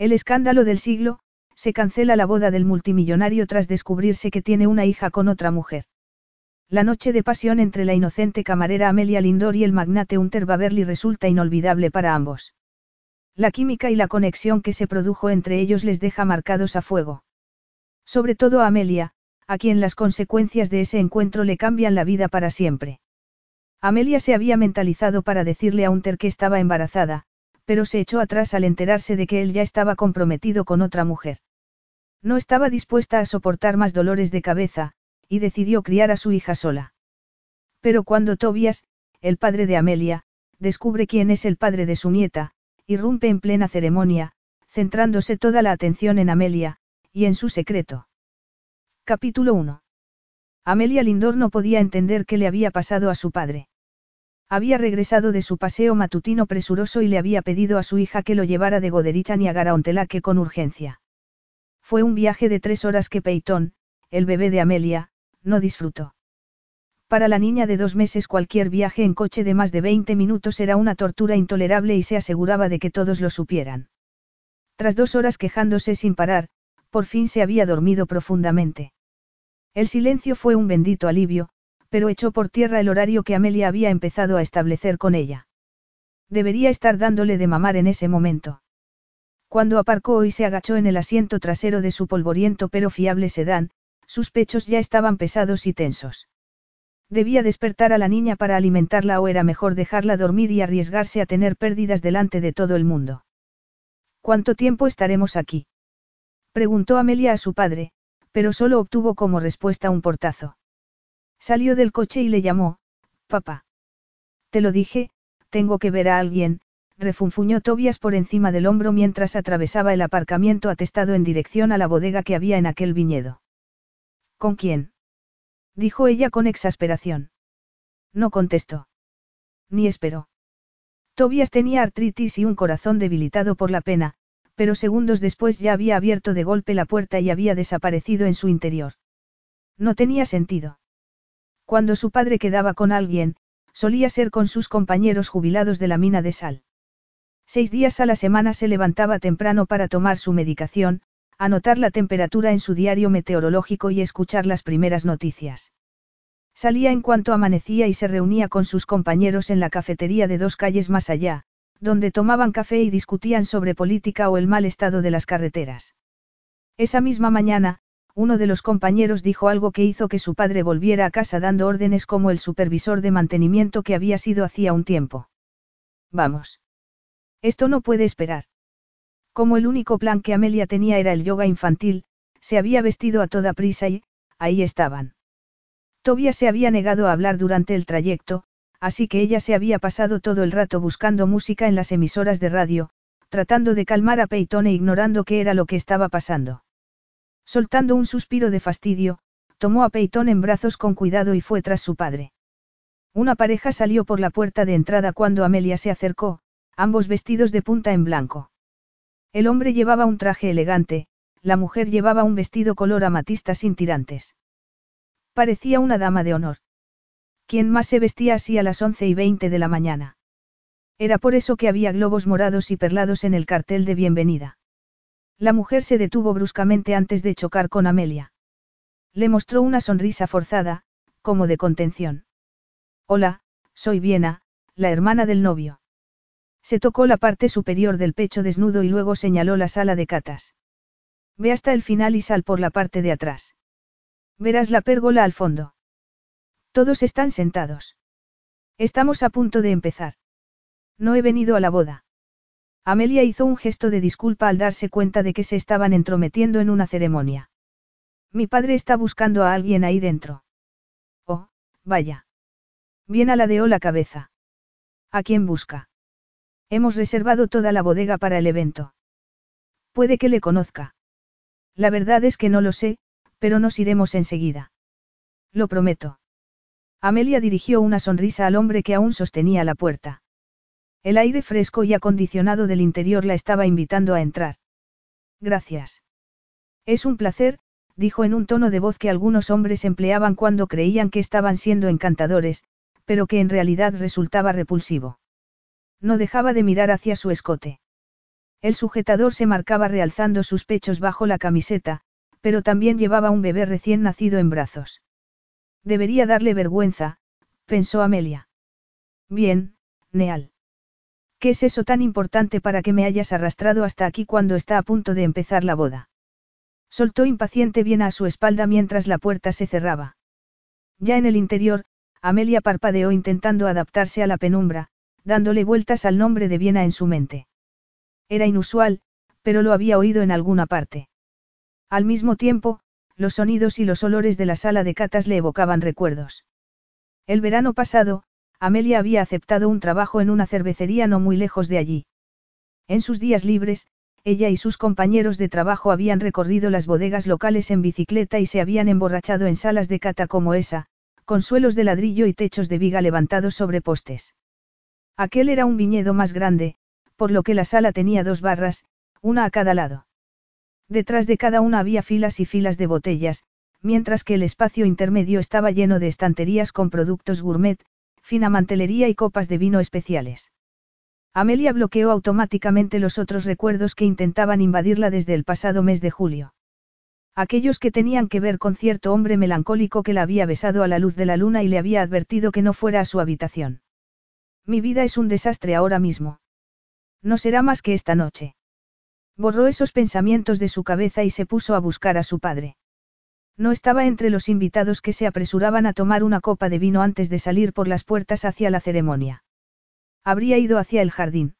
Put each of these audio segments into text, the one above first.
El escándalo del siglo, se cancela la boda del multimillonario tras descubrirse que tiene una hija con otra mujer. La noche de pasión entre la inocente camarera Amelia Lindor y el magnate Hunter Baverly resulta inolvidable para ambos. La química y la conexión que se produjo entre ellos les deja marcados a fuego. Sobre todo a Amelia, a quien las consecuencias de ese encuentro le cambian la vida para siempre. Amelia se había mentalizado para decirle a Hunter que estaba embarazada, pero se echó atrás al enterarse de que él ya estaba comprometido con otra mujer. No estaba dispuesta a soportar más dolores de cabeza, y decidió criar a su hija sola. Pero cuando Tobias, el padre de Amelia, descubre quién es el padre de su nieta, irrumpe en plena ceremonia, centrándose toda la atención en Amelia, y en su secreto. Capítulo 1. Amelia Lindor no podía entender qué le había pasado a su padre. Había regresado de su paseo matutino presuroso y le había pedido a su hija que lo llevara de Goderich a Niagara Ontelaque con urgencia. Fue un viaje de tres horas que Peyton, el bebé de Amelia, no disfrutó. Para la niña de dos meses cualquier viaje en coche de más de 20 minutos era una tortura intolerable y se aseguraba de que todos lo supieran. Tras dos horas quejándose sin parar, por fin se había dormido profundamente. El silencio fue un bendito alivio, pero echó por tierra el horario que Amelia había empezado a establecer con ella. Debería estar dándole de mamar en ese momento. Cuando aparcó y se agachó en el asiento trasero de su polvoriento pero fiable sedán, sus pechos ya estaban pesados y tensos. Debía despertar a la niña para alimentarla o era mejor dejarla dormir y arriesgarse a tener pérdidas delante de todo el mundo. ¿Cuánto tiempo estaremos aquí? Preguntó Amelia a su padre, pero solo obtuvo como respuesta un portazo. Salió del coche y le llamó, papá. Te lo dije, tengo que ver a alguien, refunfuñó Tobias por encima del hombro mientras atravesaba el aparcamiento atestado en dirección a la bodega que había en aquel viñedo. ¿Con quién? dijo ella con exasperación. No contestó. Ni esperó. Tobias tenía artritis y un corazón debilitado por la pena, pero segundos después ya había abierto de golpe la puerta y había desaparecido en su interior. No tenía sentido. Cuando su padre quedaba con alguien, solía ser con sus compañeros jubilados de la mina de sal. Seis días a la semana se levantaba temprano para tomar su medicación, anotar la temperatura en su diario meteorológico y escuchar las primeras noticias. Salía en cuanto amanecía y se reunía con sus compañeros en la cafetería de dos calles más allá, donde tomaban café y discutían sobre política o el mal estado de las carreteras. Esa misma mañana, uno de los compañeros dijo algo que hizo que su padre volviera a casa dando órdenes como el supervisor de mantenimiento que había sido hacía un tiempo. Vamos. Esto no puede esperar. Como el único plan que Amelia tenía era el yoga infantil, se había vestido a toda prisa y, ahí estaban. Tobias se había negado a hablar durante el trayecto, así que ella se había pasado todo el rato buscando música en las emisoras de radio, tratando de calmar a Peyton e ignorando qué era lo que estaba pasando. Soltando un suspiro de fastidio, tomó a Peyton en brazos con cuidado y fue tras su padre. Una pareja salió por la puerta de entrada cuando Amelia se acercó, ambos vestidos de punta en blanco. El hombre llevaba un traje elegante, la mujer llevaba un vestido color amatista sin tirantes. Parecía una dama de honor. ¿Quién más se vestía así a las once y veinte de la mañana? Era por eso que había globos morados y perlados en el cartel de bienvenida. La mujer se detuvo bruscamente antes de chocar con Amelia. Le mostró una sonrisa forzada, como de contención. Hola, soy Viena, la hermana del novio. Se tocó la parte superior del pecho desnudo y luego señaló la sala de catas. Ve hasta el final y sal por la parte de atrás. Verás la pérgola al fondo. Todos están sentados. Estamos a punto de empezar. No he venido a la boda. Amelia hizo un gesto de disculpa al darse cuenta de que se estaban entrometiendo en una ceremonia. Mi padre está buscando a alguien ahí dentro. Oh, vaya. Bien aladeó la cabeza. ¿A quién busca? Hemos reservado toda la bodega para el evento. Puede que le conozca. La verdad es que no lo sé, pero nos iremos enseguida. Lo prometo. Amelia dirigió una sonrisa al hombre que aún sostenía la puerta. El aire fresco y acondicionado del interior la estaba invitando a entrar. Gracias. Es un placer, dijo en un tono de voz que algunos hombres empleaban cuando creían que estaban siendo encantadores, pero que en realidad resultaba repulsivo. No dejaba de mirar hacia su escote. El sujetador se marcaba realzando sus pechos bajo la camiseta, pero también llevaba un bebé recién nacido en brazos. Debería darle vergüenza, pensó Amelia. Bien, Neal. ¿Qué es eso tan importante para que me hayas arrastrado hasta aquí cuando está a punto de empezar la boda? Soltó impaciente bien a su espalda mientras la puerta se cerraba. Ya en el interior, Amelia parpadeó intentando adaptarse a la penumbra, dándole vueltas al nombre de Viena en su mente. Era inusual, pero lo había oído en alguna parte. Al mismo tiempo, los sonidos y los olores de la sala de catas le evocaban recuerdos. El verano pasado, Amelia había aceptado un trabajo en una cervecería no muy lejos de allí. En sus días libres, ella y sus compañeros de trabajo habían recorrido las bodegas locales en bicicleta y se habían emborrachado en salas de cata como esa, con suelos de ladrillo y techos de viga levantados sobre postes. Aquel era un viñedo más grande, por lo que la sala tenía dos barras, una a cada lado. Detrás de cada una había filas y filas de botellas, mientras que el espacio intermedio estaba lleno de estanterías con productos gourmet, fina mantelería y copas de vino especiales. Amelia bloqueó automáticamente los otros recuerdos que intentaban invadirla desde el pasado mes de julio. Aquellos que tenían que ver con cierto hombre melancólico que la había besado a la luz de la luna y le había advertido que no fuera a su habitación. Mi vida es un desastre ahora mismo. No será más que esta noche. Borró esos pensamientos de su cabeza y se puso a buscar a su padre. No estaba entre los invitados que se apresuraban a tomar una copa de vino antes de salir por las puertas hacia la ceremonia. Habría ido hacia el jardín.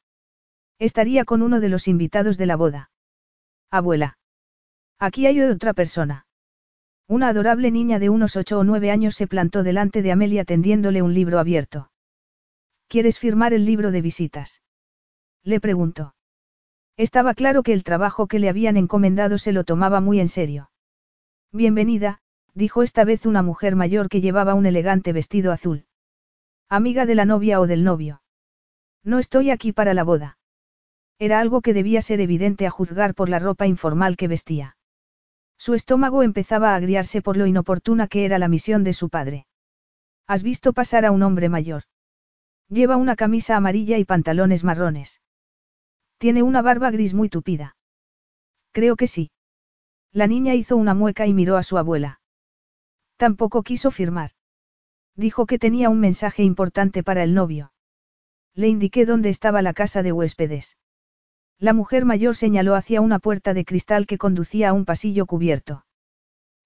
Estaría con uno de los invitados de la boda. Abuela. Aquí hay otra persona. Una adorable niña de unos ocho o nueve años se plantó delante de Amelia tendiéndole un libro abierto. ¿Quieres firmar el libro de visitas? Le preguntó. Estaba claro que el trabajo que le habían encomendado se lo tomaba muy en serio. Bienvenida, dijo esta vez una mujer mayor que llevaba un elegante vestido azul. Amiga de la novia o del novio. No estoy aquí para la boda. Era algo que debía ser evidente a juzgar por la ropa informal que vestía. Su estómago empezaba a agriarse por lo inoportuna que era la misión de su padre. ¿Has visto pasar a un hombre mayor? Lleva una camisa amarilla y pantalones marrones. Tiene una barba gris muy tupida. Creo que sí. La niña hizo una mueca y miró a su abuela. Tampoco quiso firmar. Dijo que tenía un mensaje importante para el novio. Le indiqué dónde estaba la casa de huéspedes. La mujer mayor señaló hacia una puerta de cristal que conducía a un pasillo cubierto.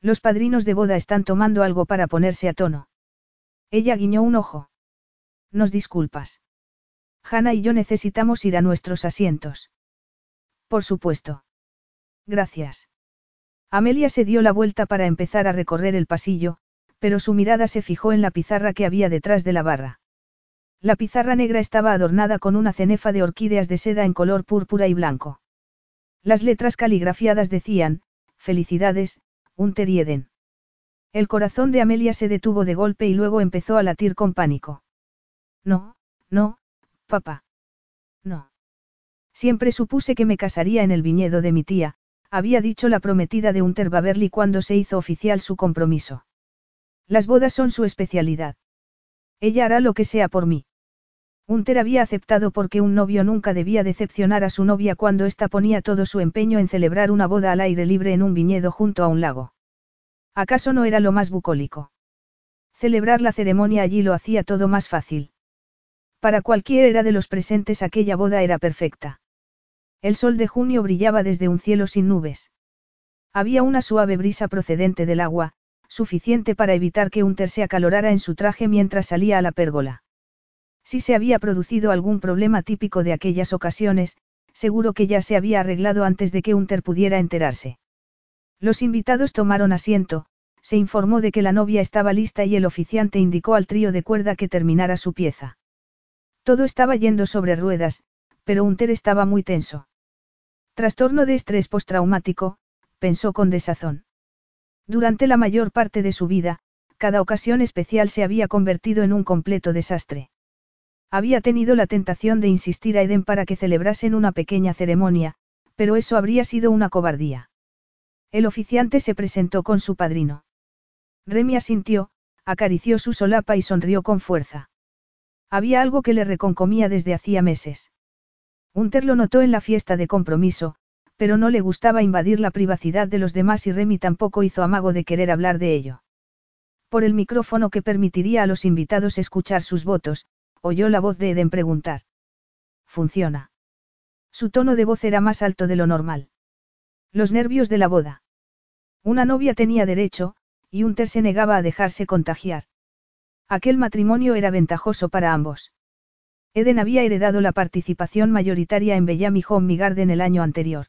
Los padrinos de boda están tomando algo para ponerse a tono. Ella guiñó un ojo. Nos disculpas. Hanna y yo necesitamos ir a nuestros asientos. Por supuesto. Gracias. Amelia se dio la vuelta para empezar a recorrer el pasillo, pero su mirada se fijó en la pizarra que había detrás de la barra. La pizarra negra estaba adornada con una cenefa de orquídeas de seda en color púrpura y blanco. Las letras caligrafiadas decían, Felicidades, Unter Eden. El corazón de Amelia se detuvo de golpe y luego empezó a latir con pánico. No, no, Papá. No. Siempre supuse que me casaría en el viñedo de mi tía, había dicho la prometida de Unter Baverly cuando se hizo oficial su compromiso. Las bodas son su especialidad. Ella hará lo que sea por mí. Unter había aceptado porque un novio nunca debía decepcionar a su novia cuando ésta ponía todo su empeño en celebrar una boda al aire libre en un viñedo junto a un lago. ¿Acaso no era lo más bucólico? Celebrar la ceremonia allí lo hacía todo más fácil. Para cualquiera de los presentes aquella boda era perfecta. El sol de junio brillaba desde un cielo sin nubes. Había una suave brisa procedente del agua, suficiente para evitar que Unter se acalorara en su traje mientras salía a la pérgola. Si se había producido algún problema típico de aquellas ocasiones, seguro que ya se había arreglado antes de que Unter pudiera enterarse. Los invitados tomaron asiento, se informó de que la novia estaba lista y el oficiante indicó al trío de cuerda que terminara su pieza. Todo estaba yendo sobre ruedas, pero Unter estaba muy tenso. Trastorno de estrés postraumático, pensó con desazón. Durante la mayor parte de su vida, cada ocasión especial se había convertido en un completo desastre. Había tenido la tentación de insistir a Eden para que celebrasen una pequeña ceremonia, pero eso habría sido una cobardía. El oficiante se presentó con su padrino. Remy asintió, acarició su solapa y sonrió con fuerza. Había algo que le reconcomía desde hacía meses. Unter lo notó en la fiesta de compromiso, pero no le gustaba invadir la privacidad de los demás y Remy tampoco hizo amago de querer hablar de ello. Por el micrófono que permitiría a los invitados escuchar sus votos, oyó la voz de Eden preguntar. ¿Funciona? Su tono de voz era más alto de lo normal. Los nervios de la boda. Una novia tenía derecho, y Unter se negaba a dejarse contagiar. Aquel matrimonio era ventajoso para ambos. Eden había heredado la participación mayoritaria en Bellamy Home Garden el año anterior.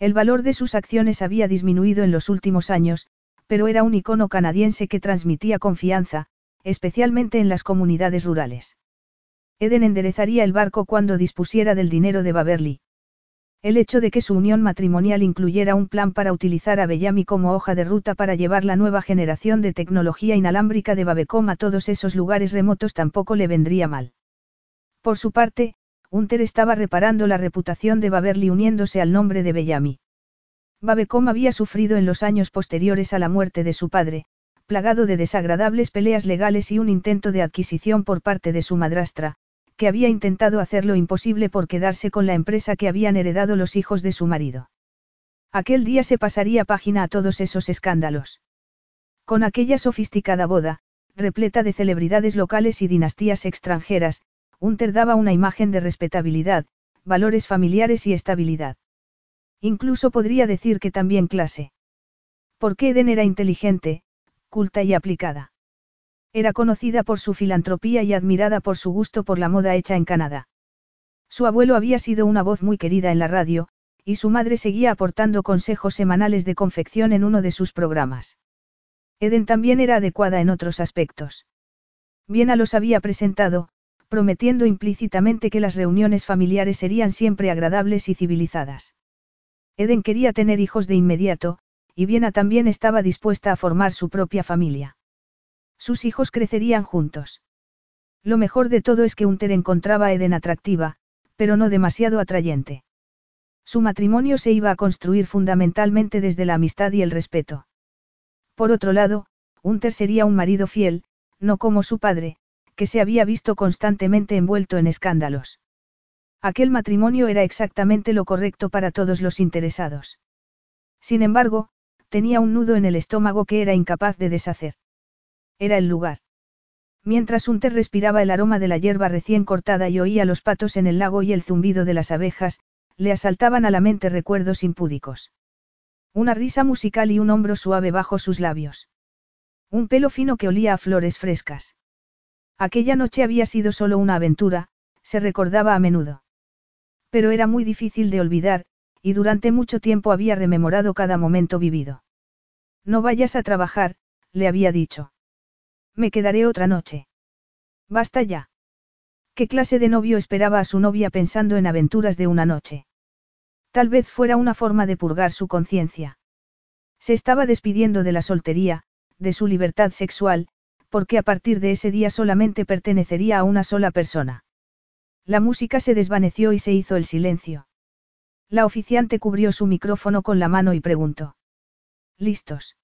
El valor de sus acciones había disminuido en los últimos años, pero era un icono canadiense que transmitía confianza, especialmente en las comunidades rurales. Eden enderezaría el barco cuando dispusiera del dinero de Baverly. El hecho de que su unión matrimonial incluyera un plan para utilizar a Bellamy como hoja de ruta para llevar la nueva generación de tecnología inalámbrica de Babecom a todos esos lugares remotos tampoco le vendría mal. Por su parte, Hunter estaba reparando la reputación de Baverly uniéndose al nombre de Bellamy. Babecom había sufrido en los años posteriores a la muerte de su padre, plagado de desagradables peleas legales y un intento de adquisición por parte de su madrastra, que había intentado hacer lo imposible por quedarse con la empresa que habían heredado los hijos de su marido. Aquel día se pasaría página a todos esos escándalos. Con aquella sofisticada boda, repleta de celebridades locales y dinastías extranjeras, Unter daba una imagen de respetabilidad, valores familiares y estabilidad. Incluso podría decir que también clase. Porque Eden era inteligente, culta y aplicada. Era conocida por su filantropía y admirada por su gusto por la moda hecha en Canadá. Su abuelo había sido una voz muy querida en la radio, y su madre seguía aportando consejos semanales de confección en uno de sus programas. Eden también era adecuada en otros aspectos. Viena los había presentado, prometiendo implícitamente que las reuniones familiares serían siempre agradables y civilizadas. Eden quería tener hijos de inmediato, y Viena también estaba dispuesta a formar su propia familia. Sus hijos crecerían juntos. Lo mejor de todo es que Unter encontraba a Eden atractiva, pero no demasiado atrayente. Su matrimonio se iba a construir fundamentalmente desde la amistad y el respeto. Por otro lado, Unter sería un marido fiel, no como su padre, que se había visto constantemente envuelto en escándalos. Aquel matrimonio era exactamente lo correcto para todos los interesados. Sin embargo, tenía un nudo en el estómago que era incapaz de deshacer. Era el lugar. Mientras Unter respiraba el aroma de la hierba recién cortada y oía los patos en el lago y el zumbido de las abejas, le asaltaban a la mente recuerdos impúdicos. Una risa musical y un hombro suave bajo sus labios. Un pelo fino que olía a flores frescas. Aquella noche había sido solo una aventura, se recordaba a menudo. Pero era muy difícil de olvidar, y durante mucho tiempo había rememorado cada momento vivido. No vayas a trabajar, le había dicho. Me quedaré otra noche. Basta ya. ¿Qué clase de novio esperaba a su novia pensando en aventuras de una noche? Tal vez fuera una forma de purgar su conciencia. Se estaba despidiendo de la soltería, de su libertad sexual, porque a partir de ese día solamente pertenecería a una sola persona. La música se desvaneció y se hizo el silencio. La oficiante cubrió su micrófono con la mano y preguntó. ¿Listos?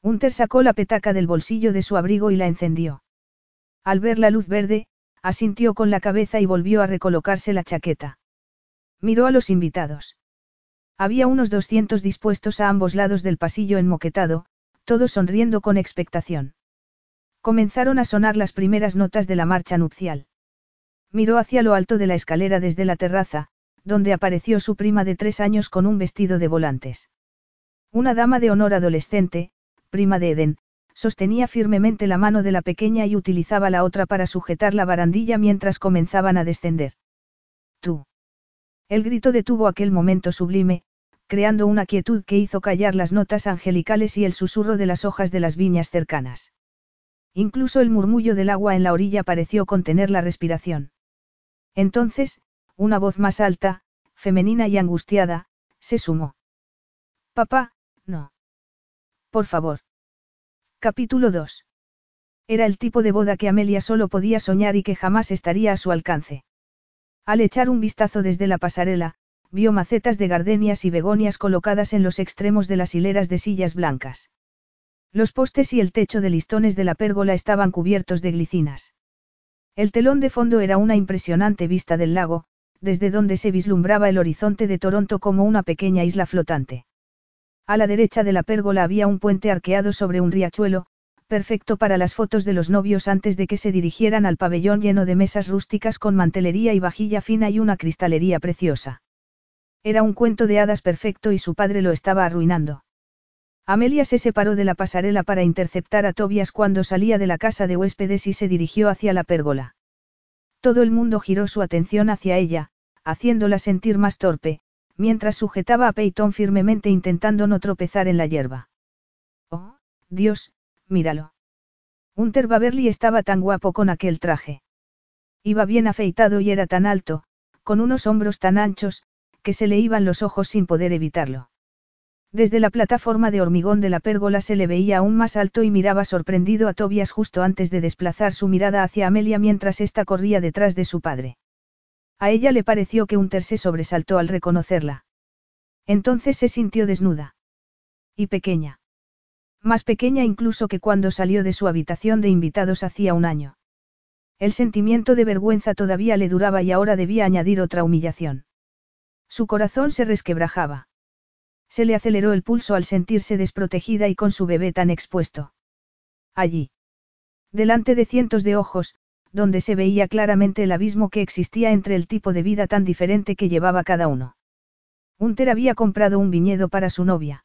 Hunter sacó la petaca del bolsillo de su abrigo y la encendió. Al ver la luz verde, asintió con la cabeza y volvió a recolocarse la chaqueta. Miró a los invitados. Había unos doscientos dispuestos a ambos lados del pasillo enmoquetado, todos sonriendo con expectación. Comenzaron a sonar las primeras notas de la marcha nupcial. Miró hacia lo alto de la escalera desde la terraza, donde apareció su prima de tres años con un vestido de volantes. Una dama de honor adolescente, prima de Eden, sostenía firmemente la mano de la pequeña y utilizaba la otra para sujetar la barandilla mientras comenzaban a descender. Tú. El grito detuvo aquel momento sublime, creando una quietud que hizo callar las notas angelicales y el susurro de las hojas de las viñas cercanas. Incluso el murmullo del agua en la orilla pareció contener la respiración. Entonces, una voz más alta, femenina y angustiada, se sumó. Papá, no. Por favor. Capítulo 2. Era el tipo de boda que Amelia solo podía soñar y que jamás estaría a su alcance. Al echar un vistazo desde la pasarela, vio macetas de gardenias y begonias colocadas en los extremos de las hileras de sillas blancas. Los postes y el techo de listones de la pérgola estaban cubiertos de glicinas. El telón de fondo era una impresionante vista del lago, desde donde se vislumbraba el horizonte de Toronto como una pequeña isla flotante. A la derecha de la pérgola había un puente arqueado sobre un riachuelo, perfecto para las fotos de los novios antes de que se dirigieran al pabellón lleno de mesas rústicas con mantelería y vajilla fina y una cristalería preciosa. Era un cuento de hadas perfecto y su padre lo estaba arruinando. Amelia se separó de la pasarela para interceptar a Tobias cuando salía de la casa de huéspedes y se dirigió hacia la pérgola. Todo el mundo giró su atención hacia ella, haciéndola sentir más torpe, mientras sujetaba a Peyton firmemente intentando no tropezar en la hierba. Oh, Dios, míralo. Hunter Baverly estaba tan guapo con aquel traje. Iba bien afeitado y era tan alto, con unos hombros tan anchos, que se le iban los ojos sin poder evitarlo. Desde la plataforma de hormigón de la pérgola se le veía aún más alto y miraba sorprendido a Tobias justo antes de desplazar su mirada hacia Amelia mientras ésta corría detrás de su padre. A ella le pareció que Hunter se sobresaltó al reconocerla. Entonces se sintió desnuda. Y pequeña. Más pequeña incluso que cuando salió de su habitación de invitados hacía un año. El sentimiento de vergüenza todavía le duraba y ahora debía añadir otra humillación. Su corazón se resquebrajaba. Se le aceleró el pulso al sentirse desprotegida y con su bebé tan expuesto. Allí. Delante de cientos de ojos, donde se veía claramente el abismo que existía entre el tipo de vida tan diferente que llevaba cada uno. Hunter había comprado un viñedo para su novia.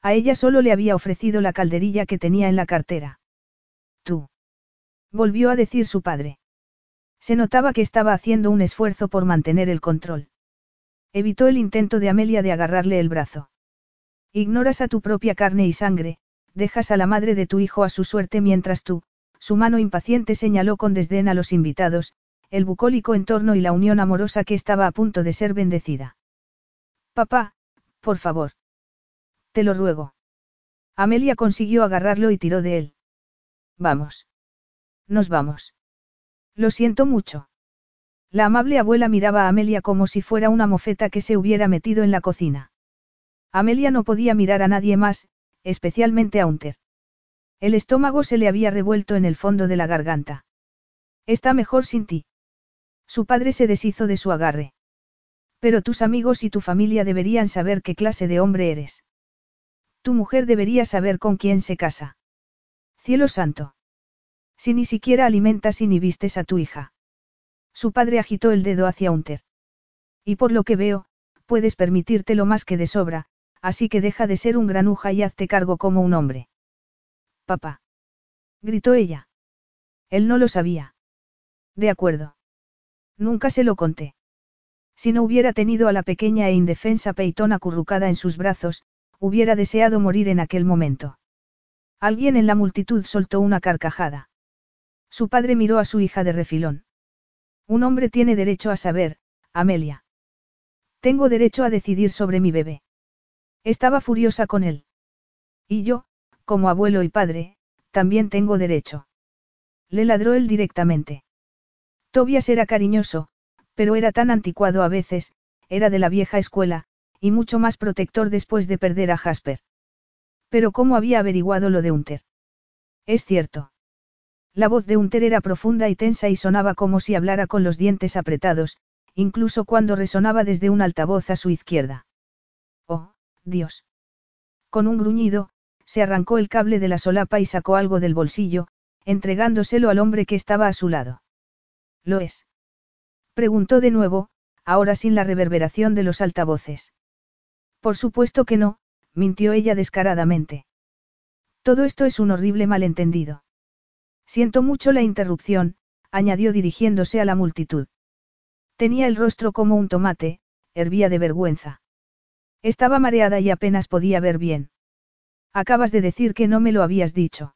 A ella solo le había ofrecido la calderilla que tenía en la cartera. Tú. Volvió a decir su padre. Se notaba que estaba haciendo un esfuerzo por mantener el control. Evitó el intento de Amelia de agarrarle el brazo. Ignoras a tu propia carne y sangre, dejas a la madre de tu hijo a su suerte mientras tú, su mano impaciente señaló con desdén a los invitados, el bucólico entorno y la unión amorosa que estaba a punto de ser bendecida. Papá, por favor. Te lo ruego. Amelia consiguió agarrarlo y tiró de él. Vamos. Nos vamos. Lo siento mucho. La amable abuela miraba a Amelia como si fuera una mofeta que se hubiera metido en la cocina. Amelia no podía mirar a nadie más, especialmente a Unter. El estómago se le había revuelto en el fondo de la garganta. Está mejor sin ti. Su padre se deshizo de su agarre. Pero tus amigos y tu familia deberían saber qué clase de hombre eres. Tu mujer debería saber con quién se casa. Cielo santo. Si ni siquiera alimentas y ni vistes a tu hija. Su padre agitó el dedo hacia Unter. Y por lo que veo, puedes permitírtelo más que de sobra, así que deja de ser un granuja y hazte cargo como un hombre. Papá. Gritó ella. Él no lo sabía. De acuerdo. Nunca se lo conté. Si no hubiera tenido a la pequeña e indefensa Peitón acurrucada en sus brazos, hubiera deseado morir en aquel momento. Alguien en la multitud soltó una carcajada. Su padre miró a su hija de refilón. Un hombre tiene derecho a saber, Amelia. Tengo derecho a decidir sobre mi bebé. Estaba furiosa con él. Y yo, como abuelo y padre, también tengo derecho. Le ladró él directamente. Tobias era cariñoso, pero era tan anticuado a veces, era de la vieja escuela, y mucho más protector después de perder a Jasper. Pero ¿cómo había averiguado lo de Hunter? Es cierto. La voz de Hunter era profunda y tensa y sonaba como si hablara con los dientes apretados, incluso cuando resonaba desde un altavoz a su izquierda. Oh, Dios. Con un gruñido, se arrancó el cable de la solapa y sacó algo del bolsillo, entregándoselo al hombre que estaba a su lado. ¿Lo es? Preguntó de nuevo, ahora sin la reverberación de los altavoces. Por supuesto que no, mintió ella descaradamente. Todo esto es un horrible malentendido. Siento mucho la interrupción, añadió dirigiéndose a la multitud. Tenía el rostro como un tomate, hervía de vergüenza. Estaba mareada y apenas podía ver bien. Acabas de decir que no me lo habías dicho.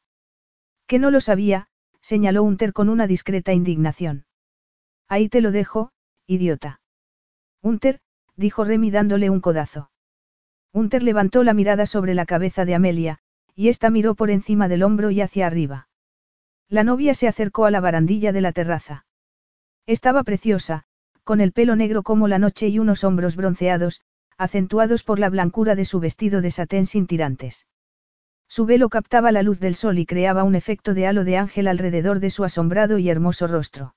Que no lo sabía, señaló Unter con una discreta indignación. Ahí te lo dejo, idiota. Unter, dijo Remy dándole un codazo. Unter levantó la mirada sobre la cabeza de Amelia, y ésta miró por encima del hombro y hacia arriba. La novia se acercó a la barandilla de la terraza. Estaba preciosa, con el pelo negro como la noche y unos hombros bronceados, acentuados por la blancura de su vestido de satén sin tirantes. Su velo captaba la luz del sol y creaba un efecto de halo de ángel alrededor de su asombrado y hermoso rostro.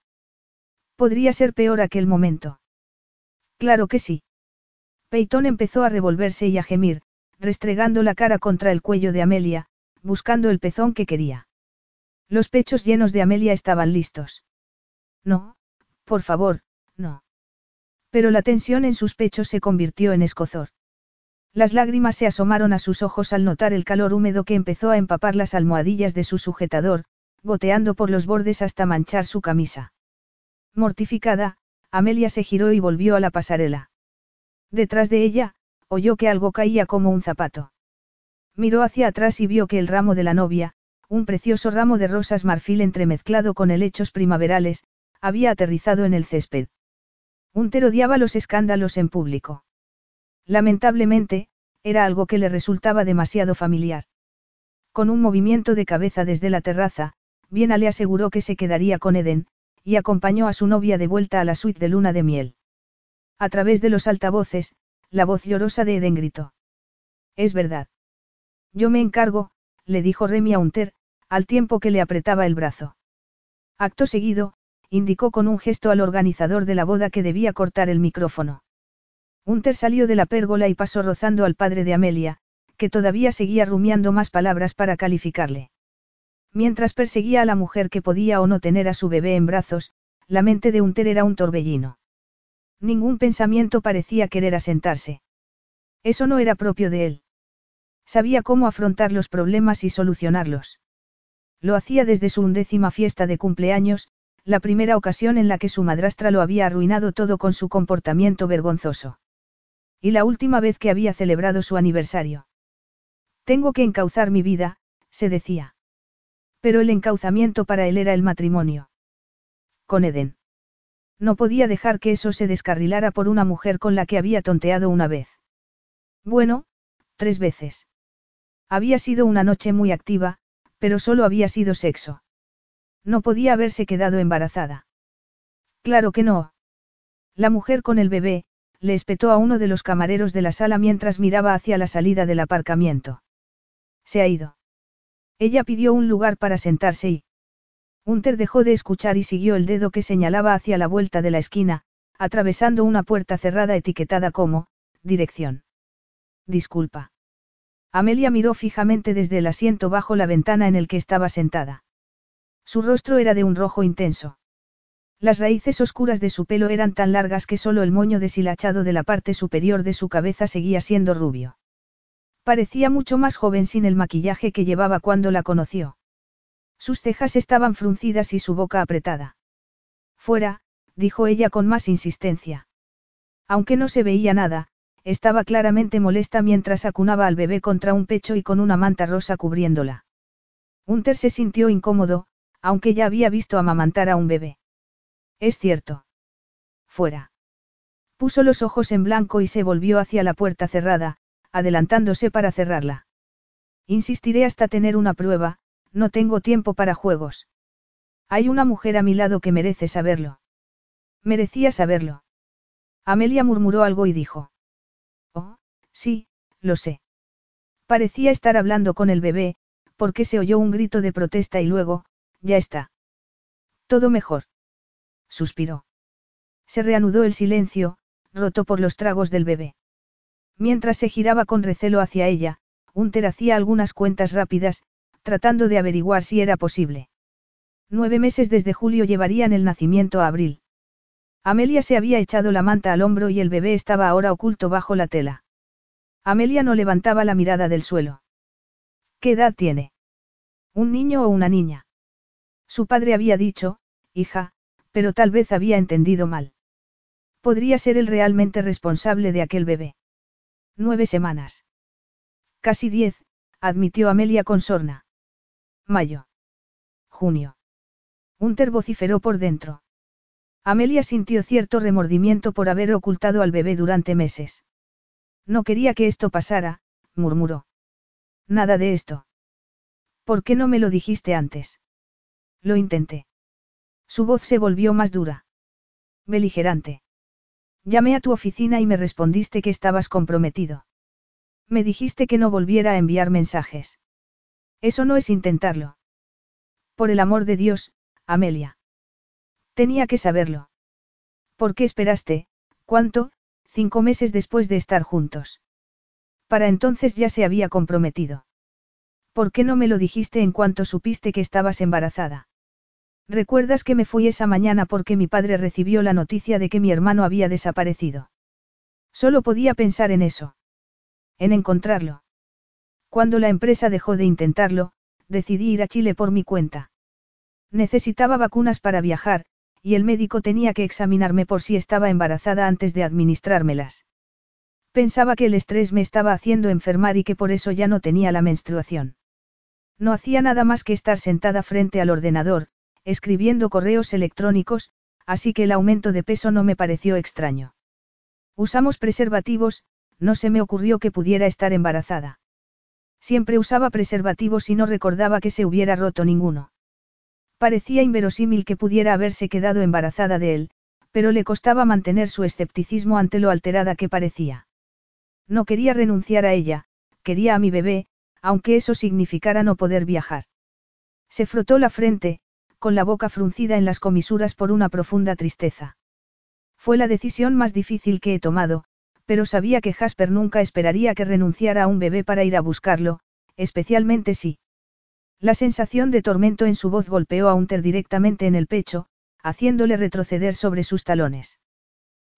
Podría ser peor aquel momento. Claro que sí. Peyton empezó a revolverse y a gemir, restregando la cara contra el cuello de Amelia, buscando el pezón que quería. Los pechos llenos de Amelia estaban listos. No, por favor, no. Pero la tensión en sus pechos se convirtió en escozor. Las lágrimas se asomaron a sus ojos al notar el calor húmedo que empezó a empapar las almohadillas de su sujetador, goteando por los bordes hasta manchar su camisa. Mortificada, Amelia se giró y volvió a la pasarela. Detrás de ella, oyó que algo caía como un zapato. Miró hacia atrás y vio que el ramo de la novia, un precioso ramo de rosas marfil entremezclado con helechos primaverales, había aterrizado en el césped. Unter odiaba los escándalos en público. Lamentablemente, era algo que le resultaba demasiado familiar. Con un movimiento de cabeza desde la terraza, Viena le aseguró que se quedaría con Eden, y acompañó a su novia de vuelta a la suite de luna de miel. A través de los altavoces, la voz llorosa de Eden gritó. Es verdad. Yo me encargo, le dijo Remy a Unter, al tiempo que le apretaba el brazo. Acto seguido, indicó con un gesto al organizador de la boda que debía cortar el micrófono. Unter salió de la pérgola y pasó rozando al padre de Amelia, que todavía seguía rumiando más palabras para calificarle. Mientras perseguía a la mujer que podía o no tener a su bebé en brazos, la mente de Unter era un torbellino. Ningún pensamiento parecía querer asentarse. Eso no era propio de él. Sabía cómo afrontar los problemas y solucionarlos. Lo hacía desde su undécima fiesta de cumpleaños, la primera ocasión en la que su madrastra lo había arruinado todo con su comportamiento vergonzoso. Y la última vez que había celebrado su aniversario. Tengo que encauzar mi vida, se decía. Pero el encauzamiento para él era el matrimonio. Con Eden. No podía dejar que eso se descarrilara por una mujer con la que había tonteado una vez. Bueno, tres veces. Había sido una noche muy activa, pero solo había sido sexo. No podía haberse quedado embarazada. Claro que no. La mujer con el bebé, le espetó a uno de los camareros de la sala mientras miraba hacia la salida del aparcamiento. Se ha ido. Ella pidió un lugar para sentarse y... Hunter dejó de escuchar y siguió el dedo que señalaba hacia la vuelta de la esquina, atravesando una puerta cerrada etiquetada como, dirección. Disculpa. Amelia miró fijamente desde el asiento bajo la ventana en el que estaba sentada. Su rostro era de un rojo intenso. Las raíces oscuras de su pelo eran tan largas que solo el moño deshilachado de la parte superior de su cabeza seguía siendo rubio. Parecía mucho más joven sin el maquillaje que llevaba cuando la conoció. Sus cejas estaban fruncidas y su boca apretada. Fuera, dijo ella con más insistencia. Aunque no se veía nada, estaba claramente molesta mientras acunaba al bebé contra un pecho y con una manta rosa cubriéndola. Unter se sintió incómodo, aunque ya había visto amamantar a un bebé. Es cierto. Fuera. Puso los ojos en blanco y se volvió hacia la puerta cerrada, adelantándose para cerrarla. Insistiré hasta tener una prueba, no tengo tiempo para juegos. Hay una mujer a mi lado que merece saberlo. Merecía saberlo. Amelia murmuró algo y dijo. Sí, lo sé. Parecía estar hablando con el bebé, porque se oyó un grito de protesta y luego, ya está. Todo mejor. Suspiró. Se reanudó el silencio, roto por los tragos del bebé. Mientras se giraba con recelo hacia ella, Unter hacía algunas cuentas rápidas, tratando de averiguar si era posible. Nueve meses desde julio llevarían el nacimiento a abril. Amelia se había echado la manta al hombro y el bebé estaba ahora oculto bajo la tela. Amelia no levantaba la mirada del suelo. ¿Qué edad tiene? ¿Un niño o una niña? Su padre había dicho, hija, pero tal vez había entendido mal. Podría ser él realmente responsable de aquel bebé. Nueve semanas. Casi diez, admitió Amelia con sorna. Mayo. Junio. Unter vociferó por dentro. Amelia sintió cierto remordimiento por haber ocultado al bebé durante meses. No quería que esto pasara, murmuró. Nada de esto. ¿Por qué no me lo dijiste antes? Lo intenté. Su voz se volvió más dura. Beligerante. Llamé a tu oficina y me respondiste que estabas comprometido. Me dijiste que no volviera a enviar mensajes. Eso no es intentarlo. Por el amor de Dios, Amelia. Tenía que saberlo. ¿Por qué esperaste, cuánto, cinco meses después de estar juntos? Para entonces ya se había comprometido. ¿Por qué no me lo dijiste en cuanto supiste que estabas embarazada? ¿Recuerdas que me fui esa mañana porque mi padre recibió la noticia de que mi hermano había desaparecido? Solo podía pensar en eso. En encontrarlo. Cuando la empresa dejó de intentarlo, decidí ir a Chile por mi cuenta. Necesitaba vacunas para viajar, y el médico tenía que examinarme por si estaba embarazada antes de administrármelas. Pensaba que el estrés me estaba haciendo enfermar y que por eso ya no tenía la menstruación. No hacía nada más que estar sentada frente al ordenador, escribiendo correos electrónicos, así que el aumento de peso no me pareció extraño. Usamos preservativos, no se me ocurrió que pudiera estar embarazada. Siempre usaba preservativos y no recordaba que se hubiera roto ninguno. Parecía inverosímil que pudiera haberse quedado embarazada de él, pero le costaba mantener su escepticismo ante lo alterada que parecía. No quería renunciar a ella, quería a mi bebé, aunque eso significara no poder viajar. Se frotó la frente, con la boca fruncida en las comisuras por una profunda tristeza. Fue la decisión más difícil que he tomado, pero sabía que Jasper nunca esperaría que renunciara a un bebé para ir a buscarlo, especialmente si. La sensación de tormento en su voz golpeó a Unter directamente en el pecho, haciéndole retroceder sobre sus talones.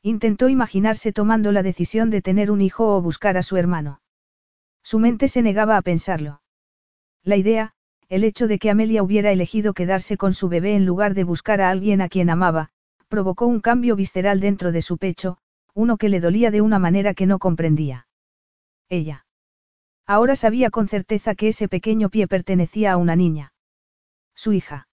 Intentó imaginarse tomando la decisión de tener un hijo o buscar a su hermano. Su mente se negaba a pensarlo. La idea, el hecho de que Amelia hubiera elegido quedarse con su bebé en lugar de buscar a alguien a quien amaba, provocó un cambio visceral dentro de su pecho, uno que le dolía de una manera que no comprendía. Ella. Ahora sabía con certeza que ese pequeño pie pertenecía a una niña. Su hija.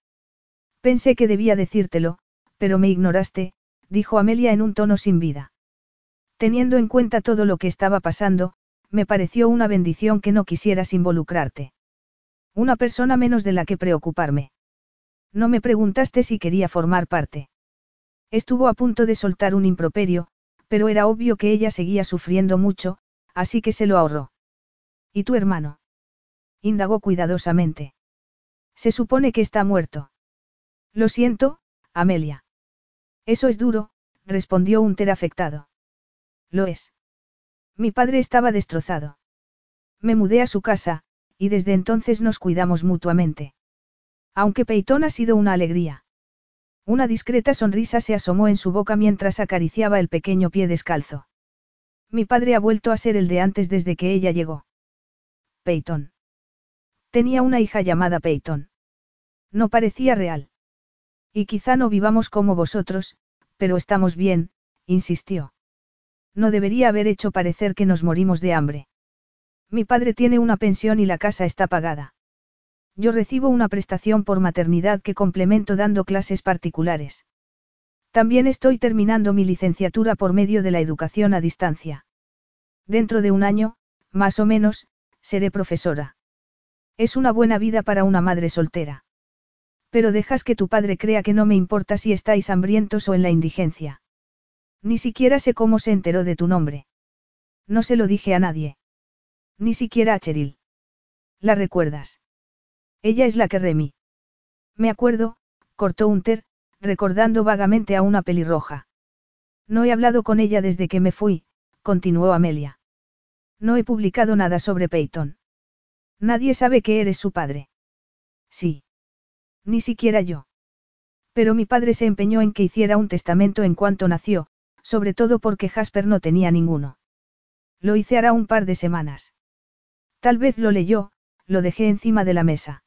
Pensé que debía decírtelo, pero me ignoraste, dijo Amelia en un tono sin vida. Teniendo en cuenta todo lo que estaba pasando, me pareció una bendición que no quisieras involucrarte. Una persona menos de la que preocuparme. No me preguntaste si quería formar parte. Estuvo a punto de soltar un improperio, pero era obvio que ella seguía sufriendo mucho, así que se lo ahorró. ¿Y tu hermano? indagó cuidadosamente. Se supone que está muerto. Lo siento, Amelia. Eso es duro, respondió un afectado. Lo es. Mi padre estaba destrozado. Me mudé a su casa, y desde entonces nos cuidamos mutuamente. Aunque Peyton ha sido una alegría. Una discreta sonrisa se asomó en su boca mientras acariciaba el pequeño pie descalzo. Mi padre ha vuelto a ser el de antes desde que ella llegó. Peyton. Tenía una hija llamada Peyton. No parecía real. Y quizá no vivamos como vosotros, pero estamos bien, insistió. No debería haber hecho parecer que nos morimos de hambre. Mi padre tiene una pensión y la casa está pagada. Yo recibo una prestación por maternidad que complemento dando clases particulares. También estoy terminando mi licenciatura por medio de la educación a distancia. Dentro de un año, más o menos, seré profesora. Es una buena vida para una madre soltera. Pero dejas que tu padre crea que no me importa si estáis hambrientos o en la indigencia. Ni siquiera sé cómo se enteró de tu nombre. No se lo dije a nadie. Ni siquiera a Cheryl. ¿La recuerdas? Ella es la que remí. Me acuerdo, cortó Unter, recordando vagamente a una pelirroja. No he hablado con ella desde que me fui, continuó Amelia. No he publicado nada sobre Peyton. Nadie sabe que eres su padre. Sí. Ni siquiera yo. Pero mi padre se empeñó en que hiciera un testamento en cuanto nació, sobre todo porque Jasper no tenía ninguno. Lo hice hará un par de semanas. Tal vez lo leyó, lo dejé encima de la mesa.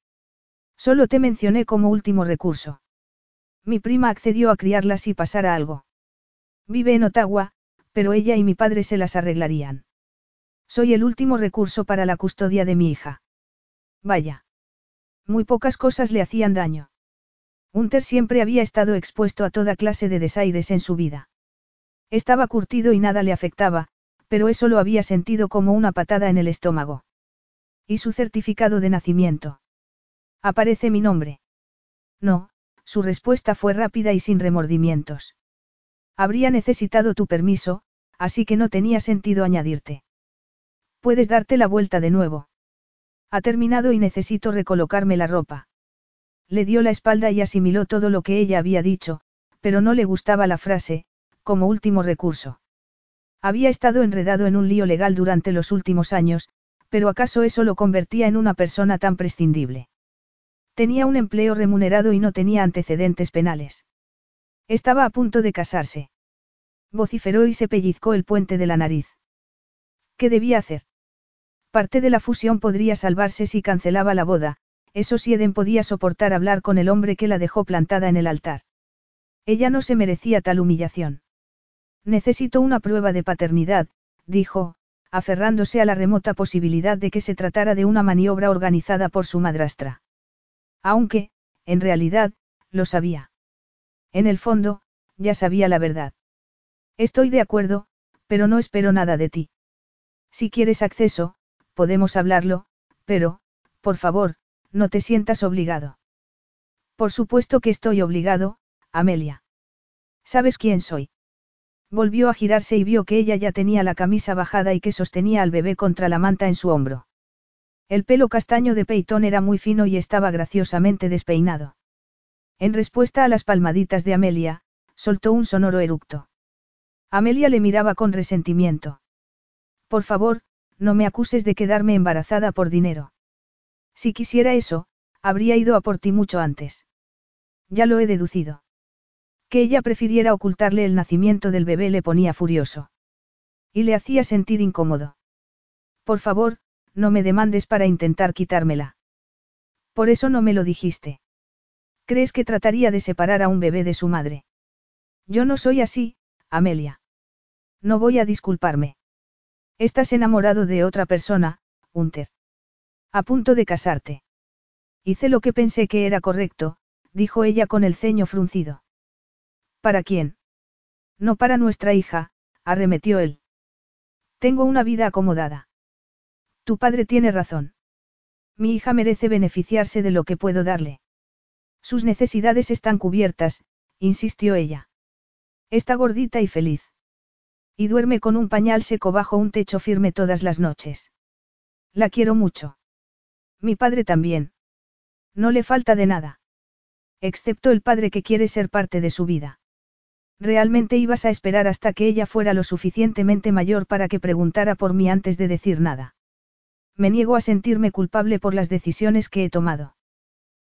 Solo te mencioné como último recurso. Mi prima accedió a criarla si pasara algo. Vive en Ottawa, pero ella y mi padre se las arreglarían. Soy el último recurso para la custodia de mi hija. Vaya. Muy pocas cosas le hacían daño. Unter siempre había estado expuesto a toda clase de desaires en su vida. Estaba curtido y nada le afectaba, pero eso lo había sentido como una patada en el estómago. ¿Y su certificado de nacimiento? ¿Aparece mi nombre? No, su respuesta fue rápida y sin remordimientos. Habría necesitado tu permiso, así que no tenía sentido añadirte. Puedes darte la vuelta de nuevo. Ha terminado y necesito recolocarme la ropa. Le dio la espalda y asimiló todo lo que ella había dicho, pero no le gustaba la frase, como último recurso. Había estado enredado en un lío legal durante los últimos años, pero ¿acaso eso lo convertía en una persona tan prescindible? Tenía un empleo remunerado y no tenía antecedentes penales. Estaba a punto de casarse. Vociferó y se pellizcó el puente de la nariz. ¿Qué debía hacer? Parte de la fusión podría salvarse si cancelaba la boda, eso si Eden podía soportar hablar con el hombre que la dejó plantada en el altar. Ella no se merecía tal humillación. Necesito una prueba de paternidad, dijo, aferrándose a la remota posibilidad de que se tratara de una maniobra organizada por su madrastra. Aunque, en realidad, lo sabía. En el fondo, ya sabía la verdad. Estoy de acuerdo, pero no espero nada de ti. Si quieres acceso, podemos hablarlo, pero, por favor, no te sientas obligado. Por supuesto que estoy obligado, Amelia. ¿Sabes quién soy? Volvió a girarse y vio que ella ya tenía la camisa bajada y que sostenía al bebé contra la manta en su hombro. El pelo castaño de Peyton era muy fino y estaba graciosamente despeinado. En respuesta a las palmaditas de Amelia, soltó un sonoro eructo. Amelia le miraba con resentimiento. Por favor, no me acuses de quedarme embarazada por dinero. Si quisiera eso, habría ido a por ti mucho antes. Ya lo he deducido. Que ella prefiriera ocultarle el nacimiento del bebé le ponía furioso. Y le hacía sentir incómodo. Por favor, no me demandes para intentar quitármela. Por eso no me lo dijiste. ¿Crees que trataría de separar a un bebé de su madre? Yo no soy así, Amelia. No voy a disculparme. Estás enamorado de otra persona, Hunter. A punto de casarte. Hice lo que pensé que era correcto, dijo ella con el ceño fruncido. ¿Para quién? No para nuestra hija, arremetió él. Tengo una vida acomodada. Tu padre tiene razón. Mi hija merece beneficiarse de lo que puedo darle. Sus necesidades están cubiertas, insistió ella. Está gordita y feliz. Y duerme con un pañal seco bajo un techo firme todas las noches. La quiero mucho. Mi padre también. No le falta de nada. Excepto el padre que quiere ser parte de su vida. Realmente ibas a esperar hasta que ella fuera lo suficientemente mayor para que preguntara por mí antes de decir nada. Me niego a sentirme culpable por las decisiones que he tomado.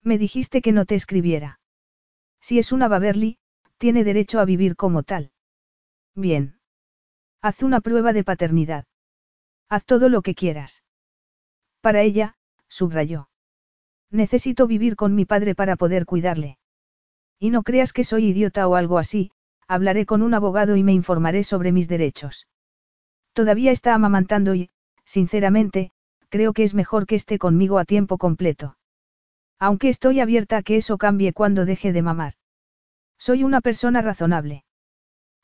Me dijiste que no te escribiera. Si es una Baberly, tiene derecho a vivir como tal. Bien. Haz una prueba de paternidad. Haz todo lo que quieras. Para ella, subrayó. Necesito vivir con mi padre para poder cuidarle. Y no creas que soy idiota o algo así, hablaré con un abogado y me informaré sobre mis derechos. Todavía está amamantando y, sinceramente, creo que es mejor que esté conmigo a tiempo completo. Aunque estoy abierta a que eso cambie cuando deje de mamar. Soy una persona razonable.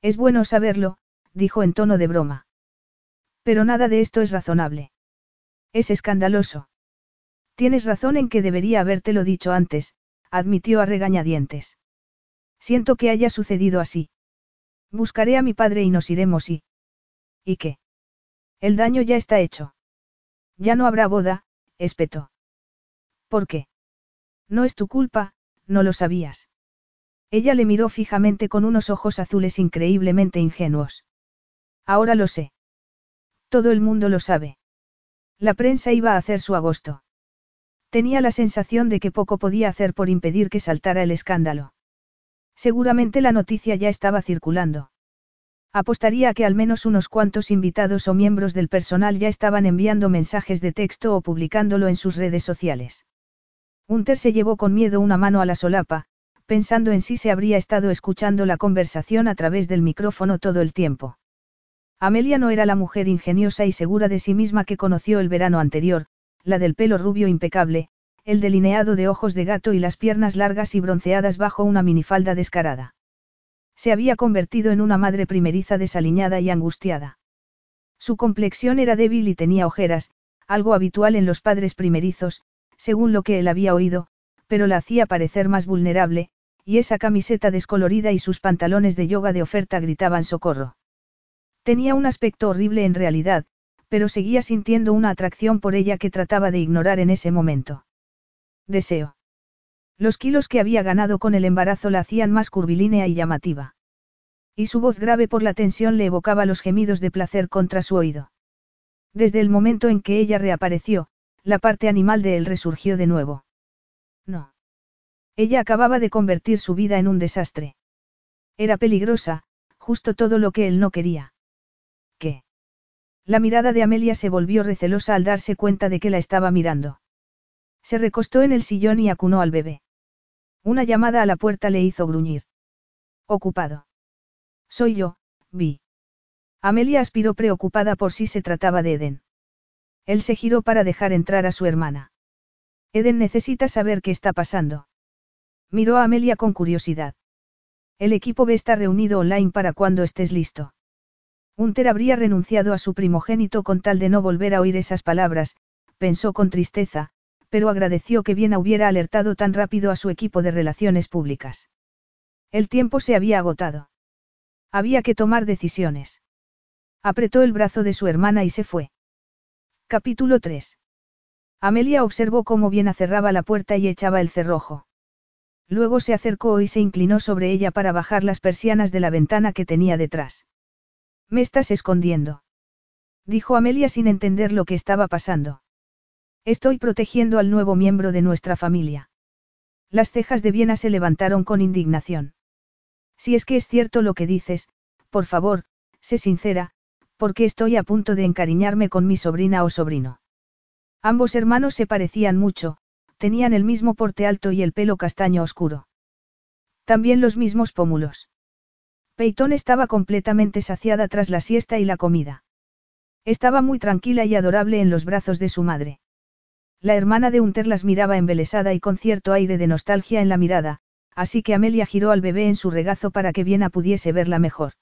Es bueno saberlo, dijo en tono de broma. Pero nada de esto es razonable. Es escandaloso. Tienes razón en que debería habértelo dicho antes, admitió a regañadientes. Siento que haya sucedido así. Buscaré a mi padre y nos iremos y... ¿Y qué? El daño ya está hecho. Ya no habrá boda, espetó. ¿Por qué? No es tu culpa, no lo sabías. Ella le miró fijamente con unos ojos azules increíblemente ingenuos. Ahora lo sé. Todo el mundo lo sabe. La prensa iba a hacer su agosto. Tenía la sensación de que poco podía hacer por impedir que saltara el escándalo. Seguramente la noticia ya estaba circulando. Apostaría a que al menos unos cuantos invitados o miembros del personal ya estaban enviando mensajes de texto o publicándolo en sus redes sociales. Hunter se llevó con miedo una mano a la solapa, pensando en si se habría estado escuchando la conversación a través del micrófono todo el tiempo. Amelia no era la mujer ingeniosa y segura de sí misma que conoció el verano anterior, la del pelo rubio impecable, el delineado de ojos de gato y las piernas largas y bronceadas bajo una minifalda descarada. Se había convertido en una madre primeriza desaliñada y angustiada. Su complexión era débil y tenía ojeras, algo habitual en los padres primerizos, según lo que él había oído, pero la hacía parecer más vulnerable, y esa camiseta descolorida y sus pantalones de yoga de oferta gritaban socorro. Tenía un aspecto horrible en realidad, pero seguía sintiendo una atracción por ella que trataba de ignorar en ese momento. Deseo. Los kilos que había ganado con el embarazo la hacían más curvilínea y llamativa. Y su voz grave por la tensión le evocaba los gemidos de placer contra su oído. Desde el momento en que ella reapareció, la parte animal de él resurgió de nuevo. No. Ella acababa de convertir su vida en un desastre. Era peligrosa, justo todo lo que él no quería. La mirada de Amelia se volvió recelosa al darse cuenta de que la estaba mirando. Se recostó en el sillón y acunó al bebé. Una llamada a la puerta le hizo gruñir. Ocupado. Soy yo, vi. Amelia aspiró preocupada por si se trataba de Eden. Él se giró para dejar entrar a su hermana. Eden necesita saber qué está pasando. Miró a Amelia con curiosidad. El equipo B está reunido online para cuando estés listo. Unter habría renunciado a su primogénito con tal de no volver a oír esas palabras, pensó con tristeza, pero agradeció que bien hubiera alertado tan rápido a su equipo de relaciones públicas. El tiempo se había agotado. Había que tomar decisiones. Apretó el brazo de su hermana y se fue. Capítulo 3. Amelia observó cómo bien cerraba la puerta y echaba el cerrojo. Luego se acercó y se inclinó sobre ella para bajar las persianas de la ventana que tenía detrás. Me estás escondiendo. Dijo Amelia sin entender lo que estaba pasando. Estoy protegiendo al nuevo miembro de nuestra familia. Las cejas de Viena se levantaron con indignación. Si es que es cierto lo que dices, por favor, sé sincera, porque estoy a punto de encariñarme con mi sobrina o sobrino. Ambos hermanos se parecían mucho, tenían el mismo porte alto y el pelo castaño oscuro. También los mismos pómulos. Peyton estaba completamente saciada tras la siesta y la comida. Estaba muy tranquila y adorable en los brazos de su madre. La hermana de Unter las miraba embelesada y con cierto aire de nostalgia en la mirada, así que Amelia giró al bebé en su regazo para que Viena pudiese verla mejor.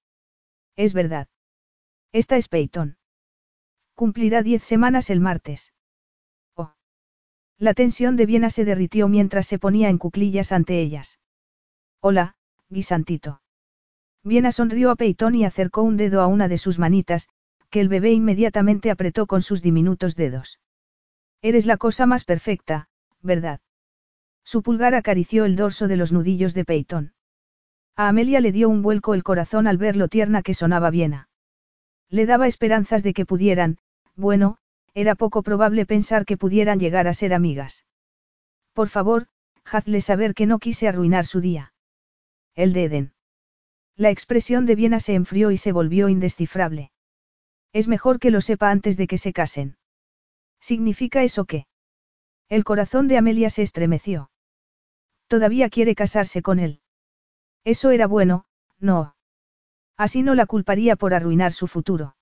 Es verdad. Esta es Peyton. Cumplirá diez semanas el martes. Oh. La tensión de Viena se derritió mientras se ponía en cuclillas ante ellas. Hola, guisantito. Viena sonrió a Peyton y acercó un dedo a una de sus manitas, que el bebé inmediatamente apretó con sus diminutos dedos. Eres la cosa más perfecta, ¿verdad? Su pulgar acarició el dorso de los nudillos de Peyton. A Amelia le dio un vuelco el corazón al ver lo tierna que sonaba Viena. Le daba esperanzas de que pudieran, bueno, era poco probable pensar que pudieran llegar a ser amigas. Por favor, hazle saber que no quise arruinar su día. El de. La expresión de Viena se enfrió y se volvió indescifrable. Es mejor que lo sepa antes de que se casen. ¿Significa eso qué? El corazón de Amelia se estremeció. Todavía quiere casarse con él. Eso era bueno, no. Así no la culparía por arruinar su futuro.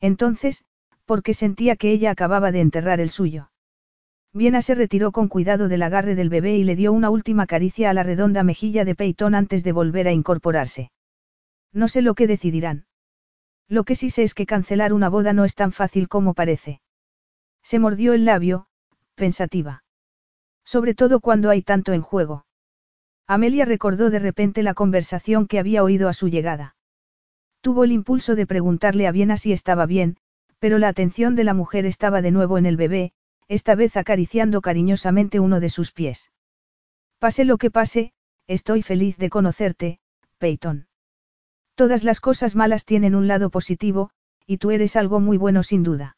Entonces, porque sentía que ella acababa de enterrar el suyo. Viena se retiró con cuidado del agarre del bebé y le dio una última caricia a la redonda mejilla de Peyton antes de volver a incorporarse. No sé lo que decidirán. Lo que sí sé es que cancelar una boda no es tan fácil como parece. Se mordió el labio, pensativa. Sobre todo cuando hay tanto en juego. Amelia recordó de repente la conversación que había oído a su llegada. Tuvo el impulso de preguntarle a Viena si estaba bien, pero la atención de la mujer estaba de nuevo en el bebé, esta vez acariciando cariñosamente uno de sus pies. Pase lo que pase, estoy feliz de conocerte, Peyton. Todas las cosas malas tienen un lado positivo, y tú eres algo muy bueno sin duda.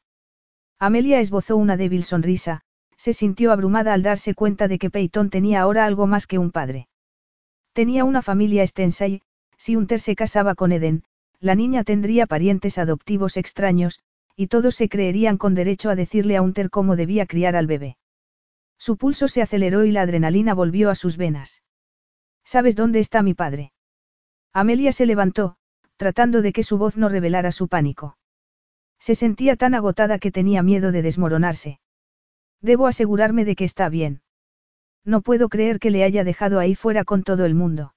Amelia esbozó una débil sonrisa, se sintió abrumada al darse cuenta de que Peyton tenía ahora algo más que un padre. Tenía una familia extensa y, si Unter se casaba con Eden, la niña tendría parientes adoptivos extraños, y todos se creerían con derecho a decirle a Unter cómo debía criar al bebé. Su pulso se aceleró y la adrenalina volvió a sus venas. ¿Sabes dónde está mi padre? Amelia se levantó, tratando de que su voz no revelara su pánico. Se sentía tan agotada que tenía miedo de desmoronarse. Debo asegurarme de que está bien. No puedo creer que le haya dejado ahí fuera con todo el mundo.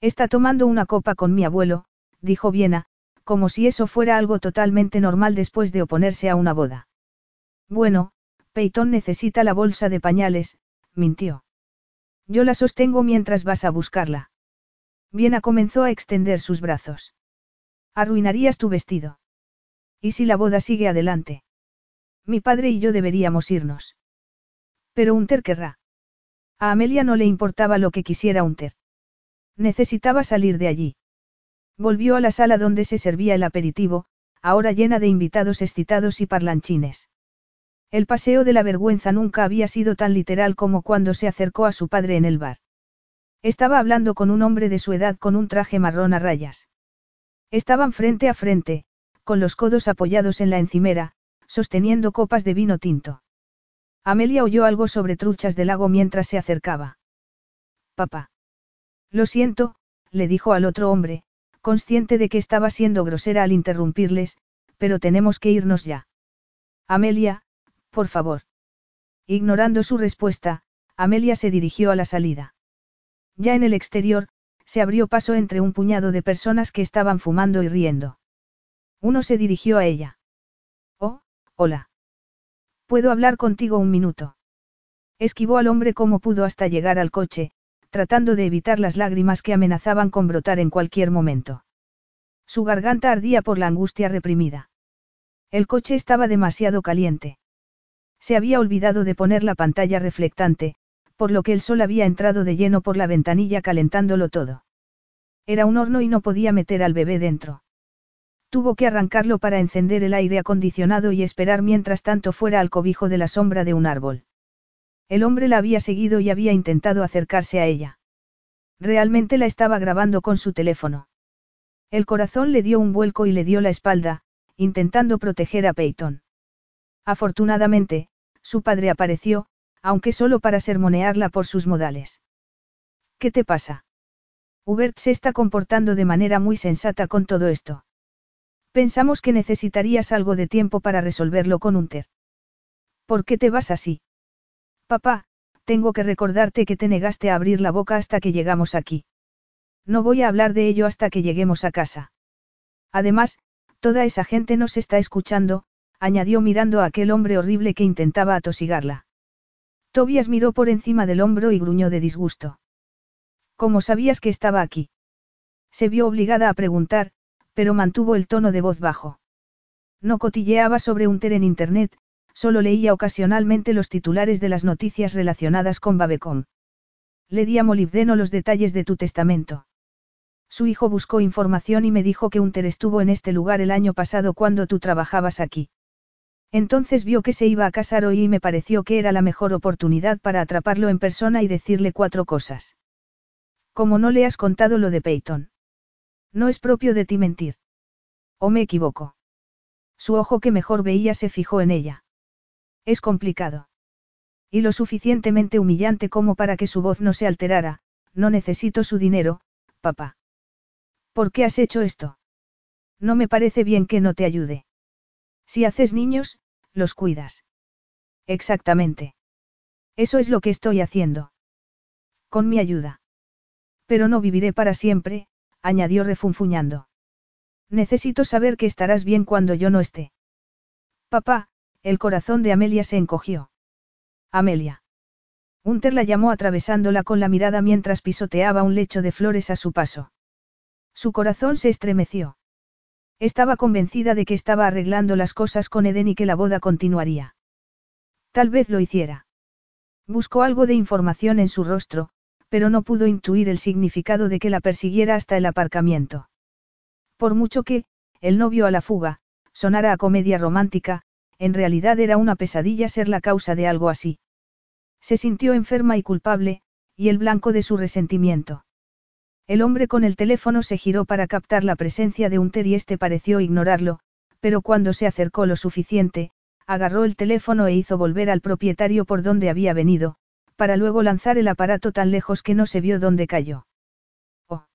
Está tomando una copa con mi abuelo, dijo Viena, como si eso fuera algo totalmente normal después de oponerse a una boda. Bueno, Peyton necesita la bolsa de pañales, mintió. Yo la sostengo mientras vas a buscarla. Viena comenzó a extender sus brazos. Arruinarías tu vestido. ¿Y si la boda sigue adelante? Mi padre y yo deberíamos irnos. Pero Unter querrá. A Amelia no le importaba lo que quisiera Unter. Necesitaba salir de allí. Volvió a la sala donde se servía el aperitivo, ahora llena de invitados excitados y parlanchines. El paseo de la vergüenza nunca había sido tan literal como cuando se acercó a su padre en el bar. Estaba hablando con un hombre de su edad con un traje marrón a rayas. Estaban frente a frente, con los codos apoyados en la encimera, sosteniendo copas de vino tinto. Amelia oyó algo sobre truchas de lago mientras se acercaba. Papá. Lo siento, le dijo al otro hombre, consciente de que estaba siendo grosera al interrumpirles, pero tenemos que irnos ya. Amelia, por favor. Ignorando su respuesta, Amelia se dirigió a la salida. Ya en el exterior, se abrió paso entre un puñado de personas que estaban fumando y riendo. Uno se dirigió a ella. Oh, hola. ¿Puedo hablar contigo un minuto? Esquivó al hombre como pudo hasta llegar al coche, tratando de evitar las lágrimas que amenazaban con brotar en cualquier momento. Su garganta ardía por la angustia reprimida. El coche estaba demasiado caliente. Se había olvidado de poner la pantalla reflectante, por lo que el sol había entrado de lleno por la ventanilla calentándolo todo. Era un horno y no podía meter al bebé dentro. Tuvo que arrancarlo para encender el aire acondicionado y esperar mientras tanto fuera al cobijo de la sombra de un árbol. El hombre la había seguido y había intentado acercarse a ella. Realmente la estaba grabando con su teléfono. El corazón le dio un vuelco y le dio la espalda, intentando proteger a Peyton. Afortunadamente, su padre apareció, aunque solo para sermonearla por sus modales. ¿Qué te pasa? Hubert se está comportando de manera muy sensata con todo esto. Pensamos que necesitarías algo de tiempo para resolverlo con Unter. ¿Por qué te vas así? Papá, tengo que recordarte que te negaste a abrir la boca hasta que llegamos aquí. No voy a hablar de ello hasta que lleguemos a casa. Además, toda esa gente nos está escuchando, añadió mirando a aquel hombre horrible que intentaba atosigarla. Tobias miró por encima del hombro y gruñó de disgusto. ¿Cómo sabías que estaba aquí? Se vio obligada a preguntar, pero mantuvo el tono de voz bajo. No cotilleaba sobre un ter en Internet, Solo leía ocasionalmente los titulares de las noticias relacionadas con Babecom. Le di a Molibdeno los detalles de tu testamento. Su hijo buscó información y me dijo que Unter estuvo en este lugar el año pasado cuando tú trabajabas aquí. Entonces vio que se iba a casar hoy y me pareció que era la mejor oportunidad para atraparlo en persona y decirle cuatro cosas. Como no le has contado lo de Peyton. No es propio de ti mentir. ¿O me equivoco? Su ojo que mejor veía se fijó en ella. Es complicado. Y lo suficientemente humillante como para que su voz no se alterara, no necesito su dinero, papá. ¿Por qué has hecho esto? No me parece bien que no te ayude. Si haces niños, los cuidas. Exactamente. Eso es lo que estoy haciendo. Con mi ayuda. Pero no viviré para siempre, añadió refunfuñando. Necesito saber que estarás bien cuando yo no esté. Papá, el corazón de Amelia se encogió. Amelia. Unter la llamó atravesándola con la mirada mientras pisoteaba un lecho de flores a su paso. Su corazón se estremeció. Estaba convencida de que estaba arreglando las cosas con Eden y que la boda continuaría. Tal vez lo hiciera. Buscó algo de información en su rostro, pero no pudo intuir el significado de que la persiguiera hasta el aparcamiento. Por mucho que, el novio a la fuga, sonara a comedia romántica, en realidad era una pesadilla ser la causa de algo así. Se sintió enferma y culpable, y el blanco de su resentimiento. El hombre con el teléfono se giró para captar la presencia de Unter y este pareció ignorarlo, pero cuando se acercó lo suficiente, agarró el teléfono e hizo volver al propietario por donde había venido, para luego lanzar el aparato tan lejos que no se vio dónde cayó. Oh.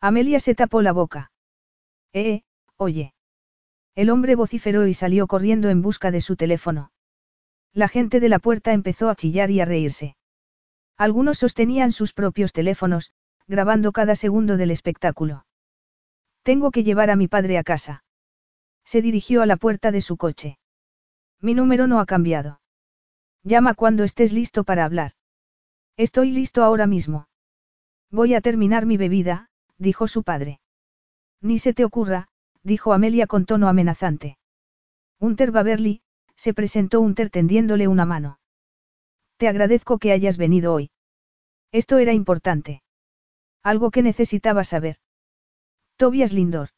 Amelia se tapó la boca. Eh, oye. El hombre vociferó y salió corriendo en busca de su teléfono. La gente de la puerta empezó a chillar y a reírse. Algunos sostenían sus propios teléfonos, grabando cada segundo del espectáculo. Tengo que llevar a mi padre a casa. Se dirigió a la puerta de su coche. Mi número no ha cambiado. Llama cuando estés listo para hablar. Estoy listo ahora mismo. Voy a terminar mi bebida, dijo su padre. Ni se te ocurra, dijo Amelia con tono amenazante. Unter Baverly, se presentó Unter tendiéndole una mano. Te agradezco que hayas venido hoy. Esto era importante. Algo que necesitaba saber. Tobias Lindor.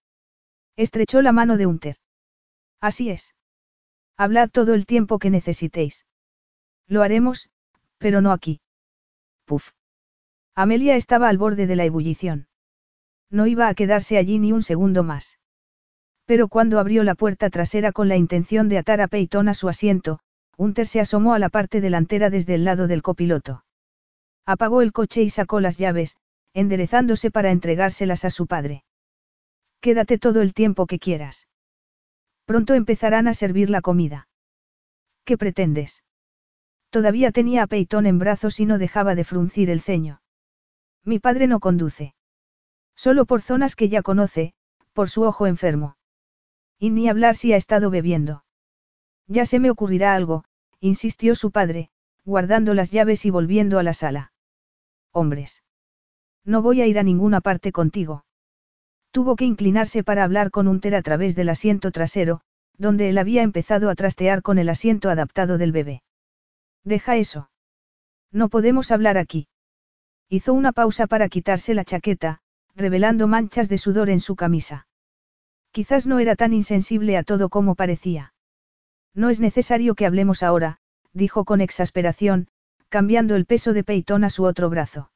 Estrechó la mano de Unter. Así es. Hablad todo el tiempo que necesitéis. Lo haremos, pero no aquí. Puf. Amelia estaba al borde de la ebullición. No iba a quedarse allí ni un segundo más. Pero cuando abrió la puerta trasera con la intención de atar a Peyton a su asiento, Hunter se asomó a la parte delantera desde el lado del copiloto. Apagó el coche y sacó las llaves, enderezándose para entregárselas a su padre. Quédate todo el tiempo que quieras. Pronto empezarán a servir la comida. ¿Qué pretendes? Todavía tenía a Peyton en brazos y no dejaba de fruncir el ceño. Mi padre no conduce. Solo por zonas que ya conoce, por su ojo enfermo. Y ni hablar si ha estado bebiendo. Ya se me ocurrirá algo, insistió su padre, guardando las llaves y volviendo a la sala. Hombres. No voy a ir a ninguna parte contigo. Tuvo que inclinarse para hablar con Unter a través del asiento trasero, donde él había empezado a trastear con el asiento adaptado del bebé. Deja eso. No podemos hablar aquí. Hizo una pausa para quitarse la chaqueta, revelando manchas de sudor en su camisa. Quizás no era tan insensible a todo como parecía. No es necesario que hablemos ahora, dijo con exasperación, cambiando el peso de Peyton a su otro brazo.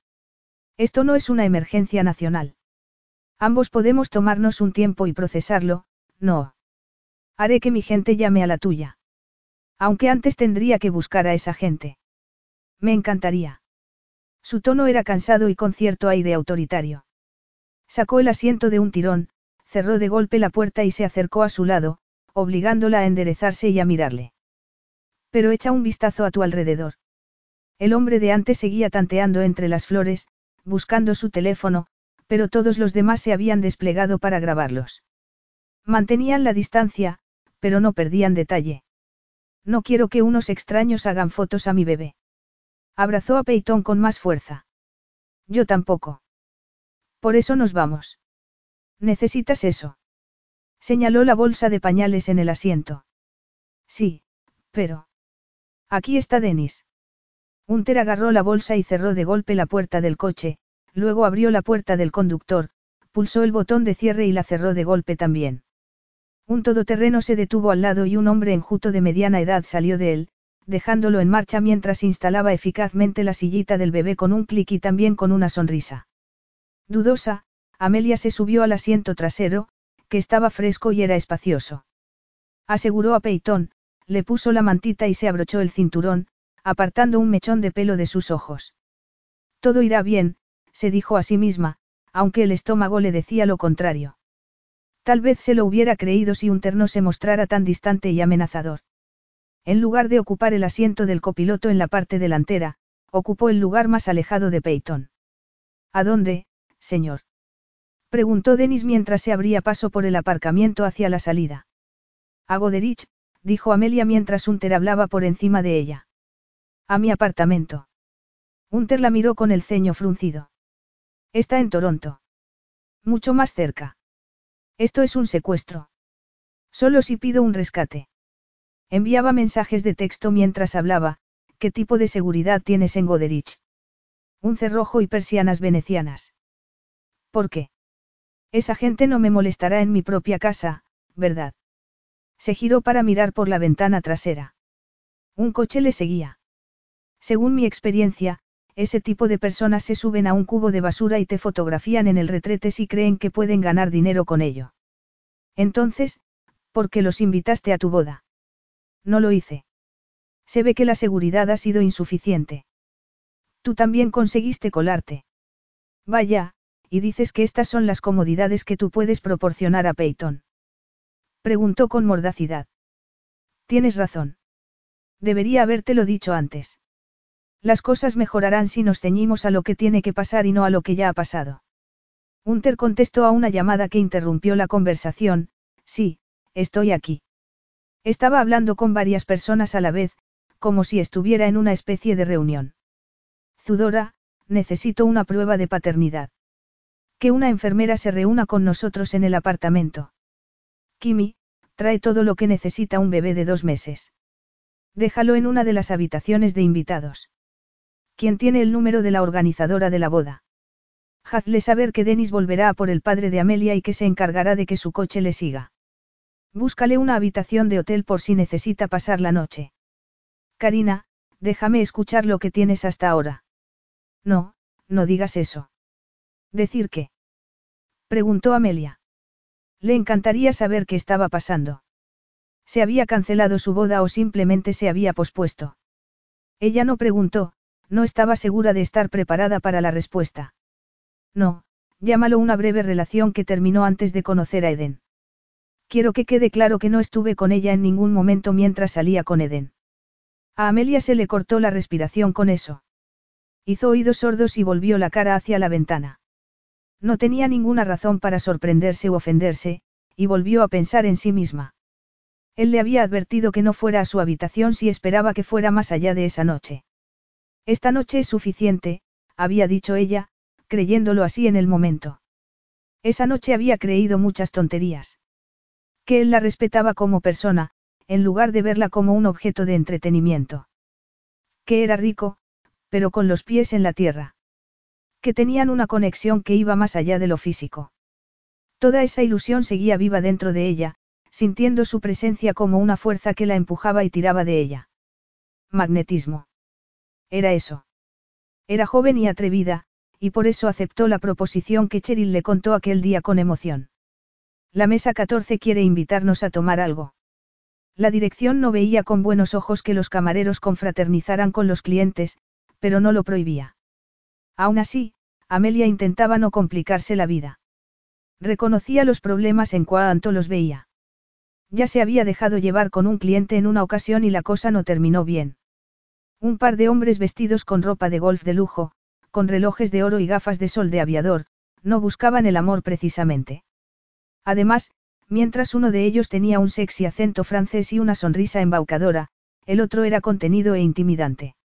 Esto no es una emergencia nacional. Ambos podemos tomarnos un tiempo y procesarlo, no. Haré que mi gente llame a la tuya. Aunque antes tendría que buscar a esa gente. Me encantaría. Su tono era cansado y con cierto aire autoritario. Sacó el asiento de un tirón, cerró de golpe la puerta y se acercó a su lado, obligándola a enderezarse y a mirarle. Pero echa un vistazo a tu alrededor. El hombre de antes seguía tanteando entre las flores, buscando su teléfono, pero todos los demás se habían desplegado para grabarlos. Mantenían la distancia, pero no perdían detalle. No quiero que unos extraños hagan fotos a mi bebé. Abrazó a Peyton con más fuerza. Yo tampoco. Por eso nos vamos. ¿Necesitas eso? Señaló la bolsa de pañales en el asiento. Sí, pero. Aquí está Denis. Hunter agarró la bolsa y cerró de golpe la puerta del coche, luego abrió la puerta del conductor, pulsó el botón de cierre y la cerró de golpe también. Un todoterreno se detuvo al lado y un hombre enjuto de mediana edad salió de él, dejándolo en marcha mientras instalaba eficazmente la sillita del bebé con un clic y también con una sonrisa. Dudosa, Amelia se subió al asiento trasero, que estaba fresco y era espacioso. Aseguró a Peyton, le puso la mantita y se abrochó el cinturón, apartando un mechón de pelo de sus ojos. Todo irá bien, se dijo a sí misma, aunque el estómago le decía lo contrario. Tal vez se lo hubiera creído si un terno se mostrara tan distante y amenazador. En lugar de ocupar el asiento del copiloto en la parte delantera, ocupó el lugar más alejado de Peyton. ¿A dónde, señor? Preguntó Denis mientras se abría paso por el aparcamiento hacia la salida. A Goderich, dijo Amelia mientras Hunter hablaba por encima de ella. A mi apartamento. Hunter la miró con el ceño fruncido. Está en Toronto. Mucho más cerca. Esto es un secuestro. Solo si pido un rescate. Enviaba mensajes de texto mientras hablaba, ¿qué tipo de seguridad tienes en Goderich? Un cerrojo y persianas venecianas. ¿Por qué? Esa gente no me molestará en mi propia casa, ¿verdad? Se giró para mirar por la ventana trasera. Un coche le seguía. Según mi experiencia, ese tipo de personas se suben a un cubo de basura y te fotografían en el retrete si creen que pueden ganar dinero con ello. Entonces, ¿por qué los invitaste a tu boda? No lo hice. Se ve que la seguridad ha sido insuficiente. Tú también conseguiste colarte. Vaya, y dices que estas son las comodidades que tú puedes proporcionar a Peyton. Preguntó con mordacidad. Tienes razón. Debería habértelo dicho antes. Las cosas mejorarán si nos ceñimos a lo que tiene que pasar y no a lo que ya ha pasado. Hunter contestó a una llamada que interrumpió la conversación, sí, estoy aquí. Estaba hablando con varias personas a la vez, como si estuviera en una especie de reunión. Zudora, necesito una prueba de paternidad. Que una enfermera se reúna con nosotros en el apartamento. Kimi, trae todo lo que necesita un bebé de dos meses. Déjalo en una de las habitaciones de invitados. ¿Quién tiene el número de la organizadora de la boda? Hazle saber que Denis volverá a por el padre de Amelia y que se encargará de que su coche le siga. Búscale una habitación de hotel por si necesita pasar la noche. Karina, déjame escuchar lo que tienes hasta ahora. No, no digas eso. ¿Decir qué? Preguntó Amelia. Le encantaría saber qué estaba pasando. ¿Se había cancelado su boda o simplemente se había pospuesto? Ella no preguntó, no estaba segura de estar preparada para la respuesta. No, llámalo una breve relación que terminó antes de conocer a Eden. Quiero que quede claro que no estuve con ella en ningún momento mientras salía con Eden. A Amelia se le cortó la respiración con eso. Hizo oídos sordos y volvió la cara hacia la ventana. No tenía ninguna razón para sorprenderse u ofenderse, y volvió a pensar en sí misma. Él le había advertido que no fuera a su habitación si esperaba que fuera más allá de esa noche. Esta noche es suficiente, había dicho ella, creyéndolo así en el momento. Esa noche había creído muchas tonterías. Que él la respetaba como persona, en lugar de verla como un objeto de entretenimiento. Que era rico, pero con los pies en la tierra. Que tenían una conexión que iba más allá de lo físico. Toda esa ilusión seguía viva dentro de ella, sintiendo su presencia como una fuerza que la empujaba y tiraba de ella. Magnetismo. Era eso. Era joven y atrevida, y por eso aceptó la proposición que Cheryl le contó aquel día con emoción. La mesa 14 quiere invitarnos a tomar algo. La dirección no veía con buenos ojos que los camareros confraternizaran con los clientes, pero no lo prohibía. Aún así, Amelia intentaba no complicarse la vida. Reconocía los problemas en cuanto los veía. Ya se había dejado llevar con un cliente en una ocasión y la cosa no terminó bien. Un par de hombres vestidos con ropa de golf de lujo, con relojes de oro y gafas de sol de aviador, no buscaban el amor precisamente. Además, mientras uno de ellos tenía un sexy acento francés y una sonrisa embaucadora, el otro era contenido e intimidante.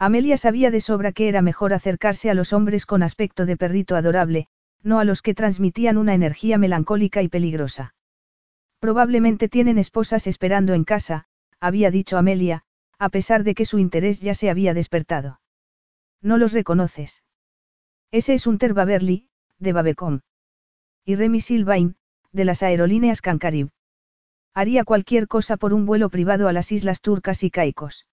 Amelia sabía de sobra que era mejor acercarse a los hombres con aspecto de perrito adorable, no a los que transmitían una energía melancólica y peligrosa. Probablemente tienen esposas esperando en casa, había dicho Amelia, a pesar de que su interés ya se había despertado. No los reconoces. Ese es un Baberly, de Babecom. Y Remy Silvain, de las aerolíneas Cancarib. Haría cualquier cosa por un vuelo privado a las islas turcas y caicos.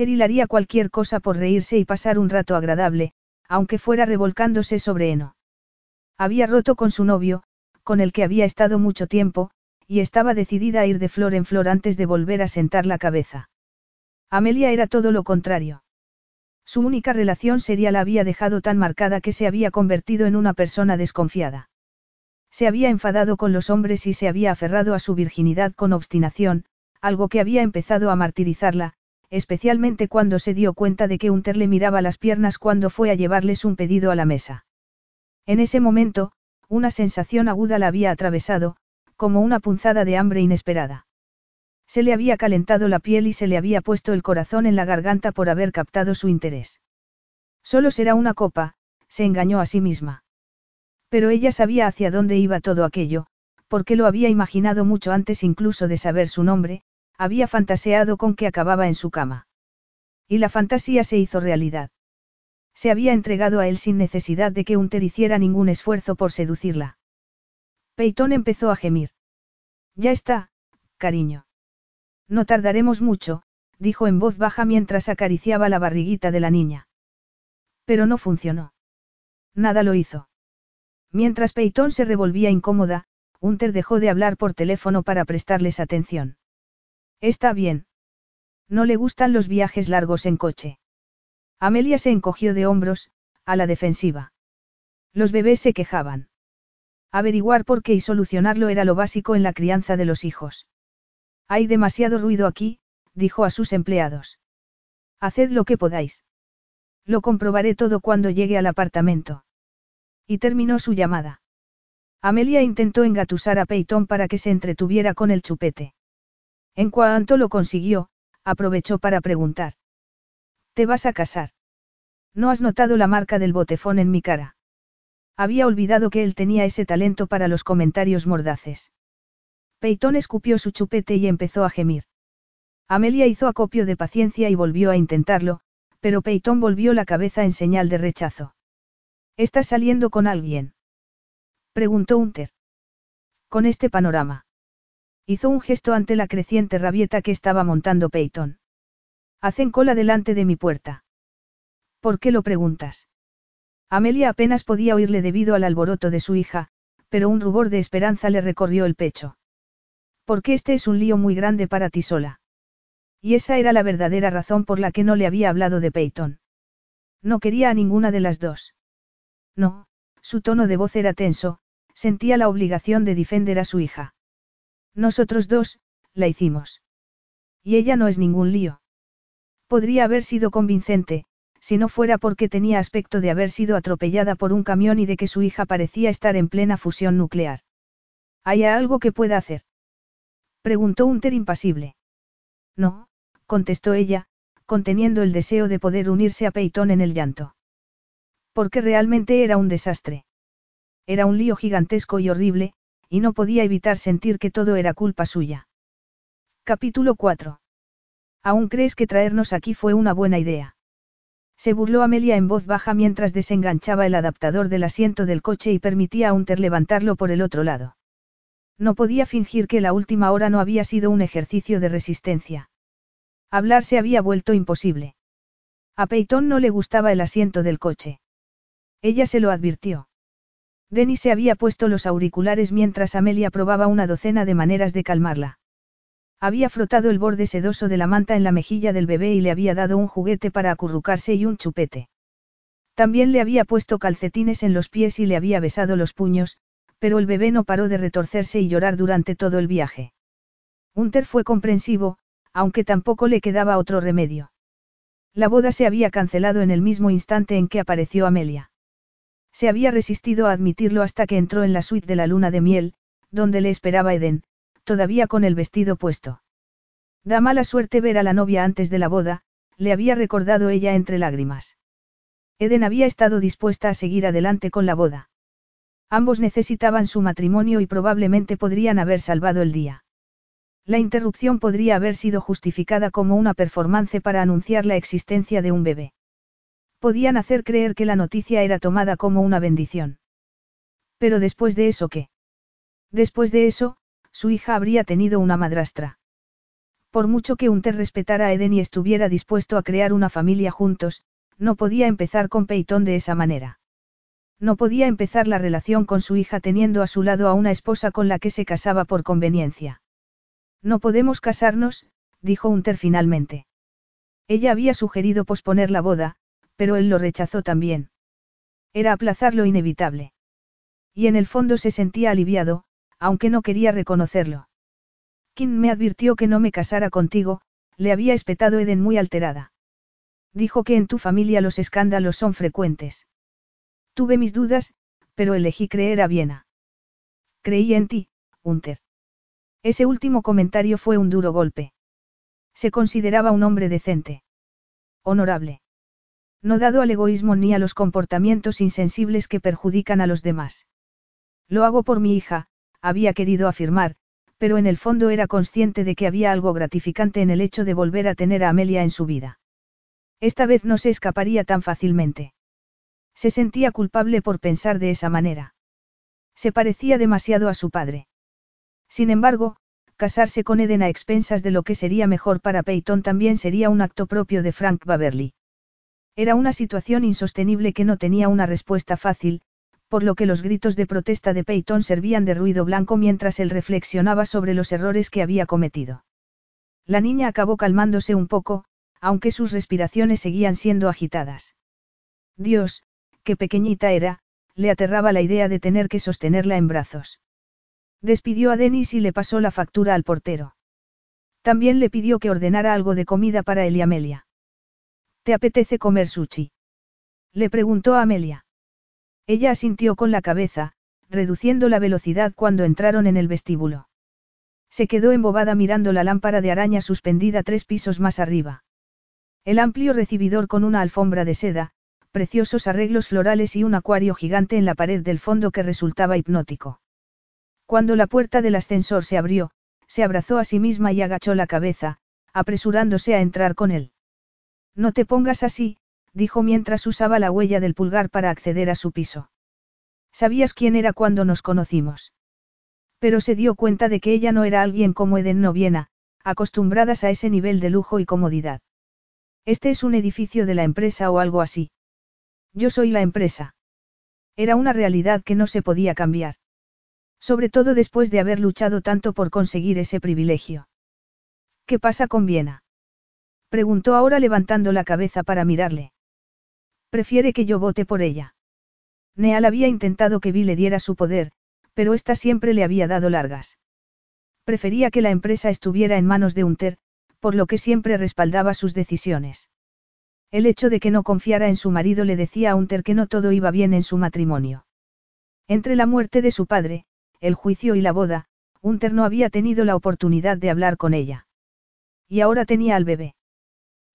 Cheryl haría cualquier cosa por reírse y pasar un rato agradable, aunque fuera revolcándose sobre heno. Había roto con su novio, con el que había estado mucho tiempo, y estaba decidida a ir de flor en flor antes de volver a sentar la cabeza. Amelia era todo lo contrario. Su única relación seria la había dejado tan marcada que se había convertido en una persona desconfiada. Se había enfadado con los hombres y se había aferrado a su virginidad con obstinación, algo que había empezado a martirizarla, especialmente cuando se dio cuenta de que Unter le miraba las piernas cuando fue a llevarles un pedido a la mesa. En ese momento, una sensación aguda la había atravesado, como una punzada de hambre inesperada. Se le había calentado la piel y se le había puesto el corazón en la garganta por haber captado su interés. Solo será una copa, se engañó a sí misma. Pero ella sabía hacia dónde iba todo aquello, porque lo había imaginado mucho antes incluso de saber su nombre, había fantaseado con que acababa en su cama. Y la fantasía se hizo realidad. Se había entregado a él sin necesidad de que Unter hiciera ningún esfuerzo por seducirla. Peyton empezó a gemir. Ya está, cariño. No tardaremos mucho, dijo en voz baja mientras acariciaba la barriguita de la niña. Pero no funcionó. Nada lo hizo. Mientras Peyton se revolvía incómoda, Hunter dejó de hablar por teléfono para prestarles atención. Está bien. No le gustan los viajes largos en coche. Amelia se encogió de hombros, a la defensiva. Los bebés se quejaban. Averiguar por qué y solucionarlo era lo básico en la crianza de los hijos. Hay demasiado ruido aquí, dijo a sus empleados. Haced lo que podáis. Lo comprobaré todo cuando llegue al apartamento. Y terminó su llamada. Amelia intentó engatusar a Peyton para que se entretuviera con el chupete. En cuanto lo consiguió, aprovechó para preguntar. ¿Te vas a casar? ¿No has notado la marca del botefón en mi cara? Había olvidado que él tenía ese talento para los comentarios mordaces. Peyton escupió su chupete y empezó a gemir. Amelia hizo acopio de paciencia y volvió a intentarlo, pero Peyton volvió la cabeza en señal de rechazo. ¿Estás saliendo con alguien? Preguntó Unter. Con este panorama. Hizo un gesto ante la creciente rabieta que estaba montando Peyton. Hacen cola delante de mi puerta. ¿Por qué lo preguntas? Amelia apenas podía oírle debido al alboroto de su hija, pero un rubor de esperanza le recorrió el pecho. Porque este es un lío muy grande para ti sola. Y esa era la verdadera razón por la que no le había hablado de Peyton. No quería a ninguna de las dos. No, su tono de voz era tenso, sentía la obligación de defender a su hija. Nosotros dos, la hicimos. Y ella no es ningún lío. Podría haber sido convincente, si no fuera porque tenía aspecto de haber sido atropellada por un camión y de que su hija parecía estar en plena fusión nuclear. ¿Hay algo que pueda hacer? Preguntó Unter impasible. No, contestó ella, conteniendo el deseo de poder unirse a Peyton en el llanto. Porque realmente era un desastre. Era un lío gigantesco y horrible, y no podía evitar sentir que todo era culpa suya. Capítulo 4. ¿Aún crees que traernos aquí fue una buena idea? Se burló Amelia en voz baja mientras desenganchaba el adaptador del asiento del coche y permitía a Unter levantarlo por el otro lado. No podía fingir que la última hora no había sido un ejercicio de resistencia. Hablar se había vuelto imposible. A Peyton no le gustaba el asiento del coche. Ella se lo advirtió. Denis se había puesto los auriculares mientras Amelia probaba una docena de maneras de calmarla. Había frotado el borde sedoso de la manta en la mejilla del bebé y le había dado un juguete para acurrucarse y un chupete. También le había puesto calcetines en los pies y le había besado los puños, pero el bebé no paró de retorcerse y llorar durante todo el viaje. Unter fue comprensivo, aunque tampoco le quedaba otro remedio. La boda se había cancelado en el mismo instante en que apareció Amelia. Se había resistido a admitirlo hasta que entró en la suite de la luna de miel, donde le esperaba Eden, todavía con el vestido puesto. Da mala suerte ver a la novia antes de la boda, le había recordado ella entre lágrimas. Eden había estado dispuesta a seguir adelante con la boda. Ambos necesitaban su matrimonio y probablemente podrían haber salvado el día. La interrupción podría haber sido justificada como una performance para anunciar la existencia de un bebé. Podían hacer creer que la noticia era tomada como una bendición. Pero después de eso, ¿qué? Después de eso, su hija habría tenido una madrastra. Por mucho que Unter respetara a Eden y estuviera dispuesto a crear una familia juntos, no podía empezar con Peyton de esa manera. No podía empezar la relación con su hija teniendo a su lado a una esposa con la que se casaba por conveniencia. No podemos casarnos, dijo Unter finalmente. Ella había sugerido posponer la boda, pero él lo rechazó también. Era aplazar lo inevitable. Y en el fondo se sentía aliviado, aunque no quería reconocerlo. Kim me advirtió que no me casara contigo, le había espetado Eden muy alterada. Dijo que en tu familia los escándalos son frecuentes. Tuve mis dudas, pero elegí creer a Viena. Creí en ti, Hunter. Ese último comentario fue un duro golpe. Se consideraba un hombre decente. Honorable. No dado al egoísmo ni a los comportamientos insensibles que perjudican a los demás. Lo hago por mi hija, había querido afirmar, pero en el fondo era consciente de que había algo gratificante en el hecho de volver a tener a Amelia en su vida. Esta vez no se escaparía tan fácilmente. Se sentía culpable por pensar de esa manera. Se parecía demasiado a su padre. Sin embargo, casarse con Eden a expensas de lo que sería mejor para Peyton también sería un acto propio de Frank Baverly. Era una situación insostenible que no tenía una respuesta fácil, por lo que los gritos de protesta de Peyton servían de ruido blanco mientras él reflexionaba sobre los errores que había cometido. La niña acabó calmándose un poco, aunque sus respiraciones seguían siendo agitadas. Dios, qué pequeñita era, le aterraba la idea de tener que sostenerla en brazos. Despidió a Denis y le pasó la factura al portero. También le pidió que ordenara algo de comida para él y Amelia. ¿Te apetece comer sushi? Le preguntó a Amelia. Ella asintió con la cabeza, reduciendo la velocidad cuando entraron en el vestíbulo. Se quedó embobada mirando la lámpara de araña suspendida tres pisos más arriba. El amplio recibidor con una alfombra de seda, preciosos arreglos florales y un acuario gigante en la pared del fondo que resultaba hipnótico. Cuando la puerta del ascensor se abrió, se abrazó a sí misma y agachó la cabeza, apresurándose a entrar con él. No te pongas así, dijo mientras usaba la huella del pulgar para acceder a su piso. Sabías quién era cuando nos conocimos. Pero se dio cuenta de que ella no era alguien como Eden Noviena, acostumbradas a ese nivel de lujo y comodidad. Este es un edificio de la empresa o algo así. Yo soy la empresa. Era una realidad que no se podía cambiar. Sobre todo después de haber luchado tanto por conseguir ese privilegio. ¿Qué pasa con Viena? Preguntó ahora levantando la cabeza para mirarle. Prefiere que yo vote por ella. Neal había intentado que Vi le diera su poder, pero ésta siempre le había dado largas. Prefería que la empresa estuviera en manos de Unter, por lo que siempre respaldaba sus decisiones. El hecho de que no confiara en su marido le decía a Unter que no todo iba bien en su matrimonio. Entre la muerte de su padre, el juicio y la boda, Unter no había tenido la oportunidad de hablar con ella. Y ahora tenía al bebé.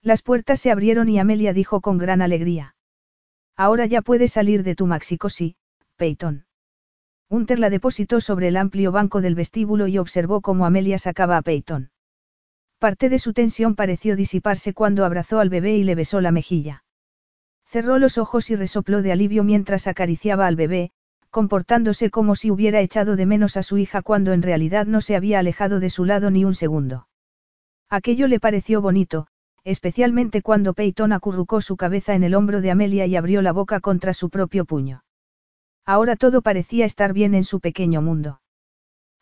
Las puertas se abrieron y Amelia dijo con gran alegría. Ahora ya puedes salir de tu maxicosi, Peyton. Unter la depositó sobre el amplio banco del vestíbulo y observó cómo Amelia sacaba a Peyton. Parte de su tensión pareció disiparse cuando abrazó al bebé y le besó la mejilla. Cerró los ojos y resopló de alivio mientras acariciaba al bebé, comportándose como si hubiera echado de menos a su hija cuando en realidad no se había alejado de su lado ni un segundo. Aquello le pareció bonito, especialmente cuando Peyton acurrucó su cabeza en el hombro de Amelia y abrió la boca contra su propio puño. Ahora todo parecía estar bien en su pequeño mundo.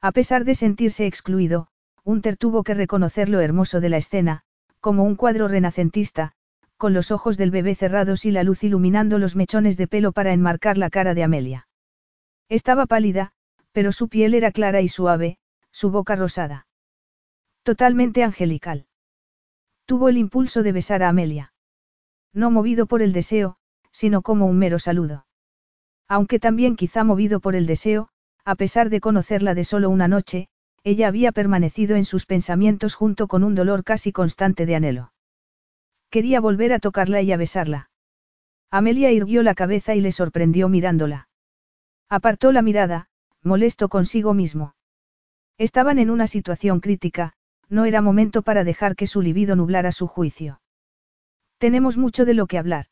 A pesar de sentirse excluido, Unter tuvo que reconocer lo hermoso de la escena, como un cuadro renacentista, con los ojos del bebé cerrados y la luz iluminando los mechones de pelo para enmarcar la cara de Amelia. Estaba pálida, pero su piel era clara y suave, su boca rosada. Totalmente angelical. Tuvo el impulso de besar a Amelia. No movido por el deseo, sino como un mero saludo. Aunque también quizá movido por el deseo, a pesar de conocerla de solo una noche, ella había permanecido en sus pensamientos junto con un dolor casi constante de anhelo. Quería volver a tocarla y a besarla. Amelia irguió la cabeza y le sorprendió mirándola. Apartó la mirada, molesto consigo mismo. Estaban en una situación crítica, no era momento para dejar que su libido nublara su juicio. Tenemos mucho de lo que hablar.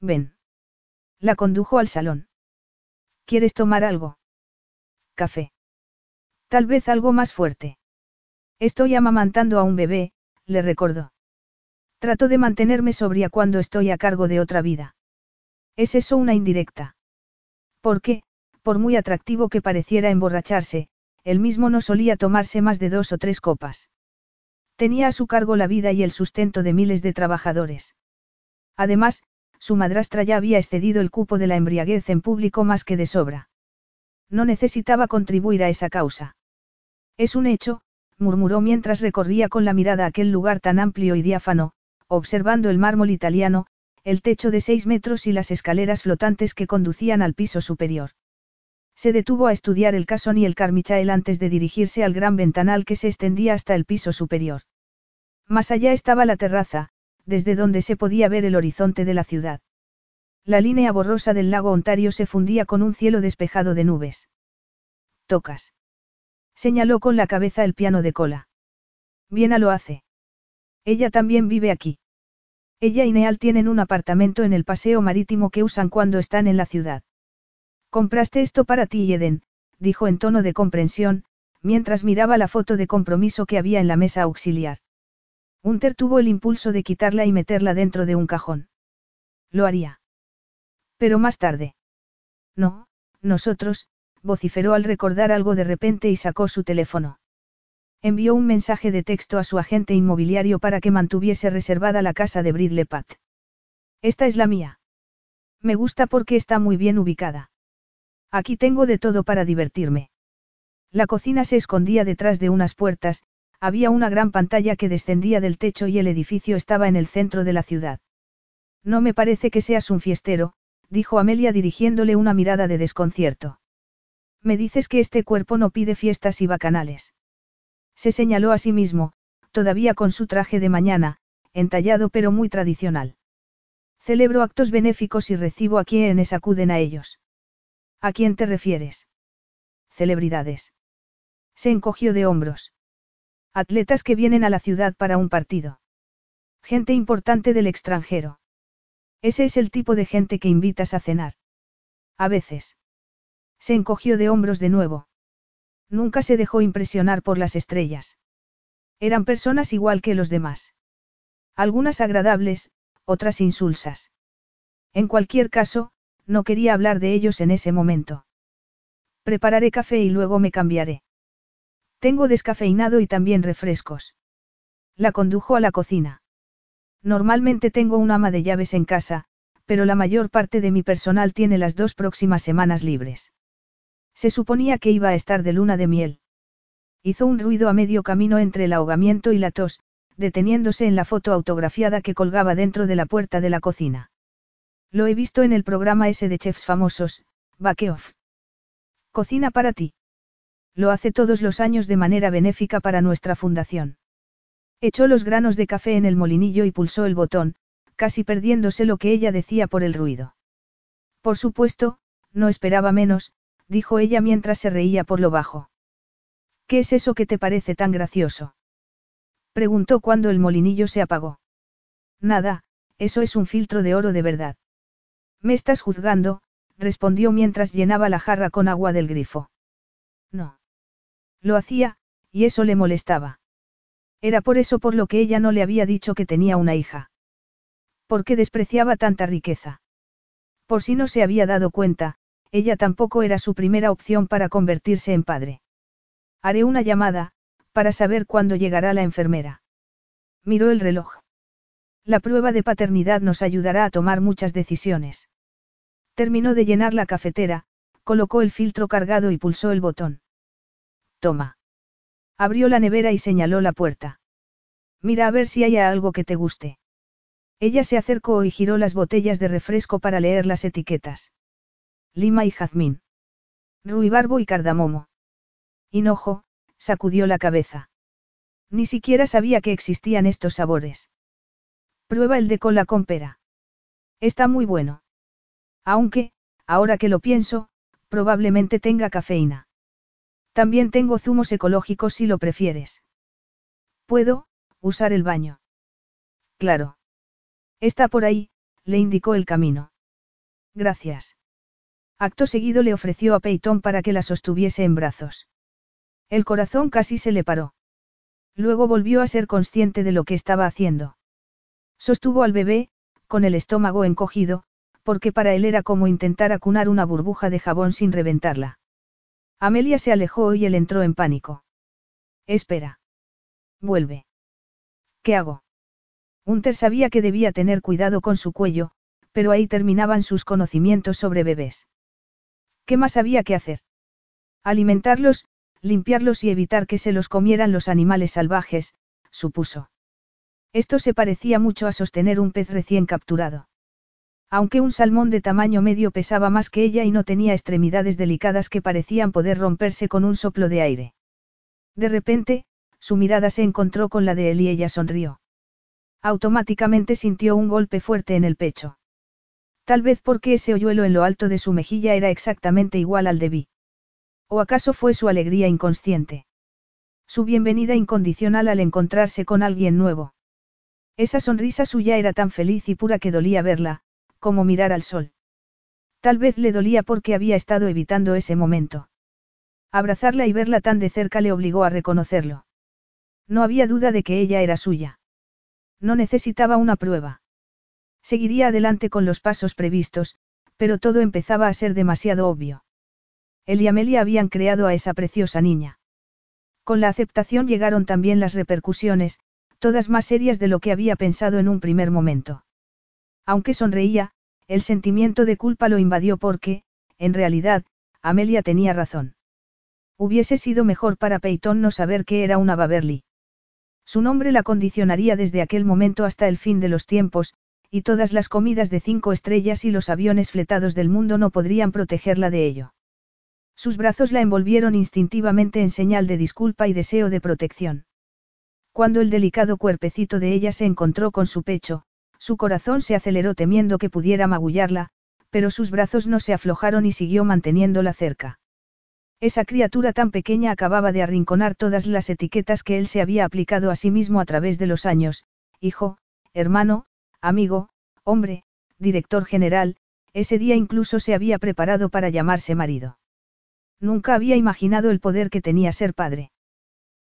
Ven. La condujo al salón. ¿Quieres tomar algo? Café. Tal vez algo más fuerte. Estoy amamantando a un bebé, le recordó. Trato de mantenerme sobria cuando estoy a cargo de otra vida. ¿Es eso una indirecta? Porque, por muy atractivo que pareciera emborracharse, él mismo no solía tomarse más de dos o tres copas. Tenía a su cargo la vida y el sustento de miles de trabajadores. Además, su madrastra ya había excedido el cupo de la embriaguez en público más que de sobra. No necesitaba contribuir a esa causa. Es un hecho, murmuró mientras recorría con la mirada aquel lugar tan amplio y diáfano, observando el mármol italiano, el techo de seis metros y las escaleras flotantes que conducían al piso superior. Se detuvo a estudiar el casón y el Carmichael antes de dirigirse al gran ventanal que se extendía hasta el piso superior. Más allá estaba la terraza, desde donde se podía ver el horizonte de la ciudad. La línea borrosa del lago Ontario se fundía con un cielo despejado de nubes. Tocas. Señaló con la cabeza el piano de cola. Viena lo hace. Ella también vive aquí. Ella y Neal tienen un apartamento en el paseo marítimo que usan cuando están en la ciudad. Compraste esto para ti, Eden, dijo en tono de comprensión, mientras miraba la foto de compromiso que había en la mesa auxiliar. Unter tuvo el impulso de quitarla y meterla dentro de un cajón. Lo haría. Pero más tarde. No, nosotros, vociferó al recordar algo de repente y sacó su teléfono. Envió un mensaje de texto a su agente inmobiliario para que mantuviese reservada la casa de Bridle Pat. Esta es la mía. Me gusta porque está muy bien ubicada. Aquí tengo de todo para divertirme. La cocina se escondía detrás de unas puertas, Había una gran pantalla que descendía del techo y el edificio estaba en el centro de la ciudad. No me parece que seas un fiestero, dijo Amelia dirigiéndole una mirada de desconcierto. Me dices que este cuerpo no pide fiestas y bacanales. Se señaló a sí mismo, todavía con su traje de mañana, entallado pero muy tradicional. Celebro actos benéficos y recibo a quienes acuden a ellos. ¿A quién te refieres? Celebridades. Se encogió de hombros. Atletas que vienen a la ciudad para un partido. Gente importante del extranjero. Ese es el tipo de gente que invitas a cenar. A veces. Se encogió de hombros de nuevo. Nunca se dejó impresionar por las estrellas. Eran personas igual que los demás. Algunas agradables, otras insulsas. En cualquier caso, no quería hablar de ellos en ese momento. Prepararé café y luego me cambiaré. Tengo descafeinado y también refrescos. La condujo a la cocina. Normalmente tengo un ama de llaves en casa, pero la mayor parte de mi personal tiene las dos próximas semanas libres. Se suponía que iba a estar de luna de miel. Hizo un ruido a medio camino entre el ahogamiento y la tos, deteniéndose en la foto autografiada que colgaba dentro de la puerta de la cocina. Lo he visto en el programa ese de chefs famosos, Bake Off. Cocina para ti. Lo hace todos los años de manera benéfica para nuestra fundación. Echó los granos de café en el molinillo y pulsó el botón, casi perdiéndose lo que ella decía por el ruido. Por supuesto, no esperaba menos, dijo ella mientras se reía por lo bajo. ¿Qué es eso que te parece tan gracioso? Preguntó cuando el molinillo se apagó. Nada, eso es un filtro de oro de verdad. Me estás juzgando, respondió mientras llenaba la jarra con agua del grifo. No. Lo hacía, y eso le molestaba. Era por eso por lo que ella no le había dicho que tenía una hija. ¿Por qué despreciaba tanta riqueza? Por si no se había dado cuenta, ella tampoco era su primera opción para convertirse en padre. Haré una llamada, para saber cuándo llegará la enfermera. Miró el reloj. La prueba de paternidad nos ayudará a tomar muchas decisiones. Terminó de llenar la cafetera, colocó el filtro cargado y pulsó el botón. Toma. Abrió la nevera y señaló la puerta. Mira a ver si hay algo que te guste. Ella se acercó y giró las botellas de refresco para leer las etiquetas. Lima y jazmín. Ruibarbo y cardamomo. Hinojo, sacudió la cabeza. Ni siquiera sabía que existían estos sabores. Prueba el de cola con pera. Está muy bueno. Aunque, ahora que lo pienso, probablemente tenga cafeína. También tengo zumos ecológicos si lo prefieres. ¿Puedo, usar el baño? Claro. Está por ahí, le indicó el camino. Gracias. Acto seguido le ofreció a Peyton para que la sostuviese en brazos. El corazón casi se le paró. Luego volvió a ser consciente de lo que estaba haciendo. Sostuvo al bebé, con el estómago encogido, porque para él era como intentar acunar una burbuja de jabón sin reventarla. Amelia se alejó y él entró en pánico. Espera. Vuelve. ¿Qué hago? Unter sabía que debía tener cuidado con su cuello, pero ahí terminaban sus conocimientos sobre bebés. ¿Qué más había que hacer? Alimentarlos, limpiarlos y evitar que se los comieran los animales salvajes, supuso. Esto se parecía mucho a sostener un pez recién capturado. Aunque un salmón de tamaño medio pesaba más que ella y no tenía extremidades delicadas que parecían poder romperse con un soplo de aire. De repente, su mirada se encontró con la de él y ella sonrió. Automáticamente sintió un golpe fuerte en el pecho. Tal vez porque ese hoyuelo en lo alto de su mejilla era exactamente igual al de Vi. ¿O acaso fue su alegría inconsciente? Su bienvenida incondicional al encontrarse con alguien nuevo. Esa sonrisa suya era tan feliz y pura que dolía verla, como mirar al sol. Tal vez le dolía porque había estado evitando ese momento. Abrazarla y verla tan de cerca le obligó a reconocerlo. No había duda de que ella era suya. No necesitaba una prueba. Seguiría adelante con los pasos previstos, pero todo empezaba a ser demasiado obvio. Él y Amelia habían creado a esa preciosa niña. Con la aceptación llegaron también las repercusiones, todas más serias de lo que había pensado en un primer momento. Aunque sonreía, el sentimiento de culpa lo invadió porque, en realidad, Amelia tenía razón. Hubiese sido mejor para Peyton no saber que era una Baberly. Su nombre la condicionaría desde aquel momento hasta el fin de los tiempos, y todas las comidas de cinco estrellas y los aviones fletados del mundo no podrían protegerla de ello. Sus brazos la envolvieron instintivamente en señal de disculpa y deseo de protección. Cuando el delicado cuerpecito de ella se encontró con su pecho, su corazón se aceleró temiendo que pudiera magullarla, pero sus brazos no se aflojaron y siguió manteniéndola cerca. Esa criatura tan pequeña acababa de arrinconar todas las etiquetas que él se había aplicado a sí mismo a través de los años, hijo, hermano, amigo, hombre, director general, ese día incluso se había preparado para llamarse marido. Nunca había imaginado el poder que tenía ser padre.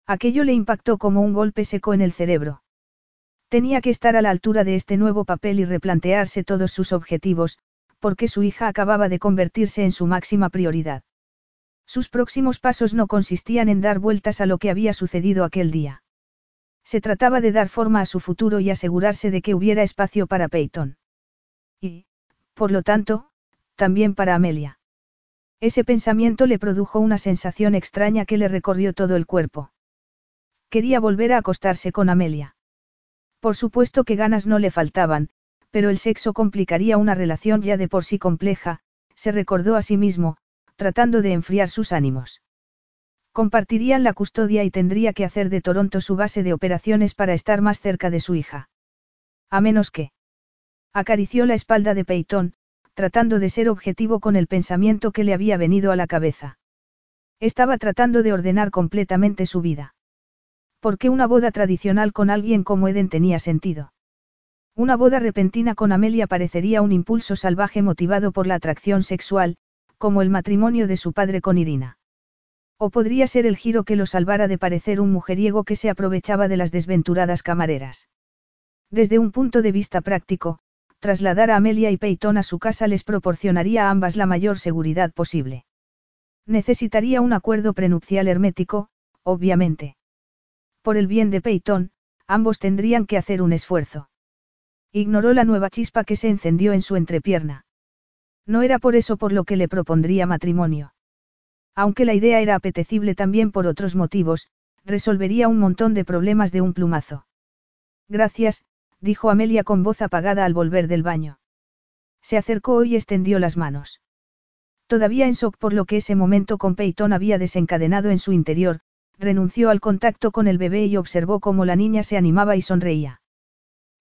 Aquello le impactó como un golpe seco en el cerebro. Tenía que estar a la altura de este nuevo papel y replantearse todos sus objetivos, porque su hija acababa de convertirse en su máxima prioridad. Sus próximos pasos no consistían en dar vueltas a lo que había sucedido aquel día. Se trataba de dar forma a su futuro y asegurarse de que hubiera espacio para Peyton. Y, por lo tanto, también para Amelia. Ese pensamiento le produjo una sensación extraña que le recorrió todo el cuerpo. Quería volver a acostarse con Amelia. Por supuesto que ganas no le faltaban, pero el sexo complicaría una relación ya de por sí compleja, se recordó a sí mismo, tratando de enfriar sus ánimos. Compartirían la custodia y tendría que hacer de Toronto su base de operaciones para estar más cerca de su hija. A menos que. Acarició la espalda de Peyton, tratando de ser objetivo con el pensamiento que le había venido a la cabeza. Estaba tratando de ordenar completamente su vida. ¿Por qué una boda tradicional con alguien como Eden tenía sentido? Una boda repentina con Amelia parecería un impulso salvaje motivado por la atracción sexual, como el matrimonio de su padre con Irina. O podría ser el giro que lo salvara de parecer un mujeriego que se aprovechaba de las desventuradas camareras. Desde un punto de vista práctico, trasladar a Amelia y Peyton a su casa les proporcionaría a ambas la mayor seguridad posible. Necesitaría un acuerdo prenupcial hermético, obviamente. Por el bien de Peyton, ambos tendrían que hacer un esfuerzo. Ignoró la nueva chispa que se encendió en su entrepierna. No era por eso por lo que le propondría matrimonio. Aunque la idea era apetecible también por otros motivos, resolvería un montón de problemas de un plumazo. Gracias, dijo Amelia con voz apagada al volver del baño. Se acercó y extendió las manos. Todavía en shock por lo que ese momento con Peyton había desencadenado en su interior, renunció al contacto con el bebé y observó cómo la niña se animaba y sonreía.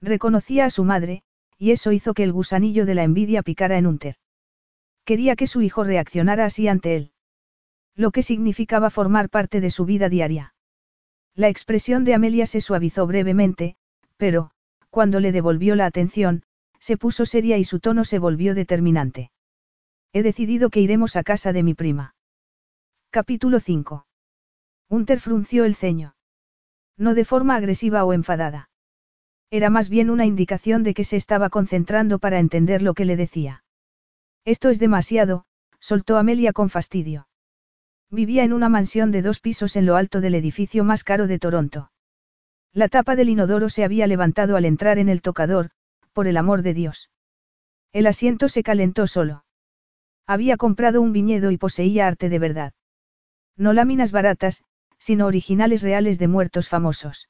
Reconocía a su madre, y eso hizo que el gusanillo de la envidia picara en Unter. Quería que su hijo reaccionara así ante él. Lo que significaba formar parte de su vida diaria. La expresión de Amelia se suavizó brevemente, pero, cuando le devolvió la atención, se puso seria y su tono se volvió determinante. He decidido que iremos a casa de mi prima. Capítulo 5. Unter frunció el ceño. No de forma agresiva o enfadada. Era más bien una indicación de que se estaba concentrando para entender lo que le decía. Esto es demasiado, soltó Amelia con fastidio. Vivía en una mansión de dos pisos en lo alto del edificio más caro de Toronto. La tapa del inodoro se había levantado al entrar en el tocador, por el amor de Dios. El asiento se calentó solo. Había comprado un viñedo y poseía arte de verdad. No láminas baratas, sino originales reales de muertos famosos.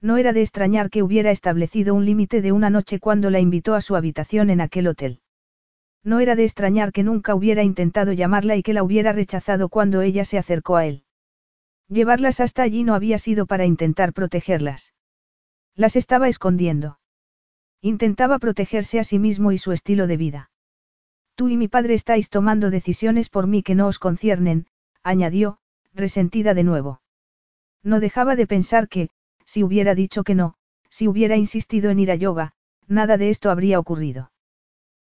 No era de extrañar que hubiera establecido un límite de una noche cuando la invitó a su habitación en aquel hotel. No era de extrañar que nunca hubiera intentado llamarla y que la hubiera rechazado cuando ella se acercó a él. Llevarlas hasta allí no había sido para intentar protegerlas. Las estaba escondiendo. Intentaba protegerse a sí mismo y su estilo de vida. Tú y mi padre estáis tomando decisiones por mí que no os conciernen, añadió, resentida de nuevo. No dejaba de pensar que, si hubiera dicho que no, si hubiera insistido en ir a yoga, nada de esto habría ocurrido.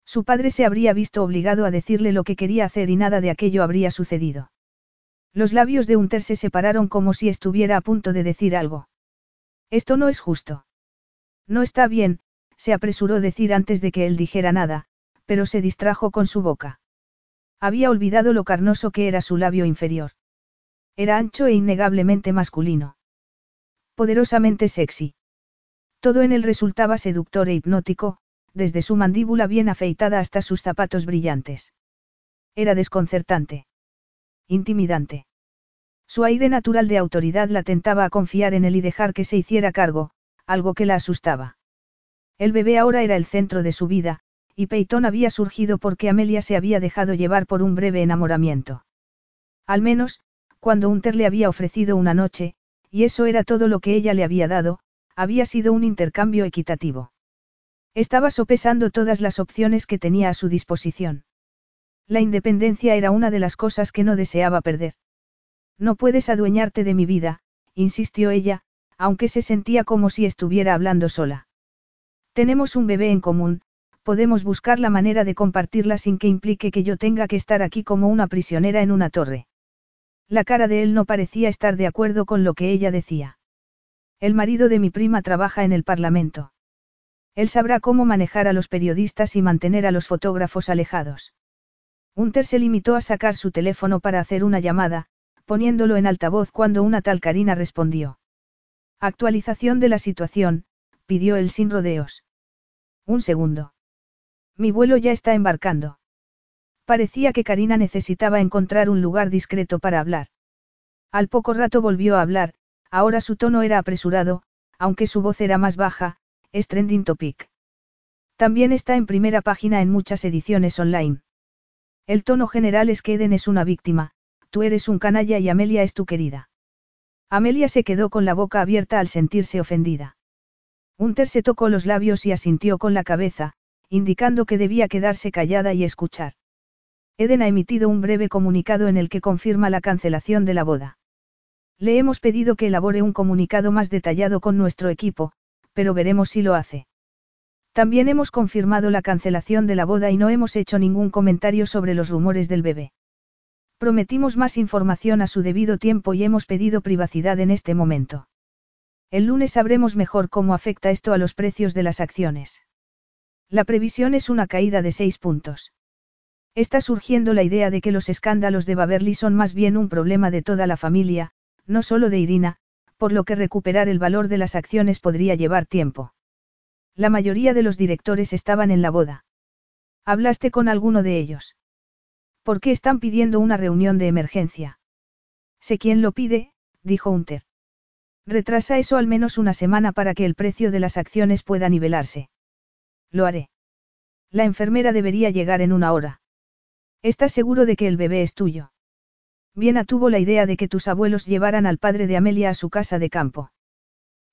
Su padre se habría visto obligado a decirle lo que quería hacer y nada de aquello habría sucedido. Los labios de Unter se separaron como si estuviera a punto de decir algo. Esto no es justo. No está bien, se apresuró decir antes de que él dijera nada, pero se distrajo con su boca. Había olvidado lo carnoso que era su labio inferior. Era ancho e innegablemente masculino. Poderosamente sexy. Todo en él resultaba seductor e hipnótico, desde su mandíbula bien afeitada hasta sus zapatos brillantes. Era desconcertante. Intimidante. Su aire natural de autoridad la tentaba a confiar en él y dejar que se hiciera cargo, algo que la asustaba. El bebé ahora era el centro de su vida, y Peyton había surgido porque Amelia se había dejado llevar por un breve enamoramiento. Al menos, cuando Unter le había ofrecido una noche, y eso era todo lo que ella le había dado, había sido un intercambio equitativo. Estaba sopesando todas las opciones que tenía a su disposición. La independencia era una de las cosas que no deseaba perder. No puedes adueñarte de mi vida, insistió ella, aunque se sentía como si estuviera hablando sola. Tenemos un bebé en común, podemos buscar la manera de compartirla sin que implique que yo tenga que estar aquí como una prisionera en una torre. La cara de él no parecía estar de acuerdo con lo que ella decía. El marido de mi prima trabaja en el Parlamento. Él sabrá cómo manejar a los periodistas y mantener a los fotógrafos alejados. Unter se limitó a sacar su teléfono para hacer una llamada, poniéndolo en altavoz cuando una tal Karina respondió. Actualización de la situación, pidió él sin rodeos. Un segundo. Mi vuelo ya está embarcando. Parecía que Karina necesitaba encontrar un lugar discreto para hablar. Al poco rato volvió a hablar, ahora su tono era apresurado, aunque su voz era más baja, es topic. También está en primera página en muchas ediciones online. El tono general es que Eden es una víctima, tú eres un canalla y Amelia es tu querida. Amelia se quedó con la boca abierta al sentirse ofendida. Unter se tocó los labios y asintió con la cabeza, indicando que debía quedarse callada y escuchar. Eden ha emitido un breve comunicado en el que confirma la cancelación de la boda. Le hemos pedido que elabore un comunicado más detallado con nuestro equipo, pero veremos si lo hace. También hemos confirmado la cancelación de la boda y no hemos hecho ningún comentario sobre los rumores del bebé. Prometimos más información a su debido tiempo y hemos pedido privacidad en este momento. El lunes sabremos mejor cómo afecta esto a los precios de las acciones. La previsión es una caída de seis puntos. Está surgiendo la idea de que los escándalos de Baverly son más bien un problema de toda la familia, no solo de Irina, por lo que recuperar el valor de las acciones podría llevar tiempo. La mayoría de los directores estaban en la boda. ¿Hablaste con alguno de ellos? ¿Por qué están pidiendo una reunión de emergencia? Sé quién lo pide, dijo Unter. Retrasa eso al menos una semana para que el precio de las acciones pueda nivelarse. Lo haré. La enfermera debería llegar en una hora. ¿Estás seguro de que el bebé es tuyo? Viena tuvo la idea de que tus abuelos llevaran al padre de Amelia a su casa de campo.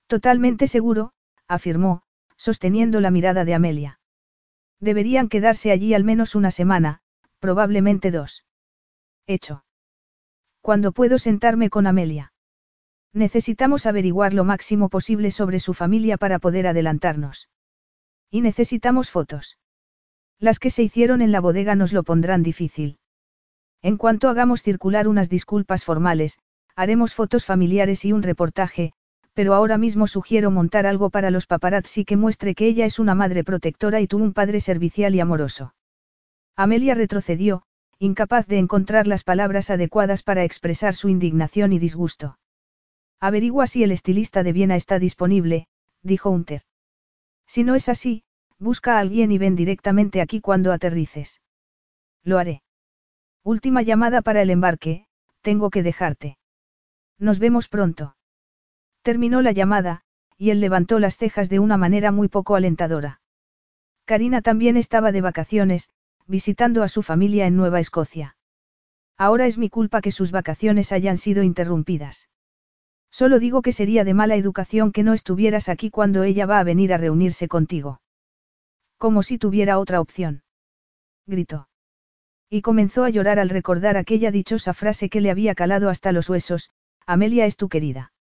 Totalmente seguro, afirmó, sosteniendo la mirada de Amelia. Deberían quedarse allí al menos una semana, probablemente dos. Hecho. ¿Cuándo puedo sentarme con Amelia? Necesitamos averiguar lo máximo posible sobre su familia para poder adelantarnos. Y necesitamos fotos. Las que se hicieron en la bodega nos lo pondrán difícil. En cuanto hagamos circular unas disculpas formales, haremos fotos familiares y un reportaje, pero ahora mismo sugiero montar algo para los paparazzi que muestre que ella es una madre protectora y tú un padre servicial y amoroso. Amelia retrocedió, incapaz de encontrar las palabras adecuadas para expresar su indignación y disgusto. Averigua si el estilista de Viena está disponible, dijo Unter. Si no es así, busca a alguien y ven directamente aquí cuando aterrices. Lo haré. Última llamada para el embarque, tengo que dejarte. Nos vemos pronto. Terminó la llamada, y él levantó las cejas de una manera muy poco alentadora. Karina también estaba de vacaciones, visitando a su familia en Nueva Escocia. Ahora es mi culpa que sus vacaciones hayan sido interrumpidas. Solo digo que sería de mala educación que no estuvieras aquí cuando ella va a venir a reunirse contigo. Como si tuviera otra opción. Gritó. Y comenzó a llorar al recordar aquella dichosa frase que le había calado hasta los huesos, Amelia es tu querida.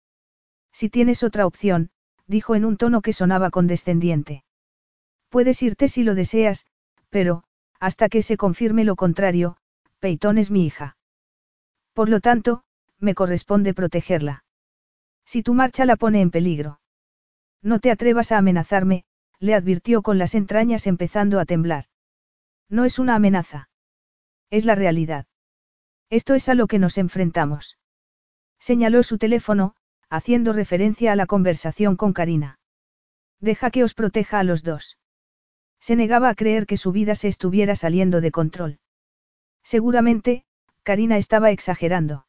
Si tienes otra opción, dijo en un tono que sonaba condescendiente. Puedes irte si lo deseas, pero, hasta que se confirme lo contrario, Peyton es mi hija. Por lo tanto, me corresponde protegerla. Si tu marcha la pone en peligro. No te atrevas a amenazarme, le advirtió con las entrañas empezando a temblar. No es una amenaza. Es la realidad. Esto es a lo que nos enfrentamos. Señaló su teléfono, haciendo referencia a la conversación con Karina. Deja que os proteja a los dos. Se negaba a creer que su vida se estuviera saliendo de control. Seguramente, Karina estaba exagerando.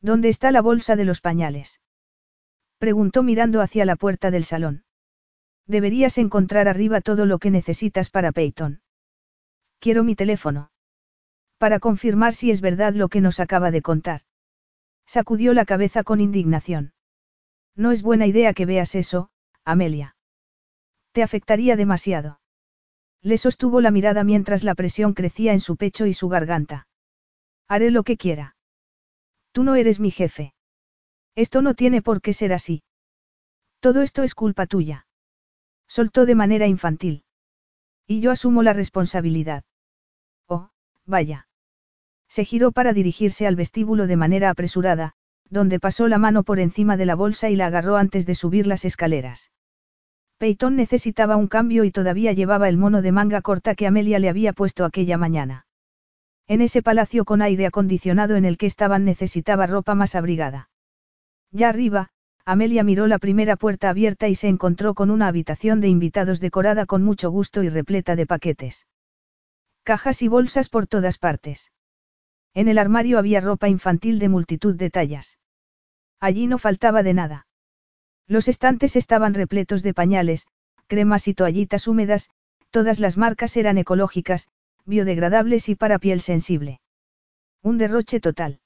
¿Dónde está la bolsa de los pañales? Preguntó mirando hacia la puerta del salón. Deberías encontrar arriba todo lo que necesitas para Peyton. Quiero mi teléfono. Para confirmar si es verdad lo que nos acaba de contar. Sacudió la cabeza con indignación. No es buena idea que veas eso, Amelia. Te afectaría demasiado. Le sostuvo la mirada mientras la presión crecía en su pecho y su garganta. Haré lo que quiera. Tú no eres mi jefe. Esto no tiene por qué ser así. Todo esto es culpa tuya. Soltó de manera infantil. Y yo asumo la responsabilidad. Oh, vaya. Se giró para dirigirse al vestíbulo de manera apresurada, donde pasó la mano por encima de la bolsa y la agarró antes de subir las escaleras. Peyton necesitaba un cambio y todavía llevaba el mono de manga corta que Amelia le había puesto aquella mañana. En ese palacio con aire acondicionado en el que estaban necesitaba ropa más abrigada. Ya arriba, Amelia miró la primera puerta abierta y se encontró con una habitación de invitados decorada con mucho gusto y repleta de paquetes. Cajas y bolsas por todas partes. En el armario había ropa infantil de multitud de tallas. Allí no faltaba de nada. Los estantes estaban repletos de pañales, cremas y toallitas húmedas, todas las marcas eran ecológicas, biodegradables y para piel sensible. Un derroche total.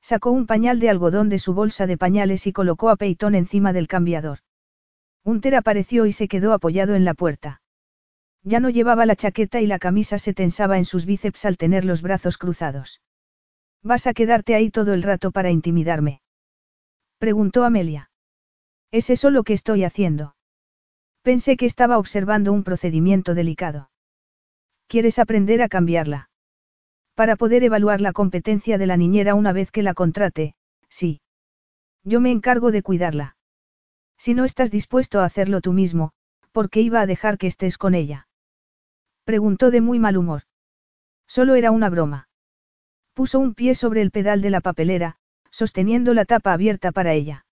Sacó un pañal de algodón de su bolsa de pañales y colocó a Peyton encima del cambiador. Unter apareció y se quedó apoyado en la puerta. Ya no llevaba la chaqueta y la camisa se tensaba en sus bíceps al tener los brazos cruzados. ¿Vas a quedarte ahí todo el rato para intimidarme? Preguntó Amelia. ¿Es eso lo que estoy haciendo? Pensé que estaba observando un procedimiento delicado. ¿Quieres aprender a cambiarla? Para poder evaluar la competencia de la niñera una vez que la contrate, sí. Yo me encargo de cuidarla. Si no estás dispuesto a hacerlo tú mismo, ¿por qué iba a dejar que estés con ella? Preguntó de muy mal humor. Solo era una broma. Puso un pie sobre el pedal de la papelera, sosteniendo la tapa abierta para ella.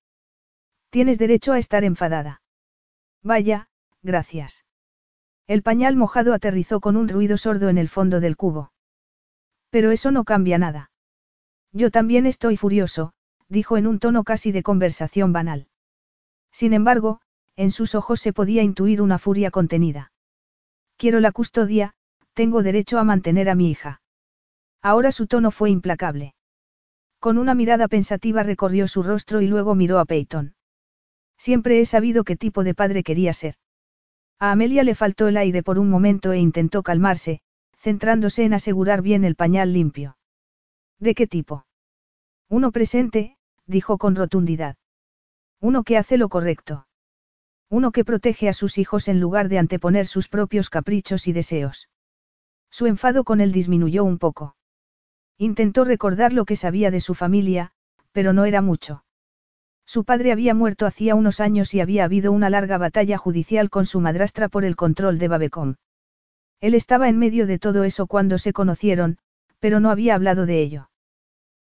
Tienes derecho a estar enfadada. Vaya, gracias. El pañal mojado aterrizó con un ruido sordo en el fondo del cubo. Pero eso no cambia nada. Yo también estoy furioso, dijo en un tono casi de conversación banal. Sin embargo, en sus ojos se podía intuir una furia contenida. Quiero la custodia, tengo derecho a mantener a mi hija. Ahora su tono fue implacable. Con una mirada pensativa recorrió su rostro y luego miró a Peyton. Siempre he sabido qué tipo de padre quería ser. A Amelia le faltó el aire por un momento e intentó calmarse, centrándose en asegurar bien el pañal limpio. ¿De qué tipo? Uno presente, dijo con rotundidad. Uno que hace lo correcto. Uno que protege a sus hijos en lugar de anteponer sus propios caprichos y deseos. Su enfado con él disminuyó un poco. Intentó recordar lo que sabía de su familia, pero no era mucho. Su padre había muerto hacía unos años y había habido una larga batalla judicial con su madrastra por el control de Babecom. Él estaba en medio de todo eso cuando se conocieron, pero no había hablado de ello.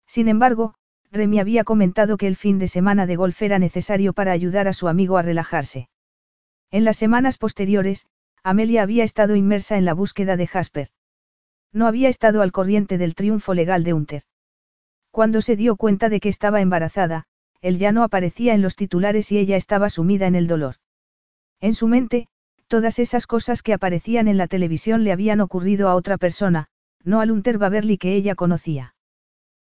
Sin embargo, Remy había comentado que el fin de semana de golf era necesario para ayudar a su amigo a relajarse. En las semanas posteriores, Amelia había estado inmersa en la búsqueda de Jasper. No había estado al corriente del triunfo legal de Hunter. Cuando se dio cuenta de que estaba embarazada, él ya no aparecía en los titulares y ella estaba sumida en el dolor. En su mente, todas esas cosas que aparecían en la televisión le habían ocurrido a otra persona, no al Hunter Baverly que ella conocía.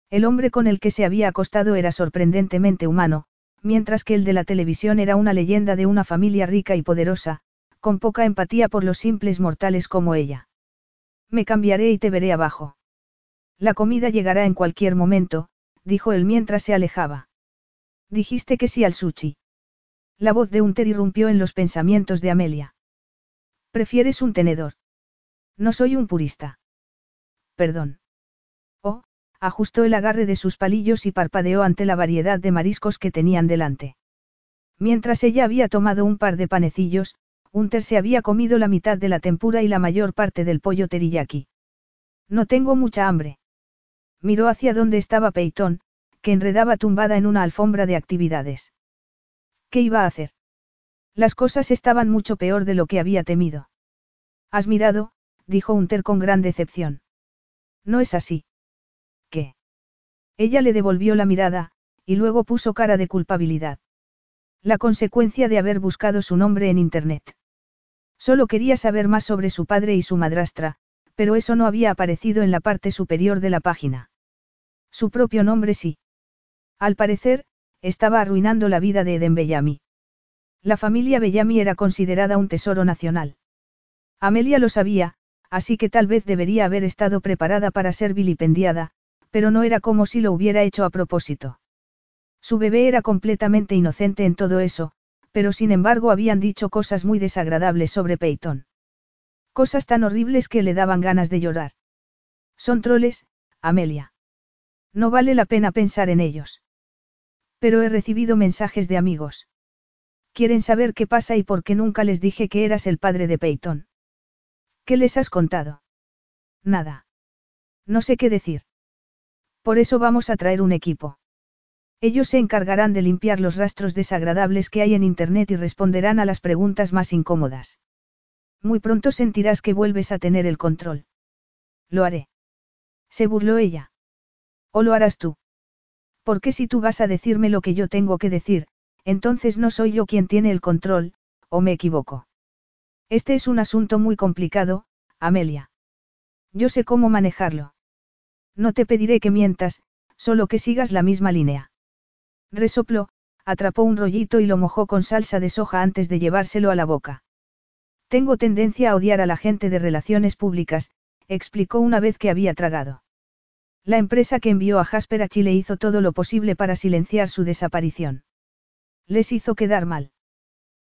El hombre con el que se había acostado era sorprendentemente humano, mientras que el de la televisión era una leyenda de una familia rica y poderosa, con poca empatía por los simples mortales como ella. Me cambiaré y te veré abajo. La comida llegará en cualquier momento, dijo él mientras se alejaba. Dijiste que sí al sushi. La voz de Unter irrumpió en los pensamientos de Amelia. ¿Prefieres un tenedor? No soy un purista. Perdón. Oh, ajustó el agarre de sus palillos y parpadeó ante la variedad de mariscos que tenían delante. Mientras ella había tomado un par de panecillos, Hunter se había comido la mitad de la tempura y la mayor parte del pollo teriyaki. No tengo mucha hambre. Miró hacia donde estaba Peyton, que enredaba tumbada en una alfombra de actividades. ¿Qué iba a hacer? Las cosas estaban mucho peor de lo que había temido. Has mirado, dijo Hunter con gran decepción. No es así. ¿Qué? Ella le devolvió la mirada, y luego puso cara de culpabilidad. La consecuencia de haber buscado su nombre en Internet. Solo quería saber más sobre su padre y su madrastra, pero eso no había aparecido en la parte superior de la página. Su propio nombre sí. Al parecer, estaba arruinando la vida de Eden Bellamy. La familia Bellamy era considerada un tesoro nacional. Amelia lo sabía, así que tal vez debería haber estado preparada para ser vilipendiada, pero no era como si lo hubiera hecho a propósito. Su bebé era completamente inocente en todo eso, pero sin embargo habían dicho cosas muy desagradables sobre Peyton. Cosas tan horribles que le daban ganas de llorar. Son troles, Amelia. No vale la pena pensar en ellos. Pero he recibido mensajes de amigos. Quieren saber qué pasa y por qué nunca les dije que eras el padre de Peyton. ¿Qué les has contado? Nada. No sé qué decir. Por eso vamos a traer un equipo. Ellos se encargarán de limpiar los rastros desagradables que hay en Internet y responderán a las preguntas más incómodas. Muy pronto sentirás que vuelves a tener el control. Lo haré. Se burló ella. ¿O lo harás tú? Porque si tú vas a decirme lo que yo tengo que decir, entonces no soy yo quien tiene el control, o me equivoco. Este es un asunto muy complicado, Amelia. Yo sé cómo manejarlo. No te pediré que mientas, solo que sigas la misma línea. Resopló, atrapó un rollito y lo mojó con salsa de soja antes de llevárselo a la boca. Tengo tendencia a odiar a la gente de relaciones públicas, explicó una vez que había tragado. La empresa que envió a Jasper a Chile hizo todo lo posible para silenciar su desaparición. Les hizo quedar mal.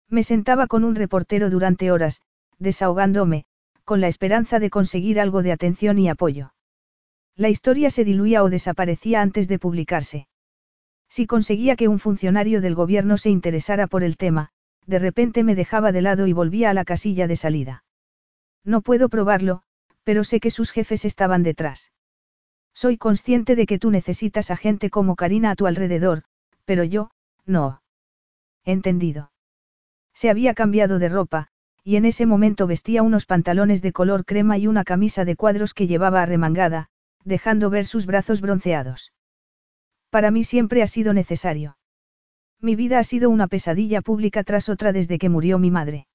Me sentaba con un reportero durante horas, desahogándome, con la esperanza de conseguir algo de atención y apoyo. La historia se diluía o desaparecía antes de publicarse. Si conseguía que un funcionario del gobierno se interesara por el tema, de repente me dejaba de lado y volvía a la casilla de salida. No puedo probarlo, pero sé que sus jefes estaban detrás. Soy consciente de que tú necesitas a gente como Karina a tu alrededor, pero yo, no. Entendido. Se había cambiado de ropa, y en ese momento vestía unos pantalones de color crema y una camisa de cuadros que llevaba arremangada, dejando ver sus brazos bronceados. Para mí siempre ha sido necesario. Mi vida ha sido una pesadilla pública tras otra desde que murió mi madre.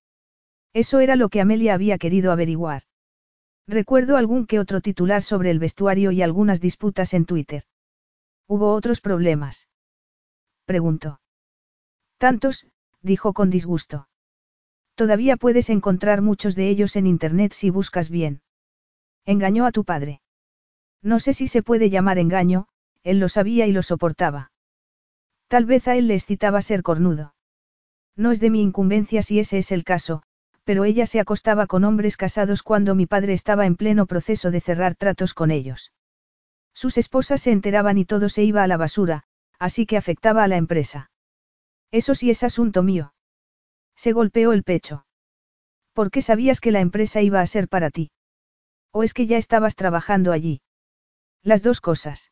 Eso era lo que Amelia había querido averiguar. Recuerdo algún que otro titular sobre el vestuario y algunas disputas en Twitter. ¿Hubo otros problemas? Preguntó. Tantos, dijo con disgusto. Todavía puedes encontrar muchos de ellos en Internet si buscas bien. Engañó a tu padre. No sé si se puede llamar engaño, él lo sabía y lo soportaba. Tal vez a él le excitaba ser cornudo. No es de mi incumbencia si ese es el caso, pero ella se acostaba con hombres casados cuando mi padre estaba en pleno proceso de cerrar tratos con ellos. Sus esposas se enteraban y todo se iba a la basura, así que afectaba a la empresa. Eso sí es asunto mío. Se golpeó el pecho. ¿Por qué sabías que la empresa iba a ser para ti? ¿O es que ya estabas trabajando allí? Las dos cosas.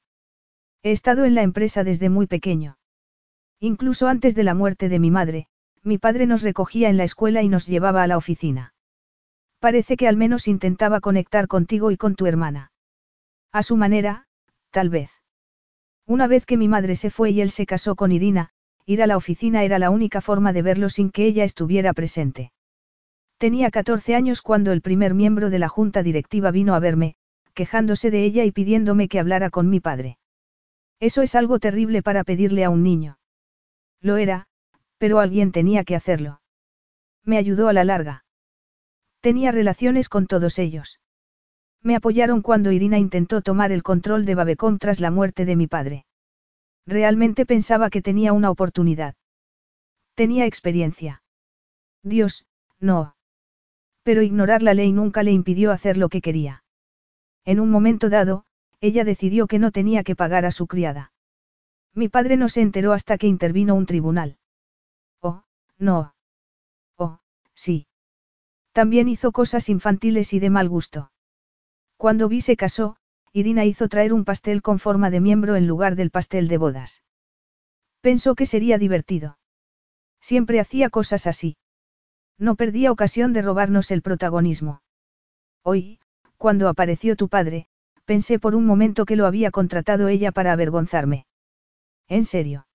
He estado en la empresa desde muy pequeño. Incluso antes de la muerte de mi madre, mi padre nos recogía en la escuela y nos llevaba a la oficina. Parece que al menos intentaba conectar contigo y con tu hermana. A su manera, tal vez. Una vez que mi madre se fue y él se casó con Irina, ir a la oficina era la única forma de verlo sin que ella estuviera presente. Tenía 14 años cuando el primer miembro de la junta directiva vino a verme, quejándose de ella y pidiéndome que hablara con mi padre. Eso es algo terrible para pedirle a un niño. Lo era, pero alguien tenía que hacerlo. Me ayudó a la larga. Tenía relaciones con todos ellos. Me apoyaron cuando Irina intentó tomar el control de Babecom tras la muerte de mi padre. Realmente pensaba que tenía una oportunidad. Tenía experiencia. Dios, no. Pero ignorar la ley nunca le impidió hacer lo que quería. En un momento dado, ella decidió que no tenía que pagar a su criada. Mi padre no se enteró hasta que intervino un tribunal. No. Oh, sí. También hizo cosas infantiles y de mal gusto. Cuando Vi se casó, Irina hizo traer un pastel con forma de miembro en lugar del pastel de bodas. Pensó que sería divertido. Siempre hacía cosas así. No perdía ocasión de robarnos el protagonismo. Hoy, cuando apareció tu padre, Pensé por un momento que lo había contratado ella para avergonzarme. ¿En serio?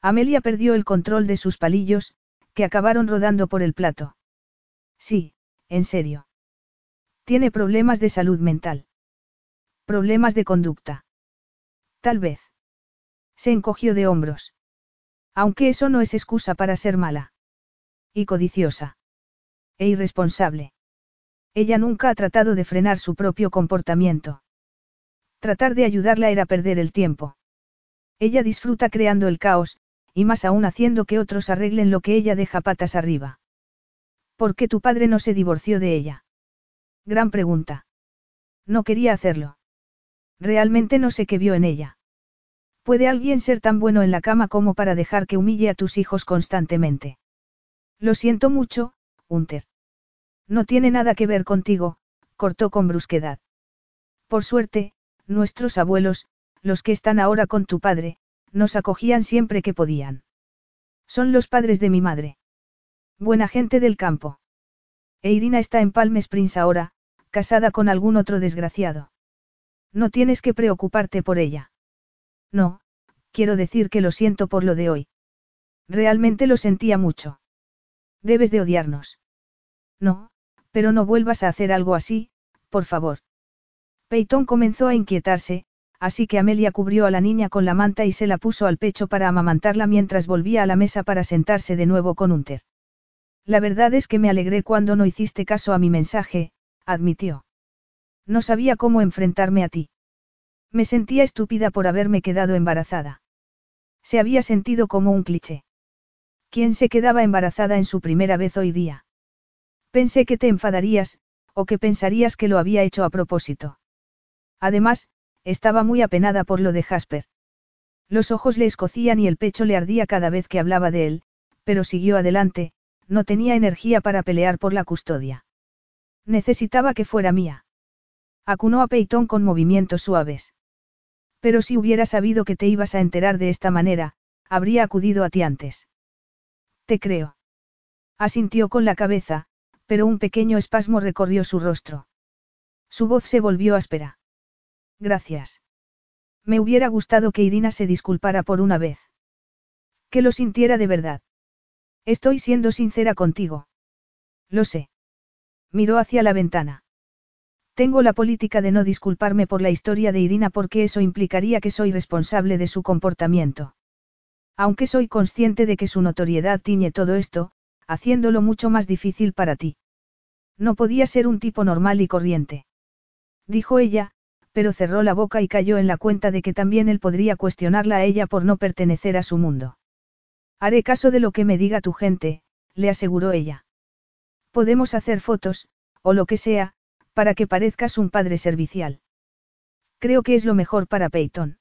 Amelia perdió el control de sus palillos, que acabaron rodando por el plato. Sí, en serio. Tiene problemas de salud mental. Problemas de conducta. Tal vez. Se encogió de hombros. Aunque eso no es excusa para ser mala. Y codiciosa. E irresponsable. Ella nunca ha tratado de frenar su propio comportamiento. Tratar de ayudarla era perder el tiempo. Ella disfruta creando el caos, y más aún haciendo que otros arreglen lo que ella deja patas arriba. ¿Por qué tu padre no se divorció de ella? Gran pregunta. No quería hacerlo. Realmente no sé qué vio en ella. ¿Puede alguien ser tan bueno en la cama como para dejar que humille a tus hijos constantemente? Lo siento mucho, Hunter. No tiene nada que ver contigo, cortó con brusquedad. Por suerte, nuestros abuelos, los que están ahora con tu padre, nos acogían siempre que podían. Son los padres de mi madre. Buena gente del campo. E Irina está en Palm Springs ahora, casada con algún otro desgraciado. No tienes que preocuparte por ella. No, quiero decir que lo siento por lo de hoy. Realmente lo sentía mucho. Debes de odiarnos. No, pero no vuelvas a hacer algo así, por favor. Peyton comenzó a inquietarse, así que Amelia cubrió a la niña con la manta y se la puso al pecho para amamantarla mientras volvía a la mesa para sentarse de nuevo con Unter. La verdad es que me alegré cuando no hiciste caso a mi mensaje, admitió. No sabía cómo enfrentarme a ti. Me sentía estúpida por haberme quedado embarazada. Se había sentido como un cliché. ¿Quién se quedaba embarazada en su primera vez hoy día? Pensé que te enfadarías, o que pensarías que lo había hecho a propósito. Además, estaba muy apenada por lo de Jasper. Los ojos le escocían y el pecho le ardía cada vez que hablaba de él, pero siguió adelante, no tenía energía para pelear por la custodia. Necesitaba que fuera mía. Acunó a Peyton con movimientos suaves. Pero si hubiera sabido que te ibas a enterar de esta manera, habría acudido a ti antes. Te creo. Asintió con la cabeza, pero un pequeño espasmo recorrió su rostro. Su voz se volvió áspera. Gracias. Me hubiera gustado que Irina se disculpara por una vez. Que lo sintiera de verdad. Estoy siendo sincera contigo. Lo sé. Miró hacia la ventana. Tengo la política de no disculparme por la historia de Irina porque eso implicaría que soy responsable de su comportamiento. Aunque soy consciente de que su notoriedad tiñe todo esto, haciéndolo mucho más difícil para ti. No podía ser un tipo normal y corriente. Dijo ella, pero cerró la boca y cayó en la cuenta de que también él podría cuestionarla a ella por no pertenecer a su mundo. Haré caso de lo que me diga tu gente, le aseguró ella. Podemos hacer fotos, o lo que sea, para que parezcas un padre servicial. Creo que es lo mejor para Peyton.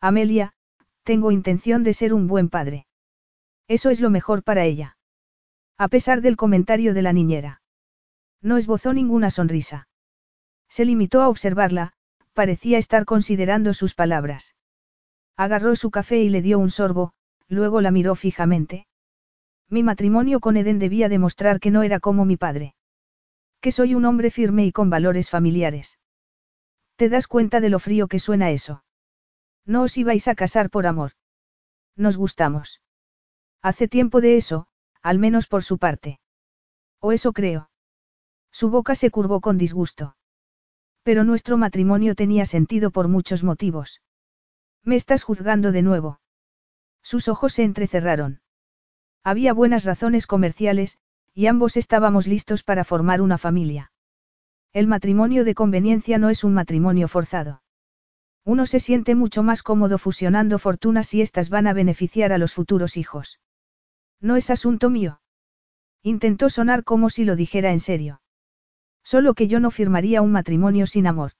Amelia, tengo intención de ser un buen padre. Eso es lo mejor para ella. A pesar del comentario de la niñera. No esbozó ninguna sonrisa. Se limitó a observarla, parecía estar considerando sus palabras. Agarró su café y le dio un sorbo, luego la miró fijamente. Mi matrimonio con Eden debía demostrar que no era como mi padre. Que soy un hombre firme y con valores familiares. ¿Te das cuenta de lo frío que suena eso? No os ibais a casar por amor. Nos gustamos. Hace tiempo de eso, al menos por su parte. O eso creo. Su boca se curvó con disgusto. Pero nuestro matrimonio tenía sentido por muchos motivos. ¿Me estás juzgando de nuevo? Sus ojos se entrecerraron. Había buenas razones comerciales, y ambos estábamos listos para formar una familia. El matrimonio de conveniencia no es un matrimonio forzado. Uno se siente mucho más cómodo fusionando fortunas si éstas van a beneficiar a los futuros hijos. No es asunto mío. Intentó sonar como si lo dijera en serio. Solo que yo no firmaría un matrimonio sin amor.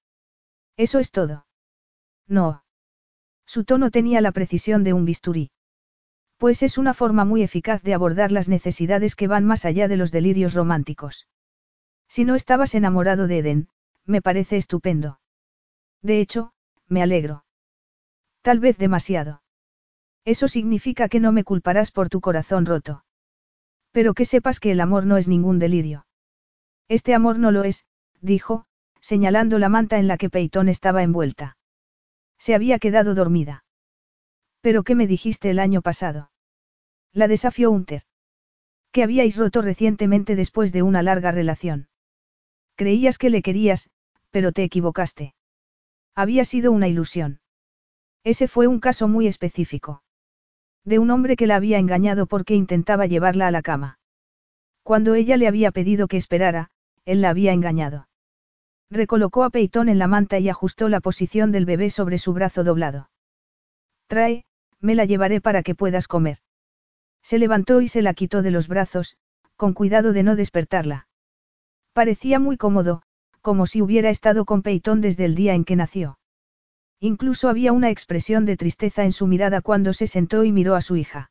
Eso es todo. No. Su tono tenía la precisión de un bisturí. Pues es una forma muy eficaz de abordar las necesidades que van más allá de los delirios románticos. Si no estabas enamorado de Eden, me parece estupendo. De hecho, me alegro. Tal vez demasiado. Eso significa que no me culparás por tu corazón roto. Pero que sepas que el amor no es ningún delirio. Este amor no lo es, dijo, señalando la manta en la que Peitón estaba envuelta. Se había quedado dormida. ¿Pero qué me dijiste el año pasado? La desafió Unter. Que habíais roto recientemente después de una larga relación. Creías que le querías, pero te equivocaste. Había sido una ilusión. Ese fue un caso muy específico. De un hombre que la había engañado porque intentaba llevarla a la cama. Cuando ella le había pedido que esperara, él la había engañado. Recolocó a Peitón en la manta y ajustó la posición del bebé sobre su brazo doblado. Trae, me la llevaré para que puedas comer. Se levantó y se la quitó de los brazos, con cuidado de no despertarla. Parecía muy cómodo, como si hubiera estado con Peitón desde el día en que nació. Incluso había una expresión de tristeza en su mirada cuando se sentó y miró a su hija.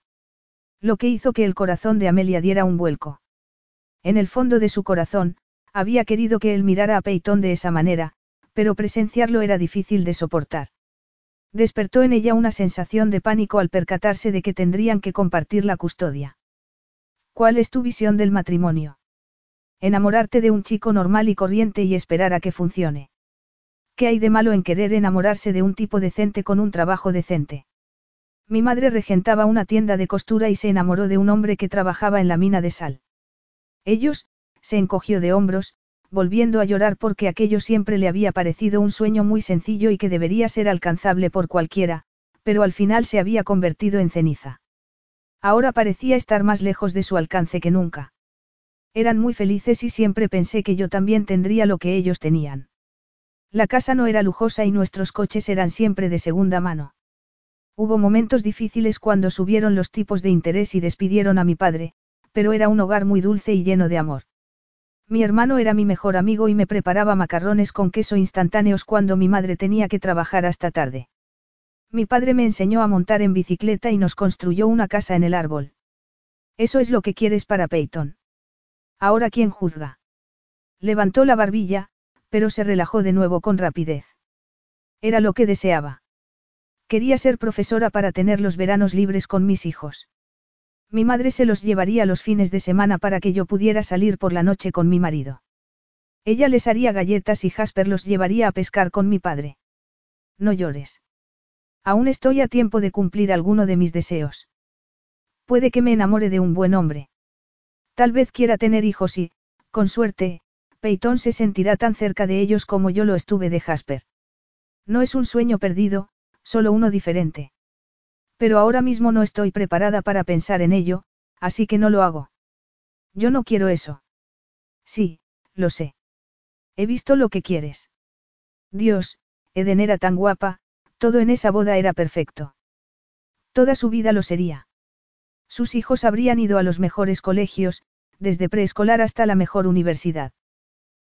Lo que hizo que el corazón de Amelia diera un vuelco. En el fondo de su corazón, había querido que él mirara a Peyton de esa manera, pero presenciarlo era difícil de soportar. Despertó en ella una sensación de pánico al percatarse de que tendrían que compartir la custodia. ¿Cuál es tu visión del matrimonio? Enamorarte de un chico normal y corriente y esperar a que funcione. ¿Qué hay de malo en querer enamorarse de un tipo decente con un trabajo decente? Mi madre regentaba una tienda de costura y se enamoró de un hombre que trabajaba en la mina de sal. Ellos, se encogió de hombros, volviendo a llorar porque aquello siempre le había parecido un sueño muy sencillo y que debería ser alcanzable por cualquiera, pero al final se había convertido en ceniza. Ahora parecía estar más lejos de su alcance que nunca. Eran muy felices y siempre pensé que yo también tendría lo que ellos tenían. La casa no era lujosa y nuestros coches eran siempre de segunda mano. Hubo momentos difíciles cuando subieron los tipos de interés y despidieron a mi padre, pero era un hogar muy dulce y lleno de amor. Mi hermano era mi mejor amigo y me preparaba macarrones con queso instantáneos cuando mi madre tenía que trabajar hasta tarde. Mi padre me enseñó a montar en bicicleta y nos construyó una casa en el árbol. Eso es lo que quieres para Peyton. Ahora quién juzga. Levantó la barbilla, pero se relajó de nuevo con rapidez. Era lo que deseaba. Quería ser profesora para tener los veranos libres con mis hijos. Mi madre se los llevaría los fines de semana para que yo pudiera salir por la noche con mi marido. Ella les haría galletas y Jasper los llevaría a pescar con mi padre. No llores. Aún estoy a tiempo de cumplir alguno de mis deseos. Puede que me enamore de un buen hombre. Tal vez quiera tener hijos y, con suerte, Peyton se sentirá tan cerca de ellos como yo lo estuve de Jasper. No es un sueño perdido, solo uno diferente. Pero ahora mismo no estoy preparada para pensar en ello, así que no lo hago. Yo no quiero eso. Sí, lo sé. He visto lo que quieres. Dios, Eden era tan guapa, todo en esa boda era perfecto. Toda su vida lo sería. Sus hijos habrían ido a los mejores colegios, desde preescolar hasta la mejor universidad.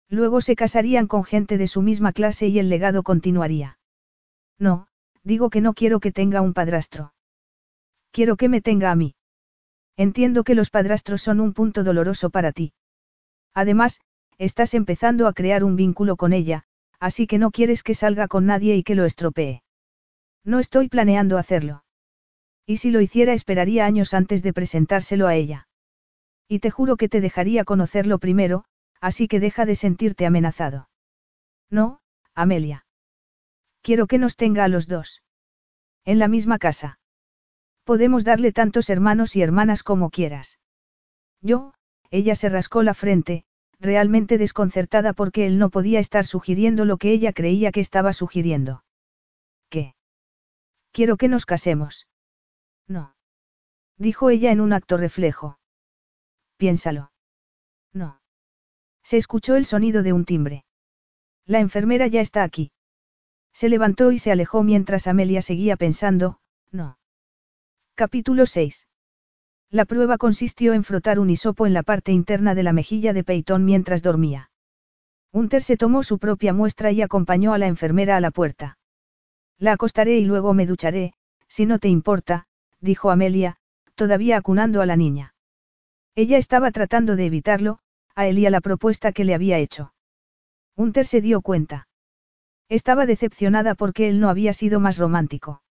Luego se casarían con gente de su misma clase y el legado continuaría. No, digo que no quiero que tenga un padrastro. Quiero que me tenga a mí. Entiendo que los padrastros son un punto doloroso para ti. Además, estás empezando a crear un vínculo con ella, así que no quieres que salga con nadie y que lo estropee. No estoy planeando hacerlo. Y si lo hiciera esperaría años antes de presentárselo a ella. Y te juro que te dejaría conocerlo primero, así que deja de sentirte amenazado. No, Amelia. Quiero que nos tenga a los dos. En la misma casa. Podemos darle tantos hermanos y hermanas como quieras. Yo, ella se rascó la frente, realmente desconcertada porque él no podía estar sugiriendo lo que ella creía que estaba sugiriendo. ¿Qué? Quiero que nos casemos. No. Dijo ella en un acto reflejo. Piénsalo. No. Se escuchó el sonido de un timbre. La enfermera ya está aquí. Se levantó y se alejó mientras Amelia seguía pensando, no. Capítulo 6. La prueba consistió en frotar un hisopo en la parte interna de la mejilla de Peyton mientras dormía. Hunter se tomó su propia muestra y acompañó a la enfermera a la puerta. La acostaré y luego me ducharé, si no te importa, dijo Amelia, todavía acunando a la niña. Ella estaba tratando de evitarlo, a Elia la propuesta que le había hecho. Hunter se dio cuenta. Estaba decepcionada porque él no había sido más romántico.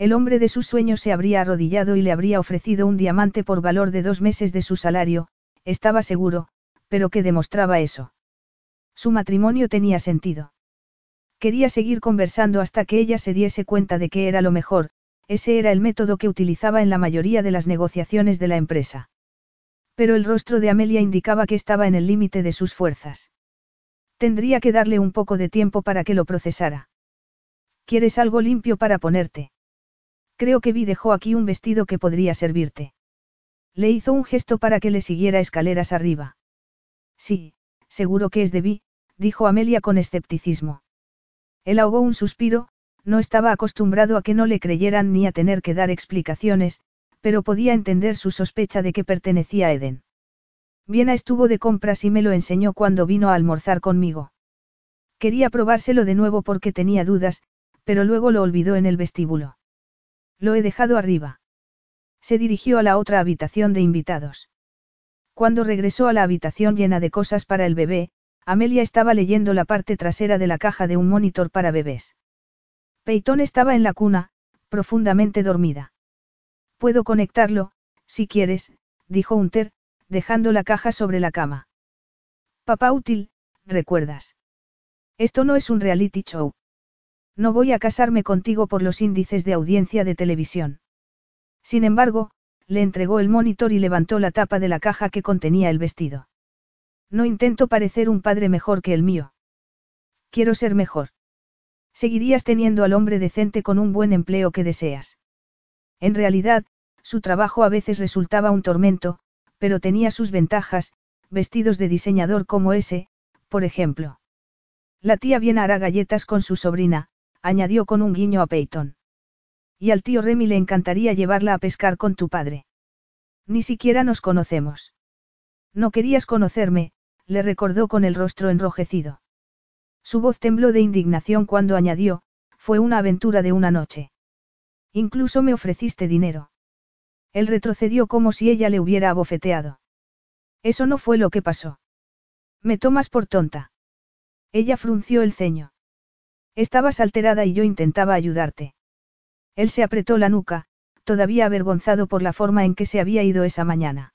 El hombre de sus sueños se habría arrodillado y le habría ofrecido un diamante por valor de dos meses de su salario, estaba seguro, pero ¿qué demostraba eso? Su matrimonio tenía sentido. Quería seguir conversando hasta que ella se diese cuenta de que era lo mejor, ese era el método que utilizaba en la mayoría de las negociaciones de la empresa. Pero el rostro de Amelia indicaba que estaba en el límite de sus fuerzas. Tendría que darle un poco de tiempo para que lo procesara. ¿Quieres algo limpio para ponerte? Creo que Vi dejó aquí un vestido que podría servirte. Le hizo un gesto para que le siguiera escaleras arriba. Sí, seguro que es de Vi, dijo Amelia con escepticismo. Él ahogó un suspiro, no estaba acostumbrado a que no le creyeran ni a tener que dar explicaciones, pero podía entender su sospecha de que pertenecía a Eden. Viena estuvo de compras y me lo enseñó cuando vino a almorzar conmigo. Quería probárselo de nuevo porque tenía dudas, pero luego lo olvidó en el vestíbulo. Lo he dejado arriba. Se dirigió a la otra habitación de invitados. Cuando regresó a la habitación llena de cosas para el bebé, Amelia estaba leyendo la parte trasera de la caja de un monitor para bebés. Peyton estaba en la cuna, profundamente dormida. Puedo conectarlo, si quieres, dijo Hunter, dejando la caja sobre la cama. Papá útil, recuerdas. Esto no es un reality show. No voy a casarme contigo por los índices de audiencia de televisión. Sin embargo, le entregó el monitor y levantó la tapa de la caja que contenía el vestido. No intento parecer un padre mejor que el mío. Quiero ser mejor. Seguirías teniendo al hombre decente con un buen empleo que deseas. En realidad, su trabajo a veces resultaba un tormento, pero tenía sus ventajas, vestidos de diseñador como ese, por ejemplo. La tía bien hará galletas con su sobrina, añadió con un guiño a Peyton. Y al tío Remy le encantaría llevarla a pescar con tu padre. Ni siquiera nos conocemos. No querías conocerme, le recordó con el rostro enrojecido. Su voz tembló de indignación cuando añadió, fue una aventura de una noche. Incluso me ofreciste dinero. Él retrocedió como si ella le hubiera abofeteado. Eso no fue lo que pasó. Me tomas por tonta. Ella frunció el ceño. Estabas alterada y yo intentaba ayudarte. Él se apretó la nuca, todavía avergonzado por la forma en que se había ido esa mañana.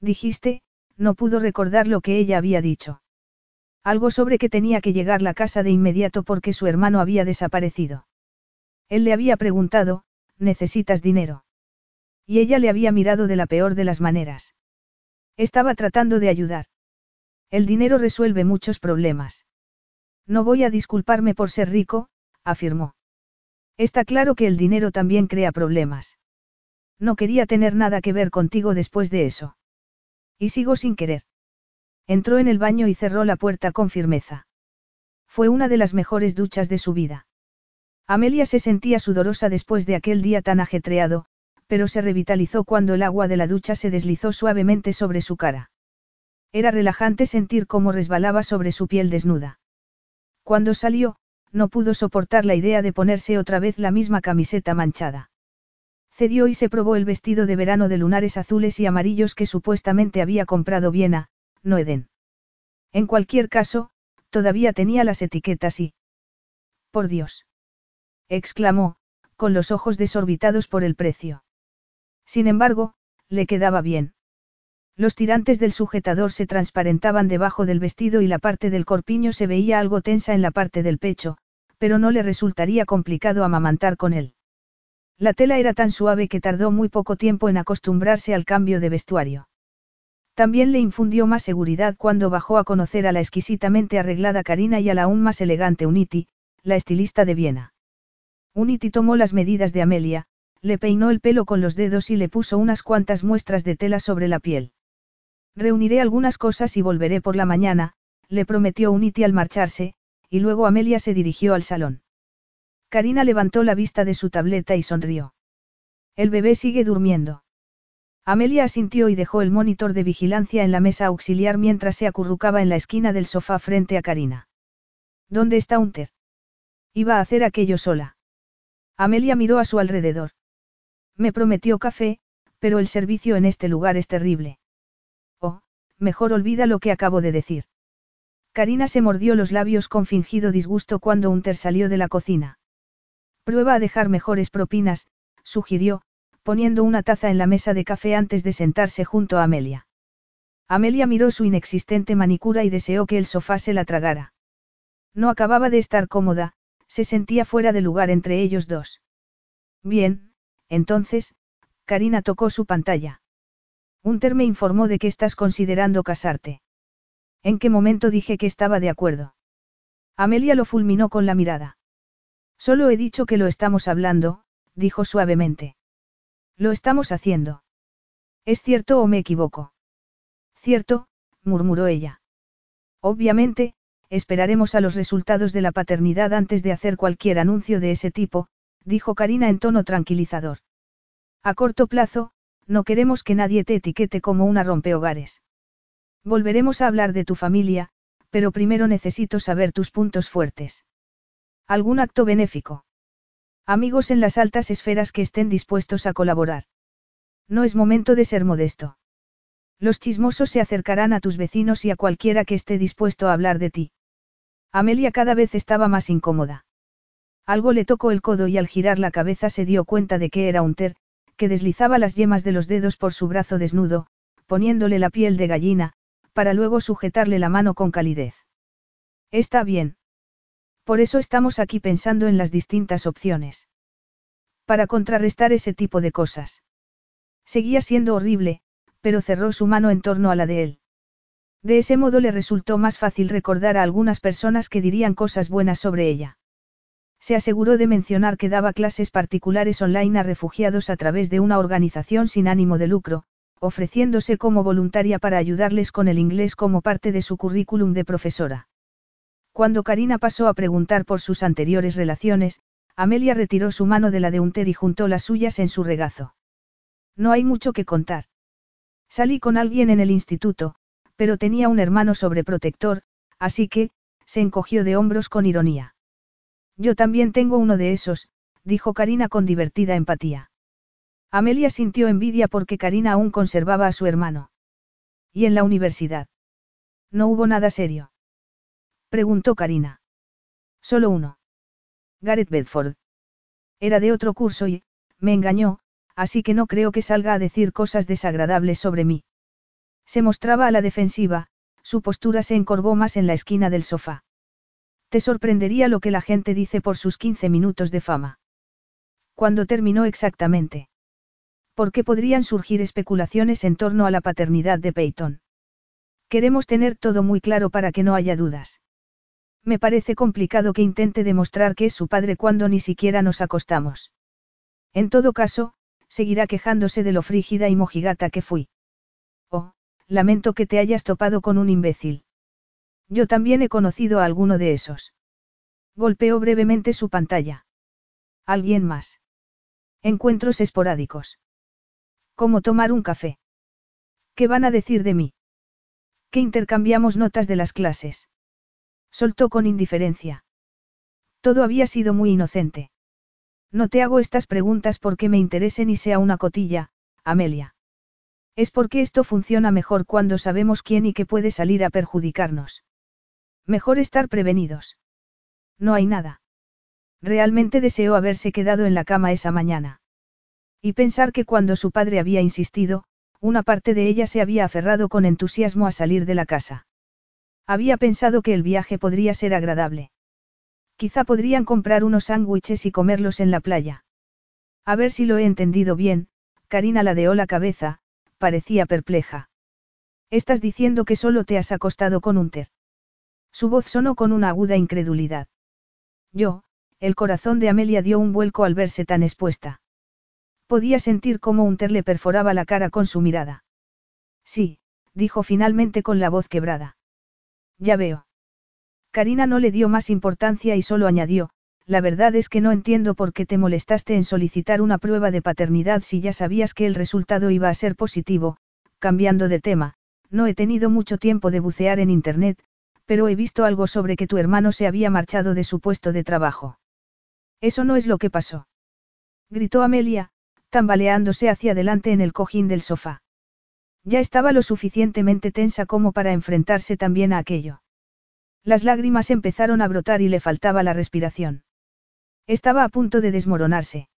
Dijiste, no pudo recordar lo que ella había dicho. Algo sobre que tenía que llegar la casa de inmediato porque su hermano había desaparecido. Él le había preguntado, ¿necesitas dinero? Y ella le había mirado de la peor de las maneras. Estaba tratando de ayudar. El dinero resuelve muchos problemas. No voy a disculparme por ser rico, afirmó. Está claro que el dinero también crea problemas. No quería tener nada que ver contigo después de eso. Y sigo sin querer. Entró en el baño y cerró la puerta con firmeza. Fue una de las mejores duchas de su vida. Amelia se sentía sudorosa después de aquel día tan ajetreado, pero se revitalizó cuando el agua de la ducha se deslizó suavemente sobre su cara. Era relajante sentir cómo resbalaba sobre su piel desnuda. Cuando salió, no pudo soportar la idea de ponerse otra vez la misma camiseta manchada. Cedió y se probó el vestido de verano de lunares azules y amarillos que supuestamente había comprado Viena, no Eden. En cualquier caso, todavía tenía las etiquetas y... Por Dios. exclamó, con los ojos desorbitados por el precio. Sin embargo, le quedaba bien. Los tirantes del sujetador se transparentaban debajo del vestido y la parte del corpiño se veía algo tensa en la parte del pecho, pero no le resultaría complicado amamantar con él. La tela era tan suave que tardó muy poco tiempo en acostumbrarse al cambio de vestuario. También le infundió más seguridad cuando bajó a conocer a la exquisitamente arreglada Karina y a la aún más elegante Uniti, la estilista de Viena. Uniti tomó las medidas de Amelia, le peinó el pelo con los dedos y le puso unas cuantas muestras de tela sobre la piel. Reuniré algunas cosas y volveré por la mañana, le prometió Uniti al marcharse, y luego Amelia se dirigió al salón. Karina levantó la vista de su tableta y sonrió. El bebé sigue durmiendo. Amelia asintió y dejó el monitor de vigilancia en la mesa auxiliar mientras se acurrucaba en la esquina del sofá frente a Karina. ¿Dónde está Unter? Iba a hacer aquello sola. Amelia miró a su alrededor. Me prometió café, pero el servicio en este lugar es terrible. Mejor olvida lo que acabo de decir. Karina se mordió los labios con fingido disgusto cuando Unter salió de la cocina. Prueba a dejar mejores propinas, sugirió, poniendo una taza en la mesa de café antes de sentarse junto a Amelia. Amelia miró su inexistente manicura y deseó que el sofá se la tragara. No acababa de estar cómoda, se sentía fuera de lugar entre ellos dos. Bien, entonces, Karina tocó su pantalla. Unter me informó de que estás considerando casarte. ¿En qué momento dije que estaba de acuerdo? Amelia lo fulminó con la mirada. Solo he dicho que lo estamos hablando, dijo suavemente. Lo estamos haciendo. ¿Es cierto o me equivoco? Cierto, murmuró ella. Obviamente, esperaremos a los resultados de la paternidad antes de hacer cualquier anuncio de ese tipo, dijo Karina en tono tranquilizador. A corto plazo, no queremos que nadie te etiquete como una rompehogares. Volveremos a hablar de tu familia, pero primero necesito saber tus puntos fuertes. ¿Algún acto benéfico? Amigos en las altas esferas que estén dispuestos a colaborar. No es momento de ser modesto. Los chismosos se acercarán a tus vecinos y a cualquiera que esté dispuesto a hablar de ti. Amelia cada vez estaba más incómoda. Algo le tocó el codo y al girar la cabeza se dio cuenta de que era un ter, que deslizaba las yemas de los dedos por su brazo desnudo, poniéndole la piel de gallina, para luego sujetarle la mano con calidez. Está bien. Por eso estamos aquí pensando en las distintas opciones. Para contrarrestar ese tipo de cosas. Seguía siendo horrible, pero cerró su mano en torno a la de él. De ese modo le resultó más fácil recordar a algunas personas que dirían cosas buenas sobre ella. Se aseguró de mencionar que daba clases particulares online a refugiados a través de una organización sin ánimo de lucro, ofreciéndose como voluntaria para ayudarles con el inglés como parte de su currículum de profesora. Cuando Karina pasó a preguntar por sus anteriores relaciones, Amelia retiró su mano de la de Unter y juntó las suyas en su regazo. No hay mucho que contar. Salí con alguien en el instituto, pero tenía un hermano sobreprotector, así que, se encogió de hombros con ironía. Yo también tengo uno de esos, dijo Karina con divertida empatía. Amelia sintió envidia porque Karina aún conservaba a su hermano. ¿Y en la universidad? No hubo nada serio. Preguntó Karina. Solo uno. Gareth Bedford. Era de otro curso y, me engañó, así que no creo que salga a decir cosas desagradables sobre mí. Se mostraba a la defensiva, su postura se encorvó más en la esquina del sofá. Sorprendería lo que la gente dice por sus 15 minutos de fama. ¿Cuándo terminó exactamente? ¿Por qué podrían surgir especulaciones en torno a la paternidad de Peyton? Queremos tener todo muy claro para que no haya dudas. Me parece complicado que intente demostrar que es su padre cuando ni siquiera nos acostamos. En todo caso, seguirá quejándose de lo frígida y mojigata que fui. Oh, lamento que te hayas topado con un imbécil. Yo también he conocido a alguno de esos. Golpeó brevemente su pantalla. ¿Alguien más? Encuentros esporádicos. ¿Cómo tomar un café? ¿Qué van a decir de mí? Que intercambiamos notas de las clases. Soltó con indiferencia. Todo había sido muy inocente. No te hago estas preguntas porque me interesen y sea una cotilla, Amelia. Es porque esto funciona mejor cuando sabemos quién y qué puede salir a perjudicarnos. Mejor estar prevenidos. No hay nada. Realmente deseó haberse quedado en la cama esa mañana. Y pensar que cuando su padre había insistido, una parte de ella se había aferrado con entusiasmo a salir de la casa. Había pensado que el viaje podría ser agradable. Quizá podrían comprar unos sándwiches y comerlos en la playa. A ver si lo he entendido bien, Karina ladeó la cabeza, parecía perpleja. Estás diciendo que solo te has acostado con un ter. Su voz sonó con una aguda incredulidad. Yo, el corazón de Amelia dio un vuelco al verse tan expuesta. Podía sentir cómo un ter le perforaba la cara con su mirada. Sí, dijo finalmente con la voz quebrada. Ya veo. Karina no le dio más importancia y solo añadió, la verdad es que no entiendo por qué te molestaste en solicitar una prueba de paternidad si ya sabías que el resultado iba a ser positivo, cambiando de tema, no he tenido mucho tiempo de bucear en Internet, pero he visto algo sobre que tu hermano se había marchado de su puesto de trabajo. Eso no es lo que pasó. Gritó Amelia, tambaleándose hacia adelante en el cojín del sofá. Ya estaba lo suficientemente tensa como para enfrentarse también a aquello. Las lágrimas empezaron a brotar y le faltaba la respiración. Estaba a punto de desmoronarse.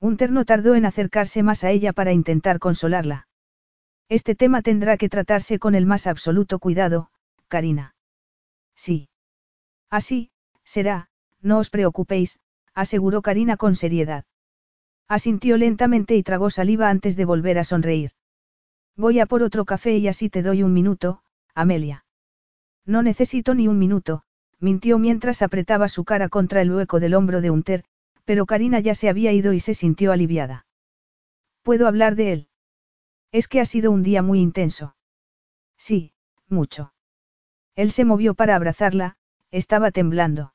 Un terno tardó en acercarse más a ella para intentar consolarla. Este tema tendrá que tratarse con el más absoluto cuidado, Karina. Sí. Así, será, no os preocupéis, aseguró Karina con seriedad. Asintió lentamente y tragó saliva antes de volver a sonreír. Voy a por otro café y así te doy un minuto, Amelia. No necesito ni un minuto, mintió mientras apretaba su cara contra el hueco del hombro de Unter, pero Karina ya se había ido y se sintió aliviada. ¿Puedo hablar de él? Es que ha sido un día muy intenso. Sí, mucho. Él se movió para abrazarla, estaba temblando.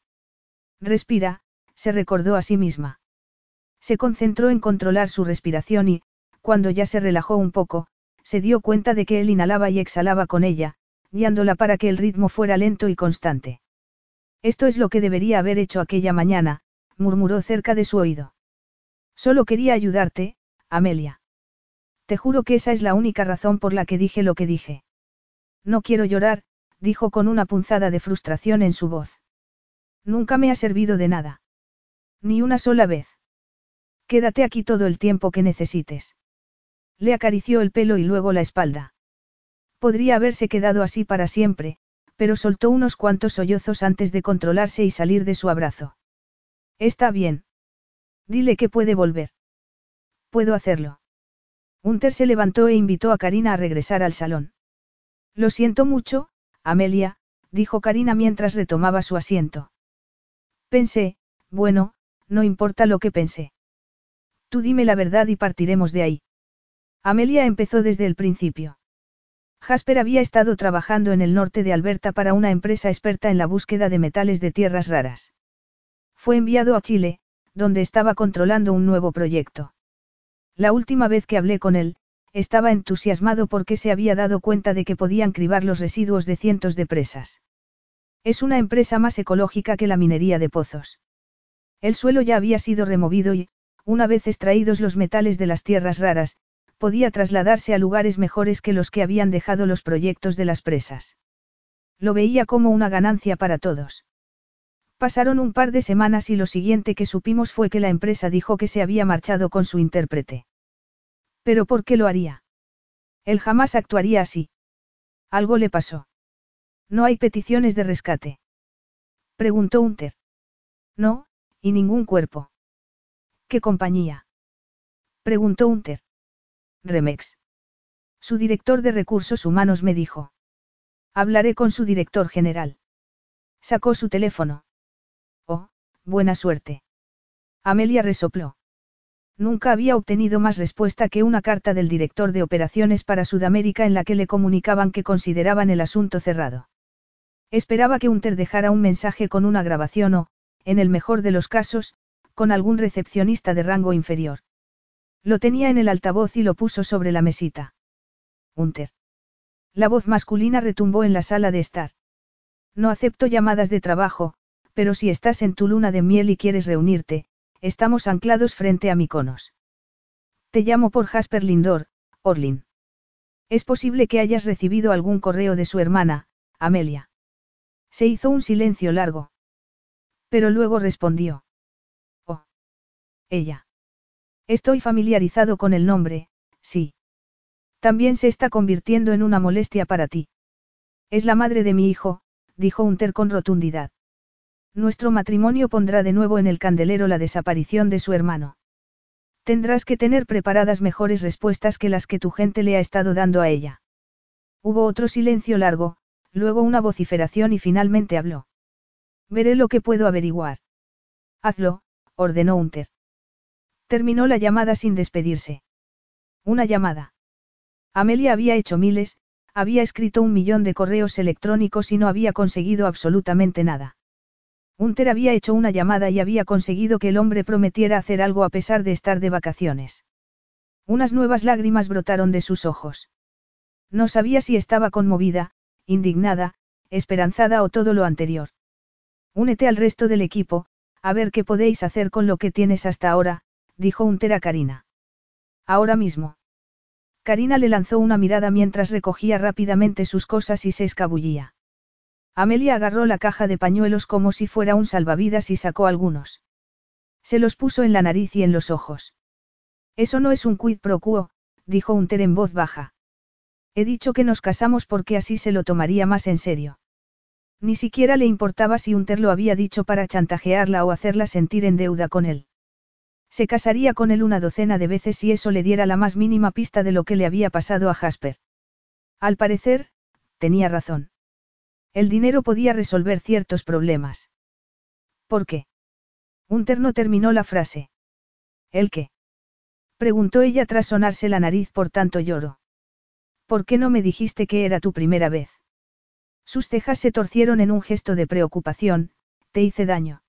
Respira, se recordó a sí misma. Se concentró en controlar su respiración y, cuando ya se relajó un poco, se dio cuenta de que él inhalaba y exhalaba con ella, guiándola para que el ritmo fuera lento y constante. Esto es lo que debería haber hecho aquella mañana, murmuró cerca de su oído. Solo quería ayudarte, Amelia. Te juro que esa es la única razón por la que dije lo que dije. No quiero llorar, dijo con una punzada de frustración en su voz. Nunca me ha servido de nada. Ni una sola vez. Quédate aquí todo el tiempo que necesites. Le acarició el pelo y luego la espalda. Podría haberse quedado así para siempre, pero soltó unos cuantos sollozos antes de controlarse y salir de su abrazo. Está bien. Dile que puede volver. Puedo hacerlo. Unter se levantó e invitó a Karina a regresar al salón. Lo siento mucho, Amelia, dijo Karina mientras retomaba su asiento. Pensé, bueno, no importa lo que pensé. Tú dime la verdad y partiremos de ahí. Amelia empezó desde el principio. Jasper había estado trabajando en el norte de Alberta para una empresa experta en la búsqueda de metales de tierras raras. Fue enviado a Chile, donde estaba controlando un nuevo proyecto. La última vez que hablé con él, estaba entusiasmado porque se había dado cuenta de que podían cribar los residuos de cientos de presas. Es una empresa más ecológica que la minería de pozos. El suelo ya había sido removido y, una vez extraídos los metales de las tierras raras, podía trasladarse a lugares mejores que los que habían dejado los proyectos de las presas. Lo veía como una ganancia para todos. Pasaron un par de semanas y lo siguiente que supimos fue que la empresa dijo que se había marchado con su intérprete. ¿Pero por qué lo haría? Él jamás actuaría así. Algo le pasó. No hay peticiones de rescate. Preguntó Unter. No, y ningún cuerpo. ¿Qué compañía? Preguntó Unter. Remex. Su director de recursos humanos me dijo. Hablaré con su director general. Sacó su teléfono. Oh, buena suerte. Amelia resopló. Nunca había obtenido más respuesta que una carta del director de operaciones para Sudamérica en la que le comunicaban que consideraban el asunto cerrado. Esperaba que Unter dejara un mensaje con una grabación o, en el mejor de los casos, con algún recepcionista de rango inferior. Lo tenía en el altavoz y lo puso sobre la mesita. Unter. La voz masculina retumbó en la sala de estar. No acepto llamadas de trabajo, pero si estás en tu luna de miel y quieres reunirte, estamos anclados frente a Miconos. Te llamo por Jasper Lindor, Orlin. Es posible que hayas recibido algún correo de su hermana, Amelia. Se hizo un silencio largo. Pero luego respondió. Oh. Ella. Estoy familiarizado con el nombre, sí. También se está convirtiendo en una molestia para ti. Es la madre de mi hijo, dijo Unter con rotundidad. Nuestro matrimonio pondrá de nuevo en el candelero la desaparición de su hermano. Tendrás que tener preparadas mejores respuestas que las que tu gente le ha estado dando a ella. Hubo otro silencio largo, luego una vociferación y finalmente habló. Veré lo que puedo averiguar. Hazlo, ordenó Unter. Terminó la llamada sin despedirse. Una llamada. Amelia había hecho miles, había escrito un millón de correos electrónicos y no había conseguido absolutamente nada. Unter había hecho una llamada y había conseguido que el hombre prometiera hacer algo a pesar de estar de vacaciones. Unas nuevas lágrimas brotaron de sus ojos. No sabía si estaba conmovida, indignada, esperanzada o todo lo anterior. Únete al resto del equipo, a ver qué podéis hacer con lo que tienes hasta ahora, dijo Unter a Karina. Ahora mismo. Karina le lanzó una mirada mientras recogía rápidamente sus cosas y se escabullía. Amelia agarró la caja de pañuelos como si fuera un salvavidas y sacó algunos. Se los puso en la nariz y en los ojos. Eso no es un quid pro quo, dijo Unter en voz baja. He dicho que nos casamos porque así se lo tomaría más en serio. Ni siquiera le importaba si Unter lo había dicho para chantajearla o hacerla sentir en deuda con él. Se casaría con él una docena de veces si eso le diera la más mínima pista de lo que le había pasado a Jasper. Al parecer, tenía razón. El dinero podía resolver ciertos problemas. ¿Por qué? Unter no terminó la frase. ¿El qué? Preguntó ella tras sonarse la nariz por tanto lloro. ¿Por qué no me dijiste que era tu primera vez? Sus cejas se torcieron en un gesto de preocupación, te hice daño.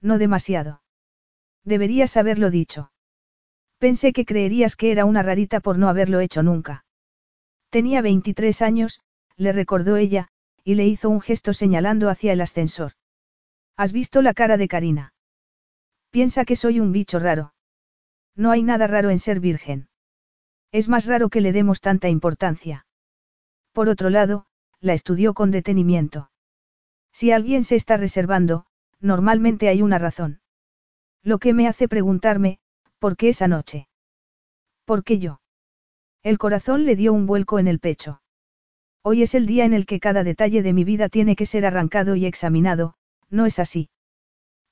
No demasiado. Deberías haberlo dicho. Pensé que creerías que era una rarita por no haberlo hecho nunca. Tenía 23 años, le recordó ella, y le hizo un gesto señalando hacia el ascensor. ¿Has visto la cara de Karina? Piensa que soy un bicho raro. No hay nada raro en ser virgen. Es más raro que le demos tanta importancia. Por otro lado, la estudió con detenimiento. Si alguien se está reservando, normalmente hay una razón. Lo que me hace preguntarme, ¿por qué esa noche? ¿Por qué yo? El corazón le dio un vuelco en el pecho. Hoy es el día en el que cada detalle de mi vida tiene que ser arrancado y examinado, ¿no es así?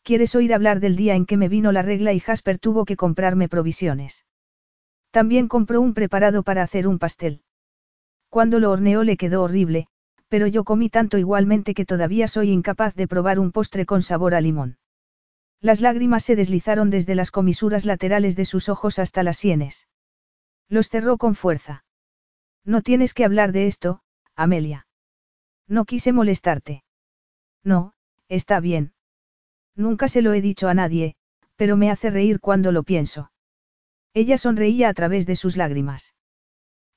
¿Quieres oír hablar del día en que me vino la regla y Jasper tuvo que comprarme provisiones? También compró un preparado para hacer un pastel. Cuando lo horneó le quedó horrible, pero yo comí tanto igualmente que todavía soy incapaz de probar un postre con sabor a limón. Las lágrimas se deslizaron desde las comisuras laterales de sus ojos hasta las sienes. Los cerró con fuerza. No tienes que hablar de esto, Amelia. No quise molestarte. No, está bien. Nunca se lo he dicho a nadie, pero me hace reír cuando lo pienso. Ella sonreía a través de sus lágrimas.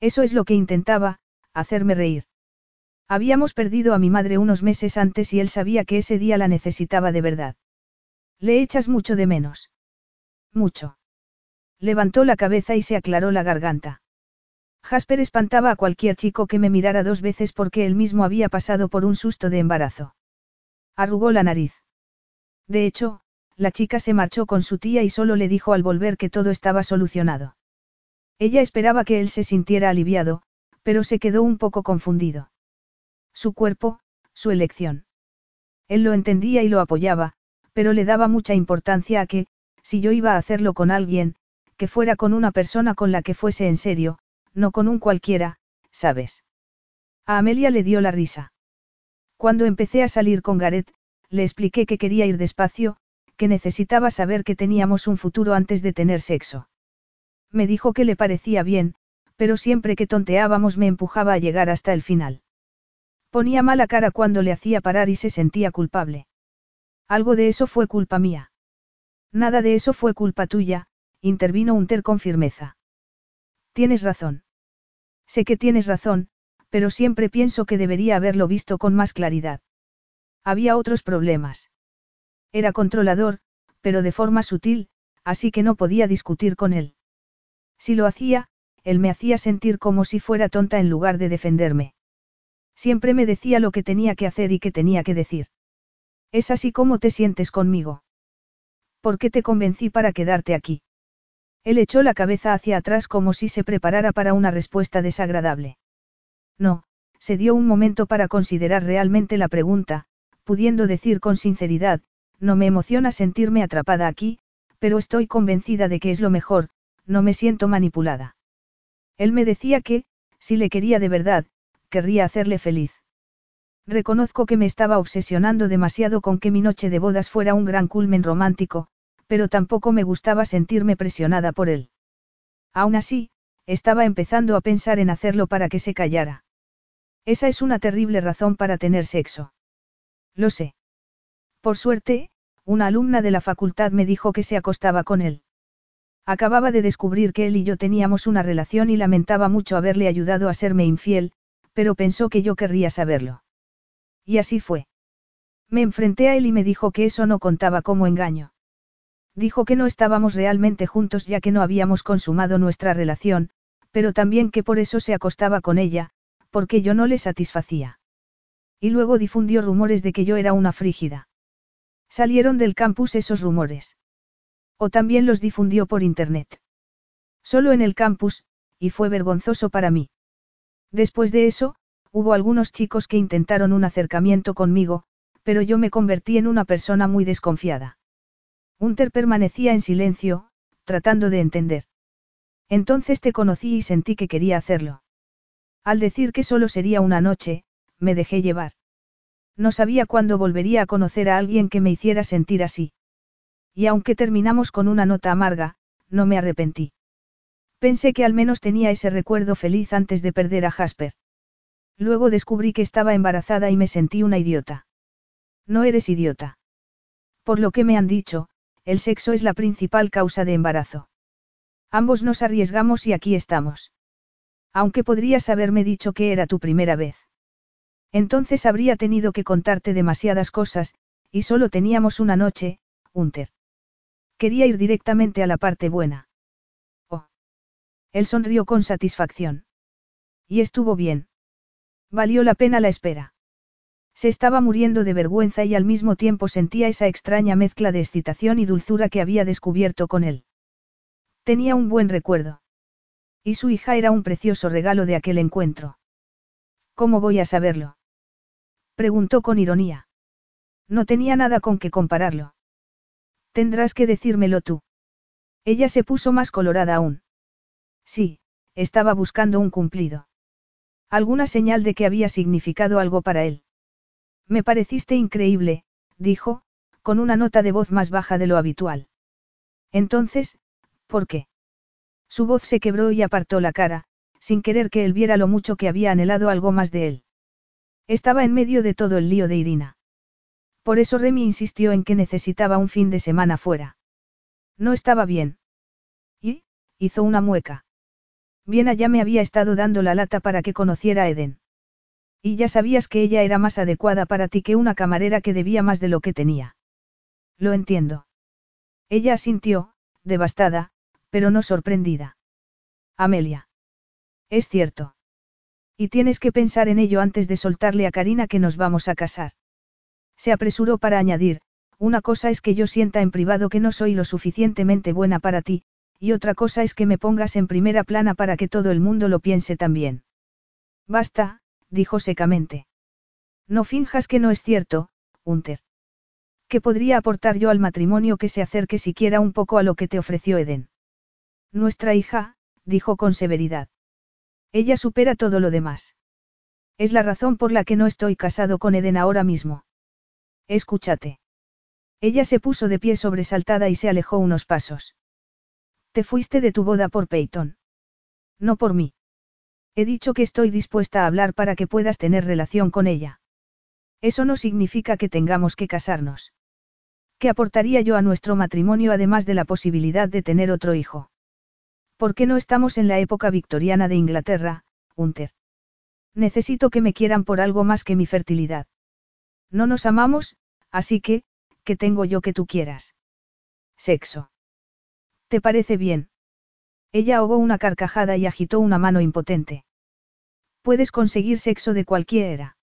Eso es lo que intentaba, hacerme reír. Habíamos perdido a mi madre unos meses antes y él sabía que ese día la necesitaba de verdad. ¿Le echas mucho de menos? Mucho. Levantó la cabeza y se aclaró la garganta. Jasper espantaba a cualquier chico que me mirara dos veces porque él mismo había pasado por un susto de embarazo. Arrugó la nariz. De hecho, la chica se marchó con su tía y solo le dijo al volver que todo estaba solucionado. Ella esperaba que él se sintiera aliviado, pero se quedó un poco confundido. Su cuerpo, su elección. Él lo entendía y lo apoyaba, pero le daba mucha importancia a que, si yo iba a hacerlo con alguien, que fuera con una persona con la que fuese en serio, no con un cualquiera, ¿sabes? A Amelia le dio la risa. Cuando empecé a salir con Gareth, le expliqué que quería ir despacio, que necesitaba saber que teníamos un futuro antes de tener sexo. Me dijo que le parecía bien, pero siempre que tonteábamos me empujaba a llegar hasta el final. Ponía mala cara cuando le hacía parar y se sentía culpable. Algo de eso fue culpa mía. Nada de eso fue culpa tuya, intervino Unter con firmeza. Tienes razón. Sé que tienes razón, pero siempre pienso que debería haberlo visto con más claridad. Había otros problemas. Era controlador, pero de forma sutil, así que no podía discutir con él. Si lo hacía, él me hacía sentir como si fuera tonta en lugar de defenderme. Siempre me decía lo que tenía que hacer y qué tenía que decir. Es así como te sientes conmigo. ¿Por qué te convencí para quedarte aquí? Él echó la cabeza hacia atrás como si se preparara para una respuesta desagradable. No, se dio un momento para considerar realmente la pregunta, pudiendo decir con sinceridad, no me emociona sentirme atrapada aquí, pero estoy convencida de que es lo mejor, no me siento manipulada. Él me decía que, si le quería de verdad, querría hacerle feliz. Reconozco que me estaba obsesionando demasiado con que mi noche de bodas fuera un gran culmen romántico, pero tampoco me gustaba sentirme presionada por él. Aún así, estaba empezando a pensar en hacerlo para que se callara. Esa es una terrible razón para tener sexo. Lo sé. Por suerte, una alumna de la facultad me dijo que se acostaba con él. Acababa de descubrir que él y yo teníamos una relación y lamentaba mucho haberle ayudado a serme infiel, pero pensó que yo querría saberlo. Y así fue. Me enfrenté a él y me dijo que eso no contaba como engaño. Dijo que no estábamos realmente juntos ya que no habíamos consumado nuestra relación, pero también que por eso se acostaba con ella, porque yo no le satisfacía. Y luego difundió rumores de que yo era una frígida. Salieron del campus esos rumores. O también los difundió por internet. Solo en el campus, y fue vergonzoso para mí. Después de eso, hubo algunos chicos que intentaron un acercamiento conmigo, pero yo me convertí en una persona muy desconfiada. Hunter permanecía en silencio, tratando de entender. Entonces te conocí y sentí que quería hacerlo. Al decir que solo sería una noche, me dejé llevar. No sabía cuándo volvería a conocer a alguien que me hiciera sentir así. Y aunque terminamos con una nota amarga, no me arrepentí. Pensé que al menos tenía ese recuerdo feliz antes de perder a Jasper. Luego descubrí que estaba embarazada y me sentí una idiota. No eres idiota. Por lo que me han dicho, el sexo es la principal causa de embarazo. Ambos nos arriesgamos y aquí estamos. Aunque podrías haberme dicho que era tu primera vez. Entonces habría tenido que contarte demasiadas cosas, y solo teníamos una noche, Hunter. Quería ir directamente a la parte buena. Oh. Él sonrió con satisfacción. Y estuvo bien. Valió la pena la espera. Se estaba muriendo de vergüenza y al mismo tiempo sentía esa extraña mezcla de excitación y dulzura que había descubierto con él. Tenía un buen recuerdo. Y su hija era un precioso regalo de aquel encuentro. ¿Cómo voy a saberlo? Preguntó con ironía. No tenía nada con que compararlo. Tendrás que decírmelo tú. Ella se puso más colorada aún. Sí, estaba buscando un cumplido. Alguna señal de que había significado algo para él. Me pareciste increíble, dijo, con una nota de voz más baja de lo habitual. Entonces, ¿por qué? Su voz se quebró y apartó la cara, sin querer que él viera lo mucho que había anhelado algo más de él. Estaba en medio de todo el lío de Irina. Por eso Remy insistió en que necesitaba un fin de semana fuera. No estaba bien. Y, hizo una mueca. Bien allá me había estado dando la lata para que conociera a Eden. Y ya sabías que ella era más adecuada para ti que una camarera que debía más de lo que tenía. Lo entiendo. Ella asintió, devastada, pero no sorprendida. Amelia. Es cierto. Y tienes que pensar en ello antes de soltarle a Karina que nos vamos a casar. Se apresuró para añadir, una cosa es que yo sienta en privado que no soy lo suficientemente buena para ti, y otra cosa es que me pongas en primera plana para que todo el mundo lo piense también. Basta, dijo secamente. No finjas que no es cierto, Hunter. ¿Qué podría aportar yo al matrimonio que se acerque siquiera un poco a lo que te ofreció Eden? Nuestra hija, dijo con severidad. Ella supera todo lo demás. Es la razón por la que no estoy casado con Eden ahora mismo. Escúchate. Ella se puso de pie sobresaltada y se alejó unos pasos. Te fuiste de tu boda por Peyton. No por mí. He dicho que estoy dispuesta a hablar para que puedas tener relación con ella. Eso no significa que tengamos que casarnos. ¿Qué aportaría yo a nuestro matrimonio además de la posibilidad de tener otro hijo? ¿Por qué no estamos en la época victoriana de Inglaterra, Hunter? Necesito que me quieran por algo más que mi fertilidad. No nos amamos, así que, ¿qué tengo yo que tú quieras? Sexo. ¿Te parece bien? Ella ahogó una carcajada y agitó una mano impotente. Puedes conseguir sexo de cualquiera.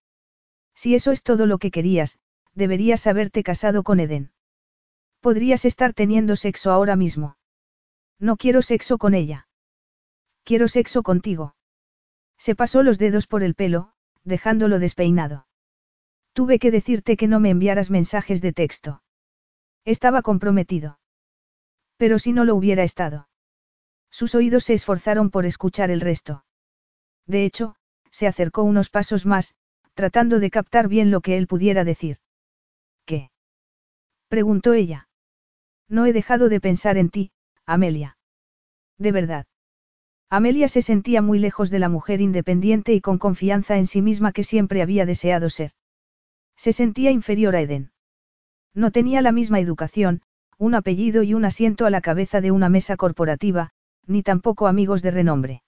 Si eso es todo lo que querías, deberías haberte casado con Eden. Podrías estar teniendo sexo ahora mismo. No quiero sexo con ella. Quiero sexo contigo. Se pasó los dedos por el pelo, dejándolo despeinado. Tuve que decirte que no me enviaras mensajes de texto. Estaba comprometido. Pero si no lo hubiera estado. Sus oídos se esforzaron por escuchar el resto. De hecho, se acercó unos pasos más, tratando de captar bien lo que él pudiera decir. ¿Qué? preguntó ella. No he dejado de pensar en ti, Amelia. De verdad. Amelia se sentía muy lejos de la mujer independiente y con confianza en sí misma que siempre había deseado ser. Se sentía inferior a Eden. No tenía la misma educación, un apellido y un asiento a la cabeza de una mesa corporativa, ni tampoco amigos de renombre.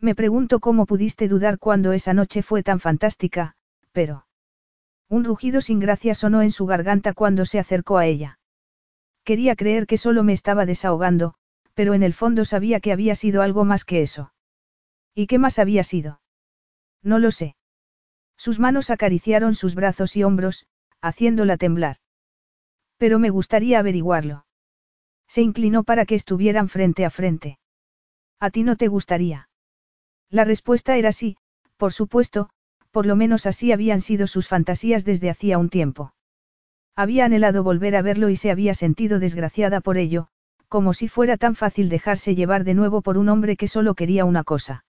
Me pregunto cómo pudiste dudar cuando esa noche fue tan fantástica, pero... Un rugido sin gracia sonó en su garganta cuando se acercó a ella. Quería creer que solo me estaba desahogando, pero en el fondo sabía que había sido algo más que eso. ¿Y qué más había sido? No lo sé. Sus manos acariciaron sus brazos y hombros, haciéndola temblar. Pero me gustaría averiguarlo. Se inclinó para que estuvieran frente a frente. ¿A ti no te gustaría? La respuesta era sí, Por supuesto, por lo menos así habían sido sus fantasías desde hacía un tiempo. Había anhelado volver a verlo y se había sentido desgraciada por ello, como si fuera tan fácil dejarse llevar de nuevo por un hombre que solo quería una cosa.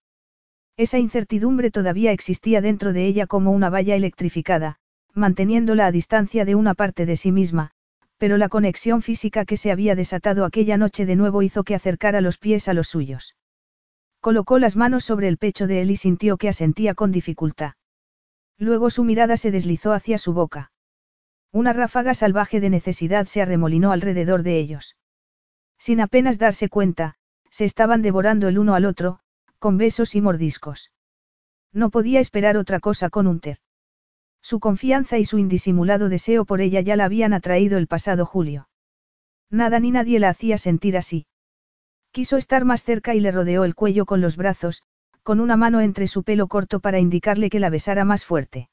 Esa incertidumbre todavía existía dentro de ella como una valla electrificada, manteniéndola a distancia de una parte de sí misma, pero la conexión física que se había desatado aquella noche de nuevo hizo que acercara los pies a los suyos. Colocó las manos sobre el pecho de él y sintió que asentía con dificultad. Luego su mirada se deslizó hacia su boca. Una ráfaga salvaje de necesidad se arremolinó alrededor de ellos. Sin apenas darse cuenta, se estaban devorando el uno al otro, con besos y mordiscos. No podía esperar otra cosa con Unter. Su confianza y su indisimulado deseo por ella ya la habían atraído el pasado julio. Nada ni nadie la hacía sentir así. Quiso estar más cerca y le rodeó el cuello con los brazos, con una mano entre su pelo corto para indicarle que la besara más fuerte.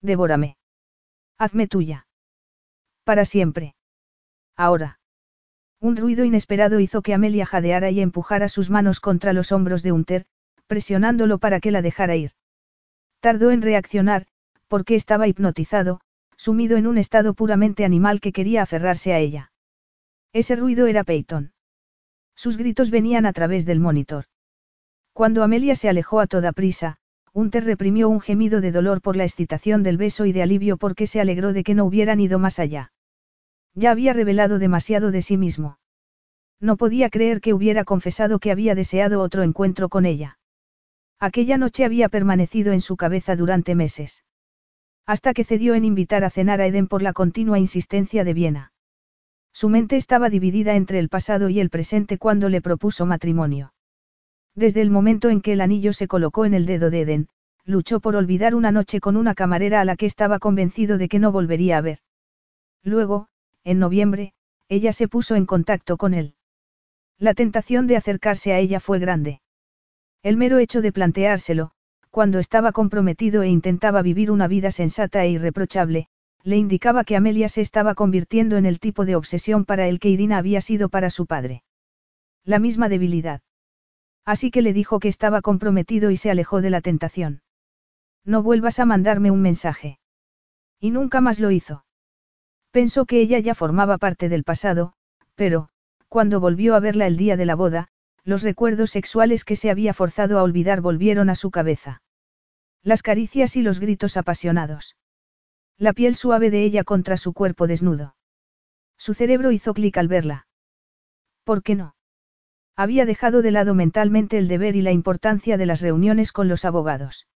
Devórame. Hazme tuya. Para siempre. Ahora. Un ruido inesperado hizo que Amelia jadeara y empujara sus manos contra los hombros de Unter, presionándolo para que la dejara ir. Tardó en reaccionar, porque estaba hipnotizado, sumido en un estado puramente animal que quería aferrarse a ella. Ese ruido era Peyton. Sus gritos venían a través del monitor. Cuando Amelia se alejó a toda prisa, Unter reprimió un gemido de dolor por la excitación del beso y de alivio porque se alegró de que no hubieran ido más allá. Ya había revelado demasiado de sí mismo. No podía creer que hubiera confesado que había deseado otro encuentro con ella. Aquella noche había permanecido en su cabeza durante meses. Hasta que cedió en invitar a cenar a Eden por la continua insistencia de Viena. Su mente estaba dividida entre el pasado y el presente cuando le propuso matrimonio. Desde el momento en que el anillo se colocó en el dedo de Eden, luchó por olvidar una noche con una camarera a la que estaba convencido de que no volvería a ver. Luego, en noviembre, ella se puso en contacto con él. La tentación de acercarse a ella fue grande. El mero hecho de planteárselo, cuando estaba comprometido e intentaba vivir una vida sensata e irreprochable, le indicaba que Amelia se estaba convirtiendo en el tipo de obsesión para el que Irina había sido para su padre. La misma debilidad. Así que le dijo que estaba comprometido y se alejó de la tentación. No vuelvas a mandarme un mensaje. Y nunca más lo hizo. Pensó que ella ya formaba parte del pasado, pero, cuando volvió a verla el día de la boda, los recuerdos sexuales que se había forzado a olvidar volvieron a su cabeza. Las caricias y los gritos apasionados. La piel suave de ella contra su cuerpo desnudo. Su cerebro hizo clic al verla. ¿Por qué no? Había dejado de lado mentalmente el deber y la importancia de las reuniones con los abogados.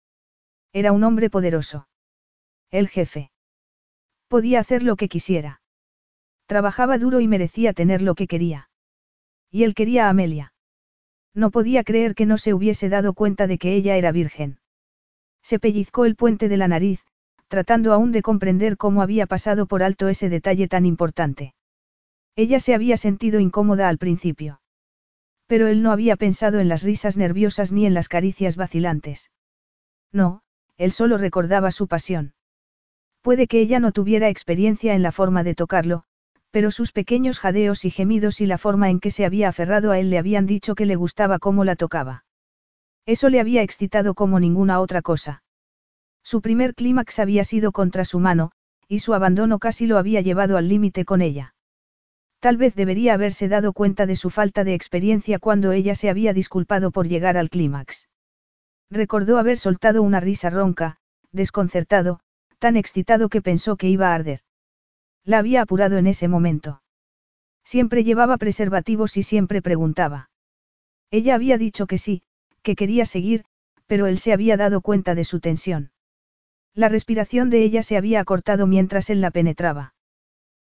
Era un hombre poderoso. El jefe. Podía hacer lo que quisiera. Trabajaba duro y merecía tener lo que quería. Y él quería a Amelia. No podía creer que no se hubiese dado cuenta de que ella era virgen. Se pellizcó el puente de la nariz, tratando aún de comprender cómo había pasado por alto ese detalle tan importante. Ella se había sentido incómoda al principio. Pero él no había pensado en las risas nerviosas ni en las caricias vacilantes. No, él solo recordaba su pasión. Puede que ella no tuviera experiencia en la forma de tocarlo, pero sus pequeños jadeos y gemidos y la forma en que se había aferrado a él le habían dicho que le gustaba cómo la tocaba. Eso le había excitado como ninguna otra cosa. Su primer clímax había sido contra su mano, y su abandono casi lo había llevado al límite con ella. Tal vez debería haberse dado cuenta de su falta de experiencia cuando ella se había disculpado por llegar al clímax. Recordó haber soltado una risa ronca, desconcertado, tan excitado que pensó que iba a arder. La había apurado en ese momento. Siempre llevaba preservativos y siempre preguntaba. Ella había dicho que sí, que quería seguir, pero él se había dado cuenta de su tensión. La respiración de ella se había acortado mientras él la penetraba.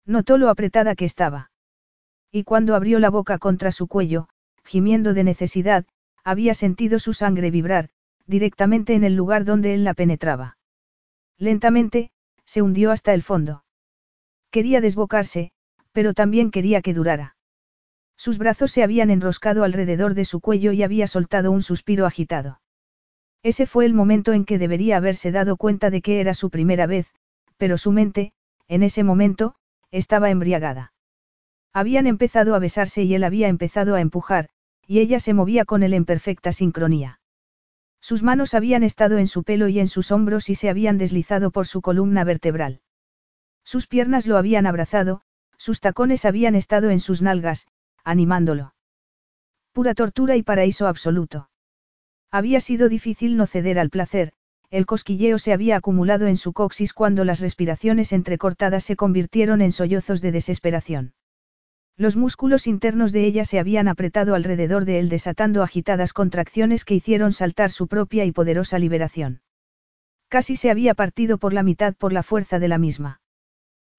Notó lo apretada que estaba. Y cuando abrió la boca contra su cuello, gimiendo de necesidad, había sentido su sangre vibrar, directamente en el lugar donde él la penetraba. Lentamente, se hundió hasta el fondo. Quería desbocarse, pero también quería que durara. Sus brazos se habían enroscado alrededor de su cuello y había soltado un suspiro agitado. Ese fue el momento en que debería haberse dado cuenta de que era su primera vez, pero su mente, en ese momento, estaba embriagada. Habían empezado a besarse y él había empezado a empujar, y ella se movía con él en perfecta sincronía. Sus manos habían estado en su pelo y en sus hombros y se habían deslizado por su columna vertebral. Sus piernas lo habían abrazado, sus tacones habían estado en sus nalgas, animándolo. Pura tortura y paraíso absoluto. Había sido difícil no ceder al placer, el cosquilleo se había acumulado en su coxis cuando las respiraciones entrecortadas se convirtieron en sollozos de desesperación. Los músculos internos de ella se habían apretado alrededor de él desatando agitadas contracciones que hicieron saltar su propia y poderosa liberación. Casi se había partido por la mitad por la fuerza de la misma.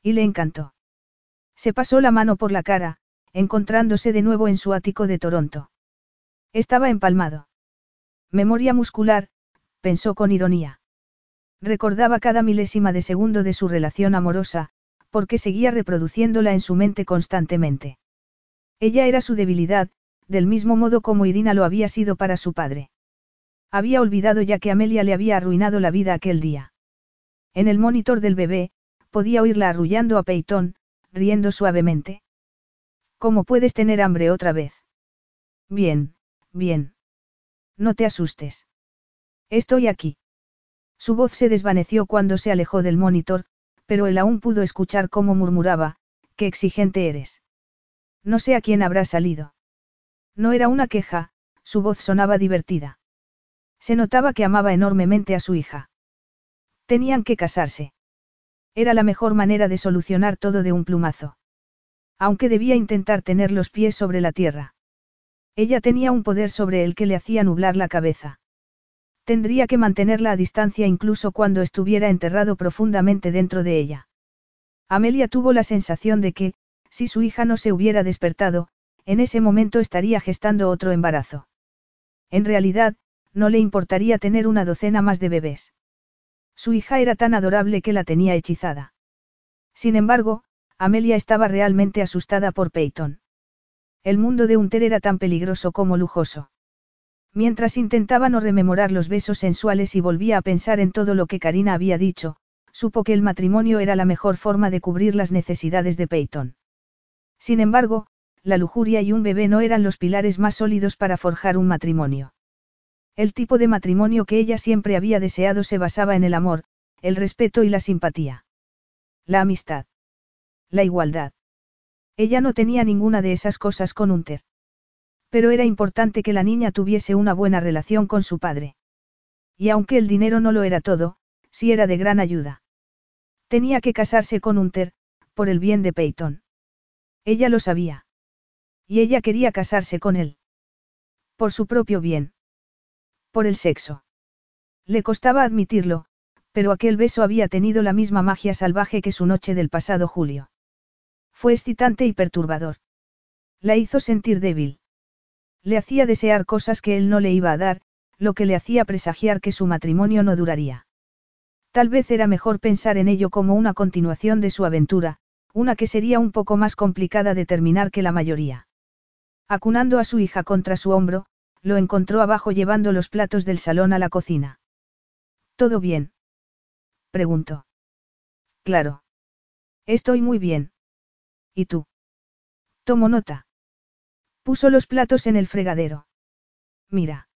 Y le encantó. Se pasó la mano por la cara, encontrándose de nuevo en su ático de Toronto. Estaba empalmado. Memoria muscular, pensó con ironía. Recordaba cada milésima de segundo de su relación amorosa, porque seguía reproduciéndola en su mente constantemente. Ella era su debilidad, del mismo modo como Irina lo había sido para su padre. Había olvidado ya que Amelia le había arruinado la vida aquel día. En el monitor del bebé, podía oírla arrullando a Peyton, riendo suavemente. ¿Cómo puedes tener hambre otra vez? Bien, bien. No te asustes. Estoy aquí. Su voz se desvaneció cuando se alejó del monitor, pero él aún pudo escuchar cómo murmuraba, qué exigente eres. No sé a quién habrá salido. No era una queja, su voz sonaba divertida. Se notaba que amaba enormemente a su hija. Tenían que casarse. Era la mejor manera de solucionar todo de un plumazo. Aunque debía intentar tener los pies sobre la tierra. Ella tenía un poder sobre él que le hacía nublar la cabeza. Tendría que mantenerla a distancia incluso cuando estuviera enterrado profundamente dentro de ella. Amelia tuvo la sensación de que, si su hija no se hubiera despertado, en ese momento estaría gestando otro embarazo. En realidad, no le importaría tener una docena más de bebés. Su hija era tan adorable que la tenía hechizada. Sin embargo, Amelia estaba realmente asustada por Peyton. El mundo de Unter era tan peligroso como lujoso. Mientras intentaba no rememorar los besos sensuales y volvía a pensar en todo lo que Karina había dicho, supo que el matrimonio era la mejor forma de cubrir las necesidades de Peyton. Sin embargo, la lujuria y un bebé no eran los pilares más sólidos para forjar un matrimonio. El tipo de matrimonio que ella siempre había deseado se basaba en el amor, el respeto y la simpatía. La amistad. La igualdad. Ella no tenía ninguna de esas cosas con Unter. Pero era importante que la niña tuviese una buena relación con su padre. Y aunque el dinero no lo era todo, sí era de gran ayuda. Tenía que casarse con Unter, por el bien de Peyton. Ella lo sabía. Y ella quería casarse con él. Por su propio bien. Por el sexo. Le costaba admitirlo, pero aquel beso había tenido la misma magia salvaje que su noche del pasado julio. Fue excitante y perturbador. La hizo sentir débil. Le hacía desear cosas que él no le iba a dar, lo que le hacía presagiar que su matrimonio no duraría. Tal vez era mejor pensar en ello como una continuación de su aventura, una que sería un poco más complicada de terminar que la mayoría. Acunando a su hija contra su hombro, lo encontró abajo llevando los platos del salón a la cocina. ¿Todo bien? preguntó. Claro. Estoy muy bien. ¿Y tú? Tomo nota. Puso los platos en el fregadero. Mira.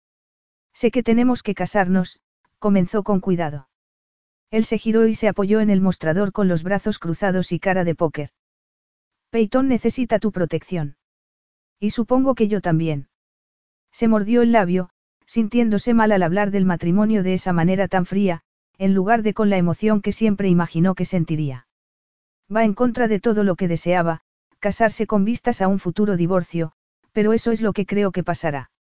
Sé que tenemos que casarnos, comenzó con cuidado. Él se giró y se apoyó en el mostrador con los brazos cruzados y cara de póker. Peyton necesita tu protección. Y supongo que yo también. Se mordió el labio, sintiéndose mal al hablar del matrimonio de esa manera tan fría, en lugar de con la emoción que siempre imaginó que sentiría. Va en contra de todo lo que deseaba, casarse con vistas a un futuro divorcio, pero eso es lo que creo que pasará.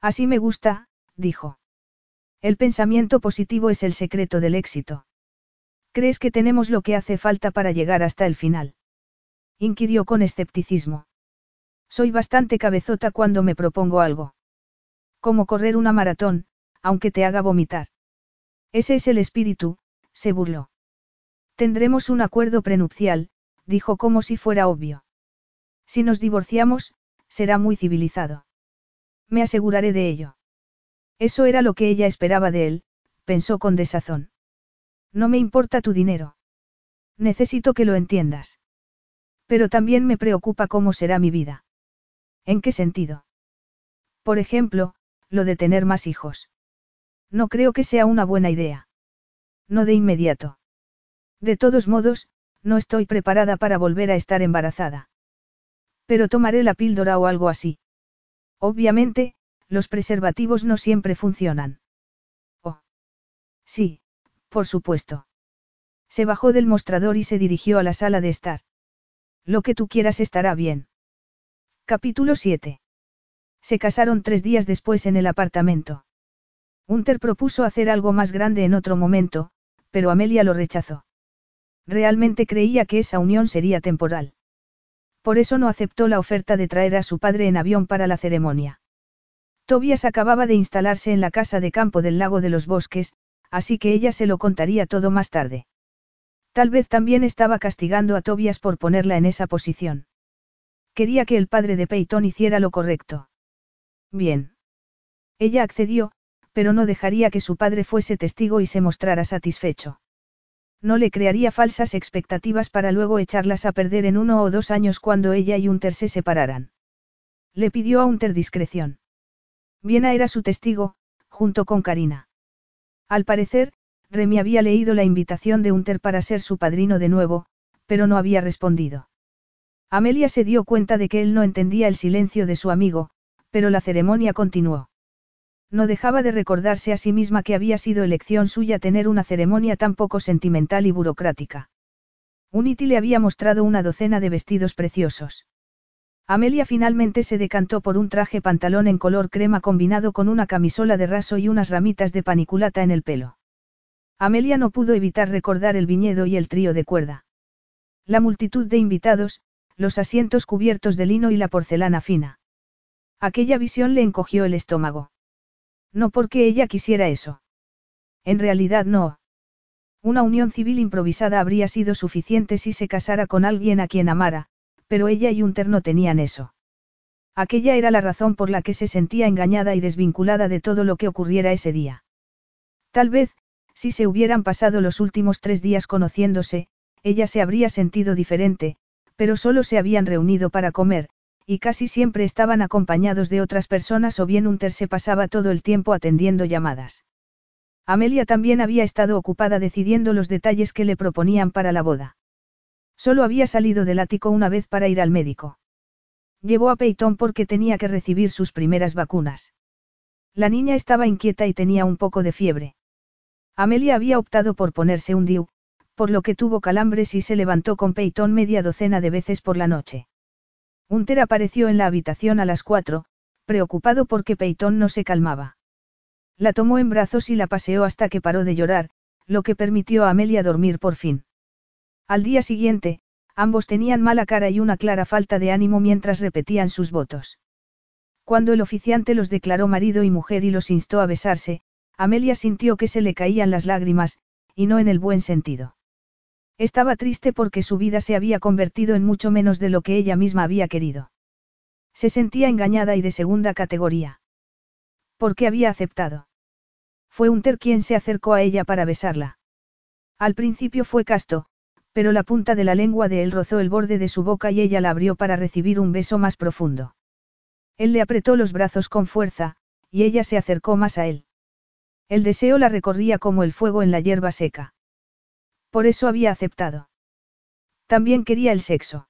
Así me gusta, dijo. El pensamiento positivo es el secreto del éxito. ¿Crees que tenemos lo que hace falta para llegar hasta el final? inquirió con escepticismo. Soy bastante cabezota cuando me propongo algo. Como correr una maratón, aunque te haga vomitar. Ese es el espíritu, se burló. Tendremos un acuerdo prenupcial, dijo como si fuera obvio. Si nos divorciamos, será muy civilizado. Me aseguraré de ello. Eso era lo que ella esperaba de él, pensó con desazón. No me importa tu dinero. Necesito que lo entiendas. Pero también me preocupa cómo será mi vida. ¿En qué sentido? Por ejemplo, lo de tener más hijos. No creo que sea una buena idea. No de inmediato. De todos modos, no estoy preparada para volver a estar embarazada. Pero tomaré la píldora o algo así. Obviamente, los preservativos no siempre funcionan. Oh. Sí, por supuesto. Se bajó del mostrador y se dirigió a la sala de estar. Lo que tú quieras estará bien. Capítulo 7. Se casaron tres días después en el apartamento. Hunter propuso hacer algo más grande en otro momento, pero Amelia lo rechazó. Realmente creía que esa unión sería temporal. Por eso no aceptó la oferta de traer a su padre en avión para la ceremonia. Tobias acababa de instalarse en la casa de campo del lago de los bosques, así que ella se lo contaría todo más tarde. Tal vez también estaba castigando a Tobias por ponerla en esa posición. Quería que el padre de Peyton hiciera lo correcto. Bien. Ella accedió, pero no dejaría que su padre fuese testigo y se mostrara satisfecho. No le crearía falsas expectativas para luego echarlas a perder en uno o dos años cuando ella y Unter se separaran. Le pidió a Unter discreción. Viena era su testigo, junto con Karina. Al parecer, Remy había leído la invitación de Unter para ser su padrino de nuevo, pero no había respondido. Amelia se dio cuenta de que él no entendía el silencio de su amigo, pero la ceremonia continuó. No dejaba de recordarse a sí misma que había sido elección suya tener una ceremonia tan poco sentimental y burocrática. Unity le había mostrado una docena de vestidos preciosos. Amelia finalmente se decantó por un traje pantalón en color crema combinado con una camisola de raso y unas ramitas de paniculata en el pelo. Amelia no pudo evitar recordar el viñedo y el trío de cuerda. La multitud de invitados, los asientos cubiertos de lino y la porcelana fina. Aquella visión le encogió el estómago. No porque ella quisiera eso. En realidad no. Una unión civil improvisada habría sido suficiente si se casara con alguien a quien amara, pero ella y Unter no tenían eso. Aquella era la razón por la que se sentía engañada y desvinculada de todo lo que ocurriera ese día. Tal vez, si se hubieran pasado los últimos tres días conociéndose, ella se habría sentido diferente, pero solo se habían reunido para comer, y casi siempre estaban acompañados de otras personas o bien Unter se pasaba todo el tiempo atendiendo llamadas. Amelia también había estado ocupada decidiendo los detalles que le proponían para la boda. Solo había salido del ático una vez para ir al médico. Llevó a Peyton porque tenía que recibir sus primeras vacunas. La niña estaba inquieta y tenía un poco de fiebre. Amelia había optado por ponerse un DIU, por lo que tuvo calambres y se levantó con Peyton media docena de veces por la noche. Hunter apareció en la habitación a las cuatro, preocupado porque Peyton no se calmaba. La tomó en brazos y la paseó hasta que paró de llorar, lo que permitió a Amelia dormir por fin. Al día siguiente, ambos tenían mala cara y una clara falta de ánimo mientras repetían sus votos. Cuando el oficiante los declaró marido y mujer y los instó a besarse, Amelia sintió que se le caían las lágrimas, y no en el buen sentido. Estaba triste porque su vida se había convertido en mucho menos de lo que ella misma había querido. Se sentía engañada y de segunda categoría. ¿Por qué había aceptado? Fue Unter quien se acercó a ella para besarla. Al principio fue casto, pero la punta de la lengua de él rozó el borde de su boca y ella la abrió para recibir un beso más profundo. Él le apretó los brazos con fuerza, y ella se acercó más a él. El deseo la recorría como el fuego en la hierba seca. Por eso había aceptado. También quería el sexo.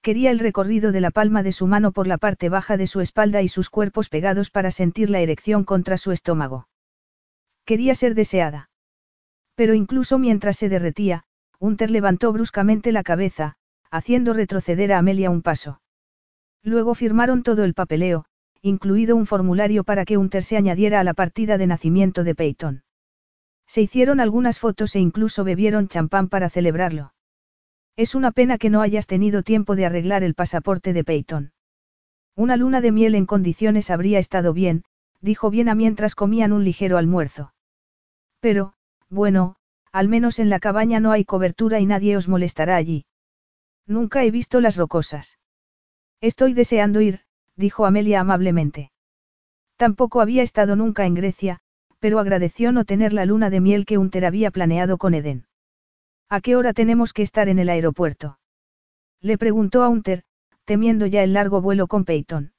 Quería el recorrido de la palma de su mano por la parte baja de su espalda y sus cuerpos pegados para sentir la erección contra su estómago. Quería ser deseada. Pero incluso mientras se derretía, Hunter levantó bruscamente la cabeza, haciendo retroceder a Amelia un paso. Luego firmaron todo el papeleo, incluido un formulario para que Hunter se añadiera a la partida de nacimiento de Peyton. Se hicieron algunas fotos e incluso bebieron champán para celebrarlo. Es una pena que no hayas tenido tiempo de arreglar el pasaporte de Peyton. Una luna de miel en condiciones habría estado bien, dijo Viena mientras comían un ligero almuerzo. Pero, bueno, al menos en la cabaña no hay cobertura y nadie os molestará allí. Nunca he visto las rocosas. Estoy deseando ir, dijo Amelia amablemente. Tampoco había estado nunca en Grecia, pero agradeció no tener la luna de miel que Unter había planeado con Eden. ¿A qué hora tenemos que estar en el aeropuerto? Le preguntó a Unter, temiendo ya el largo vuelo con Peyton.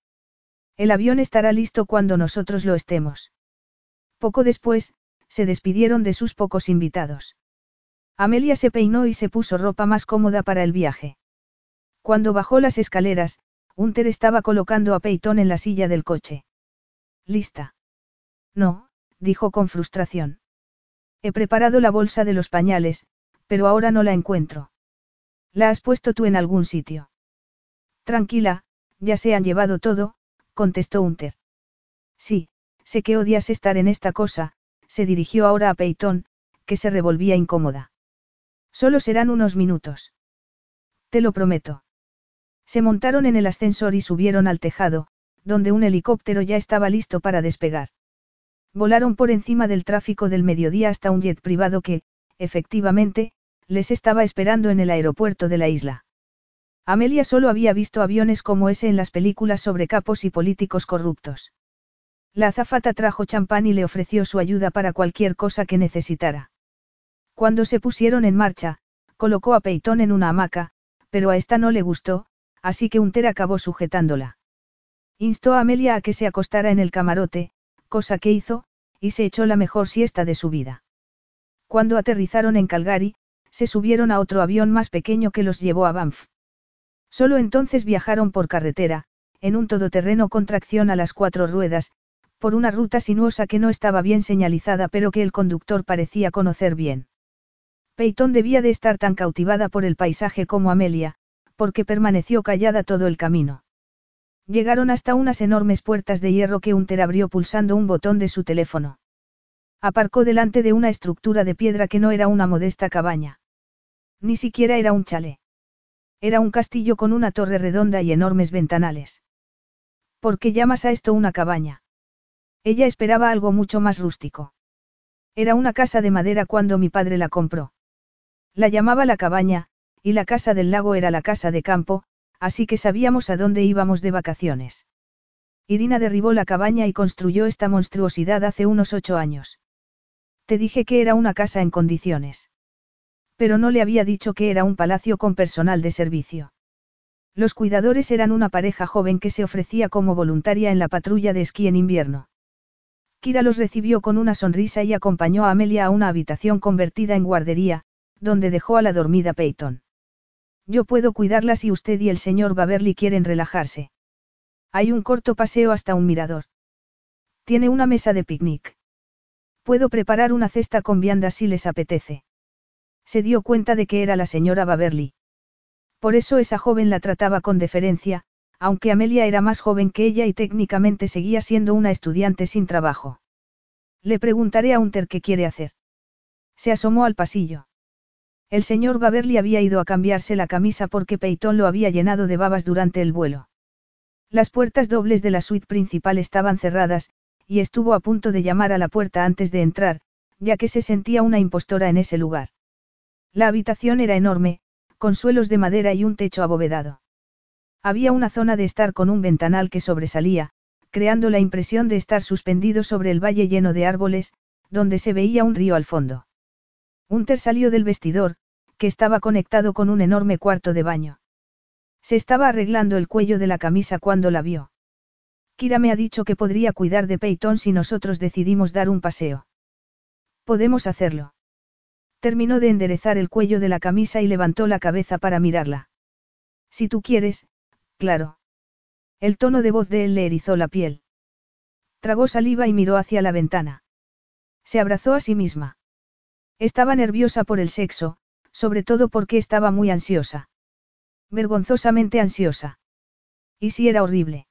El avión estará listo cuando nosotros lo estemos. Poco después, se despidieron de sus pocos invitados. Amelia se peinó y se puso ropa más cómoda para el viaje. Cuando bajó las escaleras, Hunter estaba colocando a Peyton en la silla del coche. ¿Lista? No, dijo con frustración. He preparado la bolsa de los pañales, pero ahora no la encuentro. ¿La has puesto tú en algún sitio? Tranquila, ya se han llevado todo, contestó Hunter. Sí, sé que odias estar en esta cosa, se dirigió ahora a Peyton, que se revolvía incómoda. Solo serán unos minutos. Te lo prometo. Se montaron en el ascensor y subieron al tejado, donde un helicóptero ya estaba listo para despegar. Volaron por encima del tráfico del mediodía hasta un jet privado que, efectivamente, les estaba esperando en el aeropuerto de la isla. Amelia solo había visto aviones como ese en las películas sobre capos y políticos corruptos. La azafata trajo champán y le ofreció su ayuda para cualquier cosa que necesitara. Cuando se pusieron en marcha, colocó a Peyton en una hamaca, pero a esta no le gustó, así que Unter acabó sujetándola. Instó a Amelia a que se acostara en el camarote, cosa que hizo, y se echó la mejor siesta de su vida. Cuando aterrizaron en Calgary, se subieron a otro avión más pequeño que los llevó a Banff. Solo entonces viajaron por carretera, en un todoterreno con tracción a las cuatro ruedas, por una ruta sinuosa que no estaba bien señalizada pero que el conductor parecía conocer bien. Peyton debía de estar tan cautivada por el paisaje como Amelia, porque permaneció callada todo el camino. Llegaron hasta unas enormes puertas de hierro que Unter abrió pulsando un botón de su teléfono. Aparcó delante de una estructura de piedra que no era una modesta cabaña. Ni siquiera era un chalet. Era un castillo con una torre redonda y enormes ventanales. ¿Por qué llamas a esto una cabaña? Ella esperaba algo mucho más rústico. Era una casa de madera cuando mi padre la compró. La llamaba la cabaña, y la casa del lago era la casa de campo, así que sabíamos a dónde íbamos de vacaciones. Irina derribó la cabaña y construyó esta monstruosidad hace unos ocho años. Te dije que era una casa en condiciones. Pero no le había dicho que era un palacio con personal de servicio. Los cuidadores eran una pareja joven que se ofrecía como voluntaria en la patrulla de esquí en invierno. Kira los recibió con una sonrisa y acompañó a Amelia a una habitación convertida en guardería, donde dejó a la dormida Peyton. Yo puedo cuidarla si usted y el señor Baverly quieren relajarse. Hay un corto paseo hasta un mirador. Tiene una mesa de picnic. Puedo preparar una cesta con viandas si les apetece se dio cuenta de que era la señora Baverly. Por eso esa joven la trataba con deferencia, aunque Amelia era más joven que ella y técnicamente seguía siendo una estudiante sin trabajo. Le preguntaré a Unter qué quiere hacer. Se asomó al pasillo. El señor Baverly había ido a cambiarse la camisa porque Peyton lo había llenado de babas durante el vuelo. Las puertas dobles de la suite principal estaban cerradas, y estuvo a punto de llamar a la puerta antes de entrar, ya que se sentía una impostora en ese lugar. La habitación era enorme, con suelos de madera y un techo abovedado. Había una zona de estar con un ventanal que sobresalía, creando la impresión de estar suspendido sobre el valle lleno de árboles, donde se veía un río al fondo. Unter salió del vestidor, que estaba conectado con un enorme cuarto de baño. Se estaba arreglando el cuello de la camisa cuando la vio. Kira me ha dicho que podría cuidar de Peyton si nosotros decidimos dar un paseo. Podemos hacerlo. Terminó de enderezar el cuello de la camisa y levantó la cabeza para mirarla. Si tú quieres, claro. El tono de voz de él le erizó la piel. Tragó saliva y miró hacia la ventana. Se abrazó a sí misma. Estaba nerviosa por el sexo, sobre todo porque estaba muy ansiosa. Vergonzosamente ansiosa. ¿Y si era horrible?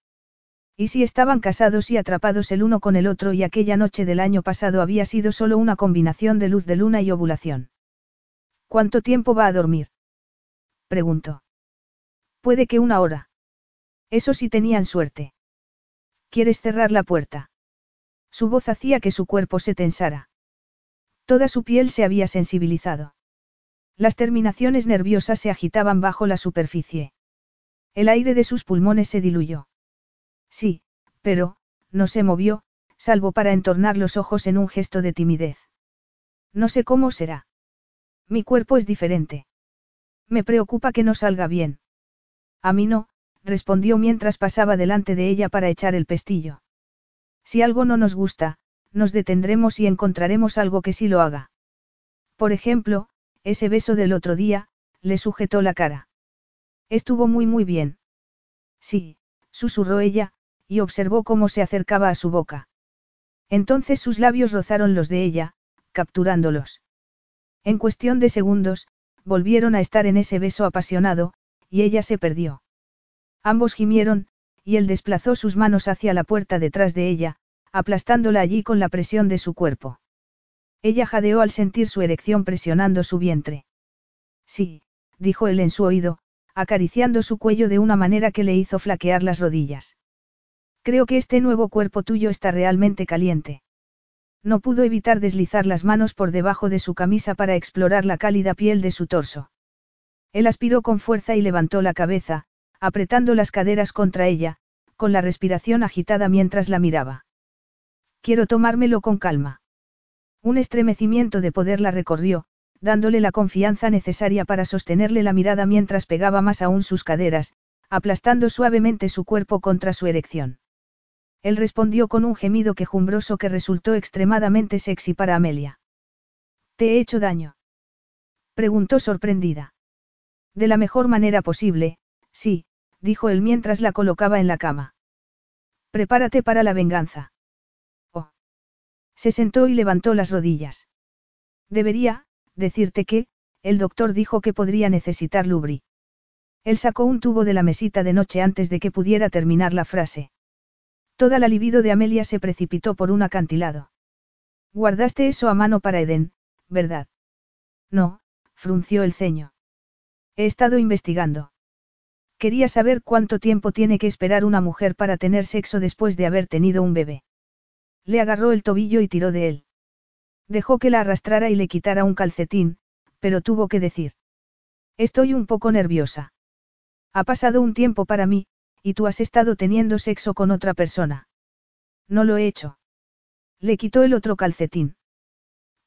¿Y si estaban casados y atrapados el uno con el otro y aquella noche del año pasado había sido solo una combinación de luz de luna y ovulación? ¿Cuánto tiempo va a dormir? preguntó. Puede que una hora. Eso sí tenían suerte. ¿Quieres cerrar la puerta? Su voz hacía que su cuerpo se tensara. Toda su piel se había sensibilizado. Las terminaciones nerviosas se agitaban bajo la superficie. El aire de sus pulmones se diluyó. Sí, pero, no se movió, salvo para entornar los ojos en un gesto de timidez. No sé cómo será. Mi cuerpo es diferente. Me preocupa que no salga bien. A mí no, respondió mientras pasaba delante de ella para echar el pestillo. Si algo no nos gusta, nos detendremos y encontraremos algo que sí lo haga. Por ejemplo, ese beso del otro día, le sujetó la cara. Estuvo muy muy bien. Sí, susurró ella, y observó cómo se acercaba a su boca. Entonces sus labios rozaron los de ella, capturándolos. En cuestión de segundos, volvieron a estar en ese beso apasionado, y ella se perdió. Ambos gimieron, y él desplazó sus manos hacia la puerta detrás de ella, aplastándola allí con la presión de su cuerpo. Ella jadeó al sentir su erección presionando su vientre. Sí, dijo él en su oído, acariciando su cuello de una manera que le hizo flaquear las rodillas. Creo que este nuevo cuerpo tuyo está realmente caliente. No pudo evitar deslizar las manos por debajo de su camisa para explorar la cálida piel de su torso. Él aspiró con fuerza y levantó la cabeza, apretando las caderas contra ella, con la respiración agitada mientras la miraba. Quiero tomármelo con calma. Un estremecimiento de poder la recorrió, dándole la confianza necesaria para sostenerle la mirada mientras pegaba más aún sus caderas, aplastando suavemente su cuerpo contra su erección. Él respondió con un gemido quejumbroso que resultó extremadamente sexy para Amelia. ¿Te he hecho daño? Preguntó sorprendida. De la mejor manera posible, sí, dijo él mientras la colocaba en la cama. Prepárate para la venganza. Se sentó y levantó las rodillas. Debería, decirte que, el doctor dijo que podría necesitar Lubri. Él sacó un tubo de la mesita de noche antes de que pudiera terminar la frase. Toda la libido de Amelia se precipitó por un acantilado. Guardaste eso a mano para Eden, ¿verdad? No, frunció el ceño. He estado investigando. Quería saber cuánto tiempo tiene que esperar una mujer para tener sexo después de haber tenido un bebé. Le agarró el tobillo y tiró de él. Dejó que la arrastrara y le quitara un calcetín, pero tuvo que decir. Estoy un poco nerviosa. Ha pasado un tiempo para mí, y tú has estado teniendo sexo con otra persona. No lo he hecho. Le quitó el otro calcetín.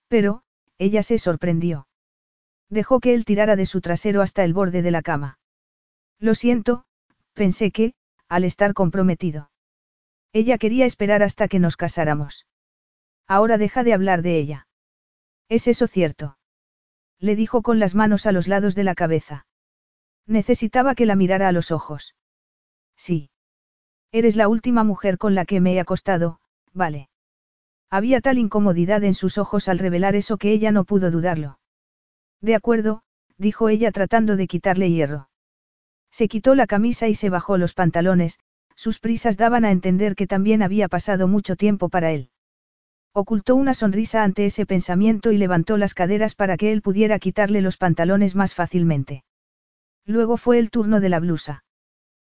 Pero, ella se sorprendió. Dejó que él tirara de su trasero hasta el borde de la cama. Lo siento, pensé que, al estar comprometido. Ella quería esperar hasta que nos casáramos. Ahora deja de hablar de ella. ¿Es eso cierto? Le dijo con las manos a los lados de la cabeza. Necesitaba que la mirara a los ojos. Sí. Eres la última mujer con la que me he acostado, vale. Había tal incomodidad en sus ojos al revelar eso que ella no pudo dudarlo. De acuerdo, dijo ella tratando de quitarle hierro. Se quitó la camisa y se bajó los pantalones, sus prisas daban a entender que también había pasado mucho tiempo para él. Ocultó una sonrisa ante ese pensamiento y levantó las caderas para que él pudiera quitarle los pantalones más fácilmente. Luego fue el turno de la blusa.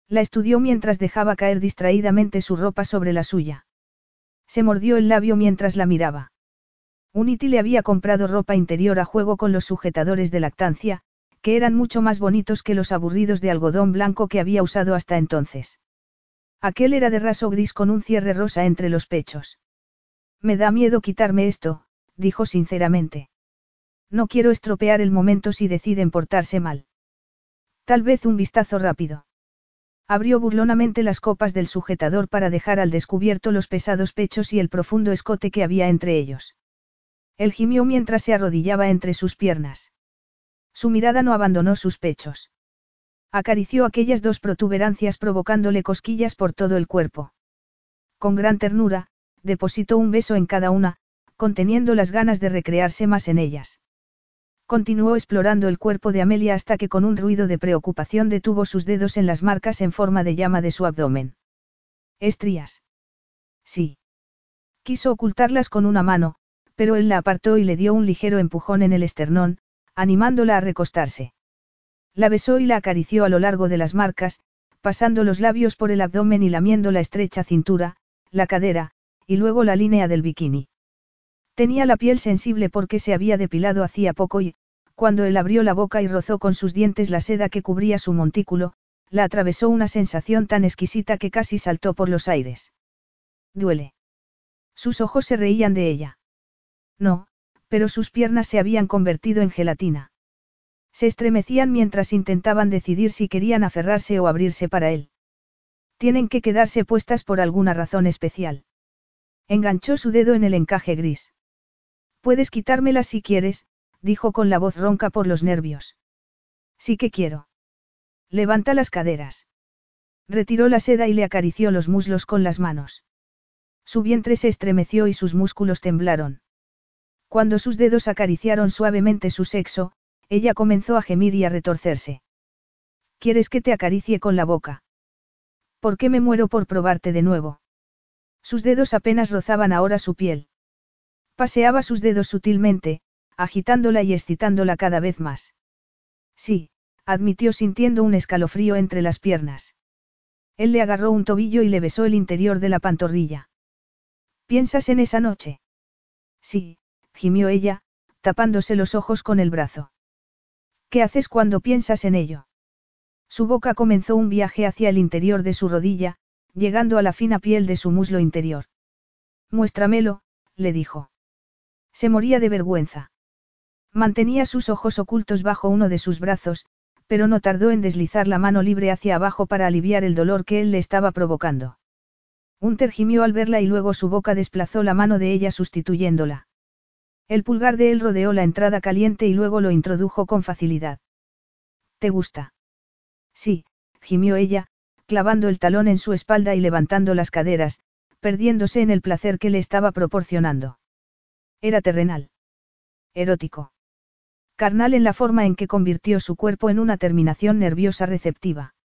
La estudió mientras dejaba caer distraídamente su ropa sobre la suya. Se mordió el labio mientras la miraba. Unity le había comprado ropa interior a juego con los sujetadores de lactancia, que eran mucho más bonitos que los aburridos de algodón blanco que había usado hasta entonces. Aquel era de raso gris con un cierre rosa entre los pechos. Me da miedo quitarme esto, dijo sinceramente. No quiero estropear el momento si deciden portarse mal. Tal vez un vistazo rápido. Abrió burlonamente las copas del sujetador para dejar al descubierto los pesados pechos y el profundo escote que había entre ellos. Él gimió mientras se arrodillaba entre sus piernas. Su mirada no abandonó sus pechos. Acarició aquellas dos protuberancias provocándole cosquillas por todo el cuerpo. Con gran ternura, depositó un beso en cada una, conteniendo las ganas de recrearse más en ellas. Continuó explorando el cuerpo de Amelia hasta que con un ruido de preocupación detuvo sus dedos en las marcas en forma de llama de su abdomen. Estrías. Sí. Quiso ocultarlas con una mano, pero él la apartó y le dio un ligero empujón en el esternón, animándola a recostarse. La besó y la acarició a lo largo de las marcas, pasando los labios por el abdomen y lamiendo la estrecha cintura, la cadera, y luego la línea del bikini. Tenía la piel sensible porque se había depilado hacía poco y, cuando él abrió la boca y rozó con sus dientes la seda que cubría su montículo, la atravesó una sensación tan exquisita que casi saltó por los aires. Duele. Sus ojos se reían de ella. No, pero sus piernas se habían convertido en gelatina. Se estremecían mientras intentaban decidir si querían aferrarse o abrirse para él. Tienen que quedarse puestas por alguna razón especial. Enganchó su dedo en el encaje gris. Puedes quitármela si quieres, dijo con la voz ronca por los nervios. Sí que quiero. Levanta las caderas. Retiró la seda y le acarició los muslos con las manos. Su vientre se estremeció y sus músculos temblaron. Cuando sus dedos acariciaron suavemente su sexo, ella comenzó a gemir y a retorcerse. ¿Quieres que te acaricie con la boca? ¿Por qué me muero por probarte de nuevo? Sus dedos apenas rozaban ahora su piel. Paseaba sus dedos sutilmente, agitándola y excitándola cada vez más. Sí, admitió sintiendo un escalofrío entre las piernas. Él le agarró un tobillo y le besó el interior de la pantorrilla. ¿Piensas en esa noche? Sí, gimió ella, tapándose los ojos con el brazo. ¿Qué haces cuando piensas en ello? Su boca comenzó un viaje hacia el interior de su rodilla, llegando a la fina piel de su muslo interior. Muéstramelo, le dijo. Se moría de vergüenza. Mantenía sus ojos ocultos bajo uno de sus brazos, pero no tardó en deslizar la mano libre hacia abajo para aliviar el dolor que él le estaba provocando. Hunter gimió al verla y luego su boca desplazó la mano de ella sustituyéndola. El pulgar de él rodeó la entrada caliente y luego lo introdujo con facilidad. ¿Te gusta? Sí, gimió ella, clavando el talón en su espalda y levantando las caderas, perdiéndose en el placer que le estaba proporcionando. Era terrenal. Erótico. Carnal en la forma en que convirtió su cuerpo en una terminación nerviosa receptiva.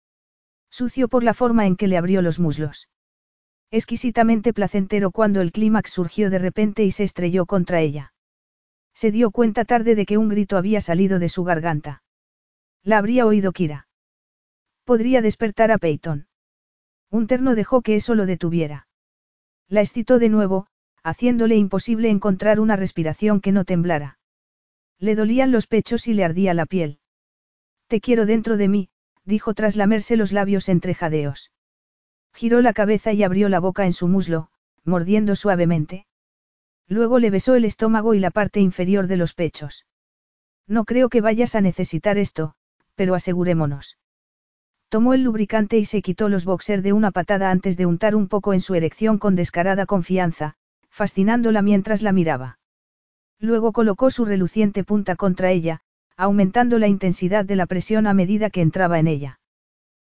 Sucio por la forma en que le abrió los muslos. Exquisitamente placentero cuando el clímax surgió de repente y se estrelló contra ella. Se dio cuenta tarde de que un grito había salido de su garganta. La habría oído Kira. Podría despertar a Peyton. Un terno dejó que eso lo detuviera. La excitó de nuevo, haciéndole imposible encontrar una respiración que no temblara. Le dolían los pechos y le ardía la piel. Te quiero dentro de mí, dijo tras lamerse los labios entre jadeos. Giró la cabeza y abrió la boca en su muslo, mordiendo suavemente. Luego le besó el estómago y la parte inferior de los pechos. No creo que vayas a necesitar esto, pero asegurémonos. Tomó el lubricante y se quitó los boxer de una patada antes de untar un poco en su erección con descarada confianza, fascinándola mientras la miraba. Luego colocó su reluciente punta contra ella, aumentando la intensidad de la presión a medida que entraba en ella.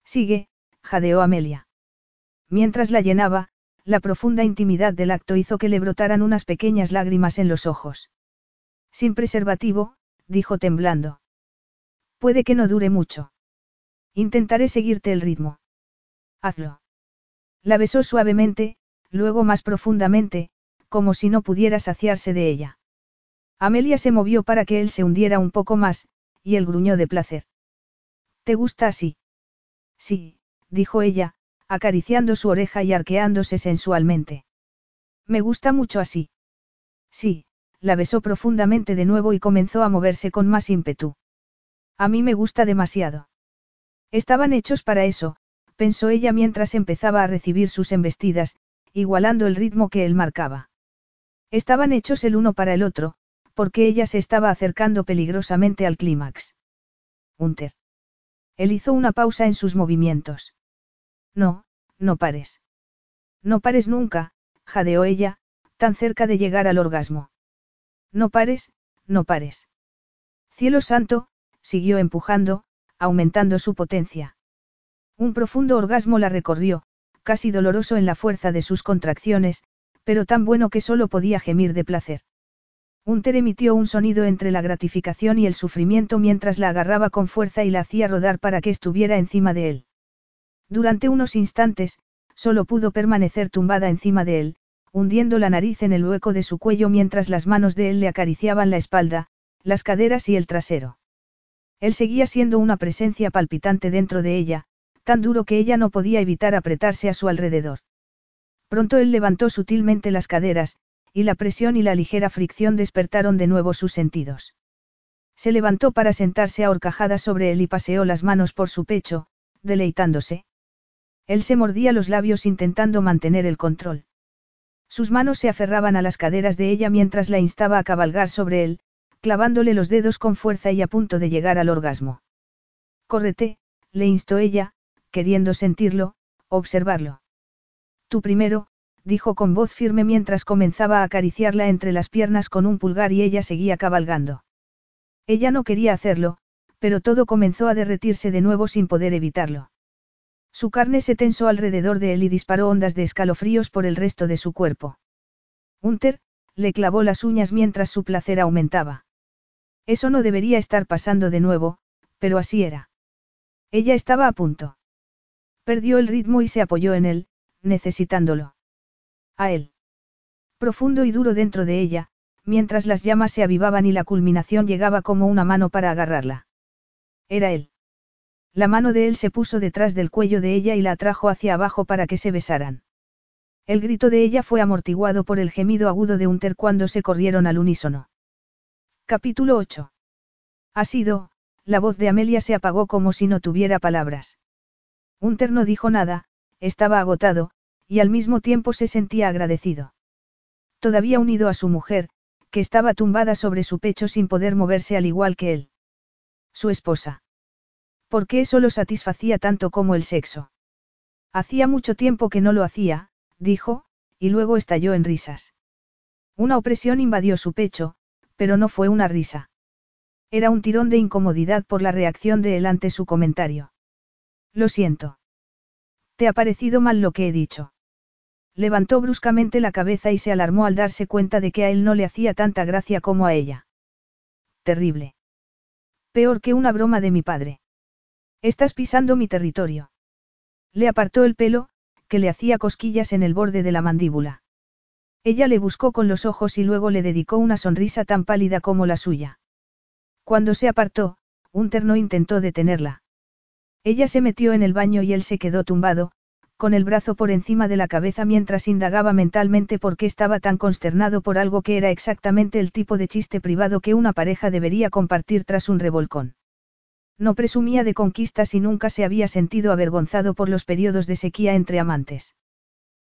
Sigue, jadeó Amelia. Mientras la llenaba, la profunda intimidad del acto hizo que le brotaran unas pequeñas lágrimas en los ojos. Sin preservativo, dijo temblando. Puede que no dure mucho. Intentaré seguirte el ritmo. Hazlo. La besó suavemente, luego más profundamente, como si no pudiera saciarse de ella. Amelia se movió para que él se hundiera un poco más, y él gruñó de placer. ¿Te gusta así? Sí, dijo ella, acariciando su oreja y arqueándose sensualmente. Me gusta mucho así. Sí, la besó profundamente de nuevo y comenzó a moverse con más ímpetu. A mí me gusta demasiado. Estaban hechos para eso, pensó ella mientras empezaba a recibir sus embestidas, igualando el ritmo que él marcaba. Estaban hechos el uno para el otro, porque ella se estaba acercando peligrosamente al clímax. Hunter. Él hizo una pausa en sus movimientos. No, no pares. No pares nunca, jadeó ella, tan cerca de llegar al orgasmo. No pares, no pares. Cielo santo, siguió empujando, aumentando su potencia. Un profundo orgasmo la recorrió, casi doloroso en la fuerza de sus contracciones, pero tan bueno que solo podía gemir de placer. Unter emitió un sonido entre la gratificación y el sufrimiento mientras la agarraba con fuerza y la hacía rodar para que estuviera encima de él. Durante unos instantes, solo pudo permanecer tumbada encima de él, hundiendo la nariz en el hueco de su cuello mientras las manos de él le acariciaban la espalda, las caderas y el trasero. Él seguía siendo una presencia palpitante dentro de ella, tan duro que ella no podía evitar apretarse a su alrededor. Pronto él levantó sutilmente las caderas, y la presión y la ligera fricción despertaron de nuevo sus sentidos. Se levantó para sentarse a horcajada sobre él y paseó las manos por su pecho, deleitándose. Él se mordía los labios intentando mantener el control. Sus manos se aferraban a las caderas de ella mientras la instaba a cabalgar sobre él, clavándole los dedos con fuerza y a punto de llegar al orgasmo. Córrete, le instó ella, queriendo sentirlo, observarlo. Tú primero, dijo con voz firme mientras comenzaba a acariciarla entre las piernas con un pulgar y ella seguía cabalgando. Ella no quería hacerlo, pero todo comenzó a derretirse de nuevo sin poder evitarlo. Su carne se tensó alrededor de él y disparó ondas de escalofríos por el resto de su cuerpo. Hunter, le clavó las uñas mientras su placer aumentaba. Eso no debería estar pasando de nuevo, pero así era. Ella estaba a punto. Perdió el ritmo y se apoyó en él, necesitándolo. A él. Profundo y duro dentro de ella, mientras las llamas se avivaban y la culminación llegaba como una mano para agarrarla. Era él. La mano de él se puso detrás del cuello de ella y la atrajo hacia abajo para que se besaran. El grito de ella fue amortiguado por el gemido agudo de Unter cuando se corrieron al unísono. Capítulo 8. Ha sido, la voz de Amelia se apagó como si no tuviera palabras. Unter no dijo nada, estaba agotado, y al mismo tiempo se sentía agradecido. Todavía unido a su mujer, que estaba tumbada sobre su pecho sin poder moverse al igual que él. Su esposa. ¿Por qué eso lo satisfacía tanto como el sexo? Hacía mucho tiempo que no lo hacía, dijo, y luego estalló en risas. Una opresión invadió su pecho, pero no fue una risa. Era un tirón de incomodidad por la reacción de él ante su comentario. Lo siento. ¿Te ha parecido mal lo que he dicho? Levantó bruscamente la cabeza y se alarmó al darse cuenta de que a él no le hacía tanta gracia como a ella. Terrible. Peor que una broma de mi padre. Estás pisando mi territorio. Le apartó el pelo, que le hacía cosquillas en el borde de la mandíbula. Ella le buscó con los ojos y luego le dedicó una sonrisa tan pálida como la suya. Cuando se apartó, un terno intentó detenerla. Ella se metió en el baño y él se quedó tumbado, con el brazo por encima de la cabeza mientras indagaba mentalmente por qué estaba tan consternado por algo que era exactamente el tipo de chiste privado que una pareja debería compartir tras un revolcón. No presumía de conquistas y nunca se había sentido avergonzado por los periodos de sequía entre amantes.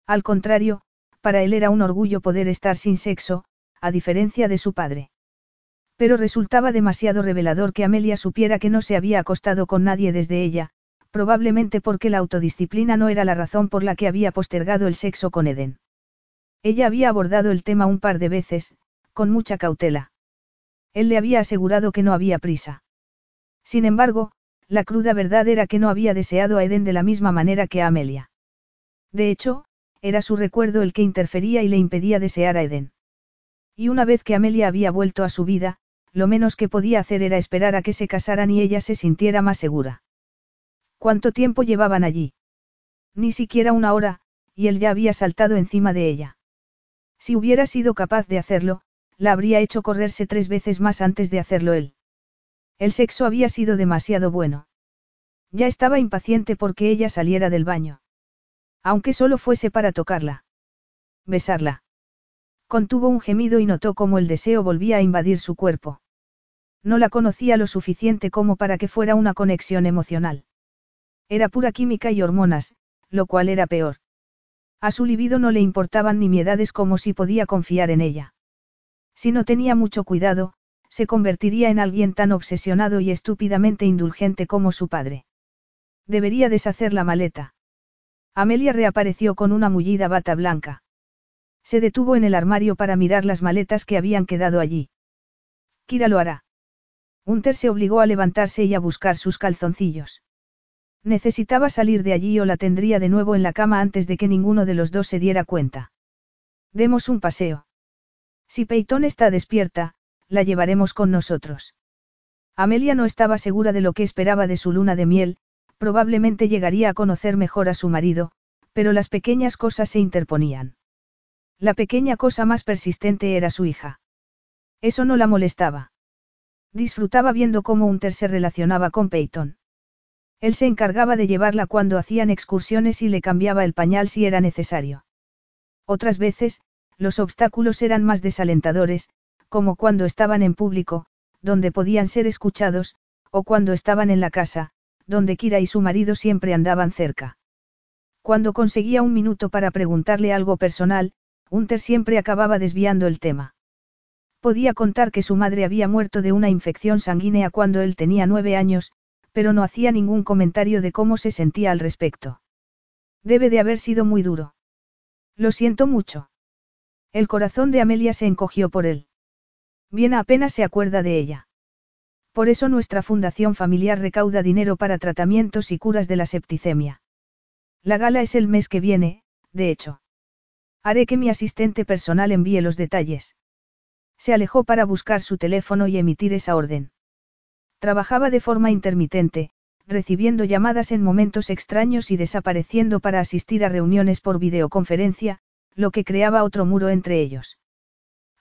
Al contrario, para él era un orgullo poder estar sin sexo, a diferencia de su padre. Pero resultaba demasiado revelador que Amelia supiera que no se había acostado con nadie desde ella, probablemente porque la autodisciplina no era la razón por la que había postergado el sexo con Eden. Ella había abordado el tema un par de veces, con mucha cautela. Él le había asegurado que no había prisa. Sin embargo, la cruda verdad era que no había deseado a Eden de la misma manera que a Amelia. De hecho, era su recuerdo el que interfería y le impedía desear a Eden. Y una vez que Amelia había vuelto a su vida, lo menos que podía hacer era esperar a que se casaran y ella se sintiera más segura. ¿Cuánto tiempo llevaban allí? Ni siquiera una hora, y él ya había saltado encima de ella. Si hubiera sido capaz de hacerlo, la habría hecho correrse tres veces más antes de hacerlo él. El sexo había sido demasiado bueno. Ya estaba impaciente porque ella saliera del baño. Aunque solo fuese para tocarla. Besarla. Contuvo un gemido y notó cómo el deseo volvía a invadir su cuerpo. No la conocía lo suficiente como para que fuera una conexión emocional. Era pura química y hormonas, lo cual era peor. A su libido no le importaban ni miedades como si podía confiar en ella. Si no tenía mucho cuidado, se convertiría en alguien tan obsesionado y estúpidamente indulgente como su padre. Debería deshacer la maleta. Amelia reapareció con una mullida bata blanca. Se detuvo en el armario para mirar las maletas que habían quedado allí. Kira lo hará. Hunter se obligó a levantarse y a buscar sus calzoncillos. Necesitaba salir de allí o la tendría de nuevo en la cama antes de que ninguno de los dos se diera cuenta. Demos un paseo. Si Peyton está despierta, la llevaremos con nosotros. Amelia no estaba segura de lo que esperaba de su luna de miel, probablemente llegaría a conocer mejor a su marido, pero las pequeñas cosas se interponían. La pequeña cosa más persistente era su hija. Eso no la molestaba. Disfrutaba viendo cómo Unter se relacionaba con Peyton. Él se encargaba de llevarla cuando hacían excursiones y le cambiaba el pañal si era necesario. Otras veces, los obstáculos eran más desalentadores, como cuando estaban en público, donde podían ser escuchados, o cuando estaban en la casa, donde Kira y su marido siempre andaban cerca. Cuando conseguía un minuto para preguntarle algo personal, Hunter siempre acababa desviando el tema. Podía contar que su madre había muerto de una infección sanguínea cuando él tenía nueve años, pero no hacía ningún comentario de cómo se sentía al respecto. Debe de haber sido muy duro. Lo siento mucho. El corazón de Amelia se encogió por él. Bien apenas se acuerda de ella. Por eso nuestra fundación familiar recauda dinero para tratamientos y curas de la septicemia. La gala es el mes que viene, de hecho. Haré que mi asistente personal envíe los detalles. Se alejó para buscar su teléfono y emitir esa orden. Trabajaba de forma intermitente, recibiendo llamadas en momentos extraños y desapareciendo para asistir a reuniones por videoconferencia, lo que creaba otro muro entre ellos.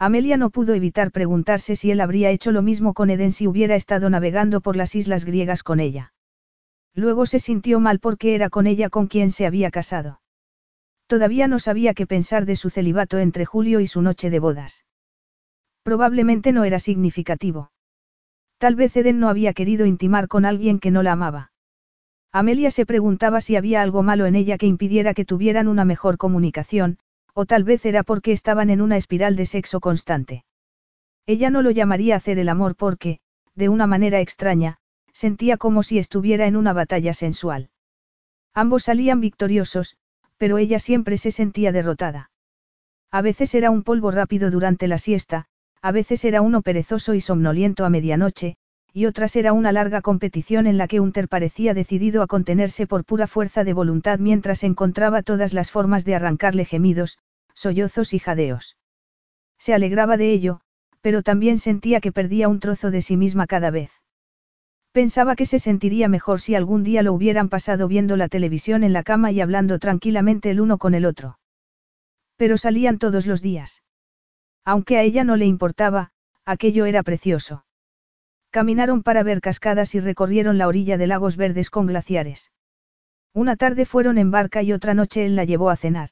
Amelia no pudo evitar preguntarse si él habría hecho lo mismo con Eden si hubiera estado navegando por las islas griegas con ella. Luego se sintió mal porque era con ella con quien se había casado. Todavía no sabía qué pensar de su celibato entre Julio y su noche de bodas. Probablemente no era significativo. Tal vez Eden no había querido intimar con alguien que no la amaba. Amelia se preguntaba si había algo malo en ella que impidiera que tuvieran una mejor comunicación, o tal vez era porque estaban en una espiral de sexo constante. Ella no lo llamaría hacer el amor porque, de una manera extraña, sentía como si estuviera en una batalla sensual. Ambos salían victoriosos, pero ella siempre se sentía derrotada. A veces era un polvo rápido durante la siesta, a veces era uno perezoso y somnoliento a medianoche, y otras era una larga competición en la que Unter parecía decidido a contenerse por pura fuerza de voluntad mientras encontraba todas las formas de arrancarle gemidos, sollozos y jadeos. Se alegraba de ello, pero también sentía que perdía un trozo de sí misma cada vez. Pensaba que se sentiría mejor si algún día lo hubieran pasado viendo la televisión en la cama y hablando tranquilamente el uno con el otro. Pero salían todos los días. Aunque a ella no le importaba, aquello era precioso. Caminaron para ver cascadas y recorrieron la orilla de lagos verdes con glaciares. Una tarde fueron en barca y otra noche él la llevó a cenar.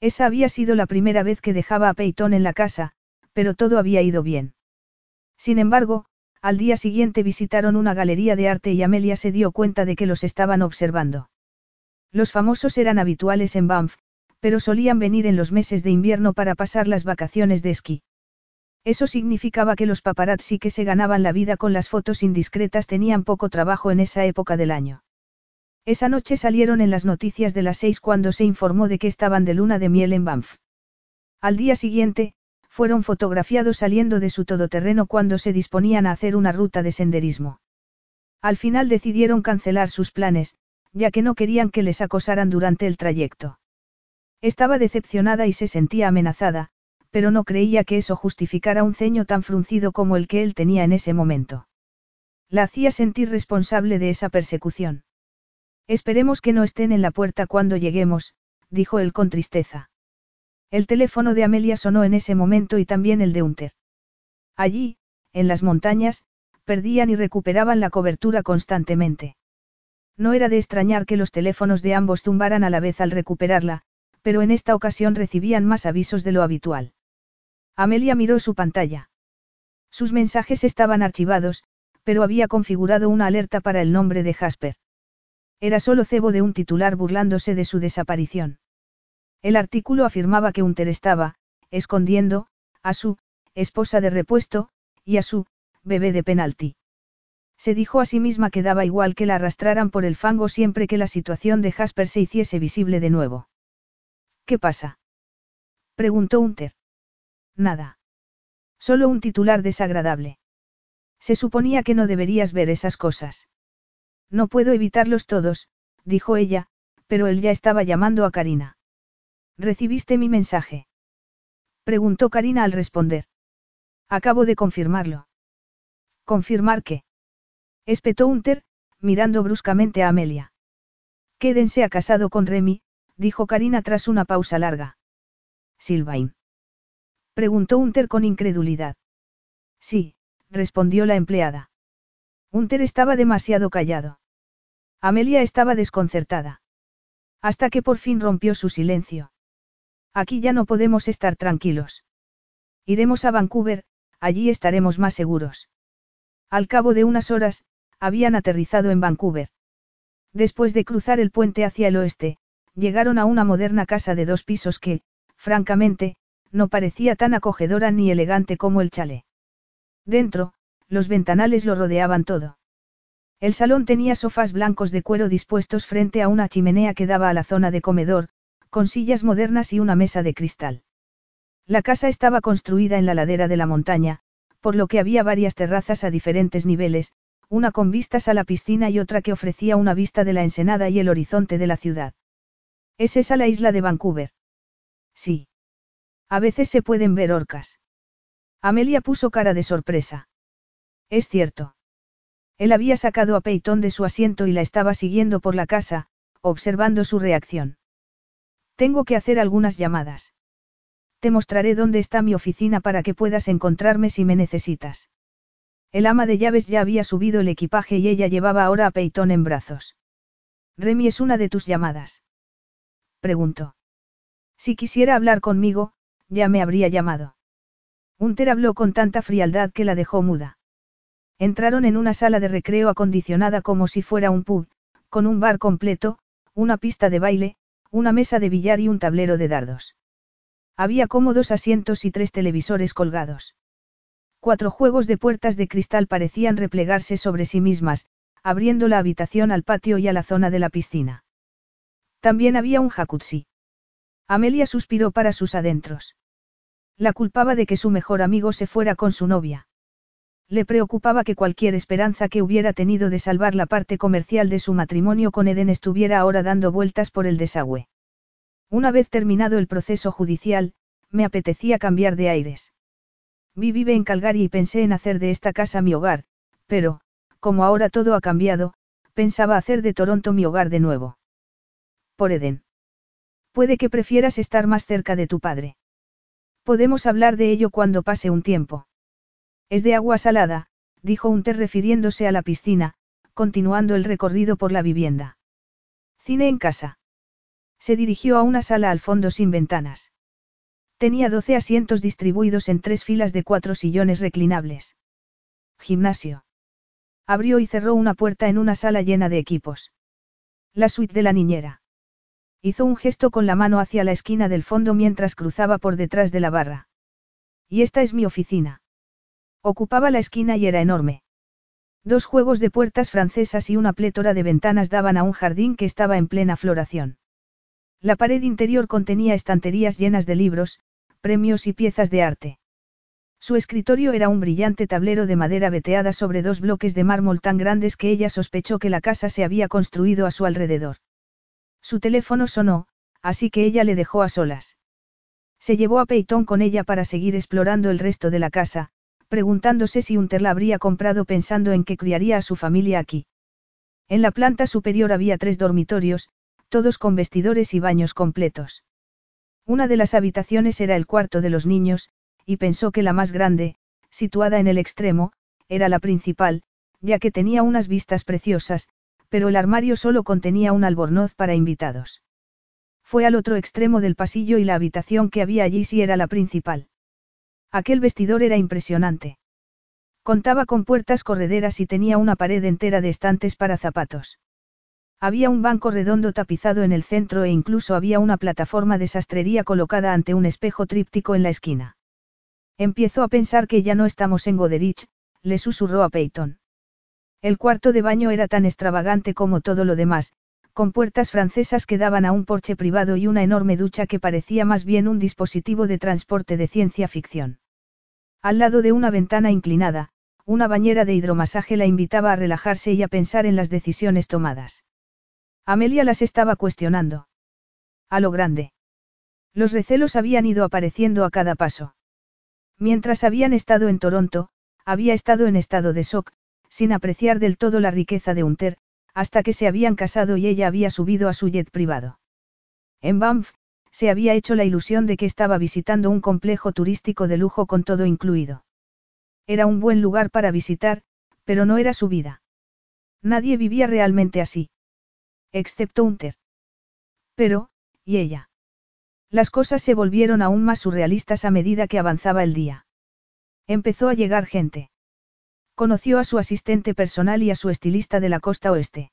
Esa había sido la primera vez que dejaba a Peyton en la casa, pero todo había ido bien. Sin embargo, al día siguiente visitaron una galería de arte y Amelia se dio cuenta de que los estaban observando. Los famosos eran habituales en Banff, pero solían venir en los meses de invierno para pasar las vacaciones de esquí. Eso significaba que los paparazzi que se ganaban la vida con las fotos indiscretas tenían poco trabajo en esa época del año. Esa noche salieron en las noticias de las seis cuando se informó de que estaban de luna de miel en Banff. Al día siguiente, fueron fotografiados saliendo de su todoterreno cuando se disponían a hacer una ruta de senderismo. Al final decidieron cancelar sus planes, ya que no querían que les acosaran durante el trayecto. Estaba decepcionada y se sentía amenazada, pero no creía que eso justificara un ceño tan fruncido como el que él tenía en ese momento. La hacía sentir responsable de esa persecución. Esperemos que no estén en la puerta cuando lleguemos, dijo él con tristeza. El teléfono de Amelia sonó en ese momento y también el de Unter. Allí, en las montañas, perdían y recuperaban la cobertura constantemente. No era de extrañar que los teléfonos de ambos zumbaran a la vez al recuperarla, pero en esta ocasión recibían más avisos de lo habitual. Amelia miró su pantalla. Sus mensajes estaban archivados, pero había configurado una alerta para el nombre de Jasper. Era solo cebo de un titular burlándose de su desaparición. El artículo afirmaba que Unter estaba, escondiendo, a su, esposa de repuesto, y a su, bebé de penalti. Se dijo a sí misma que daba igual que la arrastraran por el fango siempre que la situación de Jasper se hiciese visible de nuevo. ¿Qué pasa? preguntó Unter. Nada. Solo un titular desagradable. Se suponía que no deberías ver esas cosas. No puedo evitarlos todos, dijo ella, pero él ya estaba llamando a Karina. ¿Recibiste mi mensaje? Preguntó Karina al responder. Acabo de confirmarlo. ¿Confirmar qué? Espetó Unter, mirando bruscamente a Amelia. Quédense ha casado con Remy, dijo Karina tras una pausa larga. Silvain. Preguntó Unter con incredulidad. Sí, respondió la empleada. Unter estaba demasiado callado. Amelia estaba desconcertada. Hasta que por fin rompió su silencio. Aquí ya no podemos estar tranquilos. Iremos a Vancouver, allí estaremos más seguros. Al cabo de unas horas, habían aterrizado en Vancouver. Después de cruzar el puente hacia el oeste, llegaron a una moderna casa de dos pisos que, francamente, no parecía tan acogedora ni elegante como el chalet. Dentro, los ventanales lo rodeaban todo. El salón tenía sofás blancos de cuero dispuestos frente a una chimenea que daba a la zona de comedor, con sillas modernas y una mesa de cristal. La casa estaba construida en la ladera de la montaña, por lo que había varias terrazas a diferentes niveles, una con vistas a la piscina y otra que ofrecía una vista de la ensenada y el horizonte de la ciudad. ¿Es esa la isla de Vancouver? Sí. A veces se pueden ver orcas. Amelia puso cara de sorpresa. Es cierto. Él había sacado a Peyton de su asiento y la estaba siguiendo por la casa, observando su reacción. Tengo que hacer algunas llamadas. Te mostraré dónde está mi oficina para que puedas encontrarme si me necesitas. El ama de llaves ya había subido el equipaje y ella llevaba ahora a Peyton en brazos. Remy es una de tus llamadas. Preguntó. Si quisiera hablar conmigo, ya me habría llamado. Unter habló con tanta frialdad que la dejó muda. Entraron en una sala de recreo acondicionada como si fuera un pub, con un bar completo, una pista de baile, una mesa de billar y un tablero de dardos. Había cómodos asientos y tres televisores colgados. Cuatro juegos de puertas de cristal parecían replegarse sobre sí mismas, abriendo la habitación al patio y a la zona de la piscina. También había un jacuzzi. Amelia suspiró para sus adentros. La culpaba de que su mejor amigo se fuera con su novia. Le preocupaba que cualquier esperanza que hubiera tenido de salvar la parte comercial de su matrimonio con Eden estuviera ahora dando vueltas por el desagüe. Una vez terminado el proceso judicial, me apetecía cambiar de aires. Vi vive en Calgary y pensé en hacer de esta casa mi hogar, pero, como ahora todo ha cambiado, pensaba hacer de Toronto mi hogar de nuevo. Por Eden. Puede que prefieras estar más cerca de tu padre. Podemos hablar de ello cuando pase un tiempo. Es de agua salada, dijo Unter refiriéndose a la piscina, continuando el recorrido por la vivienda. Cine en casa. Se dirigió a una sala al fondo sin ventanas. Tenía doce asientos distribuidos en tres filas de cuatro sillones reclinables. Gimnasio. Abrió y cerró una puerta en una sala llena de equipos. La suite de la niñera. Hizo un gesto con la mano hacia la esquina del fondo mientras cruzaba por detrás de la barra. Y esta es mi oficina. Ocupaba la esquina y era enorme. Dos juegos de puertas francesas y una plétora de ventanas daban a un jardín que estaba en plena floración. La pared interior contenía estanterías llenas de libros, premios y piezas de arte. Su escritorio era un brillante tablero de madera veteada sobre dos bloques de mármol tan grandes que ella sospechó que la casa se había construido a su alrededor. Su teléfono sonó, así que ella le dejó a solas. Se llevó a Peyton con ella para seguir explorando el resto de la casa, preguntándose si Unter la habría comprado pensando en que criaría a su familia aquí. En la planta superior había tres dormitorios, todos con vestidores y baños completos. Una de las habitaciones era el cuarto de los niños, y pensó que la más grande, situada en el extremo, era la principal, ya que tenía unas vistas preciosas, pero el armario solo contenía un albornoz para invitados. Fue al otro extremo del pasillo y la habitación que había allí sí era la principal. Aquel vestidor era impresionante. Contaba con puertas correderas y tenía una pared entera de estantes para zapatos. Había un banco redondo tapizado en el centro e incluso había una plataforma de sastrería colocada ante un espejo tríptico en la esquina. Empiezo a pensar que ya no estamos en Goderich, le susurró a Peyton. El cuarto de baño era tan extravagante como todo lo demás, con puertas francesas que daban a un porche privado y una enorme ducha que parecía más bien un dispositivo de transporte de ciencia ficción. Al lado de una ventana inclinada, una bañera de hidromasaje la invitaba a relajarse y a pensar en las decisiones tomadas. Amelia las estaba cuestionando. A lo grande. Los recelos habían ido apareciendo a cada paso. Mientras habían estado en Toronto, había estado en estado de shock, sin apreciar del todo la riqueza de Unter, hasta que se habían casado y ella había subido a su jet privado. En Banff, se había hecho la ilusión de que estaba visitando un complejo turístico de lujo con todo incluido. Era un buen lugar para visitar, pero no era su vida. Nadie vivía realmente así. Excepto Unter. Pero, ¿y ella? Las cosas se volvieron aún más surrealistas a medida que avanzaba el día. Empezó a llegar gente. Conoció a su asistente personal y a su estilista de la costa oeste.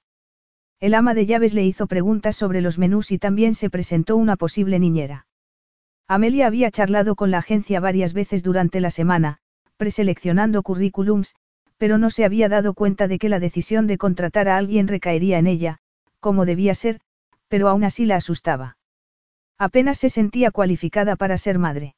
El ama de llaves le hizo preguntas sobre los menús y también se presentó una posible niñera. Amelia había charlado con la agencia varias veces durante la semana, preseleccionando currículums, pero no se había dado cuenta de que la decisión de contratar a alguien recaería en ella, como debía ser, pero aún así la asustaba. Apenas se sentía cualificada para ser madre.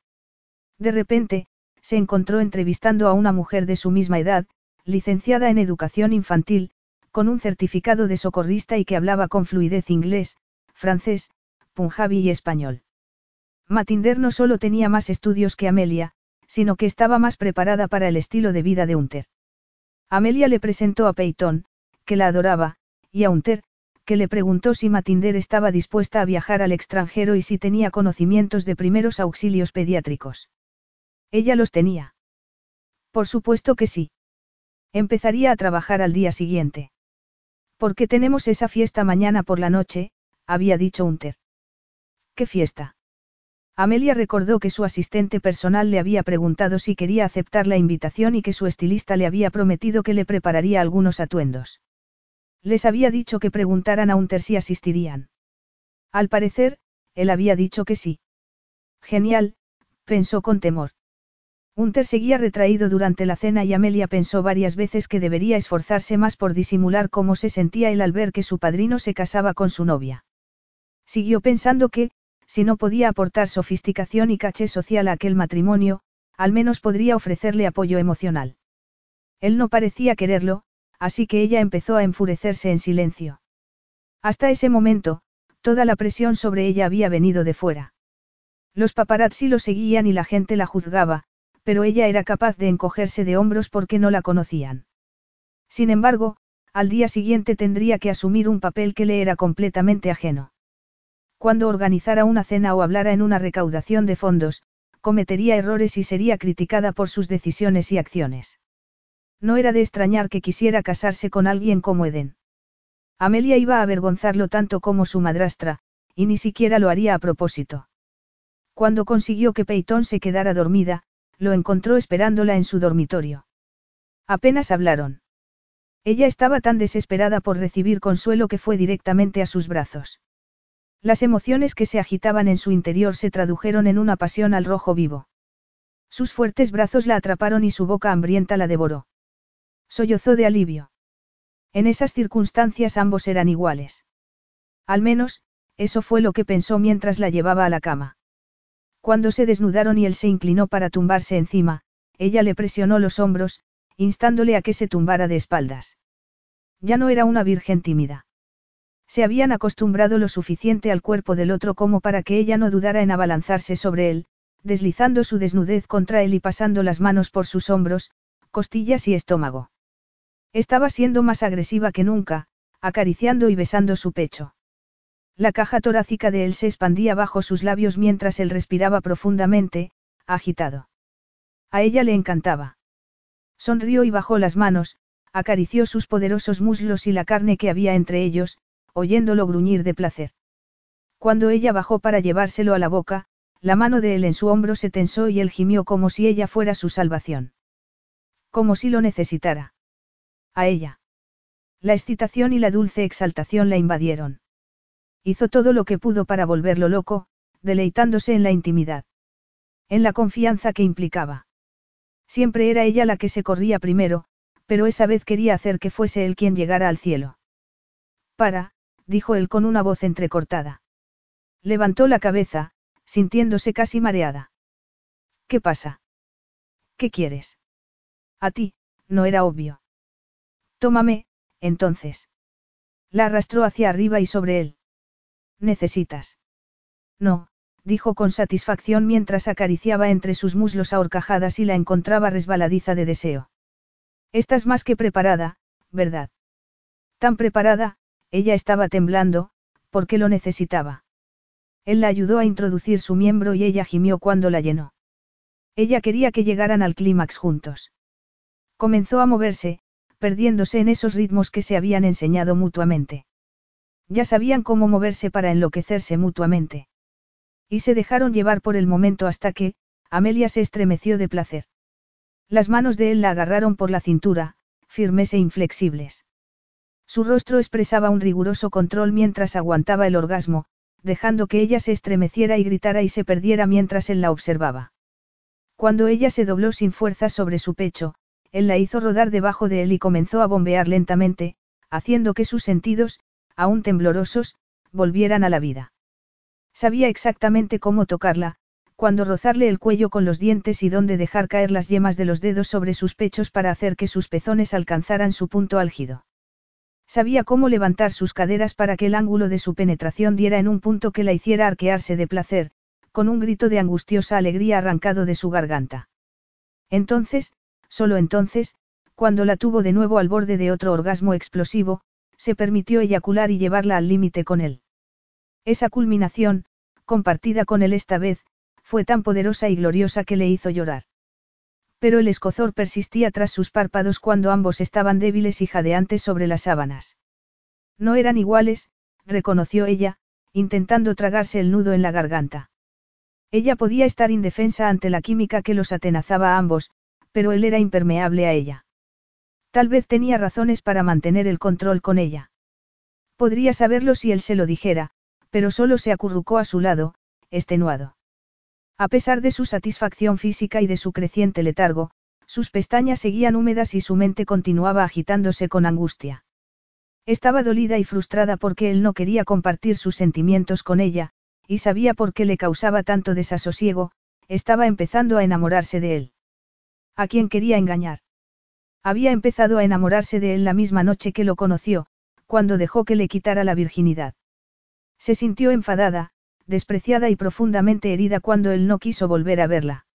De repente, se encontró entrevistando a una mujer de su misma edad, licenciada en educación infantil, con un certificado de socorrista y que hablaba con fluidez inglés, francés, punjabi y español. Matinder no solo tenía más estudios que Amelia, sino que estaba más preparada para el estilo de vida de Unter. Amelia le presentó a Peyton, que la adoraba, y a Unter, que le preguntó si Matinder estaba dispuesta a viajar al extranjero y si tenía conocimientos de primeros auxilios pediátricos. Ella los tenía. Por supuesto que sí. Empezaría a trabajar al día siguiente. Porque tenemos esa fiesta mañana por la noche, había dicho Unter. ¿Qué fiesta? Amelia recordó que su asistente personal le había preguntado si quería aceptar la invitación y que su estilista le había prometido que le prepararía algunos atuendos. Les había dicho que preguntaran a Unter si asistirían. Al parecer, él había dicho que sí. Genial, pensó con temor. Unter seguía retraído durante la cena y Amelia pensó varias veces que debería esforzarse más por disimular cómo se sentía él al ver que su padrino se casaba con su novia. Siguió pensando que, si no podía aportar sofisticación y caché social a aquel matrimonio, al menos podría ofrecerle apoyo emocional. Él no parecía quererlo, así que ella empezó a enfurecerse en silencio. Hasta ese momento, toda la presión sobre ella había venido de fuera. Los paparazzi lo seguían y la gente la juzgaba, pero ella era capaz de encogerse de hombros porque no la conocían. Sin embargo, al día siguiente tendría que asumir un papel que le era completamente ajeno. Cuando organizara una cena o hablara en una recaudación de fondos, cometería errores y sería criticada por sus decisiones y acciones. No era de extrañar que quisiera casarse con alguien como Eden. Amelia iba a avergonzarlo tanto como su madrastra, y ni siquiera lo haría a propósito. Cuando consiguió que Peyton se quedara dormida, lo encontró esperándola en su dormitorio. Apenas hablaron. Ella estaba tan desesperada por recibir consuelo que fue directamente a sus brazos. Las emociones que se agitaban en su interior se tradujeron en una pasión al rojo vivo. Sus fuertes brazos la atraparon y su boca hambrienta la devoró. Sollozó de alivio. En esas circunstancias ambos eran iguales. Al menos, eso fue lo que pensó mientras la llevaba a la cama. Cuando se desnudaron y él se inclinó para tumbarse encima, ella le presionó los hombros, instándole a que se tumbara de espaldas. Ya no era una virgen tímida. Se habían acostumbrado lo suficiente al cuerpo del otro como para que ella no dudara en abalanzarse sobre él, deslizando su desnudez contra él y pasando las manos por sus hombros, costillas y estómago. Estaba siendo más agresiva que nunca, acariciando y besando su pecho. La caja torácica de él se expandía bajo sus labios mientras él respiraba profundamente, agitado. A ella le encantaba. Sonrió y bajó las manos, acarició sus poderosos muslos y la carne que había entre ellos, oyéndolo gruñir de placer. Cuando ella bajó para llevárselo a la boca, la mano de él en su hombro se tensó y él gimió como si ella fuera su salvación. Como si lo necesitara. A ella. La excitación y la dulce exaltación la invadieron. Hizo todo lo que pudo para volverlo loco, deleitándose en la intimidad. En la confianza que implicaba. Siempre era ella la que se corría primero, pero esa vez quería hacer que fuese él quien llegara al cielo. Para, dijo él con una voz entrecortada. Levantó la cabeza, sintiéndose casi mareada. ¿Qué pasa? ¿Qué quieres? A ti, no era obvio. Tómame, entonces. La arrastró hacia arriba y sobre él. ¿Necesitas? No, dijo con satisfacción mientras acariciaba entre sus muslos a horcajadas y la encontraba resbaladiza de deseo. Estás más que preparada, ¿verdad? Tan preparada, ella estaba temblando, porque lo necesitaba. Él la ayudó a introducir su miembro y ella gimió cuando la llenó. Ella quería que llegaran al clímax juntos. Comenzó a moverse, perdiéndose en esos ritmos que se habían enseñado mutuamente. Ya sabían cómo moverse para enloquecerse mutuamente. Y se dejaron llevar por el momento hasta que, Amelia se estremeció de placer. Las manos de él la agarraron por la cintura, firmes e inflexibles. Su rostro expresaba un riguroso control mientras aguantaba el orgasmo, dejando que ella se estremeciera y gritara y se perdiera mientras él la observaba. Cuando ella se dobló sin fuerza sobre su pecho, él la hizo rodar debajo de él y comenzó a bombear lentamente, haciendo que sus sentidos, aún temblorosos, volvieran a la vida. Sabía exactamente cómo tocarla, cuando rozarle el cuello con los dientes y dónde dejar caer las yemas de los dedos sobre sus pechos para hacer que sus pezones alcanzaran su punto álgido. Sabía cómo levantar sus caderas para que el ángulo de su penetración diera en un punto que la hiciera arquearse de placer, con un grito de angustiosa alegría arrancado de su garganta. Entonces, solo entonces, cuando la tuvo de nuevo al borde de otro orgasmo explosivo, se permitió eyacular y llevarla al límite con él. Esa culminación, compartida con él esta vez, fue tan poderosa y gloriosa que le hizo llorar. Pero el escozor persistía tras sus párpados cuando ambos estaban débiles y jadeantes sobre las sábanas. No eran iguales, reconoció ella, intentando tragarse el nudo en la garganta. Ella podía estar indefensa ante la química que los atenazaba a ambos, pero él era impermeable a ella. Tal vez tenía razones para mantener el control con ella. Podría saberlo si él se lo dijera, pero solo se acurrucó a su lado, extenuado. A pesar de su satisfacción física y de su creciente letargo, sus pestañas seguían húmedas y su mente continuaba agitándose con angustia. Estaba dolida y frustrada porque él no quería compartir sus sentimientos con ella, y sabía por qué le causaba tanto desasosiego, estaba empezando a enamorarse de él. ¿A quién quería engañar? Había empezado a enamorarse de él la misma noche que lo conoció, cuando dejó que le quitara la virginidad. Se sintió enfadada, despreciada y profundamente herida cuando él no quiso volver a verla.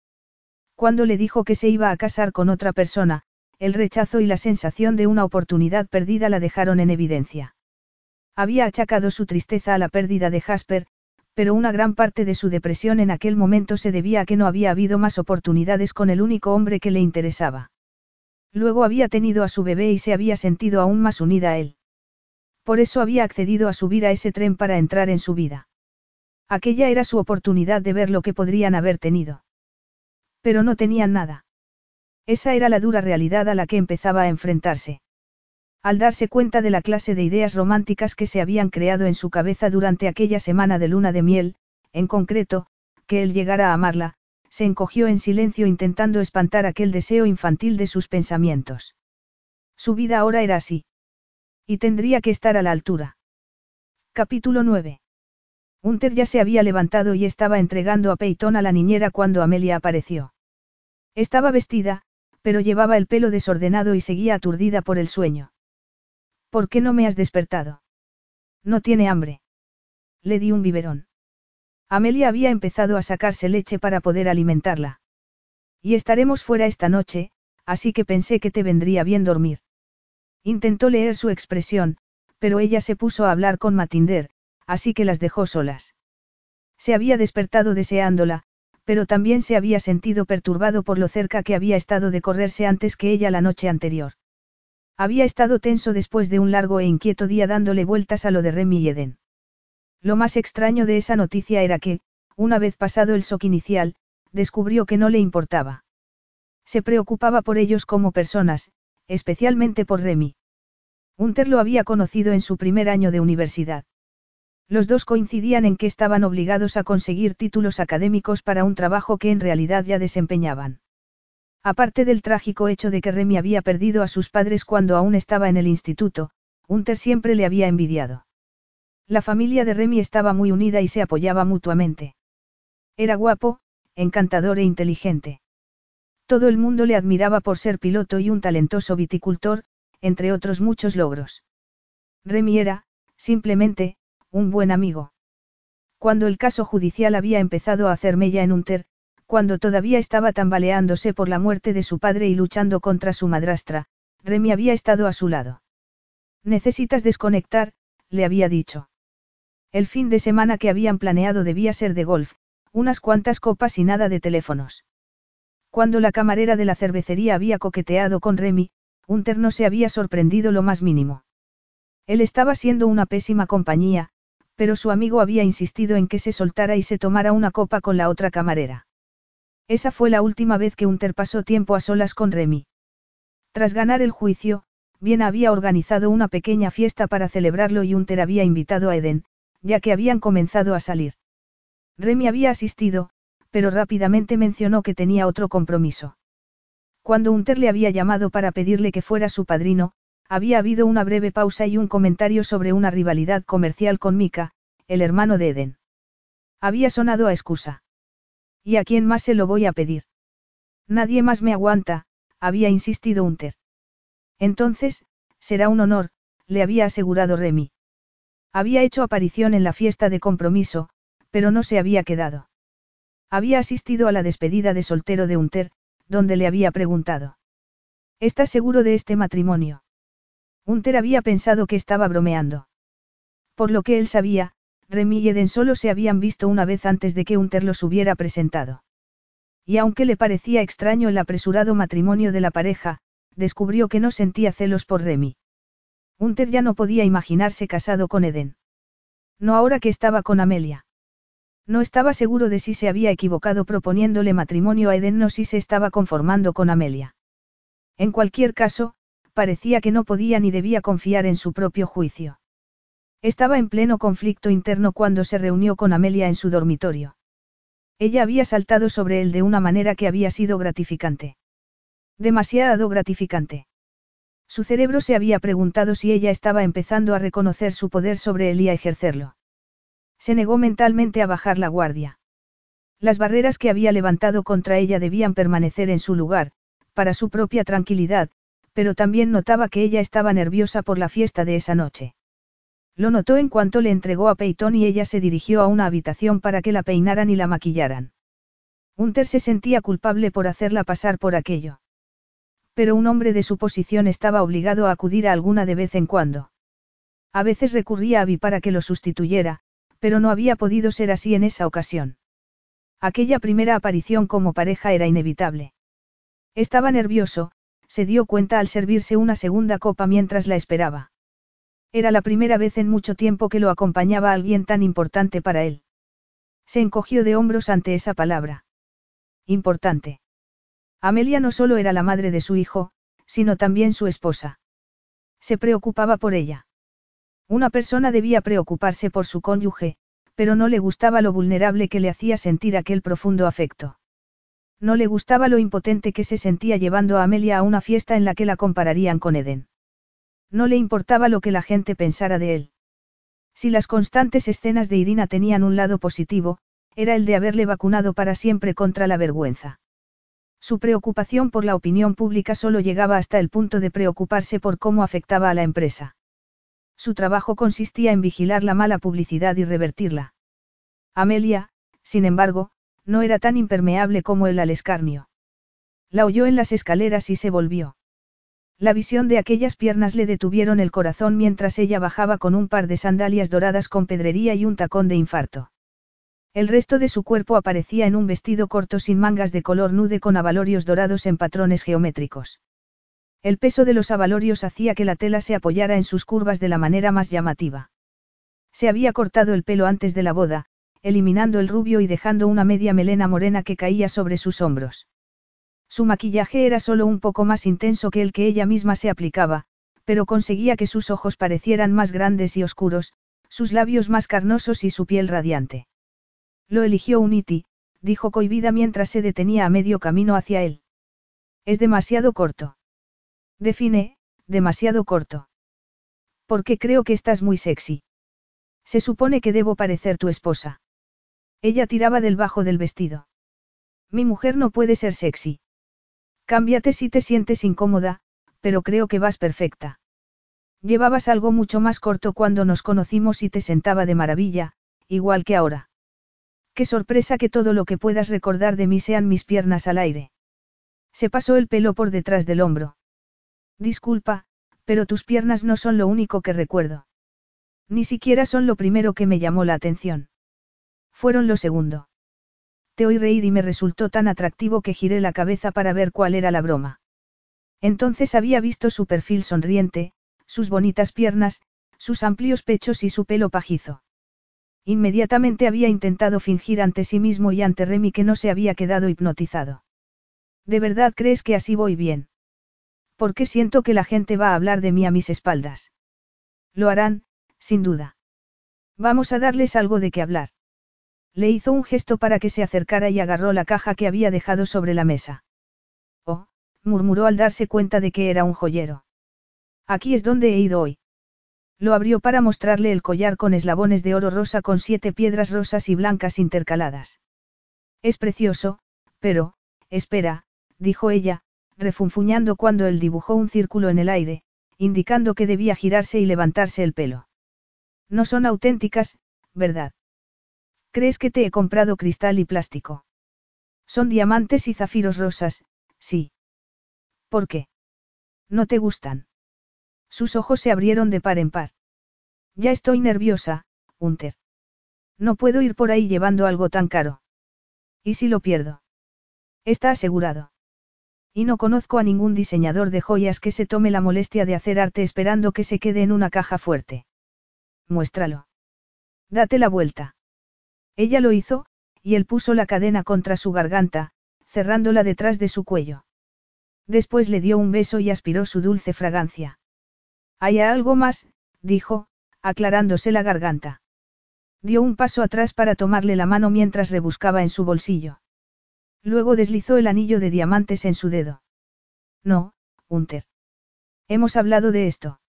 Cuando le dijo que se iba a casar con otra persona, el rechazo y la sensación de una oportunidad perdida la dejaron en evidencia. Había achacado su tristeza a la pérdida de Jasper, pero una gran parte de su depresión en aquel momento se debía a que no había habido más oportunidades con el único hombre que le interesaba. Luego había tenido a su bebé y se había sentido aún más unida a él. Por eso había accedido a subir a ese tren para entrar en su vida. Aquella era su oportunidad de ver lo que podrían haber tenido. Pero no tenían nada. Esa era la dura realidad a la que empezaba a enfrentarse. Al darse cuenta de la clase de ideas románticas que se habían creado en su cabeza durante aquella semana de luna de miel, en concreto, que él llegara a amarla, se encogió en silencio intentando espantar aquel deseo infantil de sus pensamientos. Su vida ahora era así. Y tendría que estar a la altura. Capítulo 9. Hunter ya se había levantado y estaba entregando a Peyton a la niñera cuando Amelia apareció. Estaba vestida, pero llevaba el pelo desordenado y seguía aturdida por el sueño. ¿Por qué no me has despertado? No tiene hambre. Le di un biberón. Amelia había empezado a sacarse leche para poder alimentarla. Y estaremos fuera esta noche, así que pensé que te vendría bien dormir. Intentó leer su expresión, pero ella se puso a hablar con Matinder, así que las dejó solas. Se había despertado deseándola, pero también se había sentido perturbado por lo cerca que había estado de correrse antes que ella la noche anterior. Había estado tenso después de un largo e inquieto día dándole vueltas a lo de Remy y Eden. Lo más extraño de esa noticia era que, una vez pasado el shock inicial, descubrió que no le importaba. Se preocupaba por ellos como personas, especialmente por Remy. Hunter lo había conocido en su primer año de universidad. Los dos coincidían en que estaban obligados a conseguir títulos académicos para un trabajo que en realidad ya desempeñaban. Aparte del trágico hecho de que Remy había perdido a sus padres cuando aún estaba en el instituto, Hunter siempre le había envidiado. La familia de Remy estaba muy unida y se apoyaba mutuamente. Era guapo, encantador e inteligente. Todo el mundo le admiraba por ser piloto y un talentoso viticultor, entre otros muchos logros. Remy era, simplemente, un buen amigo. Cuando el caso judicial había empezado a hacer mella en Unter, cuando todavía estaba tambaleándose por la muerte de su padre y luchando contra su madrastra, Remy había estado a su lado. Necesitas desconectar, le había dicho. El fin de semana que habían planeado debía ser de golf, unas cuantas copas y nada de teléfonos. Cuando la camarera de la cervecería había coqueteado con Remy, Unter no se había sorprendido lo más mínimo. Él estaba siendo una pésima compañía, pero su amigo había insistido en que se soltara y se tomara una copa con la otra camarera. Esa fue la última vez que Unter pasó tiempo a solas con Remy. Tras ganar el juicio, Bien había organizado una pequeña fiesta para celebrarlo y Unter había invitado a Eden, ya que habían comenzado a salir. Remy había asistido, pero rápidamente mencionó que tenía otro compromiso. Cuando Unter le había llamado para pedirle que fuera su padrino, había habido una breve pausa y un comentario sobre una rivalidad comercial con Mika, el hermano de Eden. Había sonado a excusa. ¿Y a quién más se lo voy a pedir? Nadie más me aguanta, había insistido Unter. Entonces, será un honor, le había asegurado Remy. Había hecho aparición en la fiesta de compromiso, pero no se había quedado. Había asistido a la despedida de soltero de Unter, donde le había preguntado. ¿Estás seguro de este matrimonio? Unter había pensado que estaba bromeando. Por lo que él sabía, Remy y Eden solo se habían visto una vez antes de que Unter los hubiera presentado. Y aunque le parecía extraño el apresurado matrimonio de la pareja, descubrió que no sentía celos por Remy. Unter ya no podía imaginarse casado con Eden. No ahora que estaba con Amelia. No estaba seguro de si se había equivocado proponiéndole matrimonio a Eden no si se estaba conformando con Amelia. En cualquier caso, parecía que no podía ni debía confiar en su propio juicio. Estaba en pleno conflicto interno cuando se reunió con Amelia en su dormitorio. Ella había saltado sobre él de una manera que había sido gratificante. Demasiado gratificante. Su cerebro se había preguntado si ella estaba empezando a reconocer su poder sobre él y a ejercerlo. Se negó mentalmente a bajar la guardia. Las barreras que había levantado contra ella debían permanecer en su lugar, para su propia tranquilidad, pero también notaba que ella estaba nerviosa por la fiesta de esa noche. Lo notó en cuanto le entregó a Peyton y ella se dirigió a una habitación para que la peinaran y la maquillaran. Hunter se sentía culpable por hacerla pasar por aquello. Pero un hombre de su posición estaba obligado a acudir a alguna de vez en cuando. A veces recurría a Abby para que lo sustituyera, pero no había podido ser así en esa ocasión. Aquella primera aparición como pareja era inevitable. Estaba nervioso, se dio cuenta al servirse una segunda copa mientras la esperaba. Era la primera vez en mucho tiempo que lo acompañaba alguien tan importante para él. Se encogió de hombros ante esa palabra. Importante. Amelia no solo era la madre de su hijo, sino también su esposa. Se preocupaba por ella. Una persona debía preocuparse por su cónyuge, pero no le gustaba lo vulnerable que le hacía sentir aquel profundo afecto. No le gustaba lo impotente que se sentía llevando a Amelia a una fiesta en la que la compararían con Eden. No le importaba lo que la gente pensara de él. Si las constantes escenas de Irina tenían un lado positivo, era el de haberle vacunado para siempre contra la vergüenza. Su preocupación por la opinión pública solo llegaba hasta el punto de preocuparse por cómo afectaba a la empresa. Su trabajo consistía en vigilar la mala publicidad y revertirla. Amelia, sin embargo, no era tan impermeable como el al escarnio. La oyó en las escaleras y se volvió. La visión de aquellas piernas le detuvieron el corazón mientras ella bajaba con un par de sandalias doradas con pedrería y un tacón de infarto. El resto de su cuerpo aparecía en un vestido corto sin mangas de color nude con abalorios dorados en patrones geométricos. El peso de los abalorios hacía que la tela se apoyara en sus curvas de la manera más llamativa. Se había cortado el pelo antes de la boda, eliminando el rubio y dejando una media melena morena que caía sobre sus hombros. Su maquillaje era solo un poco más intenso que el que ella misma se aplicaba, pero conseguía que sus ojos parecieran más grandes y oscuros, sus labios más carnosos y su piel radiante. Lo eligió Unity, dijo Coivida mientras se detenía a medio camino hacia él. Es demasiado corto. Define, demasiado corto. Porque creo que estás muy sexy. Se supone que debo parecer tu esposa. Ella tiraba del bajo del vestido. Mi mujer no puede ser sexy. Cámbiate si te sientes incómoda, pero creo que vas perfecta. Llevabas algo mucho más corto cuando nos conocimos y te sentaba de maravilla, igual que ahora. Qué sorpresa que todo lo que puedas recordar de mí sean mis piernas al aire. Se pasó el pelo por detrás del hombro. Disculpa, pero tus piernas no son lo único que recuerdo. Ni siquiera son lo primero que me llamó la atención. Fueron lo segundo. Te oí reír y me resultó tan atractivo que giré la cabeza para ver cuál era la broma. Entonces había visto su perfil sonriente, sus bonitas piernas, sus amplios pechos y su pelo pajizo. Inmediatamente había intentado fingir ante sí mismo y ante Remy que no se había quedado hipnotizado. ¿De verdad crees que así voy bien? Porque siento que la gente va a hablar de mí a mis espaldas. Lo harán, sin duda. Vamos a darles algo de qué hablar. Le hizo un gesto para que se acercara y agarró la caja que había dejado sobre la mesa. Oh, murmuró al darse cuenta de que era un joyero. Aquí es donde he ido hoy. Lo abrió para mostrarle el collar con eslabones de oro rosa con siete piedras rosas y blancas intercaladas. Es precioso, pero, espera, dijo ella, refunfuñando cuando él dibujó un círculo en el aire, indicando que debía girarse y levantarse el pelo. No son auténticas, ¿verdad? ¿Crees que te he comprado cristal y plástico? Son diamantes y zafiros rosas, sí. ¿Por qué? ¿No te gustan? Sus ojos se abrieron de par en par. Ya estoy nerviosa, Hunter. No puedo ir por ahí llevando algo tan caro. ¿Y si lo pierdo? Está asegurado. Y no conozco a ningún diseñador de joyas que se tome la molestia de hacer arte esperando que se quede en una caja fuerte. Muéstralo. Date la vuelta. Ella lo hizo, y él puso la cadena contra su garganta, cerrándola detrás de su cuello. Después le dio un beso y aspiró su dulce fragancia. Hay algo más, dijo, aclarándose la garganta. Dio un paso atrás para tomarle la mano mientras rebuscaba en su bolsillo. Luego deslizó el anillo de diamantes en su dedo. No, Hunter. Hemos hablado de esto.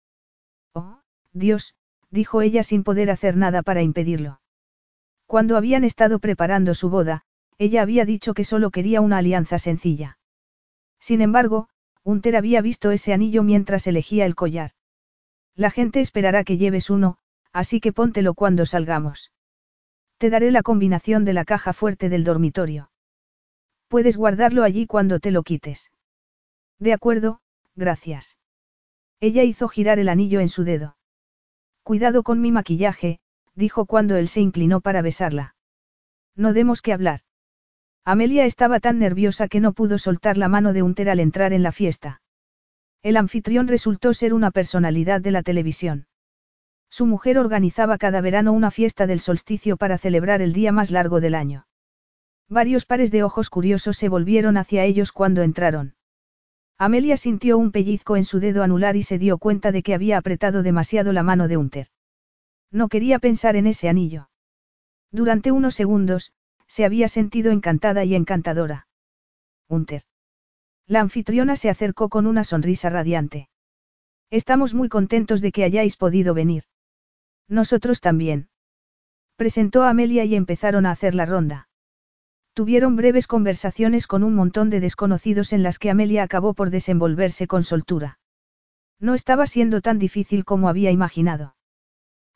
Oh, Dios, dijo ella sin poder hacer nada para impedirlo. Cuando habían estado preparando su boda, ella había dicho que solo quería una alianza sencilla. Sin embargo, Hunter había visto ese anillo mientras elegía el collar. La gente esperará que lleves uno, así que póntelo cuando salgamos. Te daré la combinación de la caja fuerte del dormitorio. Puedes guardarlo allí cuando te lo quites. De acuerdo, gracias. Ella hizo girar el anillo en su dedo. Cuidado con mi maquillaje, dijo cuando él se inclinó para besarla. No demos que hablar. Amelia estaba tan nerviosa que no pudo soltar la mano de Hunter al entrar en la fiesta. El anfitrión resultó ser una personalidad de la televisión. Su mujer organizaba cada verano una fiesta del solsticio para celebrar el día más largo del año. Varios pares de ojos curiosos se volvieron hacia ellos cuando entraron. Amelia sintió un pellizco en su dedo anular y se dio cuenta de que había apretado demasiado la mano de Hunter. No quería pensar en ese anillo. Durante unos segundos, se había sentido encantada y encantadora. Hunter. La anfitriona se acercó con una sonrisa radiante. Estamos muy contentos de que hayáis podido venir. Nosotros también. Presentó a Amelia y empezaron a hacer la ronda. Tuvieron breves conversaciones con un montón de desconocidos en las que Amelia acabó por desenvolverse con soltura. No estaba siendo tan difícil como había imaginado.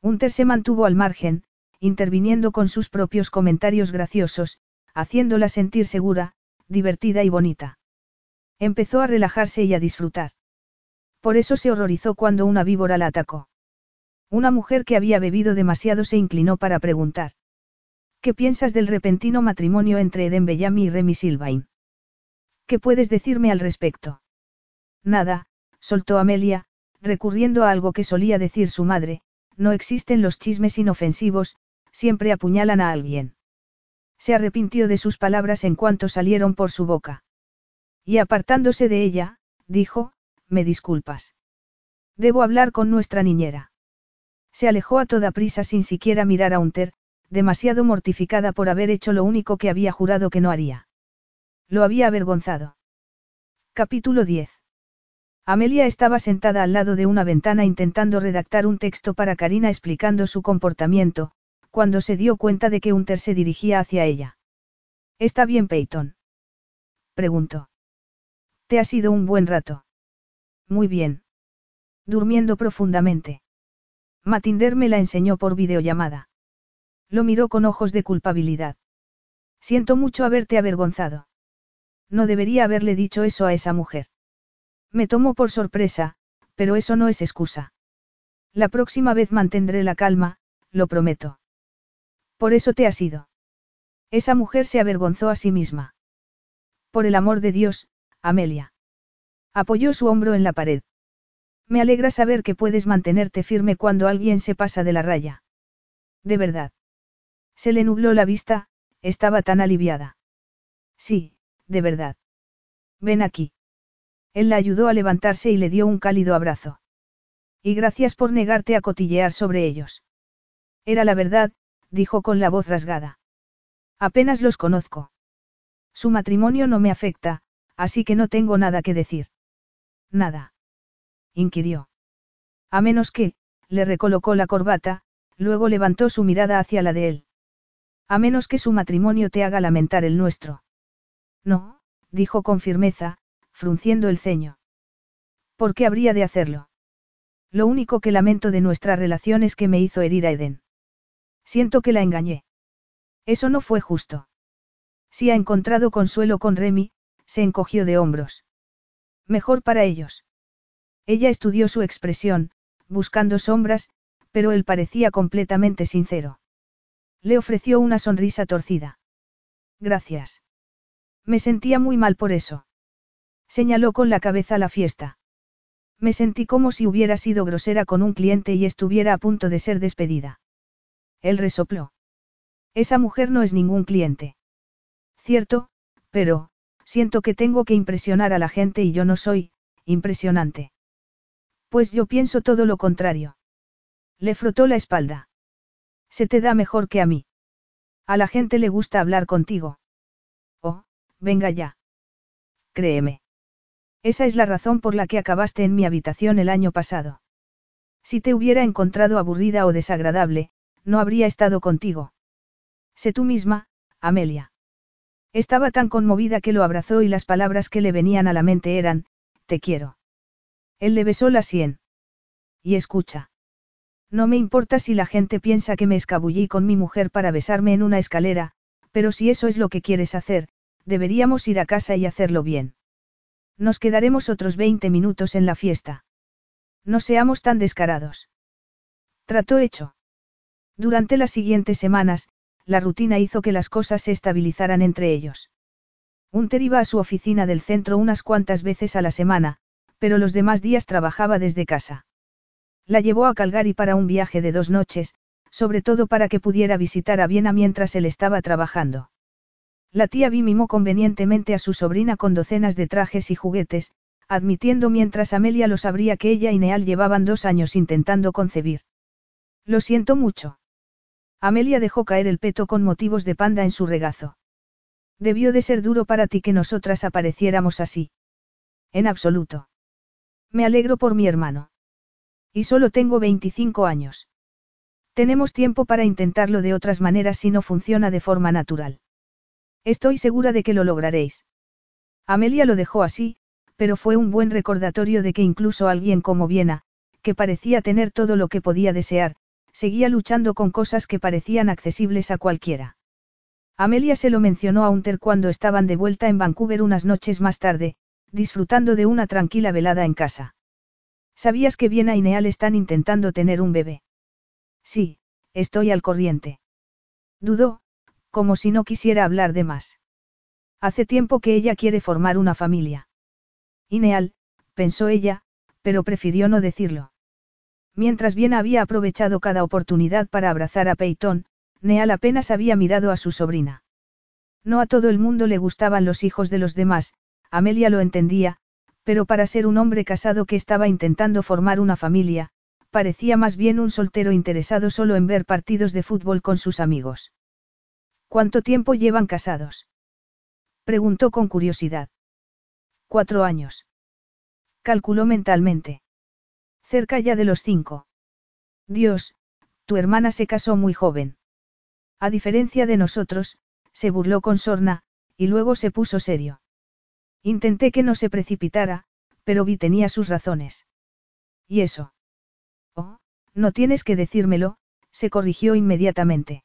Hunter se mantuvo al margen, interviniendo con sus propios comentarios graciosos, haciéndola sentir segura, divertida y bonita. Empezó a relajarse y a disfrutar. Por eso se horrorizó cuando una víbora la atacó. Una mujer que había bebido demasiado se inclinó para preguntar. ¿Qué piensas del repentino matrimonio entre Eden Bellamy y Remy Silvain? ¿Qué puedes decirme al respecto? Nada, soltó Amelia, recurriendo a algo que solía decir su madre, no existen los chismes inofensivos, siempre apuñalan a alguien. Se arrepintió de sus palabras en cuanto salieron por su boca. Y apartándose de ella, dijo, me disculpas. Debo hablar con nuestra niñera. Se alejó a toda prisa sin siquiera mirar a Unter, demasiado mortificada por haber hecho lo único que había jurado que no haría. Lo había avergonzado. Capítulo 10. Amelia estaba sentada al lado de una ventana intentando redactar un texto para Karina explicando su comportamiento, cuando se dio cuenta de que Unter se dirigía hacia ella. ¿Está bien, Peyton? Preguntó. Te ha sido un buen rato. Muy bien. Durmiendo profundamente. Matinder me la enseñó por videollamada. Lo miró con ojos de culpabilidad. Siento mucho haberte avergonzado. No debería haberle dicho eso a esa mujer. Me tomó por sorpresa, pero eso no es excusa. La próxima vez mantendré la calma, lo prometo. Por eso te has ido. Esa mujer se avergonzó a sí misma. Por el amor de Dios, Amelia. Apoyó su hombro en la pared. Me alegra saber que puedes mantenerte firme cuando alguien se pasa de la raya. De verdad. Se le nubló la vista, estaba tan aliviada. Sí, de verdad. Ven aquí. Él la ayudó a levantarse y le dio un cálido abrazo. Y gracias por negarte a cotillear sobre ellos. Era la verdad, dijo con la voz rasgada. Apenas los conozco. Su matrimonio no me afecta, así que no tengo nada que decir. Nada. Inquirió. A menos que, le recolocó la corbata, luego levantó su mirada hacia la de él. A menos que su matrimonio te haga lamentar el nuestro. No, dijo con firmeza, frunciendo el ceño. ¿Por qué habría de hacerlo? Lo único que lamento de nuestra relación es que me hizo herir a Eden. Siento que la engañé. Eso no fue justo. Si ha encontrado consuelo con Remy, se encogió de hombros. Mejor para ellos. Ella estudió su expresión, buscando sombras, pero él parecía completamente sincero. Le ofreció una sonrisa torcida. Gracias. Me sentía muy mal por eso. Señaló con la cabeza la fiesta. Me sentí como si hubiera sido grosera con un cliente y estuviera a punto de ser despedida. Él resopló. Esa mujer no es ningún cliente. Cierto, pero, siento que tengo que impresionar a la gente y yo no soy, impresionante. Pues yo pienso todo lo contrario. Le frotó la espalda. Se te da mejor que a mí. A la gente le gusta hablar contigo. Oh, venga ya. Créeme. Esa es la razón por la que acabaste en mi habitación el año pasado. Si te hubiera encontrado aburrida o desagradable, no habría estado contigo. Sé tú misma, Amelia. Estaba tan conmovida que lo abrazó y las palabras que le venían a la mente eran, te quiero. Él le besó la sien. Y escucha. No me importa si la gente piensa que me escabullí con mi mujer para besarme en una escalera, pero si eso es lo que quieres hacer, deberíamos ir a casa y hacerlo bien. Nos quedaremos otros 20 minutos en la fiesta. No seamos tan descarados. Trató hecho. Durante las siguientes semanas, la rutina hizo que las cosas se estabilizaran entre ellos. Unter iba a su oficina del centro unas cuantas veces a la semana, pero los demás días trabajaba desde casa. La llevó a Calgary para un viaje de dos noches, sobre todo para que pudiera visitar a Viena mientras él estaba trabajando. La tía Vi mimó convenientemente a su sobrina con docenas de trajes y juguetes, admitiendo mientras Amelia lo sabría que ella y Neal llevaban dos años intentando concebir. Lo siento mucho. Amelia dejó caer el peto con motivos de panda en su regazo. Debió de ser duro para ti que nosotras apareciéramos así. En absoluto. Me alegro por mi hermano. Y solo tengo 25 años. Tenemos tiempo para intentarlo de otras maneras si no funciona de forma natural. Estoy segura de que lo lograréis. Amelia lo dejó así, pero fue un buen recordatorio de que incluso alguien como Viena, que parecía tener todo lo que podía desear, seguía luchando con cosas que parecían accesibles a cualquiera. Amelia se lo mencionó a Unter cuando estaban de vuelta en Vancouver unas noches más tarde, disfrutando de una tranquila velada en casa. ¿Sabías que Viena y Neal están intentando tener un bebé? Sí, estoy al corriente. Dudó, como si no quisiera hablar de más. Hace tiempo que ella quiere formar una familia. Ineal, pensó ella, pero prefirió no decirlo. Mientras bien había aprovechado cada oportunidad para abrazar a Peyton, Neal apenas había mirado a su sobrina. No a todo el mundo le gustaban los hijos de los demás, Amelia lo entendía, pero para ser un hombre casado que estaba intentando formar una familia, parecía más bien un soltero interesado solo en ver partidos de fútbol con sus amigos. ¿Cuánto tiempo llevan casados? Preguntó con curiosidad. Cuatro años. Calculó mentalmente. Cerca ya de los cinco. Dios, tu hermana se casó muy joven. A diferencia de nosotros, se burló con sorna, y luego se puso serio. Intenté que no se precipitara, pero vi tenía sus razones. ¿Y eso? Oh, no tienes que decírmelo, se corrigió inmediatamente.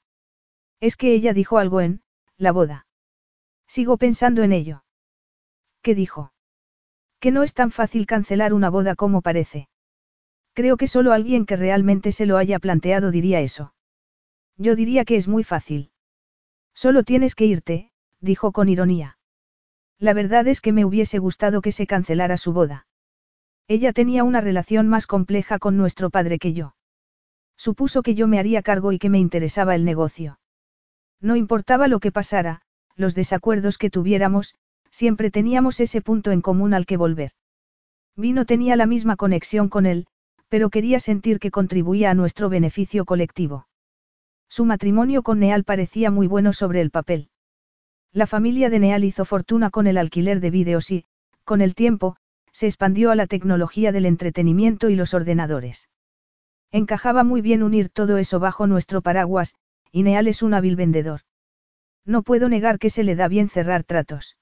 Es que ella dijo algo en, la boda. Sigo pensando en ello. ¿Qué dijo? Que no es tan fácil cancelar una boda como parece. Creo que solo alguien que realmente se lo haya planteado diría eso. Yo diría que es muy fácil. Solo tienes que irte, dijo con ironía. La verdad es que me hubiese gustado que se cancelara su boda. Ella tenía una relación más compleja con nuestro padre que yo. Supuso que yo me haría cargo y que me interesaba el negocio. No importaba lo que pasara, los desacuerdos que tuviéramos, siempre teníamos ese punto en común al que volver. Vino tenía la misma conexión con él, pero quería sentir que contribuía a nuestro beneficio colectivo. Su matrimonio con Neal parecía muy bueno sobre el papel. La familia de Neal hizo fortuna con el alquiler de vídeos y, con el tiempo, se expandió a la tecnología del entretenimiento y los ordenadores. Encajaba muy bien unir todo eso bajo nuestro paraguas, y Neal es un hábil vendedor. No puedo negar que se le da bien cerrar tratos.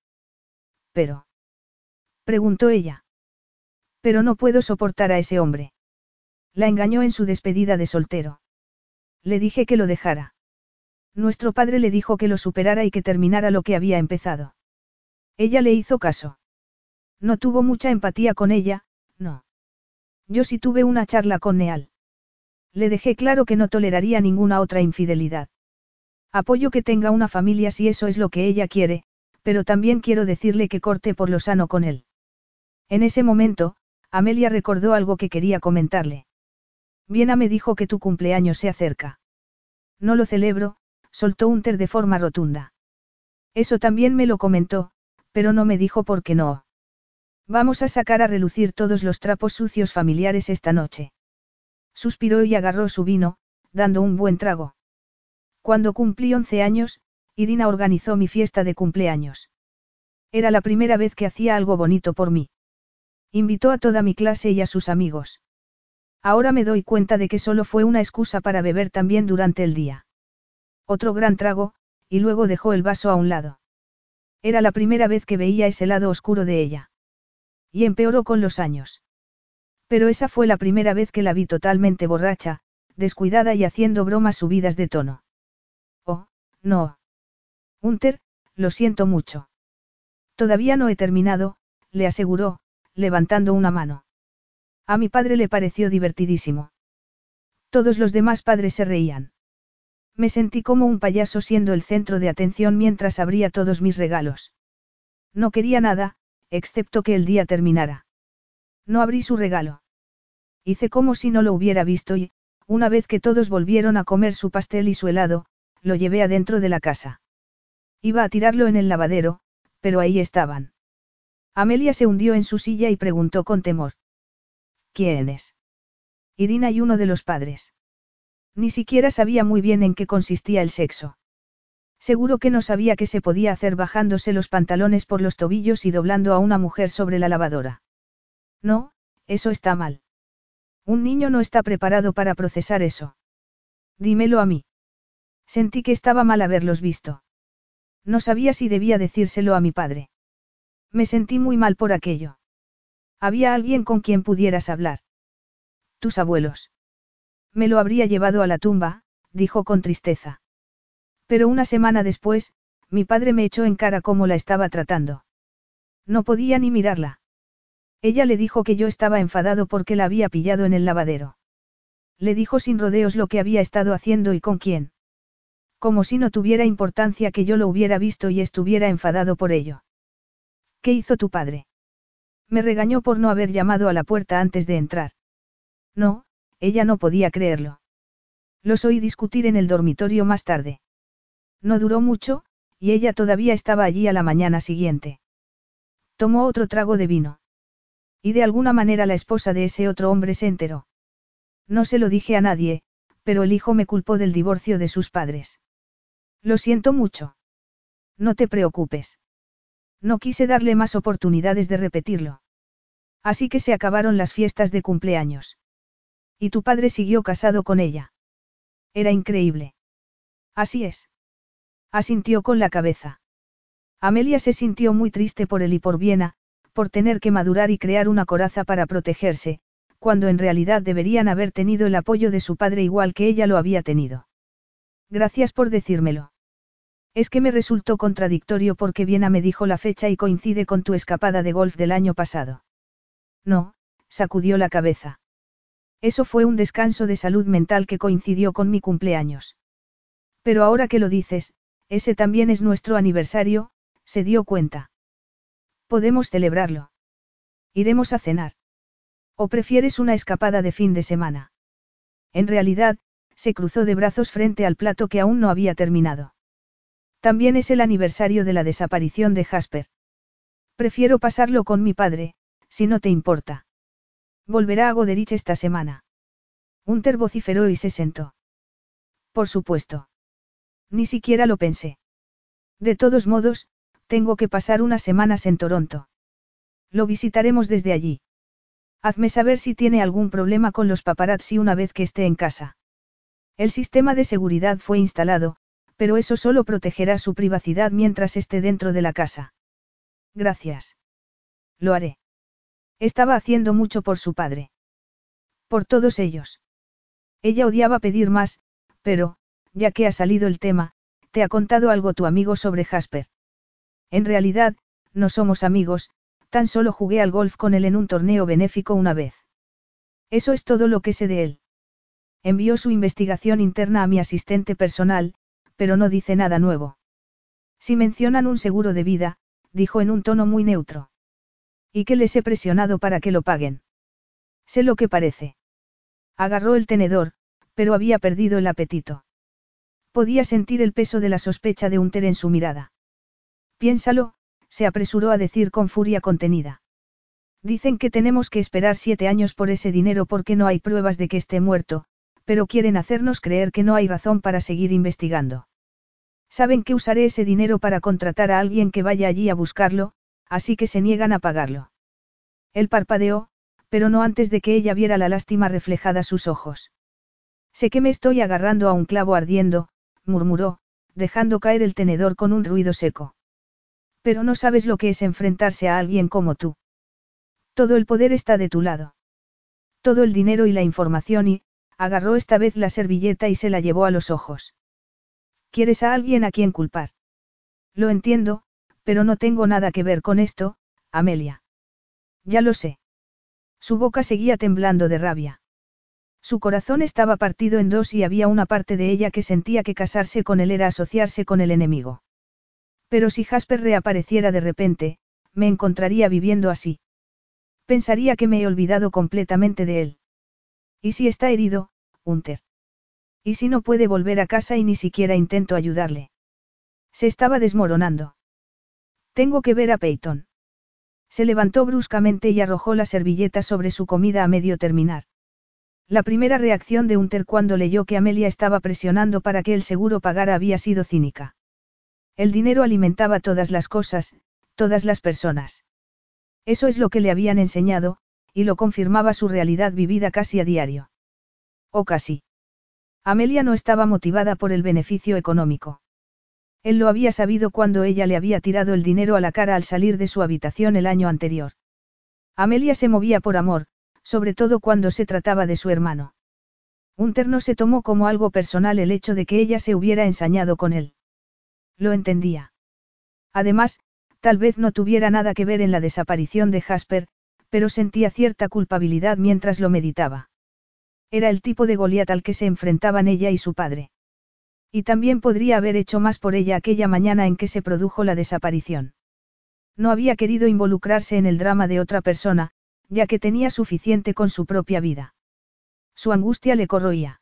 Pero. Preguntó ella. Pero no puedo soportar a ese hombre. La engañó en su despedida de soltero. Le dije que lo dejara. Nuestro padre le dijo que lo superara y que terminara lo que había empezado. Ella le hizo caso. No tuvo mucha empatía con ella, no. Yo sí tuve una charla con Neal. Le dejé claro que no toleraría ninguna otra infidelidad. Apoyo que tenga una familia si eso es lo que ella quiere, pero también quiero decirle que corte por lo sano con él. En ese momento, Amelia recordó algo que quería comentarle. Viena me dijo que tu cumpleaños se acerca. No lo celebro, soltó Unter de forma rotunda. Eso también me lo comentó, pero no me dijo por qué no. Vamos a sacar a relucir todos los trapos sucios familiares esta noche. Suspiró y agarró su vino, dando un buen trago. Cuando cumplí once años, Irina organizó mi fiesta de cumpleaños. Era la primera vez que hacía algo bonito por mí. Invitó a toda mi clase y a sus amigos. Ahora me doy cuenta de que solo fue una excusa para beber también durante el día. Otro gran trago, y luego dejó el vaso a un lado. Era la primera vez que veía ese lado oscuro de ella. Y empeoró con los años. Pero esa fue la primera vez que la vi totalmente borracha, descuidada y haciendo bromas subidas de tono. Oh, no. Hunter, lo siento mucho. Todavía no he terminado, le aseguró, levantando una mano. A mi padre le pareció divertidísimo. Todos los demás padres se reían. Me sentí como un payaso siendo el centro de atención mientras abría todos mis regalos. No quería nada, excepto que el día terminara. No abrí su regalo. Hice como si no lo hubiera visto y, una vez que todos volvieron a comer su pastel y su helado, lo llevé adentro de la casa. Iba a tirarlo en el lavadero, pero ahí estaban. Amelia se hundió en su silla y preguntó con temor. ¿Quién es? Irina y uno de los padres. Ni siquiera sabía muy bien en qué consistía el sexo. Seguro que no sabía qué se podía hacer bajándose los pantalones por los tobillos y doblando a una mujer sobre la lavadora. No, eso está mal. Un niño no está preparado para procesar eso. Dímelo a mí. Sentí que estaba mal haberlos visto. No sabía si debía decírselo a mi padre. Me sentí muy mal por aquello. Había alguien con quien pudieras hablar. Tus abuelos. Me lo habría llevado a la tumba, dijo con tristeza. Pero una semana después, mi padre me echó en cara cómo la estaba tratando. No podía ni mirarla. Ella le dijo que yo estaba enfadado porque la había pillado en el lavadero. Le dijo sin rodeos lo que había estado haciendo y con quién. Como si no tuviera importancia que yo lo hubiera visto y estuviera enfadado por ello. ¿Qué hizo tu padre? Me regañó por no haber llamado a la puerta antes de entrar. No, ella no podía creerlo. Los oí discutir en el dormitorio más tarde. No duró mucho, y ella todavía estaba allí a la mañana siguiente. Tomó otro trago de vino. Y de alguna manera la esposa de ese otro hombre se enteró. No se lo dije a nadie, pero el hijo me culpó del divorcio de sus padres. Lo siento mucho. No te preocupes. No quise darle más oportunidades de repetirlo. Así que se acabaron las fiestas de cumpleaños. Y tu padre siguió casado con ella. Era increíble. Así es. Asintió con la cabeza. Amelia se sintió muy triste por él y por Viena, por tener que madurar y crear una coraza para protegerse, cuando en realidad deberían haber tenido el apoyo de su padre igual que ella lo había tenido. Gracias por decírmelo. Es que me resultó contradictorio porque Viena me dijo la fecha y coincide con tu escapada de golf del año pasado. No, sacudió la cabeza. Eso fue un descanso de salud mental que coincidió con mi cumpleaños. Pero ahora que lo dices, ese también es nuestro aniversario, se dio cuenta. Podemos celebrarlo. Iremos a cenar. ¿O prefieres una escapada de fin de semana? En realidad, se cruzó de brazos frente al plato que aún no había terminado. También es el aniversario de la desaparición de Jasper. Prefiero pasarlo con mi padre, si no te importa. Volverá a Goderich esta semana. Unter vociferó y se sentó. Por supuesto. Ni siquiera lo pensé. De todos modos, tengo que pasar unas semanas en Toronto. Lo visitaremos desde allí. Hazme saber si tiene algún problema con los paparazzi una vez que esté en casa. El sistema de seguridad fue instalado, pero eso solo protegerá su privacidad mientras esté dentro de la casa. Gracias. Lo haré. Estaba haciendo mucho por su padre. Por todos ellos. Ella odiaba pedir más, pero, ya que ha salido el tema, te ha contado algo tu amigo sobre Jasper. En realidad, no somos amigos, tan solo jugué al golf con él en un torneo benéfico una vez. Eso es todo lo que sé de él. Envió su investigación interna a mi asistente personal, pero no dice nada nuevo. Si mencionan un seguro de vida, dijo en un tono muy neutro. ¿Y que les he presionado para que lo paguen? Sé lo que parece. Agarró el tenedor, pero había perdido el apetito. Podía sentir el peso de la sospecha de Unter en su mirada. Piénsalo, se apresuró a decir con furia contenida. Dicen que tenemos que esperar siete años por ese dinero porque no hay pruebas de que esté muerto, pero quieren hacernos creer que no hay razón para seguir investigando. Saben que usaré ese dinero para contratar a alguien que vaya allí a buscarlo, así que se niegan a pagarlo. Él parpadeó, pero no antes de que ella viera la lástima reflejada sus ojos. Sé que me estoy agarrando a un clavo ardiendo, murmuró, dejando caer el tenedor con un ruido seco. Pero no sabes lo que es enfrentarse a alguien como tú. Todo el poder está de tu lado. Todo el dinero y la información y, agarró esta vez la servilleta y se la llevó a los ojos. ¿Quieres a alguien a quien culpar? Lo entiendo, pero no tengo nada que ver con esto, Amelia. Ya lo sé. Su boca seguía temblando de rabia. Su corazón estaba partido en dos y había una parte de ella que sentía que casarse con él era asociarse con el enemigo. Pero si Jasper reapareciera de repente, me encontraría viviendo así. Pensaría que me he olvidado completamente de él. ¿Y si está herido, Hunter? ¿Y si no puede volver a casa y ni siquiera intento ayudarle? Se estaba desmoronando. Tengo que ver a Peyton. Se levantó bruscamente y arrojó la servilleta sobre su comida a medio terminar. La primera reacción de Hunter cuando leyó que Amelia estaba presionando para que el seguro pagara había sido cínica. El dinero alimentaba todas las cosas, todas las personas. Eso es lo que le habían enseñado, y lo confirmaba su realidad vivida casi a diario. O casi. Amelia no estaba motivada por el beneficio económico. Él lo había sabido cuando ella le había tirado el dinero a la cara al salir de su habitación el año anterior. Amelia se movía por amor, sobre todo cuando se trataba de su hermano. Unter no se tomó como algo personal el hecho de que ella se hubiera ensañado con él. Lo entendía. Además, tal vez no tuviera nada que ver en la desaparición de Jasper, pero sentía cierta culpabilidad mientras lo meditaba. Era el tipo de Goliat al que se enfrentaban ella y su padre. Y también podría haber hecho más por ella aquella mañana en que se produjo la desaparición. No había querido involucrarse en el drama de otra persona, ya que tenía suficiente con su propia vida. Su angustia le corroía.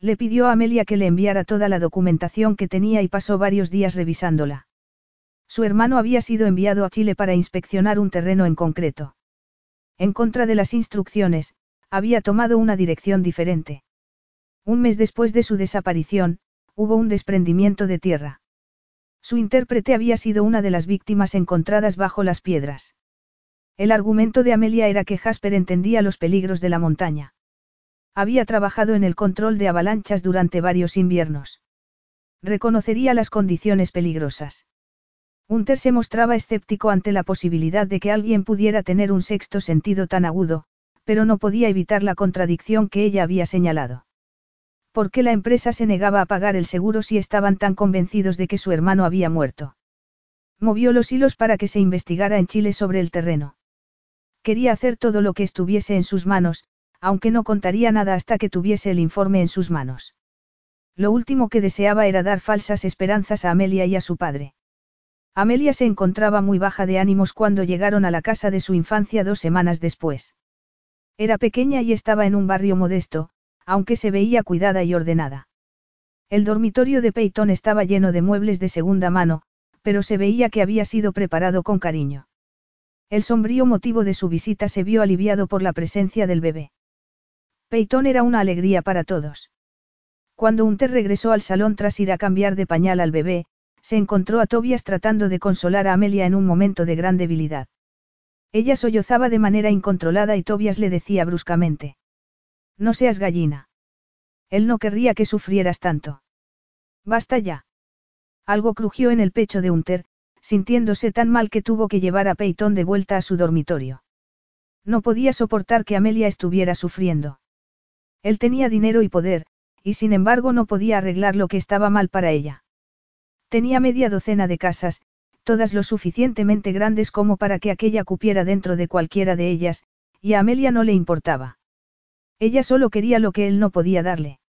Le pidió a Amelia que le enviara toda la documentación que tenía y pasó varios días revisándola. Su hermano había sido enviado a Chile para inspeccionar un terreno en concreto. En contra de las instrucciones, había tomado una dirección diferente. Un mes después de su desaparición, hubo un desprendimiento de tierra. Su intérprete había sido una de las víctimas encontradas bajo las piedras. El argumento de Amelia era que Jasper entendía los peligros de la montaña. Había trabajado en el control de avalanchas durante varios inviernos. Reconocería las condiciones peligrosas. Hunter se mostraba escéptico ante la posibilidad de que alguien pudiera tener un sexto sentido tan agudo, pero no podía evitar la contradicción que ella había señalado. ¿Por qué la empresa se negaba a pagar el seguro si estaban tan convencidos de que su hermano había muerto? Movió los hilos para que se investigara en Chile sobre el terreno. Quería hacer todo lo que estuviese en sus manos, aunque no contaría nada hasta que tuviese el informe en sus manos. Lo último que deseaba era dar falsas esperanzas a Amelia y a su padre. Amelia se encontraba muy baja de ánimos cuando llegaron a la casa de su infancia dos semanas después. Era pequeña y estaba en un barrio modesto, aunque se veía cuidada y ordenada. El dormitorio de Peyton estaba lleno de muebles de segunda mano, pero se veía que había sido preparado con cariño. El sombrío motivo de su visita se vio aliviado por la presencia del bebé. Peyton era una alegría para todos. Cuando Unter regresó al salón tras ir a cambiar de pañal al bebé, se encontró a Tobias tratando de consolar a Amelia en un momento de gran debilidad. Ella sollozaba de manera incontrolada y Tobias le decía bruscamente. No seas gallina. Él no querría que sufrieras tanto. Basta ya. Algo crujió en el pecho de Unter, sintiéndose tan mal que tuvo que llevar a Peyton de vuelta a su dormitorio. No podía soportar que Amelia estuviera sufriendo. Él tenía dinero y poder, y sin embargo no podía arreglar lo que estaba mal para ella. Tenía media docena de casas, todas lo suficientemente grandes como para que aquella cupiera dentro de cualquiera de ellas, y a Amelia no le importaba. Ella solo quería lo que él no podía darle.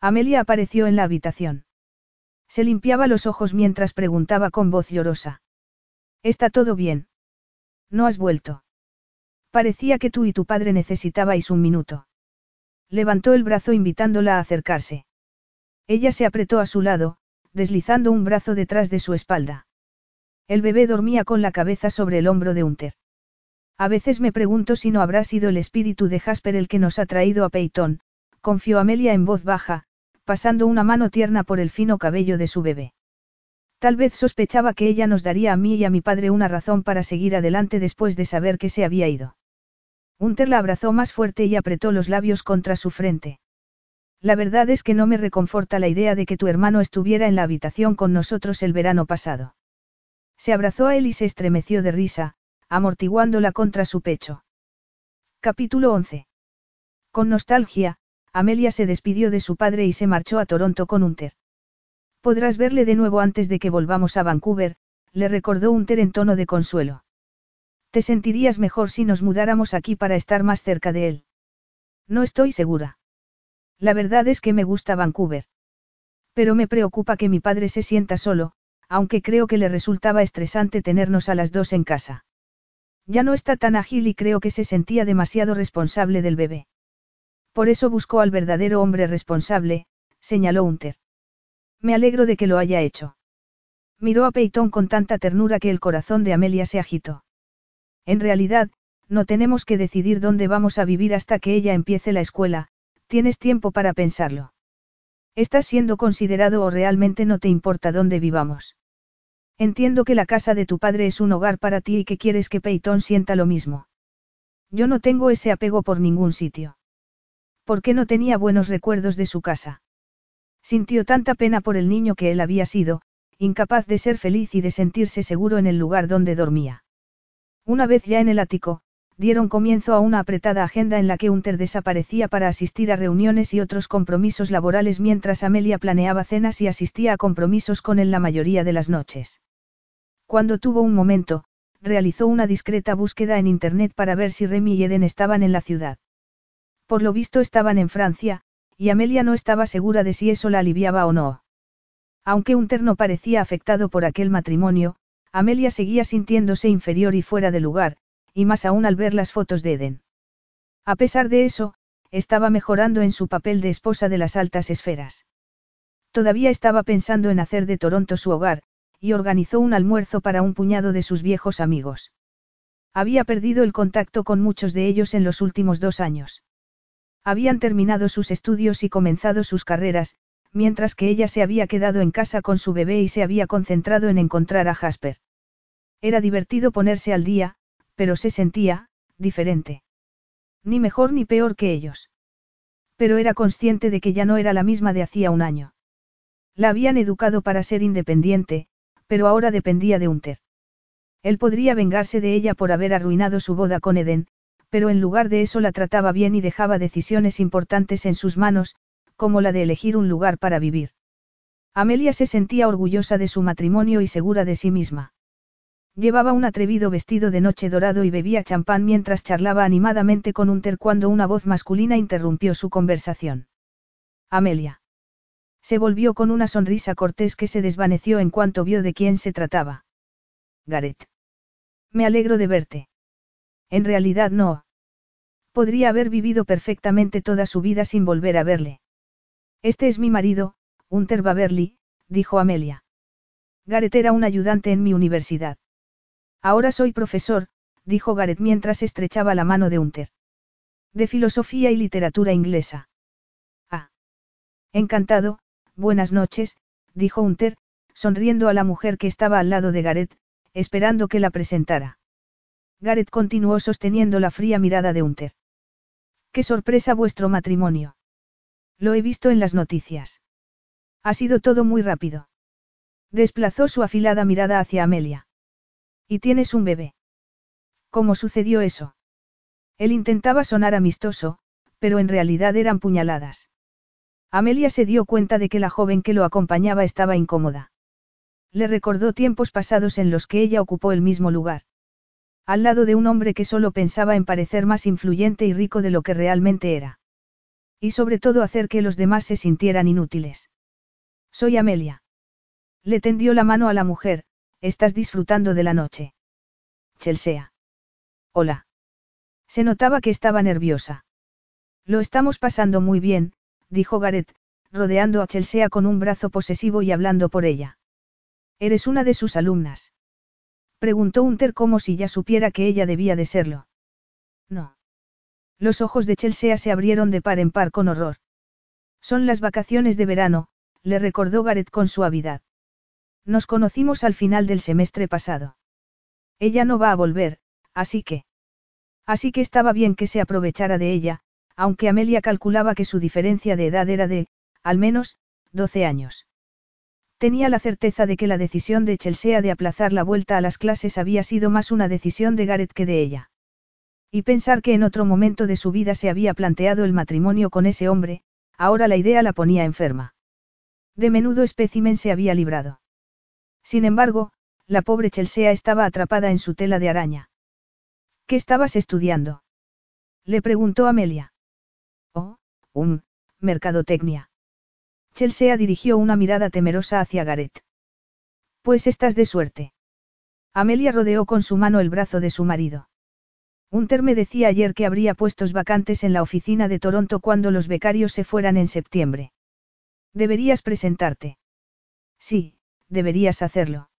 Amelia apareció en la habitación. Se limpiaba los ojos mientras preguntaba con voz llorosa. ¿Está todo bien? ¿No has vuelto? Parecía que tú y tu padre necesitabais un minuto. Levantó el brazo invitándola a acercarse. Ella se apretó a su lado, deslizando un brazo detrás de su espalda. El bebé dormía con la cabeza sobre el hombro de Unter. A veces me pregunto si no habrá sido el espíritu de Jasper el que nos ha traído a Peyton, confió Amelia en voz baja, pasando una mano tierna por el fino cabello de su bebé. Tal vez sospechaba que ella nos daría a mí y a mi padre una razón para seguir adelante después de saber que se había ido. Unter la abrazó más fuerte y apretó los labios contra su frente. La verdad es que no me reconforta la idea de que tu hermano estuviera en la habitación con nosotros el verano pasado. Se abrazó a él y se estremeció de risa, amortiguándola contra su pecho. Capítulo 11. Con nostalgia, Amelia se despidió de su padre y se marchó a Toronto con Unter. Podrás verle de nuevo antes de que volvamos a Vancouver, le recordó Unter en tono de consuelo. Te sentirías mejor si nos mudáramos aquí para estar más cerca de él. No estoy segura. La verdad es que me gusta Vancouver. Pero me preocupa que mi padre se sienta solo, aunque creo que le resultaba estresante tenernos a las dos en casa. Ya no está tan ágil y creo que se sentía demasiado responsable del bebé. Por eso buscó al verdadero hombre responsable, señaló Unter. Me alegro de que lo haya hecho. Miró a Peyton con tanta ternura que el corazón de Amelia se agitó. En realidad, no tenemos que decidir dónde vamos a vivir hasta que ella empiece la escuela, tienes tiempo para pensarlo. ¿Estás siendo considerado o realmente no te importa dónde vivamos? Entiendo que la casa de tu padre es un hogar para ti y que quieres que Peyton sienta lo mismo. Yo no tengo ese apego por ningún sitio. ¿Por qué no tenía buenos recuerdos de su casa? Sintió tanta pena por el niño que él había sido, incapaz de ser feliz y de sentirse seguro en el lugar donde dormía. Una vez ya en el ático, dieron comienzo a una apretada agenda en la que Unter desaparecía para asistir a reuniones y otros compromisos laborales mientras Amelia planeaba cenas y asistía a compromisos con él la mayoría de las noches. Cuando tuvo un momento, realizó una discreta búsqueda en Internet para ver si Remy y Eden estaban en la ciudad. Por lo visto estaban en Francia, y Amelia no estaba segura de si eso la aliviaba o no. Aunque Unter no parecía afectado por aquel matrimonio, Amelia seguía sintiéndose inferior y fuera de lugar, y más aún al ver las fotos de Eden. A pesar de eso, estaba mejorando en su papel de esposa de las altas esferas. Todavía estaba pensando en hacer de Toronto su hogar, y organizó un almuerzo para un puñado de sus viejos amigos. Había perdido el contacto con muchos de ellos en los últimos dos años. Habían terminado sus estudios y comenzado sus carreras, mientras que ella se había quedado en casa con su bebé y se había concentrado en encontrar a Jasper. Era divertido ponerse al día, pero se sentía, diferente. Ni mejor ni peor que ellos. Pero era consciente de que ya no era la misma de hacía un año. La habían educado para ser independiente, pero ahora dependía de Unter. Él podría vengarse de ella por haber arruinado su boda con Eden, pero en lugar de eso la trataba bien y dejaba decisiones importantes en sus manos, como la de elegir un lugar para vivir. Amelia se sentía orgullosa de su matrimonio y segura de sí misma. Llevaba un atrevido vestido de noche dorado y bebía champán mientras charlaba animadamente con Unter cuando una voz masculina interrumpió su conversación. Amelia. Se volvió con una sonrisa cortés que se desvaneció en cuanto vio de quién se trataba. Gareth. Me alegro de verte. En realidad no. Podría haber vivido perfectamente toda su vida sin volver a verle. Este es mi marido, Unter Baverly, dijo Amelia. Gareth era un ayudante en mi universidad. Ahora soy profesor, dijo Gareth mientras estrechaba la mano de Unter. De filosofía y literatura inglesa. Ah. Encantado, buenas noches, dijo Unter, sonriendo a la mujer que estaba al lado de Gareth, esperando que la presentara. Gareth continuó sosteniendo la fría mirada de Hunter. ¡Qué sorpresa vuestro matrimonio! Lo he visto en las noticias. Ha sido todo muy rápido. Desplazó su afilada mirada hacia Amelia. ¿Y tienes un bebé? ¿Cómo sucedió eso? Él intentaba sonar amistoso, pero en realidad eran puñaladas. Amelia se dio cuenta de que la joven que lo acompañaba estaba incómoda. Le recordó tiempos pasados en los que ella ocupó el mismo lugar. Al lado de un hombre que solo pensaba en parecer más influyente y rico de lo que realmente era. Y sobre todo hacer que los demás se sintieran inútiles. Soy Amelia. Le tendió la mano a la mujer, estás disfrutando de la noche. Chelsea. Hola. Se notaba que estaba nerviosa. Lo estamos pasando muy bien, dijo Gareth, rodeando a Chelsea con un brazo posesivo y hablando por ella. ¿Eres una de sus alumnas? Preguntó Hunter como si ya supiera que ella debía de serlo. No. Los ojos de Chelsea se abrieron de par en par con horror. Son las vacaciones de verano, le recordó Gareth con suavidad. Nos conocimos al final del semestre pasado. Ella no va a volver, así que. Así que estaba bien que se aprovechara de ella, aunque Amelia calculaba que su diferencia de edad era de, al menos, 12 años. Tenía la certeza de que la decisión de Chelsea de aplazar la vuelta a las clases había sido más una decisión de Gareth que de ella. Y pensar que en otro momento de su vida se había planteado el matrimonio con ese hombre, ahora la idea la ponía enferma. De menudo espécimen se había librado. Sin embargo, la pobre Chelsea estaba atrapada en su tela de araña. ¿Qué estabas estudiando? Le preguntó Amelia. Oh, um, mercadotecnia. Chelsea dirigió una mirada temerosa hacia Gareth. Pues estás de suerte. Amelia rodeó con su mano el brazo de su marido. Hunter me decía ayer que habría puestos vacantes en la oficina de Toronto cuando los becarios se fueran en septiembre. Deberías presentarte. Sí, deberías hacerlo.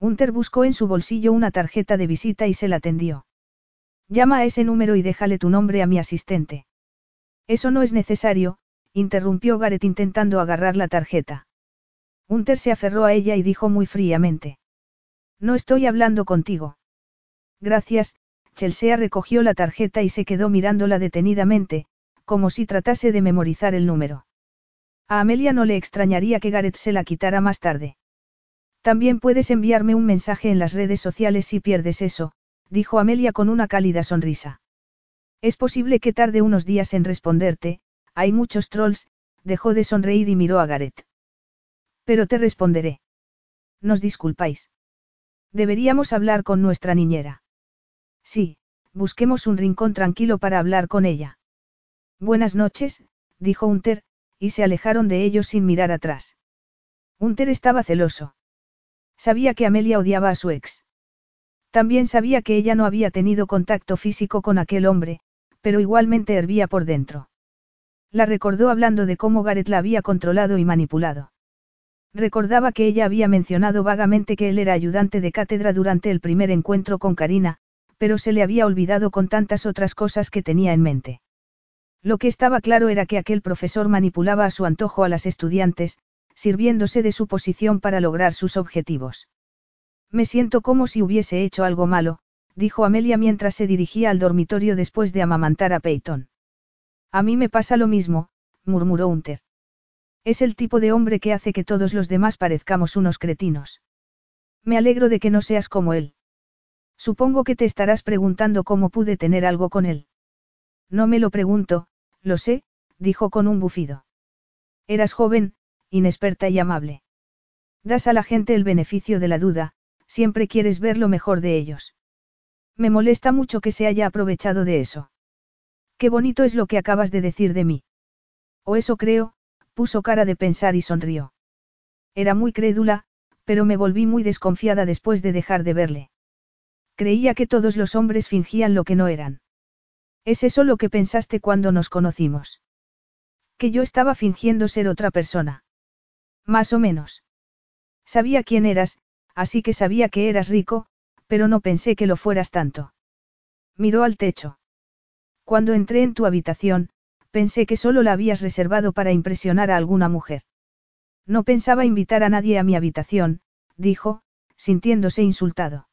Hunter buscó en su bolsillo una tarjeta de visita y se la tendió. Llama a ese número y déjale tu nombre a mi asistente. Eso no es necesario, interrumpió Gareth intentando agarrar la tarjeta. Hunter se aferró a ella y dijo muy fríamente. No estoy hablando contigo. Gracias, Chelsea recogió la tarjeta y se quedó mirándola detenidamente, como si tratase de memorizar el número. A Amelia no le extrañaría que Gareth se la quitara más tarde. También puedes enviarme un mensaje en las redes sociales si pierdes eso, dijo Amelia con una cálida sonrisa. Es posible que tarde unos días en responderte, hay muchos trolls, dejó de sonreír y miró a Gareth. Pero te responderé. Nos disculpáis. Deberíamos hablar con nuestra niñera. Sí, busquemos un rincón tranquilo para hablar con ella. Buenas noches, dijo Hunter, y se alejaron de ellos sin mirar atrás. Hunter estaba celoso. Sabía que Amelia odiaba a su ex. También sabía que ella no había tenido contacto físico con aquel hombre, pero igualmente hervía por dentro. La recordó hablando de cómo Gareth la había controlado y manipulado. Recordaba que ella había mencionado vagamente que él era ayudante de cátedra durante el primer encuentro con Karina, pero se le había olvidado con tantas otras cosas que tenía en mente. Lo que estaba claro era que aquel profesor manipulaba a su antojo a las estudiantes, sirviéndose de su posición para lograr sus objetivos. Me siento como si hubiese hecho algo malo, dijo Amelia mientras se dirigía al dormitorio después de amamantar a Peyton. A mí me pasa lo mismo, murmuró Hunter. Es el tipo de hombre que hace que todos los demás parezcamos unos cretinos. Me alegro de que no seas como él. Supongo que te estarás preguntando cómo pude tener algo con él. No me lo pregunto, lo sé, dijo con un bufido. Eras joven, inexperta y amable. Das a la gente el beneficio de la duda, siempre quieres ver lo mejor de ellos. Me molesta mucho que se haya aprovechado de eso. Qué bonito es lo que acabas de decir de mí. O eso creo, puso cara de pensar y sonrió. Era muy crédula, pero me volví muy desconfiada después de dejar de verle. Creía que todos los hombres fingían lo que no eran. ¿Es eso lo que pensaste cuando nos conocimos? Que yo estaba fingiendo ser otra persona. Más o menos. Sabía quién eras, así que sabía que eras rico, pero no pensé que lo fueras tanto. Miró al techo. Cuando entré en tu habitación, pensé que solo la habías reservado para impresionar a alguna mujer. No pensaba invitar a nadie a mi habitación, dijo, sintiéndose insultado.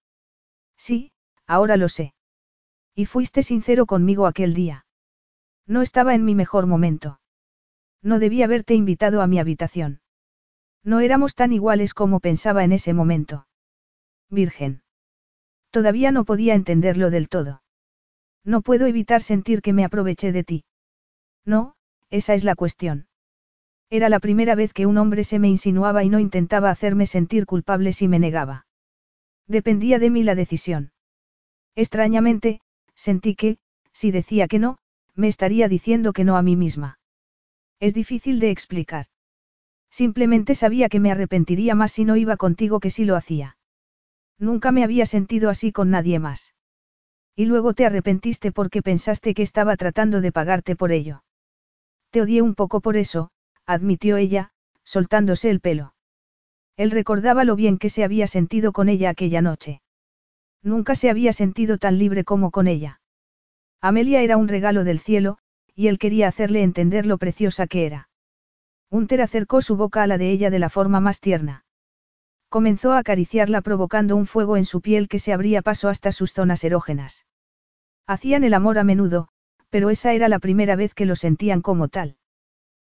Sí, ahora lo sé. Y fuiste sincero conmigo aquel día. No estaba en mi mejor momento. No debí haberte invitado a mi habitación. No éramos tan iguales como pensaba en ese momento. Virgen. Todavía no podía entenderlo del todo. No puedo evitar sentir que me aproveché de ti. No, esa es la cuestión. Era la primera vez que un hombre se me insinuaba y no intentaba hacerme sentir culpable si me negaba. Dependía de mí la decisión. Extrañamente, sentí que, si decía que no, me estaría diciendo que no a mí misma. Es difícil de explicar. Simplemente sabía que me arrepentiría más si no iba contigo que si lo hacía. Nunca me había sentido así con nadie más. Y luego te arrepentiste porque pensaste que estaba tratando de pagarte por ello. Te odié un poco por eso, admitió ella, soltándose el pelo. Él recordaba lo bien que se había sentido con ella aquella noche. Nunca se había sentido tan libre como con ella. Amelia era un regalo del cielo, y él quería hacerle entender lo preciosa que era. Unter acercó su boca a la de ella de la forma más tierna. Comenzó a acariciarla provocando un fuego en su piel que se abría paso hasta sus zonas erógenas. Hacían el amor a menudo, pero esa era la primera vez que lo sentían como tal.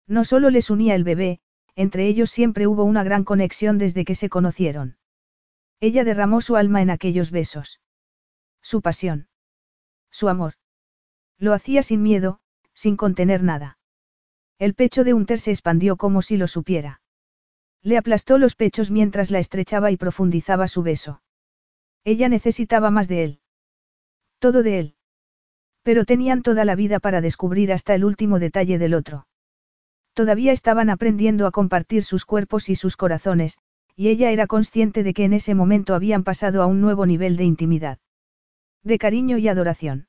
No solo les unía el bebé, entre ellos siempre hubo una gran conexión desde que se conocieron. Ella derramó su alma en aquellos besos. Su pasión. Su amor. Lo hacía sin miedo, sin contener nada. El pecho de Unter se expandió como si lo supiera. Le aplastó los pechos mientras la estrechaba y profundizaba su beso. Ella necesitaba más de él. Todo de él. Pero tenían toda la vida para descubrir hasta el último detalle del otro. Todavía estaban aprendiendo a compartir sus cuerpos y sus corazones, y ella era consciente de que en ese momento habían pasado a un nuevo nivel de intimidad. De cariño y adoración.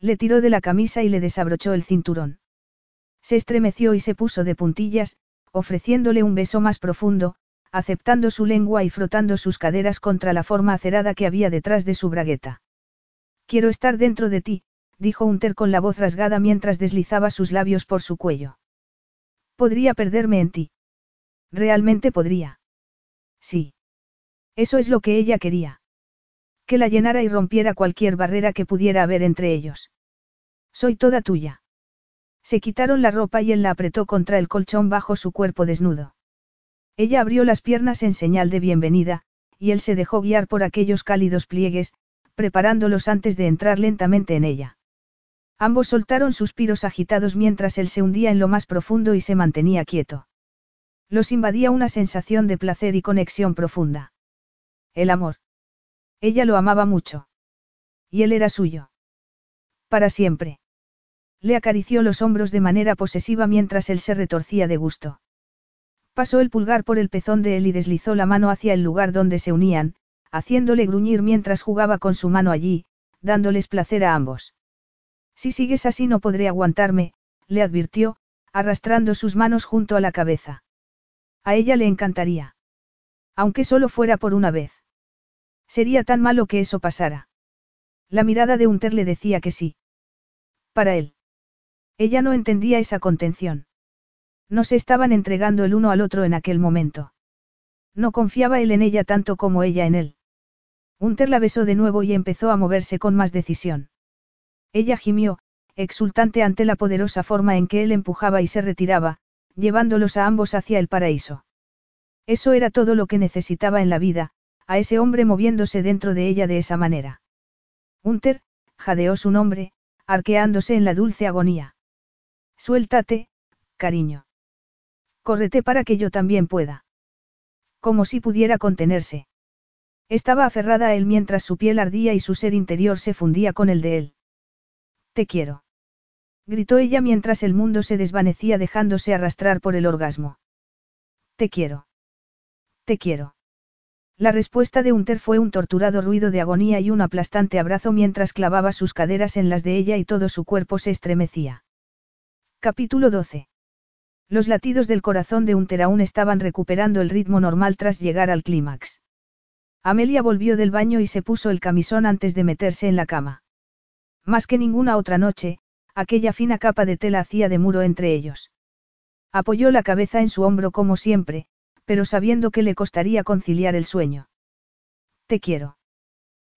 Le tiró de la camisa y le desabrochó el cinturón. Se estremeció y se puso de puntillas, ofreciéndole un beso más profundo, aceptando su lengua y frotando sus caderas contra la forma acerada que había detrás de su bragueta. Quiero estar dentro de ti, dijo Unter con la voz rasgada mientras deslizaba sus labios por su cuello. Podría perderme en ti. Realmente podría. Sí. Eso es lo que ella quería. Que la llenara y rompiera cualquier barrera que pudiera haber entre ellos. Soy toda tuya. Se quitaron la ropa y él la apretó contra el colchón bajo su cuerpo desnudo. Ella abrió las piernas en señal de bienvenida, y él se dejó guiar por aquellos cálidos pliegues, preparándolos antes de entrar lentamente en ella. Ambos soltaron suspiros agitados mientras él se hundía en lo más profundo y se mantenía quieto. Los invadía una sensación de placer y conexión profunda. El amor. Ella lo amaba mucho. Y él era suyo. Para siempre. Le acarició los hombros de manera posesiva mientras él se retorcía de gusto. Pasó el pulgar por el pezón de él y deslizó la mano hacia el lugar donde se unían, haciéndole gruñir mientras jugaba con su mano allí, dándoles placer a ambos. Si sigues así no podré aguantarme, le advirtió, arrastrando sus manos junto a la cabeza. A ella le encantaría. Aunque solo fuera por una vez. Sería tan malo que eso pasara. La mirada de Unter le decía que sí. Para él. Ella no entendía esa contención. No se estaban entregando el uno al otro en aquel momento. No confiaba él en ella tanto como ella en él. Unter la besó de nuevo y empezó a moverse con más decisión. Ella gimió, exultante ante la poderosa forma en que él empujaba y se retiraba, llevándolos a ambos hacia el paraíso. Eso era todo lo que necesitaba en la vida, a ese hombre moviéndose dentro de ella de esa manera. Unter, jadeó su nombre, arqueándose en la dulce agonía. Suéltate, cariño. Córrete para que yo también pueda. Como si pudiera contenerse. Estaba aferrada a él mientras su piel ardía y su ser interior se fundía con el de él. Te quiero gritó ella mientras el mundo se desvanecía dejándose arrastrar por el orgasmo. Te quiero. Te quiero. La respuesta de Unter fue un torturado ruido de agonía y un aplastante abrazo mientras clavaba sus caderas en las de ella y todo su cuerpo se estremecía. Capítulo 12. Los latidos del corazón de Unter aún estaban recuperando el ritmo normal tras llegar al clímax. Amelia volvió del baño y se puso el camisón antes de meterse en la cama. Más que ninguna otra noche, aquella fina capa de tela hacía de muro entre ellos. Apoyó la cabeza en su hombro como siempre, pero sabiendo que le costaría conciliar el sueño. Te quiero.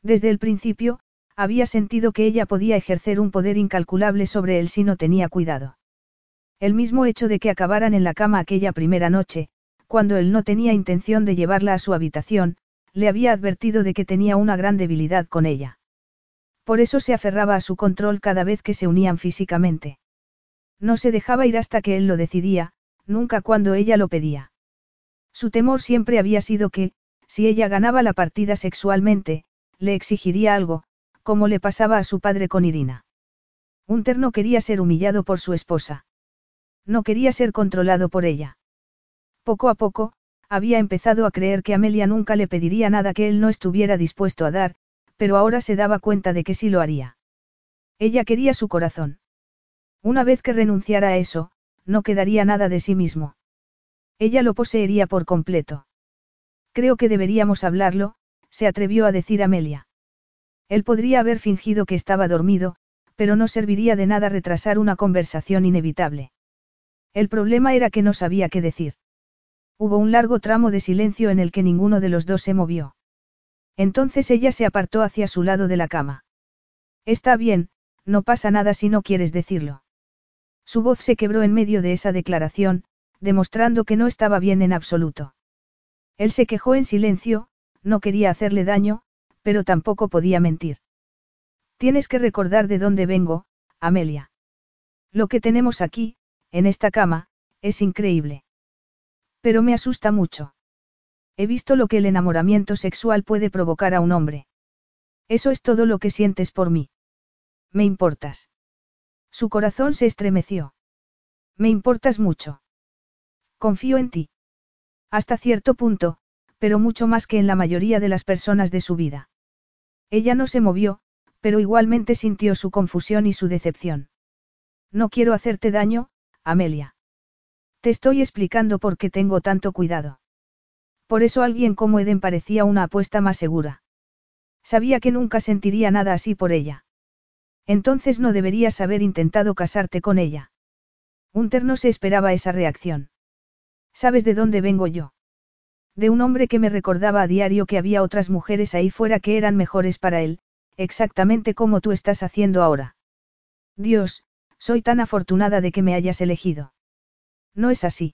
Desde el principio, había sentido que ella podía ejercer un poder incalculable sobre él si no tenía cuidado. El mismo hecho de que acabaran en la cama aquella primera noche, cuando él no tenía intención de llevarla a su habitación, le había advertido de que tenía una gran debilidad con ella. Por eso se aferraba a su control cada vez que se unían físicamente. No se dejaba ir hasta que él lo decidía, nunca cuando ella lo pedía. Su temor siempre había sido que, si ella ganaba la partida sexualmente, le exigiría algo, como le pasaba a su padre con Irina. Unter no quería ser humillado por su esposa. No quería ser controlado por ella. Poco a poco, había empezado a creer que Amelia nunca le pediría nada que él no estuviera dispuesto a dar, pero ahora se daba cuenta de que sí lo haría. Ella quería su corazón. Una vez que renunciara a eso, no quedaría nada de sí mismo. Ella lo poseería por completo. Creo que deberíamos hablarlo, se atrevió a decir Amelia. Él podría haber fingido que estaba dormido, pero no serviría de nada retrasar una conversación inevitable. El problema era que no sabía qué decir. Hubo un largo tramo de silencio en el que ninguno de los dos se movió. Entonces ella se apartó hacia su lado de la cama. Está bien, no pasa nada si no quieres decirlo. Su voz se quebró en medio de esa declaración, demostrando que no estaba bien en absoluto. Él se quejó en silencio, no quería hacerle daño, pero tampoco podía mentir. Tienes que recordar de dónde vengo, Amelia. Lo que tenemos aquí, en esta cama, es increíble. Pero me asusta mucho. He visto lo que el enamoramiento sexual puede provocar a un hombre. Eso es todo lo que sientes por mí. Me importas. Su corazón se estremeció. Me importas mucho. Confío en ti. Hasta cierto punto, pero mucho más que en la mayoría de las personas de su vida. Ella no se movió, pero igualmente sintió su confusión y su decepción. No quiero hacerte daño, Amelia. Te estoy explicando por qué tengo tanto cuidado. Por eso alguien como Eden parecía una apuesta más segura. Sabía que nunca sentiría nada así por ella. Entonces no deberías haber intentado casarte con ella. Unter no se esperaba esa reacción. ¿Sabes de dónde vengo yo? De un hombre que me recordaba a diario que había otras mujeres ahí fuera que eran mejores para él, exactamente como tú estás haciendo ahora. Dios, soy tan afortunada de que me hayas elegido. No es así.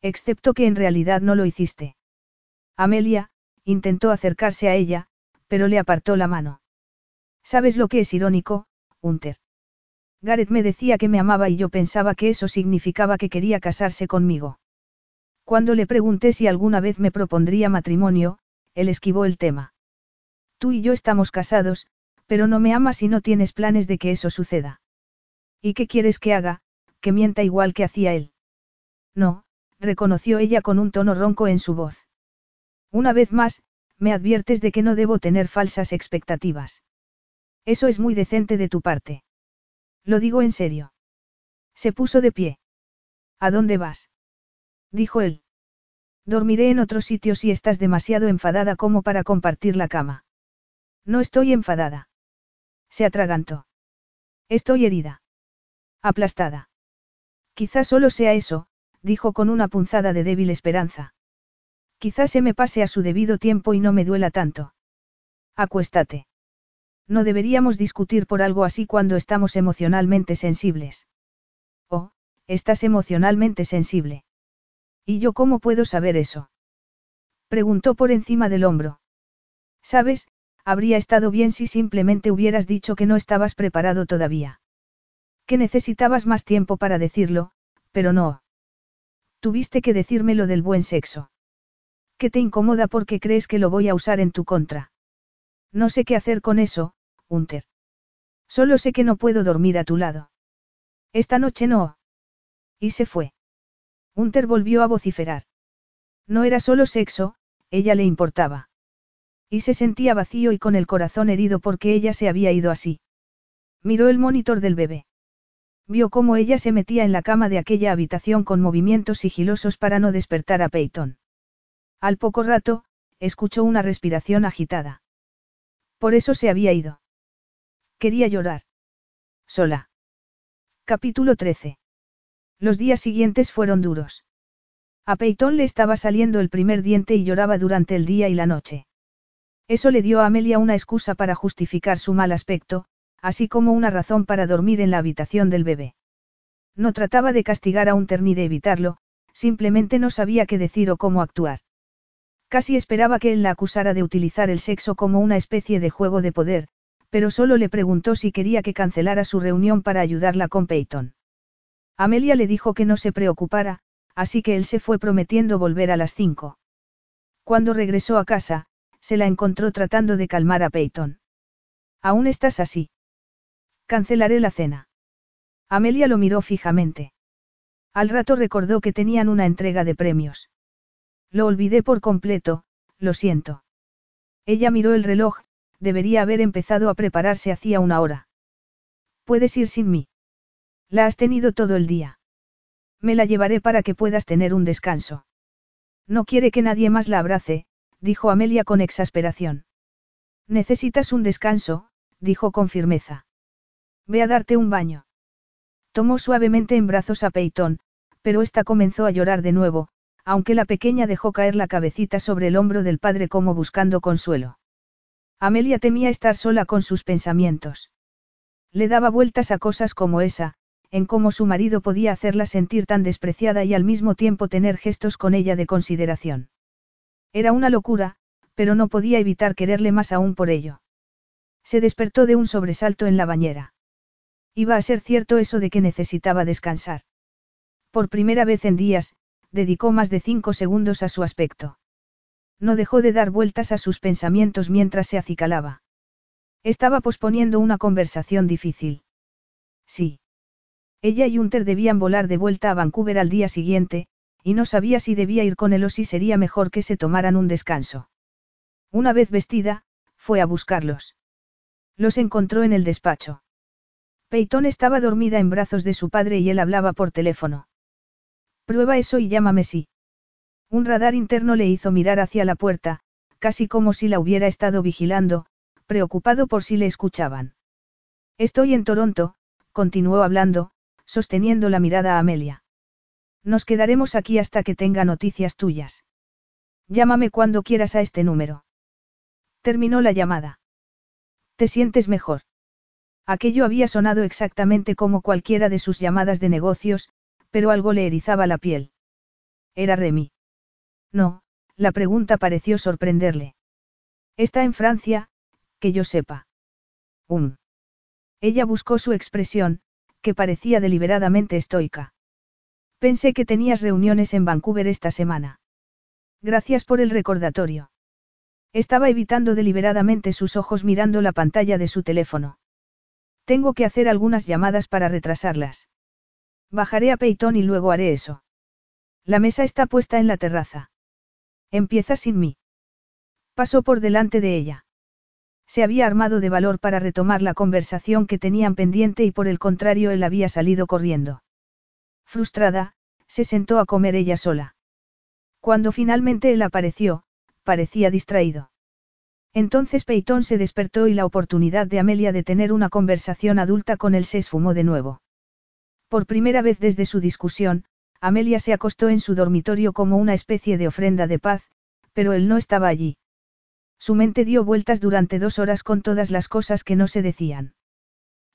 Excepto que en realidad no lo hiciste. Amelia, intentó acercarse a ella, pero le apartó la mano. ¿Sabes lo que es irónico, Hunter? Gareth me decía que me amaba y yo pensaba que eso significaba que quería casarse conmigo. Cuando le pregunté si alguna vez me propondría matrimonio, él esquivó el tema. Tú y yo estamos casados, pero no me amas y no tienes planes de que eso suceda. ¿Y qué quieres que haga? Que mienta igual que hacía él. No, reconoció ella con un tono ronco en su voz. Una vez más, me adviertes de que no debo tener falsas expectativas. Eso es muy decente de tu parte. Lo digo en serio. Se puso de pie. ¿A dónde vas? dijo él. Dormiré en otro sitio si estás demasiado enfadada como para compartir la cama. No estoy enfadada. Se atragantó. Estoy herida. Aplastada. Quizás solo sea eso, dijo con una punzada de débil esperanza. Quizás se me pase a su debido tiempo y no me duela tanto. Acuéstate. No deberíamos discutir por algo así cuando estamos emocionalmente sensibles. Oh, estás emocionalmente sensible. ¿Y yo cómo puedo saber eso? Preguntó por encima del hombro. Sabes, habría estado bien si simplemente hubieras dicho que no estabas preparado todavía. Que necesitabas más tiempo para decirlo, pero no. Tuviste que decirme lo del buen sexo. Que te incomoda porque crees que lo voy a usar en tu contra. No sé qué hacer con eso, Hunter. Solo sé que no puedo dormir a tu lado. Esta noche no. Y se fue. Hunter volvió a vociferar. No era solo sexo, ella le importaba. Y se sentía vacío y con el corazón herido porque ella se había ido así. Miró el monitor del bebé. Vio cómo ella se metía en la cama de aquella habitación con movimientos sigilosos para no despertar a Peyton. Al poco rato, escuchó una respiración agitada. Por eso se había ido. Quería llorar. Sola. Capítulo 13. Los días siguientes fueron duros. A Peyton le estaba saliendo el primer diente y lloraba durante el día y la noche. Eso le dio a Amelia una excusa para justificar su mal aspecto, así como una razón para dormir en la habitación del bebé. No trataba de castigar a Unter ni de evitarlo, simplemente no sabía qué decir o cómo actuar. Casi esperaba que él la acusara de utilizar el sexo como una especie de juego de poder, pero solo le preguntó si quería que cancelara su reunión para ayudarla con Peyton. Amelia le dijo que no se preocupara, así que él se fue prometiendo volver a las cinco. Cuando regresó a casa, se la encontró tratando de calmar a Peyton. ¿Aún estás así? Cancelaré la cena. Amelia lo miró fijamente. Al rato recordó que tenían una entrega de premios. Lo olvidé por completo, lo siento. Ella miró el reloj, debería haber empezado a prepararse hacía una hora. Puedes ir sin mí. La has tenido todo el día. Me la llevaré para que puedas tener un descanso. No quiere que nadie más la abrace, dijo Amelia con exasperación. Necesitas un descanso, dijo con firmeza. Ve a darte un baño. Tomó suavemente en brazos a Peyton, pero ésta comenzó a llorar de nuevo, aunque la pequeña dejó caer la cabecita sobre el hombro del padre como buscando consuelo. Amelia temía estar sola con sus pensamientos. Le daba vueltas a cosas como esa, en cómo su marido podía hacerla sentir tan despreciada y al mismo tiempo tener gestos con ella de consideración. Era una locura, pero no podía evitar quererle más aún por ello. Se despertó de un sobresalto en la bañera. Iba a ser cierto eso de que necesitaba descansar. Por primera vez en días, dedicó más de cinco segundos a su aspecto. No dejó de dar vueltas a sus pensamientos mientras se acicalaba. Estaba posponiendo una conversación difícil. Sí. Ella y Hunter debían volar de vuelta a Vancouver al día siguiente, y no sabía si debía ir con él o si sería mejor que se tomaran un descanso. Una vez vestida, fue a buscarlos. Los encontró en el despacho. Peyton estaba dormida en brazos de su padre y él hablaba por teléfono. Prueba eso y llámame si. Un radar interno le hizo mirar hacia la puerta, casi como si la hubiera estado vigilando, preocupado por si le escuchaban. Estoy en Toronto, continuó hablando, sosteniendo la mirada a Amelia. Nos quedaremos aquí hasta que tenga noticias tuyas. Llámame cuando quieras a este número. Terminó la llamada. ¿Te sientes mejor? Aquello había sonado exactamente como cualquiera de sus llamadas de negocios, pero algo le erizaba la piel. Era Remy. No, la pregunta pareció sorprenderle. Está en Francia, que yo sepa. Um. Ella buscó su expresión, que parecía deliberadamente estoica. Pensé que tenías reuniones en Vancouver esta semana. Gracias por el recordatorio. Estaba evitando deliberadamente sus ojos mirando la pantalla de su teléfono. Tengo que hacer algunas llamadas para retrasarlas. Bajaré a Peyton y luego haré eso. La mesa está puesta en la terraza. Empieza sin mí. Pasó por delante de ella. Se había armado de valor para retomar la conversación que tenían pendiente y por el contrario él había salido corriendo. Frustrada, se sentó a comer ella sola. Cuando finalmente él apareció, parecía distraído. Entonces Peyton se despertó y la oportunidad de Amelia de tener una conversación adulta con él se esfumó de nuevo. Por primera vez desde su discusión, Amelia se acostó en su dormitorio como una especie de ofrenda de paz, pero él no estaba allí. Su mente dio vueltas durante dos horas con todas las cosas que no se decían.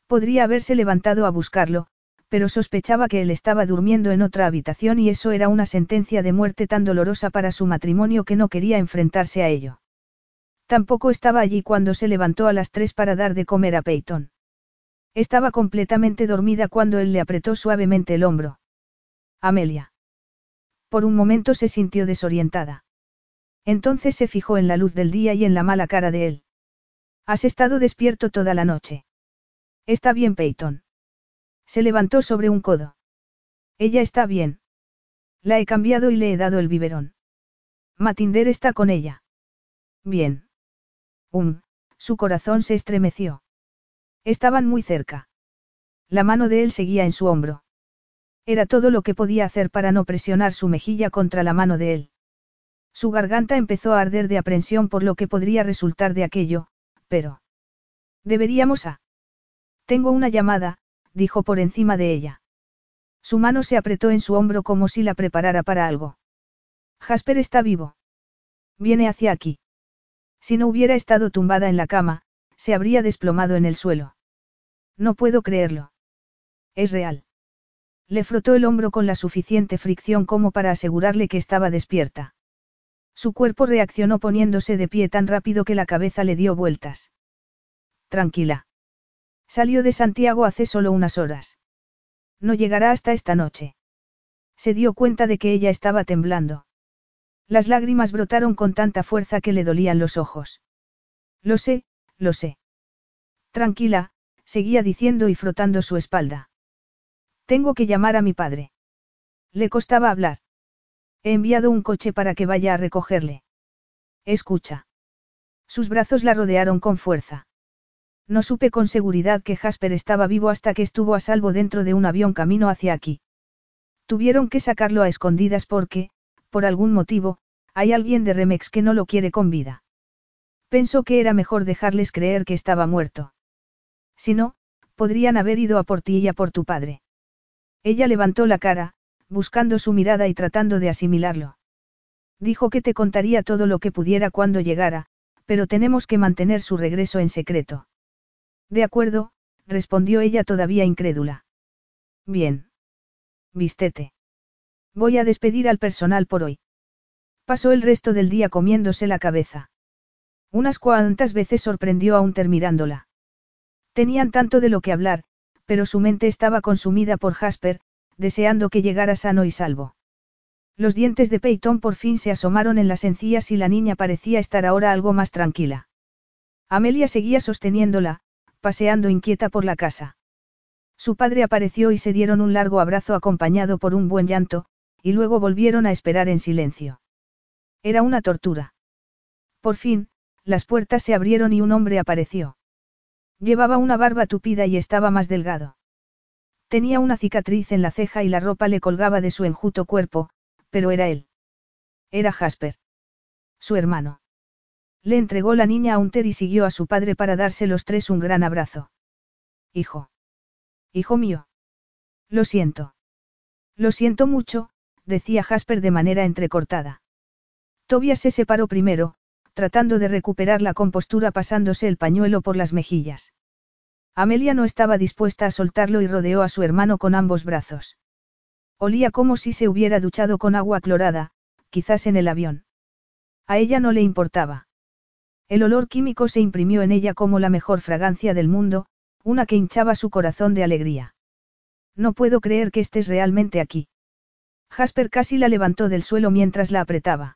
Podría haberse levantado a buscarlo, pero sospechaba que él estaba durmiendo en otra habitación y eso era una sentencia de muerte tan dolorosa para su matrimonio que no quería enfrentarse a ello. Tampoco estaba allí cuando se levantó a las tres para dar de comer a Peyton. Estaba completamente dormida cuando él le apretó suavemente el hombro. Amelia. Por un momento se sintió desorientada. Entonces se fijó en la luz del día y en la mala cara de él. Has estado despierto toda la noche. Está bien, Peyton. Se levantó sobre un codo. Ella está bien. La he cambiado y le he dado el biberón. Matinder está con ella. Bien. Um, su corazón se estremeció. Estaban muy cerca. La mano de él seguía en su hombro. Era todo lo que podía hacer para no presionar su mejilla contra la mano de él. Su garganta empezó a arder de aprensión por lo que podría resultar de aquello, pero... Deberíamos a... Tengo una llamada, dijo por encima de ella. Su mano se apretó en su hombro como si la preparara para algo. Jasper está vivo. Viene hacia aquí. Si no hubiera estado tumbada en la cama, se habría desplomado en el suelo. No puedo creerlo. Es real. Le frotó el hombro con la suficiente fricción como para asegurarle que estaba despierta. Su cuerpo reaccionó poniéndose de pie tan rápido que la cabeza le dio vueltas. Tranquila. Salió de Santiago hace solo unas horas. No llegará hasta esta noche. Se dio cuenta de que ella estaba temblando. Las lágrimas brotaron con tanta fuerza que le dolían los ojos. Lo sé, lo sé. Tranquila, seguía diciendo y frotando su espalda. Tengo que llamar a mi padre. Le costaba hablar. He enviado un coche para que vaya a recogerle. Escucha. Sus brazos la rodearon con fuerza. No supe con seguridad que Jasper estaba vivo hasta que estuvo a salvo dentro de un avión camino hacia aquí. Tuvieron que sacarlo a escondidas porque, por algún motivo, hay alguien de Remex que no lo quiere con vida. Pensó que era mejor dejarles creer que estaba muerto. Si no, podrían haber ido a por ti y a por tu padre. Ella levantó la cara, buscando su mirada y tratando de asimilarlo. Dijo que te contaría todo lo que pudiera cuando llegara, pero tenemos que mantener su regreso en secreto. De acuerdo, respondió ella todavía incrédula. Bien. Vístete. Voy a despedir al personal por hoy. Pasó el resto del día comiéndose la cabeza. Unas cuantas veces sorprendió a Unter mirándola. Tenían tanto de lo que hablar, pero su mente estaba consumida por Jasper, deseando que llegara sano y salvo. Los dientes de Peyton por fin se asomaron en las encías y la niña parecía estar ahora algo más tranquila. Amelia seguía sosteniéndola, paseando inquieta por la casa. Su padre apareció y se dieron un largo abrazo acompañado por un buen llanto, y luego volvieron a esperar en silencio. Era una tortura. Por fin, las puertas se abrieron y un hombre apareció. Llevaba una barba tupida y estaba más delgado. Tenía una cicatriz en la ceja y la ropa le colgaba de su enjuto cuerpo, pero era él. Era Jasper. Su hermano. Le entregó la niña a Unter y siguió a su padre para darse los tres un gran abrazo. Hijo. Hijo mío. Lo siento. Lo siento mucho, decía Jasper de manera entrecortada. Tobias se separó primero, tratando de recuperar la compostura pasándose el pañuelo por las mejillas. Amelia no estaba dispuesta a soltarlo y rodeó a su hermano con ambos brazos. Olía como si se hubiera duchado con agua clorada, quizás en el avión. A ella no le importaba. El olor químico se imprimió en ella como la mejor fragancia del mundo, una que hinchaba su corazón de alegría. No puedo creer que estés realmente aquí. Jasper casi la levantó del suelo mientras la apretaba.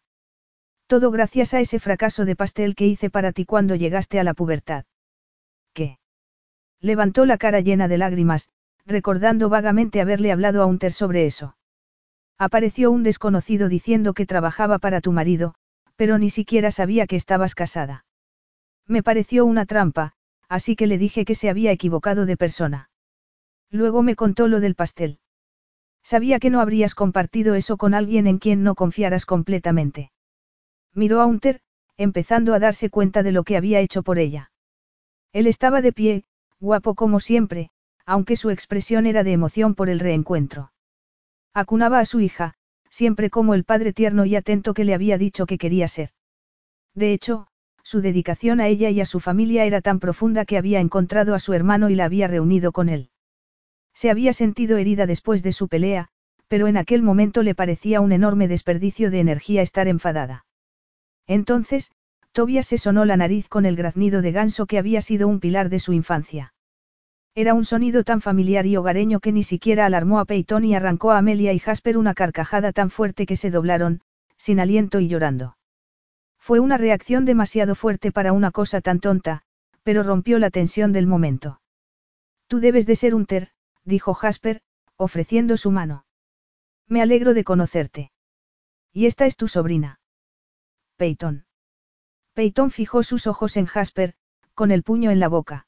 Todo gracias a ese fracaso de pastel que hice para ti cuando llegaste a la pubertad. ¿Qué? Levantó la cara llena de lágrimas, recordando vagamente haberle hablado a Unter sobre eso. Apareció un desconocido diciendo que trabajaba para tu marido, pero ni siquiera sabía que estabas casada. Me pareció una trampa, así que le dije que se había equivocado de persona. Luego me contó lo del pastel. Sabía que no habrías compartido eso con alguien en quien no confiaras completamente. Miró a Unter, empezando a darse cuenta de lo que había hecho por ella. Él estaba de pie, guapo como siempre, aunque su expresión era de emoción por el reencuentro. Acunaba a su hija, siempre como el padre tierno y atento que le había dicho que quería ser. De hecho, su dedicación a ella y a su familia era tan profunda que había encontrado a su hermano y la había reunido con él. Se había sentido herida después de su pelea, pero en aquel momento le parecía un enorme desperdicio de energía estar enfadada. Entonces, Tobias se sonó la nariz con el graznido de ganso que había sido un pilar de su infancia. Era un sonido tan familiar y hogareño que ni siquiera alarmó a Peyton y arrancó a Amelia y Jasper una carcajada tan fuerte que se doblaron, sin aliento y llorando. Fue una reacción demasiado fuerte para una cosa tan tonta, pero rompió la tensión del momento. Tú debes de ser un ter, dijo Jasper, ofreciendo su mano. Me alegro de conocerte. Y esta es tu sobrina. Peyton. Peyton fijó sus ojos en Jasper, con el puño en la boca.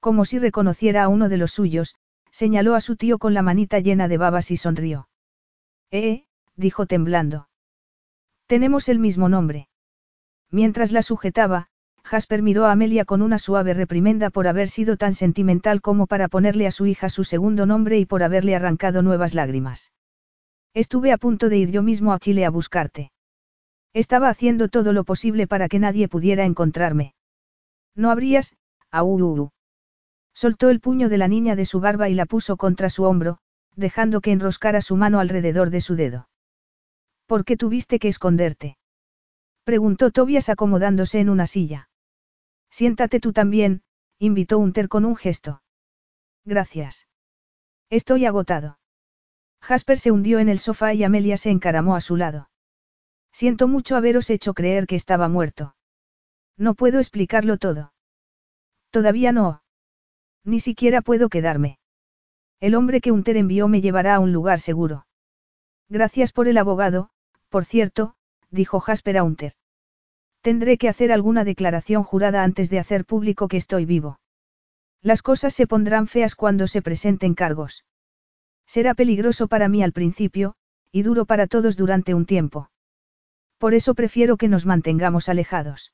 Como si reconociera a uno de los suyos, señaló a su tío con la manita llena de babas y sonrió. Eh, dijo temblando. Tenemos el mismo nombre. Mientras la sujetaba, Jasper miró a Amelia con una suave reprimenda por haber sido tan sentimental como para ponerle a su hija su segundo nombre y por haberle arrancado nuevas lágrimas. Estuve a punto de ir yo mismo a Chile a buscarte. Estaba haciendo todo lo posible para que nadie pudiera encontrarme. No habrías, au. Soltó el puño de la niña de su barba y la puso contra su hombro, dejando que enroscara su mano alrededor de su dedo. ¿Por qué tuviste que esconderte? Preguntó Tobias acomodándose en una silla. Siéntate tú también, invitó Unter con un gesto. Gracias. Estoy agotado. Jasper se hundió en el sofá y Amelia se encaramó a su lado. Siento mucho haberos hecho creer que estaba muerto. No puedo explicarlo todo. Todavía no. Ni siquiera puedo quedarme. El hombre que Unter envió me llevará a un lugar seguro. Gracias por el abogado, por cierto, dijo Jasper a Unter. Tendré que hacer alguna declaración jurada antes de hacer público que estoy vivo. Las cosas se pondrán feas cuando se presenten cargos. Será peligroso para mí al principio, y duro para todos durante un tiempo. Por eso prefiero que nos mantengamos alejados.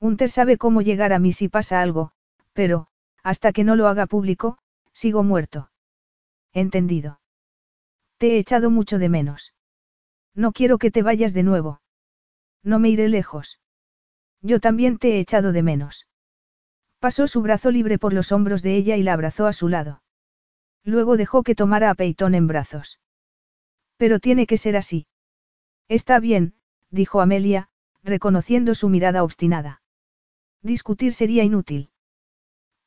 Unter sabe cómo llegar a mí si pasa algo, pero, hasta que no lo haga público, sigo muerto. Entendido. Te he echado mucho de menos. No quiero que te vayas de nuevo. No me iré lejos. Yo también te he echado de menos. Pasó su brazo libre por los hombros de ella y la abrazó a su lado. Luego dejó que tomara a Peitón en brazos. Pero tiene que ser así. Está bien, dijo Amelia, reconociendo su mirada obstinada. Discutir sería inútil.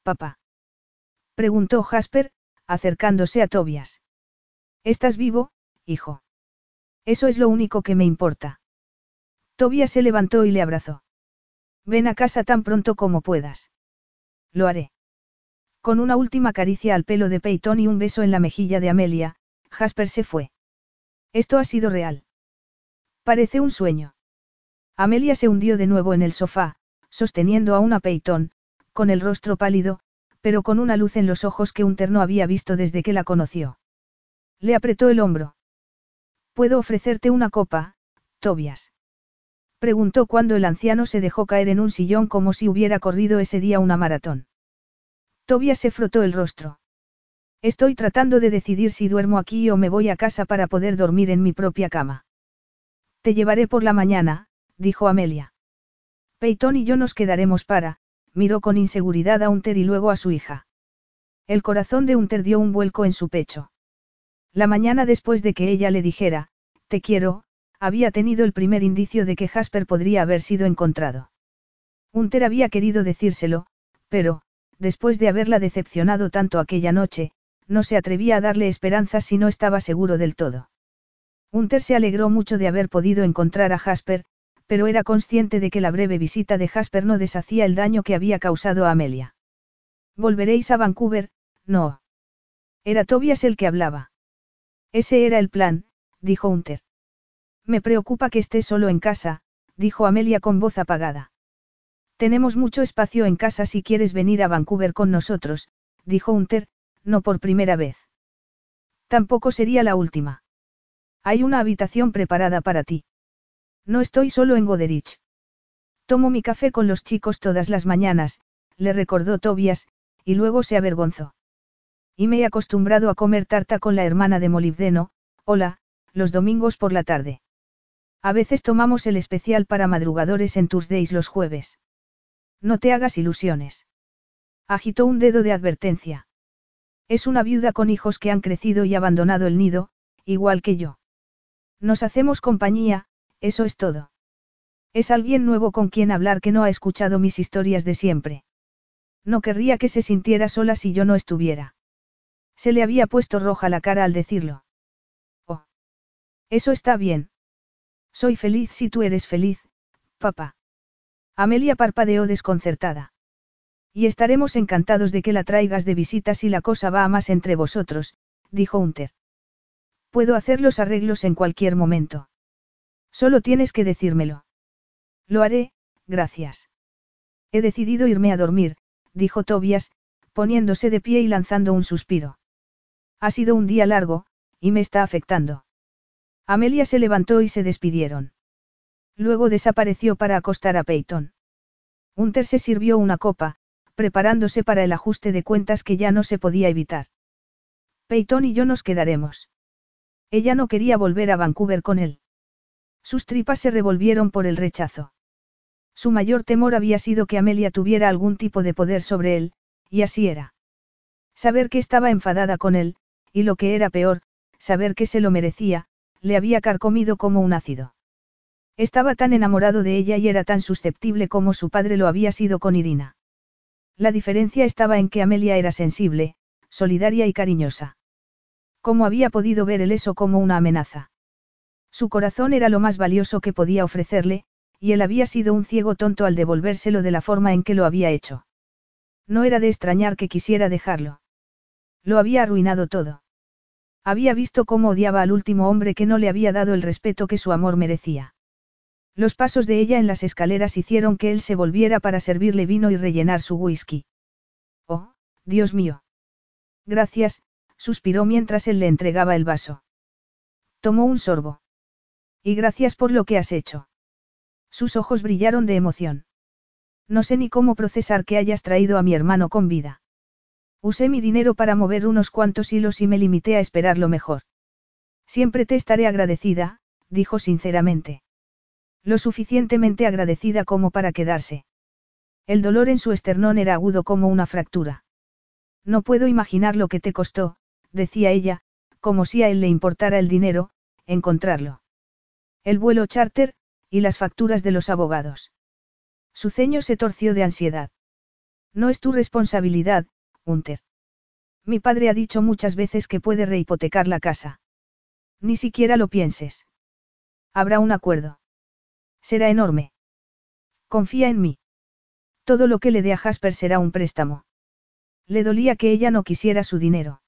Papá. Preguntó Jasper, acercándose a Tobias. ¿Estás vivo, hijo? Eso es lo único que me importa. Tobias se levantó y le abrazó. Ven a casa tan pronto como puedas. Lo haré. Con una última caricia al pelo de Peyton y un beso en la mejilla de Amelia, Jasper se fue. Esto ha sido real. Parece un sueño. Amelia se hundió de nuevo en el sofá, sosteniendo a una Peyton, con el rostro pálido, pero con una luz en los ojos que un terno había visto desde que la conoció. Le apretó el hombro. ¿Puedo ofrecerte una copa, Tobias? Preguntó cuando el anciano se dejó caer en un sillón como si hubiera corrido ese día una maratón. Tobias se frotó el rostro. Estoy tratando de decidir si duermo aquí o me voy a casa para poder dormir en mi propia cama. Te llevaré por la mañana, dijo Amelia. Peyton y yo nos quedaremos para, miró con inseguridad a Unter y luego a su hija. El corazón de Unter dio un vuelco en su pecho. La mañana después de que ella le dijera, te quiero, había tenido el primer indicio de que Jasper podría haber sido encontrado. Unter había querido decírselo, pero, después de haberla decepcionado tanto aquella noche, no se atrevía a darle esperanzas si no estaba seguro del todo. Unter se alegró mucho de haber podido encontrar a Jasper, pero era consciente de que la breve visita de Jasper no deshacía el daño que había causado a Amelia. ¿Volveréis a Vancouver? No. Era Tobias el que hablaba. Ese era el plan, dijo Unter. Me preocupa que esté solo en casa, dijo Amelia con voz apagada. Tenemos mucho espacio en casa si quieres venir a Vancouver con nosotros, dijo Unter, no por primera vez. Tampoco sería la última. Hay una habitación preparada para ti. No estoy solo en Goderich. Tomo mi café con los chicos todas las mañanas, le recordó Tobias, y luego se avergonzó. Y me he acostumbrado a comer tarta con la hermana de Molibdeno, hola, los domingos por la tarde. A veces tomamos el especial para madrugadores en Tuesdays los jueves. No te hagas ilusiones. Agitó un dedo de advertencia. Es una viuda con hijos que han crecido y abandonado el nido, igual que yo. Nos hacemos compañía, eso es todo. Es alguien nuevo con quien hablar que no ha escuchado mis historias de siempre. No querría que se sintiera sola si yo no estuviera. Se le había puesto roja la cara al decirlo. Oh. Eso está bien. Soy feliz si tú eres feliz, papá. Amelia parpadeó desconcertada. Y estaremos encantados de que la traigas de visita si la cosa va a más entre vosotros, dijo Unter. Puedo hacer los arreglos en cualquier momento. Solo tienes que decírmelo. Lo haré, gracias. He decidido irme a dormir, dijo Tobias, poniéndose de pie y lanzando un suspiro. Ha sido un día largo, y me está afectando. Amelia se levantó y se despidieron. Luego desapareció para acostar a Peyton. Unter se sirvió una copa, preparándose para el ajuste de cuentas que ya no se podía evitar. Peyton y yo nos quedaremos. Ella no quería volver a Vancouver con él. Sus tripas se revolvieron por el rechazo. Su mayor temor había sido que Amelia tuviera algún tipo de poder sobre él, y así era. Saber que estaba enfadada con él, y lo que era peor, saber que se lo merecía, le había carcomido como un ácido. Estaba tan enamorado de ella y era tan susceptible como su padre lo había sido con Irina. La diferencia estaba en que Amelia era sensible, solidaria y cariñosa. ¿Cómo había podido ver él eso como una amenaza? Su corazón era lo más valioso que podía ofrecerle, y él había sido un ciego tonto al devolvérselo de la forma en que lo había hecho. No era de extrañar que quisiera dejarlo. Lo había arruinado todo. Había visto cómo odiaba al último hombre que no le había dado el respeto que su amor merecía. Los pasos de ella en las escaleras hicieron que él se volviera para servirle vino y rellenar su whisky. Oh, Dios mío. Gracias, suspiró mientras él le entregaba el vaso. Tomó un sorbo. Y gracias por lo que has hecho. Sus ojos brillaron de emoción. No sé ni cómo procesar que hayas traído a mi hermano con vida. Usé mi dinero para mover unos cuantos hilos y me limité a esperar lo mejor. Siempre te estaré agradecida, dijo sinceramente. Lo suficientemente agradecida como para quedarse. El dolor en su esternón era agudo como una fractura. No puedo imaginar lo que te costó, decía ella, como si a él le importara el dinero, encontrarlo. El vuelo charter, y las facturas de los abogados. Su ceño se torció de ansiedad. No es tu responsabilidad, Hunter. Mi padre ha dicho muchas veces que puede rehipotecar la casa. Ni siquiera lo pienses. Habrá un acuerdo. Será enorme. Confía en mí. Todo lo que le dé a Jasper será un préstamo. Le dolía que ella no quisiera su dinero.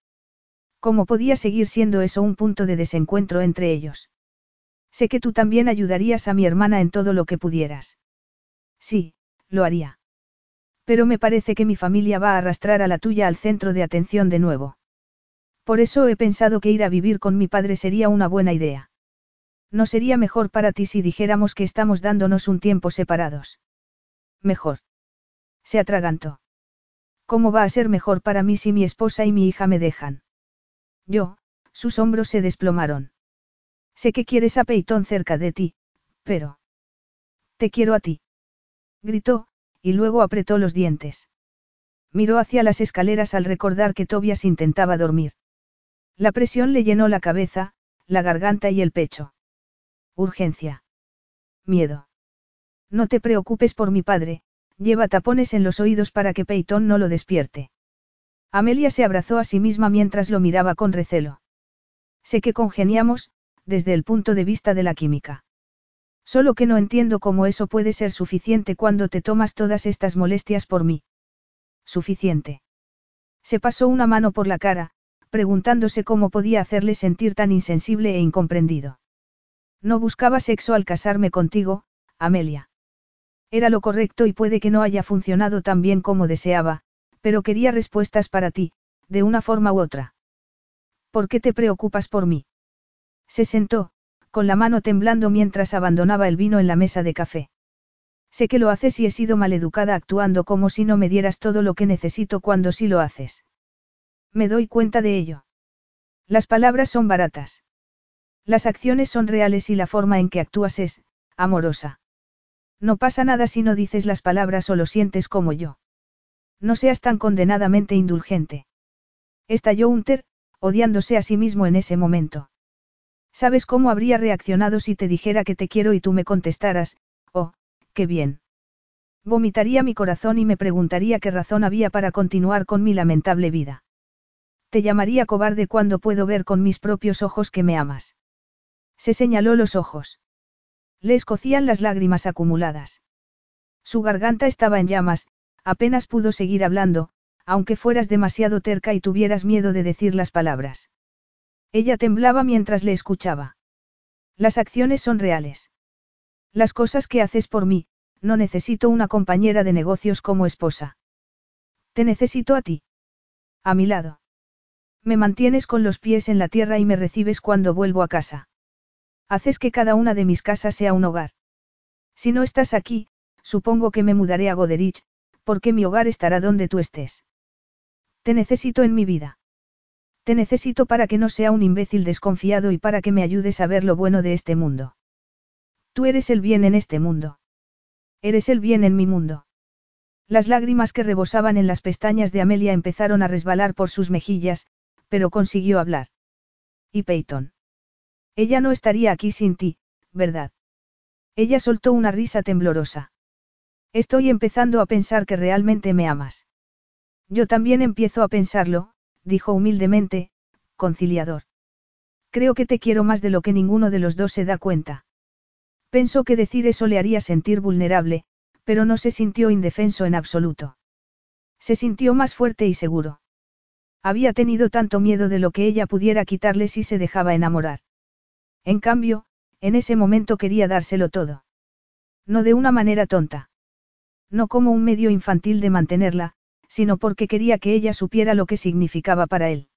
¿Cómo podía seguir siendo eso un punto de desencuentro entre ellos? Sé que tú también ayudarías a mi hermana en todo lo que pudieras. Sí, lo haría. Pero me parece que mi familia va a arrastrar a la tuya al centro de atención de nuevo. Por eso he pensado que ir a vivir con mi padre sería una buena idea. ¿No sería mejor para ti si dijéramos que estamos dándonos un tiempo separados? Mejor. Se atragantó. ¿Cómo va a ser mejor para mí si mi esposa y mi hija me dejan? Yo, sus hombros se desplomaron. Sé que quieres a Peitón cerca de ti, pero... Te quiero a ti. Gritó, y luego apretó los dientes. Miró hacia las escaleras al recordar que Tobias intentaba dormir. La presión le llenó la cabeza, la garganta y el pecho. Urgencia. Miedo. No te preocupes por mi padre, lleva tapones en los oídos para que Peyton no lo despierte. Amelia se abrazó a sí misma mientras lo miraba con recelo. Sé que congeniamos, desde el punto de vista de la química. Solo que no entiendo cómo eso puede ser suficiente cuando te tomas todas estas molestias por mí. Suficiente. Se pasó una mano por la cara, preguntándose cómo podía hacerle sentir tan insensible e incomprendido. No buscaba sexo al casarme contigo, Amelia. Era lo correcto y puede que no haya funcionado tan bien como deseaba, pero quería respuestas para ti, de una forma u otra. ¿Por qué te preocupas por mí? Se sentó, con la mano temblando mientras abandonaba el vino en la mesa de café. Sé que lo haces y he sido maleducada actuando como si no me dieras todo lo que necesito cuando sí lo haces. Me doy cuenta de ello. Las palabras son baratas. Las acciones son reales y la forma en que actúas es, amorosa. No pasa nada si no dices las palabras o lo sientes como yo. No seas tan condenadamente indulgente. Estalló Hunter, odiándose a sí mismo en ese momento. ¿Sabes cómo habría reaccionado si te dijera que te quiero y tú me contestaras, oh, qué bien? Vomitaría mi corazón y me preguntaría qué razón había para continuar con mi lamentable vida. Te llamaría cobarde cuando puedo ver con mis propios ojos que me amas. Se señaló los ojos. Le escocían las lágrimas acumuladas. Su garganta estaba en llamas, apenas pudo seguir hablando, aunque fueras demasiado terca y tuvieras miedo de decir las palabras. Ella temblaba mientras le escuchaba. Las acciones son reales. Las cosas que haces por mí, no necesito una compañera de negocios como esposa. Te necesito a ti. A mi lado. Me mantienes con los pies en la tierra y me recibes cuando vuelvo a casa. Haces que cada una de mis casas sea un hogar. Si no estás aquí, supongo que me mudaré a Goderich, porque mi hogar estará donde tú estés. Te necesito en mi vida. Te necesito para que no sea un imbécil desconfiado y para que me ayudes a ver lo bueno de este mundo. Tú eres el bien en este mundo. Eres el bien en mi mundo. Las lágrimas que rebosaban en las pestañas de Amelia empezaron a resbalar por sus mejillas, pero consiguió hablar. ¿Y Peyton? Ella no estaría aquí sin ti, ¿verdad? Ella soltó una risa temblorosa. Estoy empezando a pensar que realmente me amas. Yo también empiezo a pensarlo, dijo humildemente, conciliador. Creo que te quiero más de lo que ninguno de los dos se da cuenta. Pensó que decir eso le haría sentir vulnerable, pero no se sintió indefenso en absoluto. Se sintió más fuerte y seguro. Había tenido tanto miedo de lo que ella pudiera quitarle si se dejaba enamorar. En cambio, en ese momento quería dárselo todo. No de una manera tonta. No como un medio infantil de mantenerla, sino porque quería que ella supiera lo que significaba para él.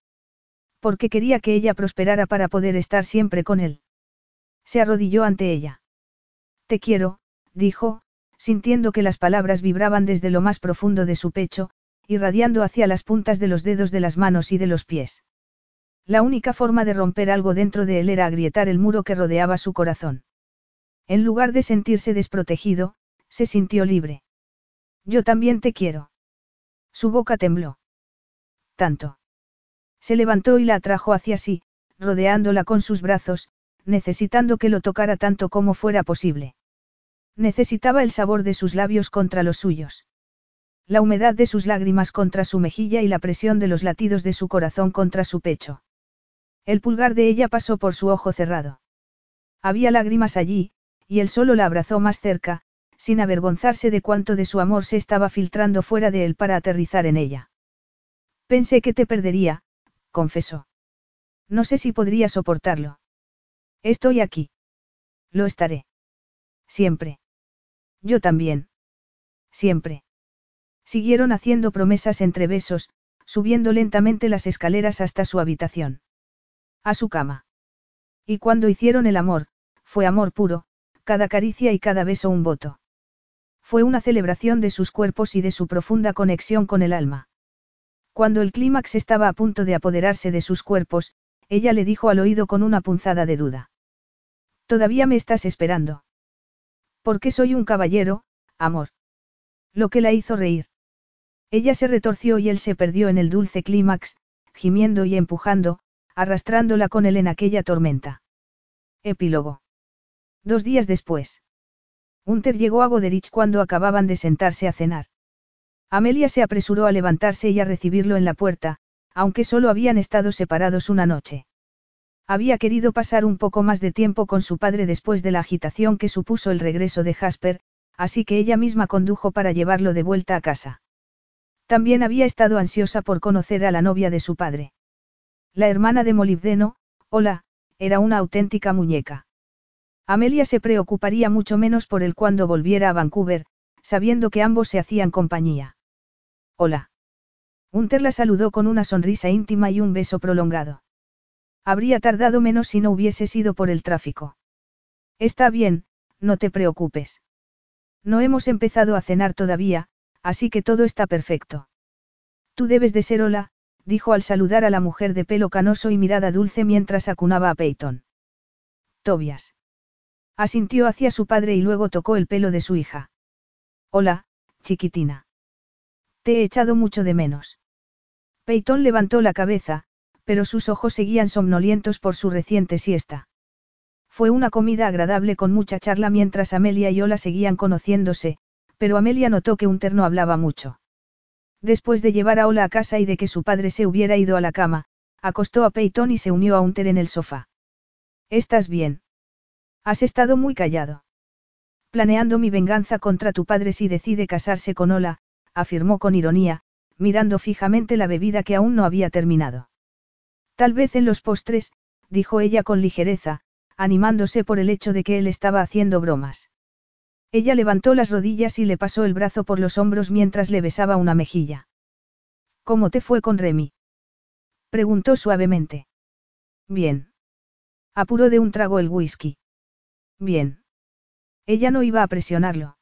Porque quería que ella prosperara para poder estar siempre con él. Se arrodilló ante ella. Te quiero, dijo, sintiendo que las palabras vibraban desde lo más profundo de su pecho, irradiando hacia las puntas de los dedos de las manos y de los pies. La única forma de romper algo dentro de él era agrietar el muro que rodeaba su corazón. En lugar de sentirse desprotegido, se sintió libre. Yo también te quiero. Su boca tembló. Tanto. Se levantó y la atrajo hacia sí, rodeándola con sus brazos, necesitando que lo tocara tanto como fuera posible. Necesitaba el sabor de sus labios contra los suyos. La humedad de sus lágrimas contra su mejilla y la presión de los latidos de su corazón contra su pecho. El pulgar de ella pasó por su ojo cerrado. Había lágrimas allí, y él solo la abrazó más cerca, sin avergonzarse de cuánto de su amor se estaba filtrando fuera de él para aterrizar en ella. Pensé que te perdería, confesó. No sé si podría soportarlo. Estoy aquí. Lo estaré. Siempre. Yo también. Siempre. Siguieron haciendo promesas entre besos, subiendo lentamente las escaleras hasta su habitación. A su cama. Y cuando hicieron el amor, fue amor puro, cada caricia y cada beso un voto. Fue una celebración de sus cuerpos y de su profunda conexión con el alma. Cuando el clímax estaba a punto de apoderarse de sus cuerpos, ella le dijo al oído con una punzada de duda. Todavía me estás esperando. Porque soy un caballero, amor. Lo que la hizo reír. Ella se retorció y él se perdió en el dulce clímax, gimiendo y empujando, arrastrándola con él en aquella tormenta. Epílogo. Dos días después. Hunter llegó a Goderich cuando acababan de sentarse a cenar. Amelia se apresuró a levantarse y a recibirlo en la puerta, aunque solo habían estado separados una noche. Había querido pasar un poco más de tiempo con su padre después de la agitación que supuso el regreso de Jasper, así que ella misma condujo para llevarlo de vuelta a casa. También había estado ansiosa por conocer a la novia de su padre. La hermana de Molibdeno, hola, era una auténtica muñeca. Amelia se preocuparía mucho menos por él cuando volviera a Vancouver, sabiendo que ambos se hacían compañía. Hola. Hunter la saludó con una sonrisa íntima y un beso prolongado. Habría tardado menos si no hubiese sido por el tráfico. Está bien, no te preocupes. No hemos empezado a cenar todavía, así que todo está perfecto. Tú debes de ser hola, dijo al saludar a la mujer de pelo canoso y mirada dulce mientras acunaba a Peyton. Tobias. Asintió hacia su padre y luego tocó el pelo de su hija. Hola, chiquitina. Te he echado mucho de menos. Peyton levantó la cabeza, pero sus ojos seguían somnolientos por su reciente siesta. Fue una comida agradable con mucha charla mientras Amelia y Ola seguían conociéndose, pero Amelia notó que un terno hablaba mucho. Después de llevar a Ola a casa y de que su padre se hubiera ido a la cama, acostó a Peyton y se unió a Unter en el sofá. ¿Estás bien? Has estado muy callado. Planeando mi venganza contra tu padre si decide casarse con Ola, afirmó con ironía, mirando fijamente la bebida que aún no había terminado. Tal vez en los postres, dijo ella con ligereza, animándose por el hecho de que él estaba haciendo bromas. Ella levantó las rodillas y le pasó el brazo por los hombros mientras le besaba una mejilla. ¿Cómo te fue con Remy? preguntó suavemente. Bien. Apuró de un trago el whisky. Bien. Ella no iba a presionarlo.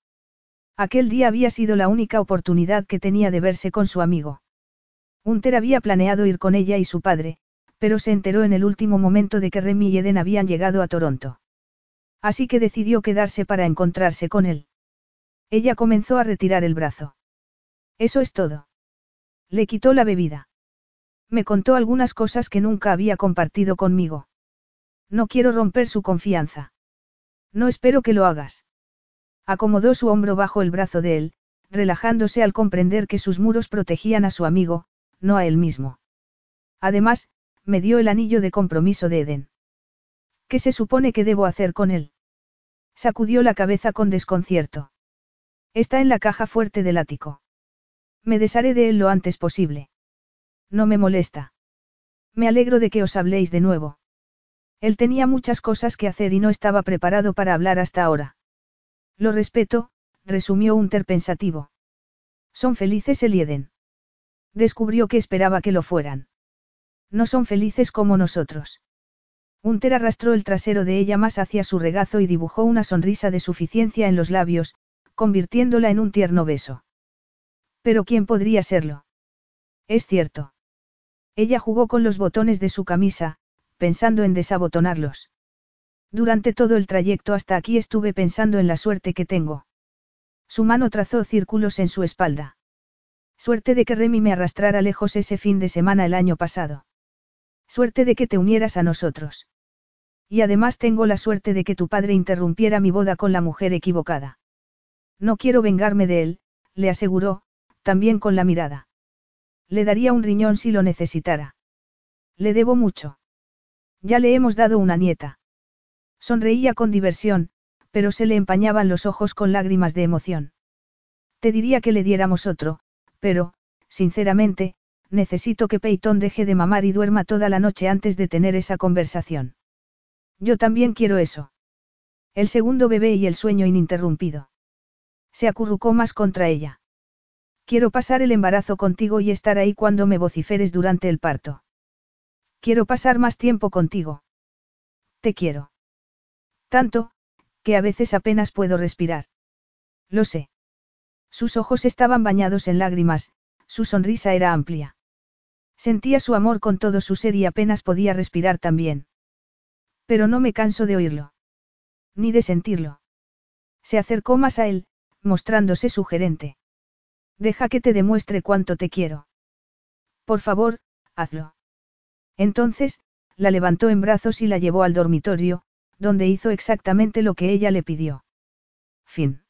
Aquel día había sido la única oportunidad que tenía de verse con su amigo. Hunter había planeado ir con ella y su padre, pero se enteró en el último momento de que Remy y Eden habían llegado a Toronto. Así que decidió quedarse para encontrarse con él. Ella comenzó a retirar el brazo. Eso es todo. Le quitó la bebida. Me contó algunas cosas que nunca había compartido conmigo. No quiero romper su confianza. No espero que lo hagas. Acomodó su hombro bajo el brazo de él, relajándose al comprender que sus muros protegían a su amigo, no a él mismo. Además, me dio el anillo de compromiso de Eden. ¿Qué se supone que debo hacer con él? Sacudió la cabeza con desconcierto. Está en la caja fuerte del ático. Me desharé de él lo antes posible. No me molesta. Me alegro de que os habléis de nuevo. Él tenía muchas cosas que hacer y no estaba preparado para hablar hasta ahora. Lo respeto, resumió Unter pensativo. Son felices el Eden. Descubrió que esperaba que lo fueran. No son felices como nosotros. Unter arrastró el trasero de ella más hacia su regazo y dibujó una sonrisa de suficiencia en los labios, convirtiéndola en un tierno beso. Pero ¿quién podría serlo? Es cierto. Ella jugó con los botones de su camisa, pensando en desabotonarlos. Durante todo el trayecto hasta aquí estuve pensando en la suerte que tengo. Su mano trazó círculos en su espalda. Suerte de que Remy me arrastrara lejos ese fin de semana el año pasado. Suerte de que te unieras a nosotros. Y además tengo la suerte de que tu padre interrumpiera mi boda con la mujer equivocada. No quiero vengarme de él, le aseguró, también con la mirada. Le daría un riñón si lo necesitara. Le debo mucho. Ya le hemos dado una nieta. Sonreía con diversión, pero se le empañaban los ojos con lágrimas de emoción. Te diría que le diéramos otro, pero, sinceramente, necesito que Peyton deje de mamar y duerma toda la noche antes de tener esa conversación. Yo también quiero eso. El segundo bebé y el sueño ininterrumpido. Se acurrucó más contra ella. Quiero pasar el embarazo contigo y estar ahí cuando me vociferes durante el parto. Quiero pasar más tiempo contigo. Te quiero. Tanto, que a veces apenas puedo respirar. Lo sé. Sus ojos estaban bañados en lágrimas, su sonrisa era amplia. Sentía su amor con todo su ser y apenas podía respirar también. Pero no me canso de oírlo. Ni de sentirlo. Se acercó más a él, mostrándose sugerente. Deja que te demuestre cuánto te quiero. Por favor, hazlo. Entonces, la levantó en brazos y la llevó al dormitorio, donde hizo exactamente lo que ella le pidió. Fin.